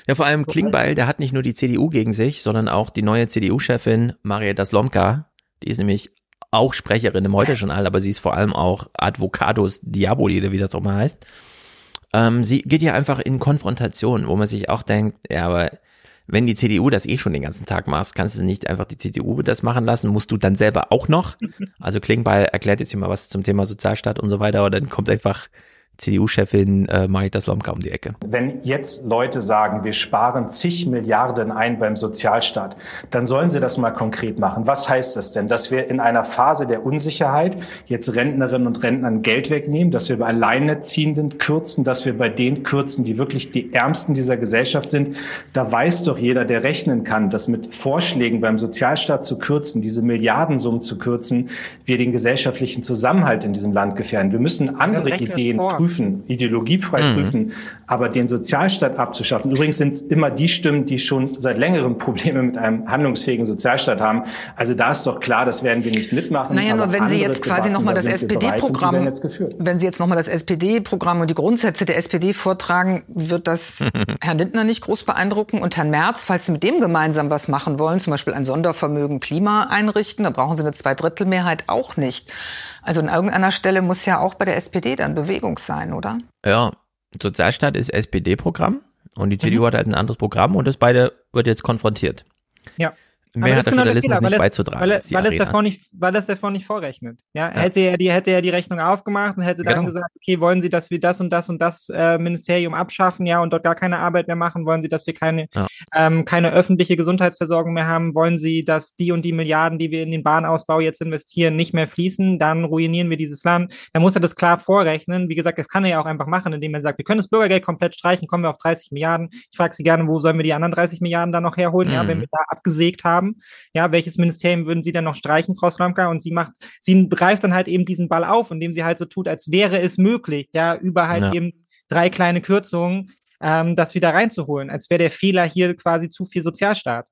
ja, vor allem Klingbeil, der hat nicht nur die CDU gegen sich, sondern auch die neue CDU-Chefin Marietta Slomka. Die ist nämlich auch Sprecherin im Heute-Journal, aber sie ist vor allem auch Advocatus Diaboli, wie das auch mal heißt. Ähm, sie geht ja einfach in Konfrontation, wo man sich auch denkt, ja, aber wenn die CDU das eh schon den ganzen Tag machst, kannst du nicht einfach die CDU das machen lassen, musst du dann selber auch noch. [LAUGHS] Also Klingbeil erklärt jetzt hier mal was zum Thema Sozialstaat und so weiter, und dann kommt einfach CDU-Chefin äh, Marietta Slomka um die Ecke. Wenn jetzt Leute sagen, wir sparen zig Milliarden ein beim Sozialstaat, dann sollen sie das mal konkret machen. Was heißt das denn? Dass wir in einer Phase der Unsicherheit jetzt Rentnerinnen und Rentnern Geld wegnehmen, dass wir bei Alleinerziehenden kürzen, dass wir bei denen kürzen, die wirklich die Ärmsten dieser Gesellschaft sind. Da weiß doch jeder, der rechnen kann, dass mit Vorschlägen beim Sozialstaat zu kürzen, diese Milliardensummen zu kürzen, wir den gesellschaftlichen Zusammenhalt in diesem Land gefährden. Wir müssen andere Ideen vor. Prüfen, ideologiefrei Mhm. prüfen, aber den Sozialstaat abzuschaffen. Übrigens sind es immer die Stimmen, die schon seit längerem [LAUGHS] Probleme mit einem handlungsfähigen Sozialstaat haben. Also da ist doch klar, das werden wir nicht mitmachen. Naja, nur aber wenn Sie jetzt quasi nochmal da das SPD-Programm, wenn Sie jetzt nochmal das SPD-Programm und die Grundsätze der SPD vortragen, wird das [LAUGHS] Herrn Lindner nicht groß beeindrucken und Herrn Merz, falls Sie mit dem gemeinsam was machen wollen, zum Beispiel ein Sondervermögen Klima einrichten, da brauchen Sie eine Zweidrittelmehrheit auch nicht. Also an irgendeiner Stelle muss ja auch bei der SPD dann Bewegung sein, oder? Ja, Sozialstaat ist SPD-Programm und die Mhm. CDU hat halt ein anderes Programm und das beide wird jetzt konfrontiert. Ja. Mehr hat der genau Journalismus Fehler, nicht weil es- beizutragen. Weil, weil, es davor nicht, weil es davor nicht vorrechnet. Ja, Ja. Hätte, er die, hätte er die Rechnung aufgemacht und hätte dann Genau. gesagt, okay, wollen Sie, dass wir das und das und das äh, Ministerium abschaffen, ja, und dort gar keine Arbeit mehr machen? Wollen Sie, dass wir keine, Ja. ähm, keine öffentliche Gesundheitsversorgung mehr haben? Wollen Sie, dass die und die Milliarden, die wir in den Bahnausbau jetzt investieren, nicht mehr fließen? Dann ruinieren wir dieses Land. Dann muss er das klar vorrechnen. Wie gesagt, das kann er ja auch einfach machen, indem er sagt, wir können das Bürgergeld komplett streichen, kommen wir auf 30 Milliarden. Ich frage Sie gerne, wo sollen wir die anderen 30 Milliarden dann noch herholen? Ja, Mhm. wenn wir da abgesägt haben. Ja, welches Ministerium würden Sie dann noch streichen, Frau Slomka? Und sie macht, sie greift dann halt eben diesen Ball auf, indem sie halt so tut, als wäre es möglich, ja, über halt Ja. eben drei kleine Kürzungen, ähm, das wieder reinzuholen, als wäre der Fehler hier quasi zu viel Sozialstaat.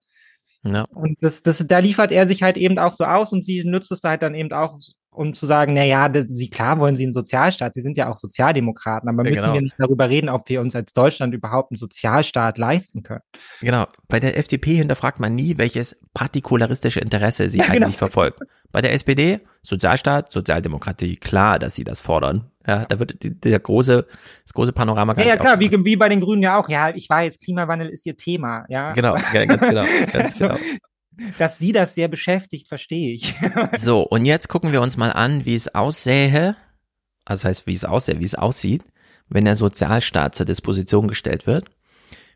Ja. Und das, das, da liefert er sich halt eben auch so aus und sie nutzt es da halt dann eben auch, um zu sagen, na ja, das, sie, klar wollen sie einen Sozialstaat, sie sind ja auch Sozialdemokraten, aber Ja, müssen genau. wir nicht darüber reden, ob wir uns als Deutschland überhaupt einen Sozialstaat leisten können. Genau. Bei der FDP hinterfragt man nie, welches partikularistische Interesse sie Ja, eigentlich genau. verfolgt. Bei der SPD, Sozialstaat, Sozialdemokratie, klar, dass sie das fordern. Ja, da wird der große, das große Panorama gar Ja, ja, klar, wie, wie bei den Grünen ja auch. Ja, ich weiß, Klimawandel ist ihr Thema, ja. Genau, ganz genau, ganz [LAUGHS] Also, genau. Dass Sie das sehr beschäftigt, verstehe ich. [LAUGHS] So, und jetzt gucken wir uns mal an, wie es aussähe, also heißt, wie es aussähe, wie es aussieht, wenn der Sozialstaat zur Disposition gestellt wird.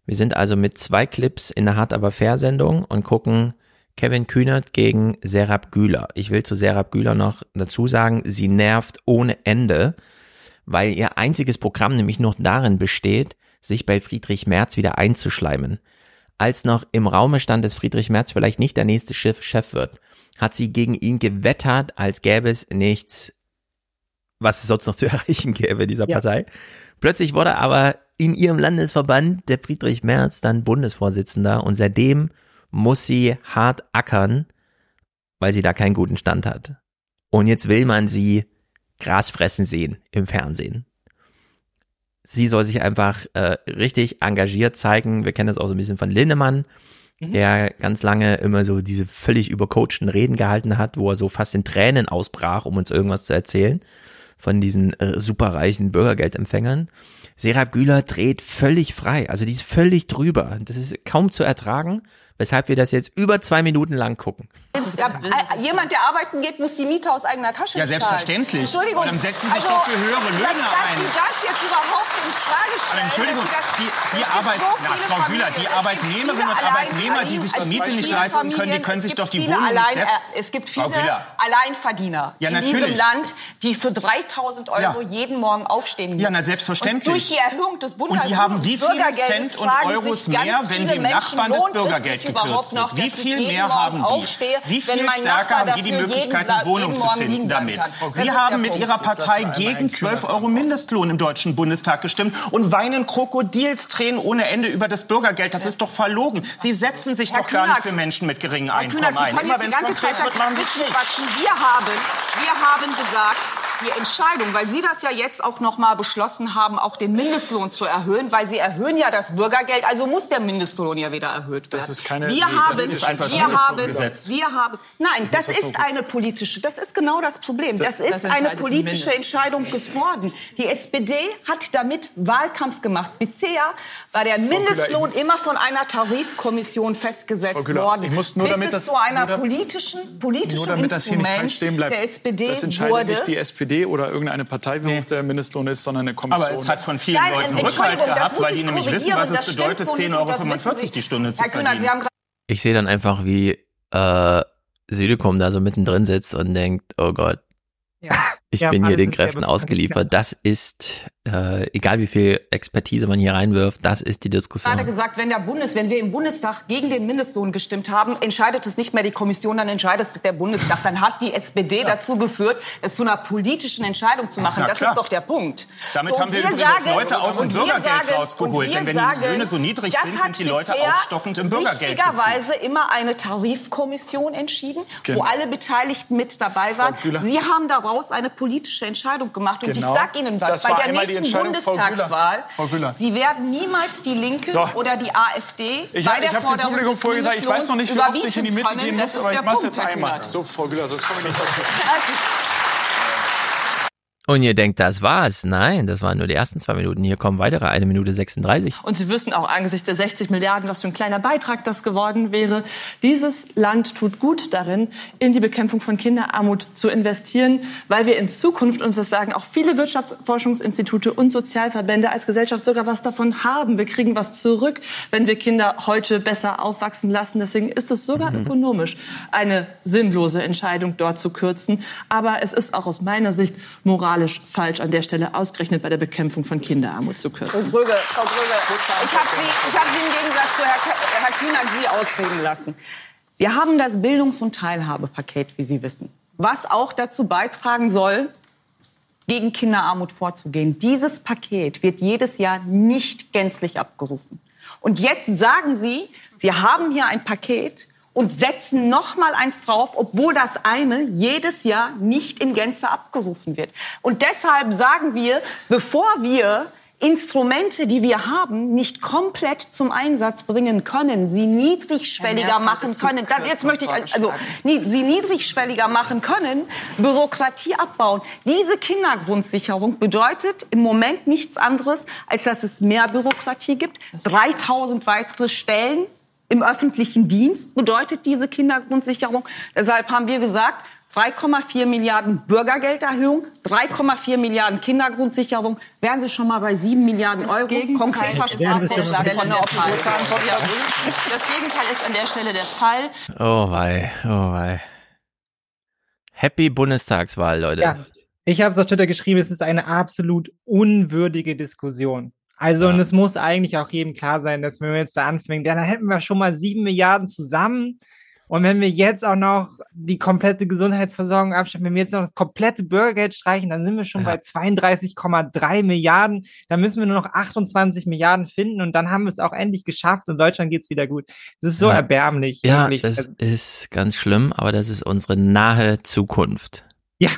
Wir sind also mit zwei Clips in der Hart aber fair Sendung und gucken Kevin Kühnert gegen Serap Güler. Ich will zu Serap Güler noch dazu sagen, sie nervt ohne Ende, weil ihr einziges Programm nämlich nur darin besteht, sich bei Friedrich Merz wieder einzuschleimen. Als noch im Raume stand, dass Friedrich Merz vielleicht nicht der nächste Chef, Chef wird, hat sie gegen ihn gewettert, als gäbe es nichts, was es sonst noch zu [LAUGHS] erreichen gäbe dieser Ja. Partei. Plötzlich wurde aber in ihrem Landesverband der Friedrich Merz dann Bundesvorsitzender und seitdem muss sie hart ackern, weil sie da keinen guten Stand hat. Und jetzt will man sie Gras fressen sehen im Fernsehen. Sie soll sich einfach äh, richtig engagiert zeigen. Wir kennen das auch so ein bisschen von Lindemann, der ganz lange immer so diese völlig übercoachten Reden gehalten hat, wo er so fast in Tränen ausbrach, um uns irgendwas zu erzählen von diesen äh, superreichen Bürgergeldempfängern. Serap Güler dreht völlig frei, also die ist völlig drüber. Das ist kaum zu ertragen, weshalb wir das jetzt über zwei Minuten lang gucken. Ja, äh, jemand, der arbeiten geht, muss die Miete aus eigener Tasche Ja, bezahlen. selbstverständlich. Entschuldigung. Und dann setzen Sie sich also, doch für höhere Löhne dass, dass ein. Sie das jetzt überhaupt in Frage Aber stellen. Entschuldigung, dass Sie das, die, die, Arbeit, so na, Frau Güler, die Familien, es gibt Arbeitnehmerinnen und Arbeitnehmer, die sich die Miete nicht leisten können, die Familien, können sich doch die Wohnung Allein, nicht des- äh, Es gibt Frau viele. Alleinverdiener Ja, in natürlich. diesem Land, die für 3.000 Euro Ja. jeden Morgen aufstehen müssen. Ja, na, selbstverständlich. Und durch die Erhöhung des Und die haben wie viele Cent und fragen Euros sich ganz mehr, wenn viele dem Menschen, Nachbarn das lohnt es Bürgergeld überhaupt noch, wird? Wie viel mehr haben die? Wie viel stärker haben die die Möglichkeit, eine Wohnung zu finden damit? Sie haben mit. Ihrer Partei gegen 12 Euro Mindestlohn im Deutschen Bundestag gestimmt und weinen Krokodilstränen ohne Ende über das Bürgergeld. Das ist doch verlogen. Sie setzen sich Herr doch gar nicht Kühnert. für Menschen mit geringem Einkommen Kühnert, ein. Immer wenn es konkret wird, machen Sie es nicht. Wir haben, wir haben gesagt, die Entscheidung, weil Sie das ja jetzt auch noch mal beschlossen haben, auch den Mindestlohn zu erhöhen, weil Sie erhöhen ja das Bürgergeld, also muss der Mindestlohn ja wieder erhöht werden. Das ist keine- wir nee, das haben, ist einfach das wir haben, wir haben, nein, das das ist eine politische, das ist genau das Problem. Das- Das das ist eine politische Entscheidung geworden. Die SPD hat damit Wahlkampf gemacht. Bisher war der Mindestlohn immer von einer Tarifkommission festgesetzt Güler, worden. ich muss nur bis damit es das- zu einer politischen, politischen das Instrument der SPD das wurde. SPD oder irgendeine Partei, wie hoch der Mindestlohn ist, sondern eine Kommission. Aber es hat von vielen Nein, Leuten Rückhalt gehabt, weil ich die nämlich wissen, was es bedeutet, so nicht 10,45 und das Euro die Stunde zu verdienen. Ich sehe dann einfach, wie äh, Südekum da so mittendrin sitzt und denkt, oh Gott, ich Ja, bin hier den Kräften ausgeliefert. Das ist, äh, egal wie viel Expertise man hier reinwirft, das ist die gerade Diskussion. gesagt, wenn der Bundes, wenn wir im Bundestag gegen den Mindestlohn gestimmt haben, entscheidet es nicht mehr die Kommission, dann entscheidet es der Bundestag. Dann hat die SPD dazu geführt, es zu einer politischen Entscheidung zu machen. Na das klar. ist doch der Punkt. Damit So, haben wir und übrigens sagen- Leute aus dem und wir Bürgergeld sagen- rausgeholt. und wir Denn wenn die sagen, Löhne so niedrig das sind, hat sind die Leute bisher aufstockend im Bürgergeld. richtigerweise immer eine Tarifkommission entschieden, Genau. wo alle Beteiligten mit dabei waren. Sie haben daraus eine politische Entscheidung gemacht. Und Genau. ich sage Ihnen was, Das bei war der einmal die nächsten Frau. Bundestagswahl, Frau Güler. Sie werden niemals die Linke So. oder die AfD Ich, bei der ich habe dem Publikum vorher gesagt, ich weiß noch nicht, wie oft ich in die Mitte gehen muss, aber ich mache es jetzt einmal. So, Frau Güler, sonst komme ich nicht dazu. [LAUGHS] Und ihr denkt, das war's. Nein, das waren nur die ersten zwei Minuten. Hier kommen weitere eine Minute 36. Und Sie wüssten auch angesichts der 60 Milliarden, was für ein kleiner Beitrag das geworden wäre. Dieses Land tut gut darin, in die Bekämpfung von Kinderarmut zu investieren, weil wir in Zukunft, uns das sagen auch viele Wirtschaftsforschungsinstitute und Sozialverbände als Gesellschaft sogar was davon haben. Wir kriegen was zurück, wenn wir Kinder heute besser aufwachsen lassen. Deswegen ist es sogar ökonomisch eine sinnlose Entscheidung, dort zu kürzen. Aber es ist auch aus meiner Sicht moralisch falsch, an der Stelle ausgerechnet bei der Bekämpfung von Kinderarmut zu Frau kürzen. Dröge, Frau Dröge, ich habe Sie, hab Sie im Gegensatz zu Herr, Ke- Herr Kühnert Sie ausreden lassen. Wir haben das Bildungs- und Teilhabepaket, wie Sie wissen, was auch dazu beitragen soll, gegen Kinderarmut vorzugehen. Dieses Paket wird jedes Jahr nicht gänzlich abgerufen. Und jetzt sagen Sie, Sie haben hier ein Paket und setzen noch mal eins drauf, obwohl das eine jedes Jahr nicht in Gänze abgerufen wird. Und deshalb sagen wir, bevor wir Instrumente, die wir haben, nicht komplett zum Einsatz bringen können, sie niedrigschwelliger hat machen können. Dann, jetzt möchte ich also sie niedrigschwelliger machen können, Bürokratie abbauen. Diese Kindergrundsicherung bedeutet im Moment nichts anderes, als dass es mehr Bürokratie gibt, 3000 weitere Stellen im öffentlichen Dienst bedeutet diese Kindergrundsicherung. Deshalb haben wir gesagt, 3,4 Milliarden Bürgergelderhöhung, 3,4 Milliarden Kindergrundsicherung. Wären Sie schon mal bei 7 Milliarden Euro? Konkreter Sprachvorschlag von der Opposition. Das Gegenteil ist an der Stelle der Fall. Oh wei, oh wei. Happy Bundestagswahl, Leute. Ja, ich habe es auf Twitter geschrieben, es ist eine absolut unwürdige Diskussion. Also, und es muss eigentlich auch jedem klar sein, dass wenn wir jetzt da anfangen, ja, dann hätten wir schon mal sieben Milliarden zusammen. Und wenn wir jetzt auch noch die komplette Gesundheitsversorgung abschaffen, wenn wir jetzt noch das komplette Bürgergeld streichen, dann sind wir schon bei 32,3 Milliarden. Dann müssen wir nur noch 28 Milliarden finden und dann haben wir es auch endlich geschafft und Deutschland geht's wieder gut. Das ist so Ja. erbärmlich. Ja, wirklich. das Also, ist ganz schlimm, aber das ist unsere nahe Zukunft. ja,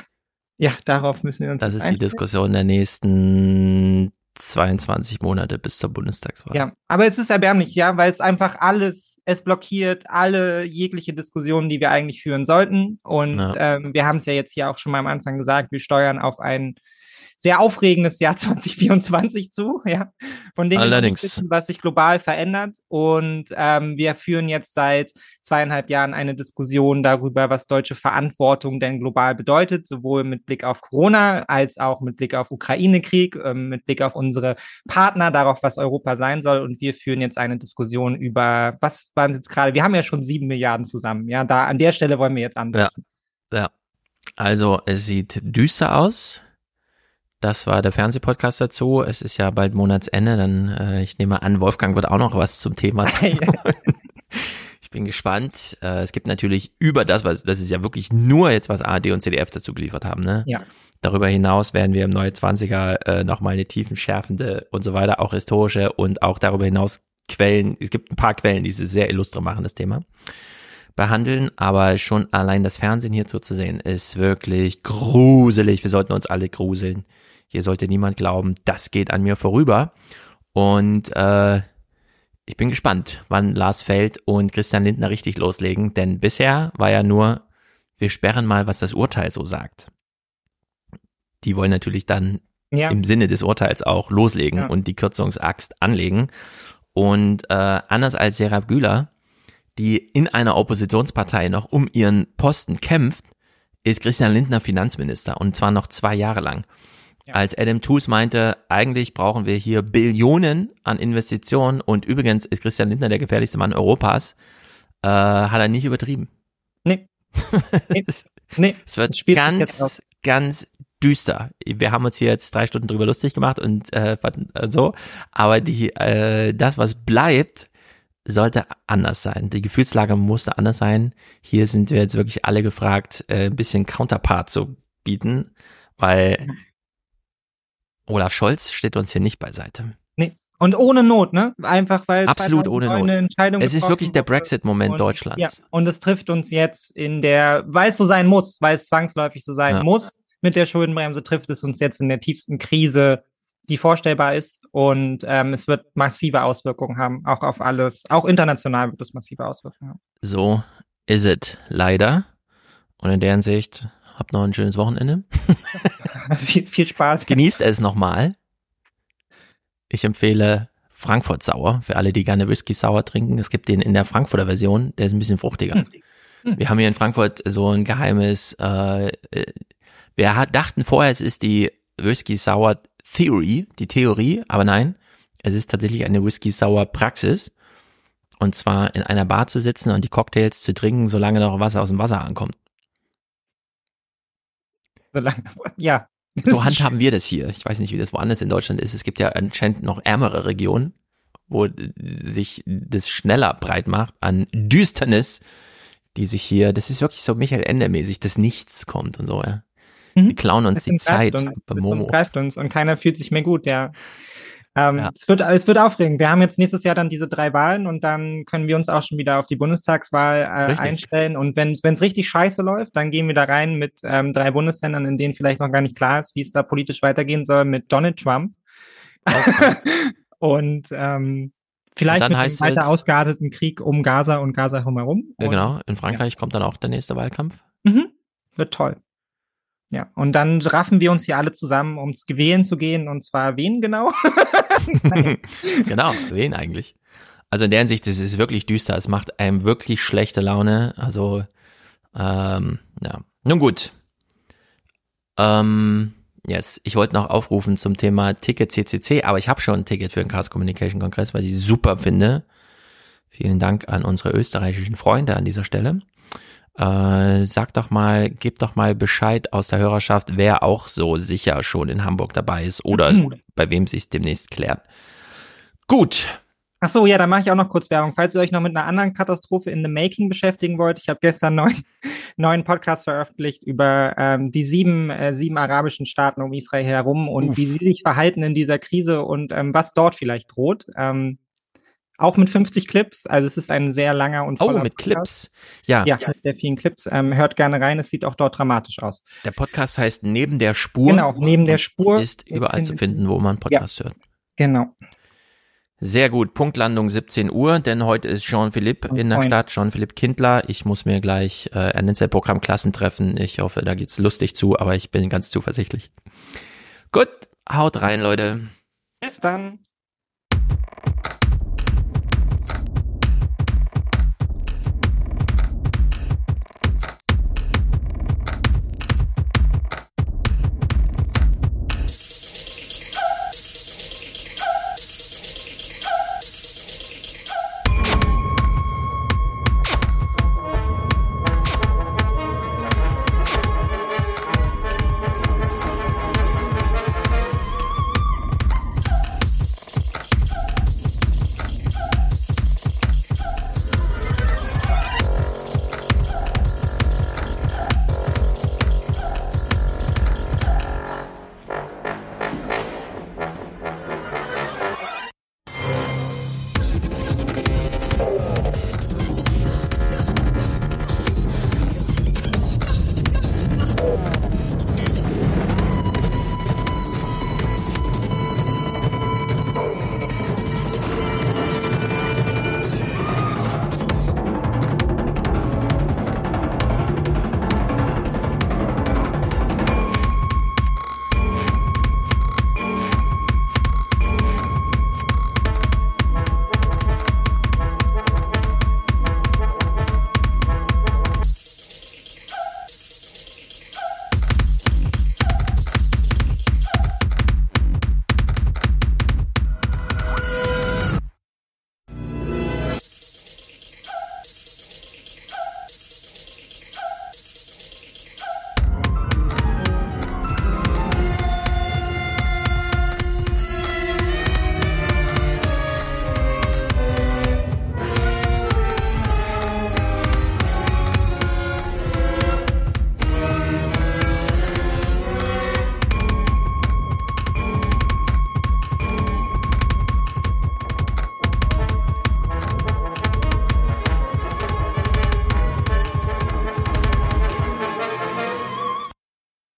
ja, darauf müssen wir uns Das ist die. Diskussion der nächsten 22 Monate bis zur Bundestagswahl. Ja, aber es ist erbärmlich, ja, weil es einfach alles, es blockiert alle jegliche Diskussionen, die wir eigentlich führen sollten. Und Ja. ähm, wir haben es ja jetzt hier auch schon mal am Anfang gesagt, wir steuern auf ein sehr aufregendes Jahr [LAUGHS] 2024 zu, ja, von dem Allerdings. wissen, was sich global verändert. Und ähm, wir führen jetzt seit zweieinhalb Jahren eine Diskussion darüber, was deutsche Verantwortung denn global bedeutet, sowohl mit Blick auf Corona als auch mit Blick auf Ukraine-Krieg, ähm, mit Blick auf unsere Partner, darauf, was Europa sein soll. Und wir führen jetzt eine Diskussion über, was waren jetzt gerade, wir haben ja schon sieben Milliarden zusammen, ja, da an der Stelle wollen wir jetzt Ja, ansetzen. ja. Also es sieht düster aus. Das war der Fernsehpodcast dazu. Es ist ja bald Monatsende. Dann, äh, ich nehme an, Wolfgang wird auch noch was zum Thema [LAUGHS] sagen. [LAUGHS] ich bin gespannt. Äh, es gibt natürlich über das, was das ist ja wirklich nur jetzt, was ARD und CDF dazu geliefert haben. Ne? Ja. Darüber hinaus werden wir im Neue 20er äh, nochmal eine tiefenschärfende und so weiter, auch historische und auch darüber hinaus Quellen. Es gibt ein paar Quellen, die es sehr illustre machen, das Thema behandeln, aber schon allein das Fernsehen hierzu zu sehen, ist wirklich gruselig. Wir sollten uns alle gruseln. Hier sollte niemand glauben, das geht an mir vorüber. Und äh, ich bin gespannt, wann Lars Feld und Christian Lindner richtig loslegen, denn bisher war ja nur, wir sperren mal, was das Urteil so sagt. Die wollen natürlich dann Ja. im Sinne des Urteils auch loslegen Ja. und die Kürzungsaxt anlegen. Und äh, anders als Serap Güler, die in einer Oppositionspartei noch um ihren Posten kämpft, ist Christian Lindner Finanzminister und zwar noch zwei Jahre lang. Als Adam Tooze meinte, eigentlich brauchen wir hier Billionen an Investitionen und übrigens ist Christian Lindner der gefährlichste Mann Europas, äh, hat er nicht übertrieben. Nee. [LAUGHS] nee. nee. Es wird ganz, ganz düster. Wir haben uns hier jetzt drei Stunden drüber lustig gemacht und äh, äh, so, aber die, äh, das, was bleibt, sollte anders sein. Die Gefühlslage musste anders sein. Hier sind wir jetzt wirklich alle gefragt, äh, ein bisschen Counterpart zu bieten, weil Olaf Scholz steht uns hier nicht beiseite. Nee. Und ohne Not, ne? Einfach weil Absolut 2009 ohne Not. eine Entscheidung Es ist wirklich der. Brexit-Moment Deutschlands. Ja, und es trifft uns jetzt in der, weil es so sein muss, weil es zwangsläufig so sein Ja. muss, mit der Schuldenbremse trifft es uns jetzt in der tiefsten Krise, die vorstellbar ist. Und ähm, es wird massive Auswirkungen haben, auch auf alles. Auch international wird es massive Auswirkungen haben. So ist es leider. Und in der Hinsicht, habt noch ein schönes Wochenende. [LAUGHS] viel, viel Spaß. Genießt es nochmal. Ich empfehle Frankfurt Sauer für alle, die gerne Whisky Sauer trinken. Es gibt den in der Frankfurter Version, der ist ein bisschen fruchtiger. Wir haben hier in Frankfurt so ein geheimes, äh, äh, wir hat, dachten vorher, es ist die Whisky Sour Theory, die Theorie, aber nein, es ist tatsächlich eine Whisky Sour Praxis. Und zwar in einer Bar zu sitzen und die Cocktails zu trinken, solange noch Wasser aus dem Wasser ankommt. Solange, [LAUGHS] ja. So handhaben wir das hier. Ich weiß nicht, wie das woanders in Deutschland ist. Es gibt ja anscheinend noch ärmere Regionen, wo sich das schneller breit macht an Düsternis, die sich hier, das ist wirklich so Michael Ende mäßig, dass nichts kommt und so, ja. Die klauen uns Es die Zeit uns, bei Momo. umgreift uns und keiner fühlt sich mehr gut, ja. Ähm, es, wird, es wird aufregend. Wir haben jetzt nächstes Jahr dann diese drei Wahlen und dann können wir uns auch schon wieder auf die Bundestagswahl äh, einstellen. Und wenn es richtig scheiße läuft, dann gehen wir da rein mit ähm, drei Bundesländern, in denen vielleicht noch gar nicht klar ist, wie es da politisch weitergehen soll, mit Donald Trump. [LAUGHS] und ähm, vielleicht dann mit einem weiter ausgearteten Krieg um Gaza und Gaza drumherum. Ja, Und- genau, in Frankreich kommt dann auch der nächste Wahlkampf. Mhm. Wird toll. Ja, und dann raffen wir uns hier alle zusammen, um zu wählen zu gehen. Und zwar wen genau? [LAUGHS] [LAUGHS] genau, wen eigentlich? Also in der Hinsicht, es ist wirklich düster. Es macht einem wirklich schlechte Laune. Also, ähm, ja. Nun gut. Ähm, yes. Ich wollte noch aufrufen zum Thema Ticket CCC, aber ich habe schon ein Ticket für den Chaos Communication Kongress, weil ich super finde. Vielen Dank an unsere österreichischen Freunde an dieser Stelle. Äh, sag doch mal, gib doch mal Bescheid aus der Hörerschaft, wer auch so sicher schon in Hamburg dabei ist oder mhm. bei wem sich demnächst klärt. Gut. Ach so, ja, da mache ich auch noch kurz Werbung. Falls ihr euch noch mit einer anderen Katastrophe in the Making beschäftigen wollt, ich habe gestern [LAUGHS] neun, neuen Podcast veröffentlicht über ähm, die sieben, äh, sieben arabischen Staaten um Israel herum und Uff. wie sie sich verhalten in dieser Krise und ähm, was dort vielleicht droht. Ähm, auch mit 50 Clips. Also es ist ein sehr langer und voller Oh, mit Clips. Ja. Ja, mit sehr vielen Clips. Ähm, hört gerne rein, es sieht auch dort dramatisch aus. Der Podcast heißt Neben der Spur. Genau, Neben der Spur. Ist überall zu finden, wo man Podcast ja, hört. Genau. Sehr gut. Punktlandung 17 Uhr, denn heute ist Jean-Philippe in der Stadt, Jean-Philippe Kindler. Ich muss mir gleich äh, ein Netzwerkprogramm Klassen treffen. Ich hoffe, da geht's lustig zu, aber ich bin ganz zuversichtlich. Gut, haut rein, Leute. Bis dann.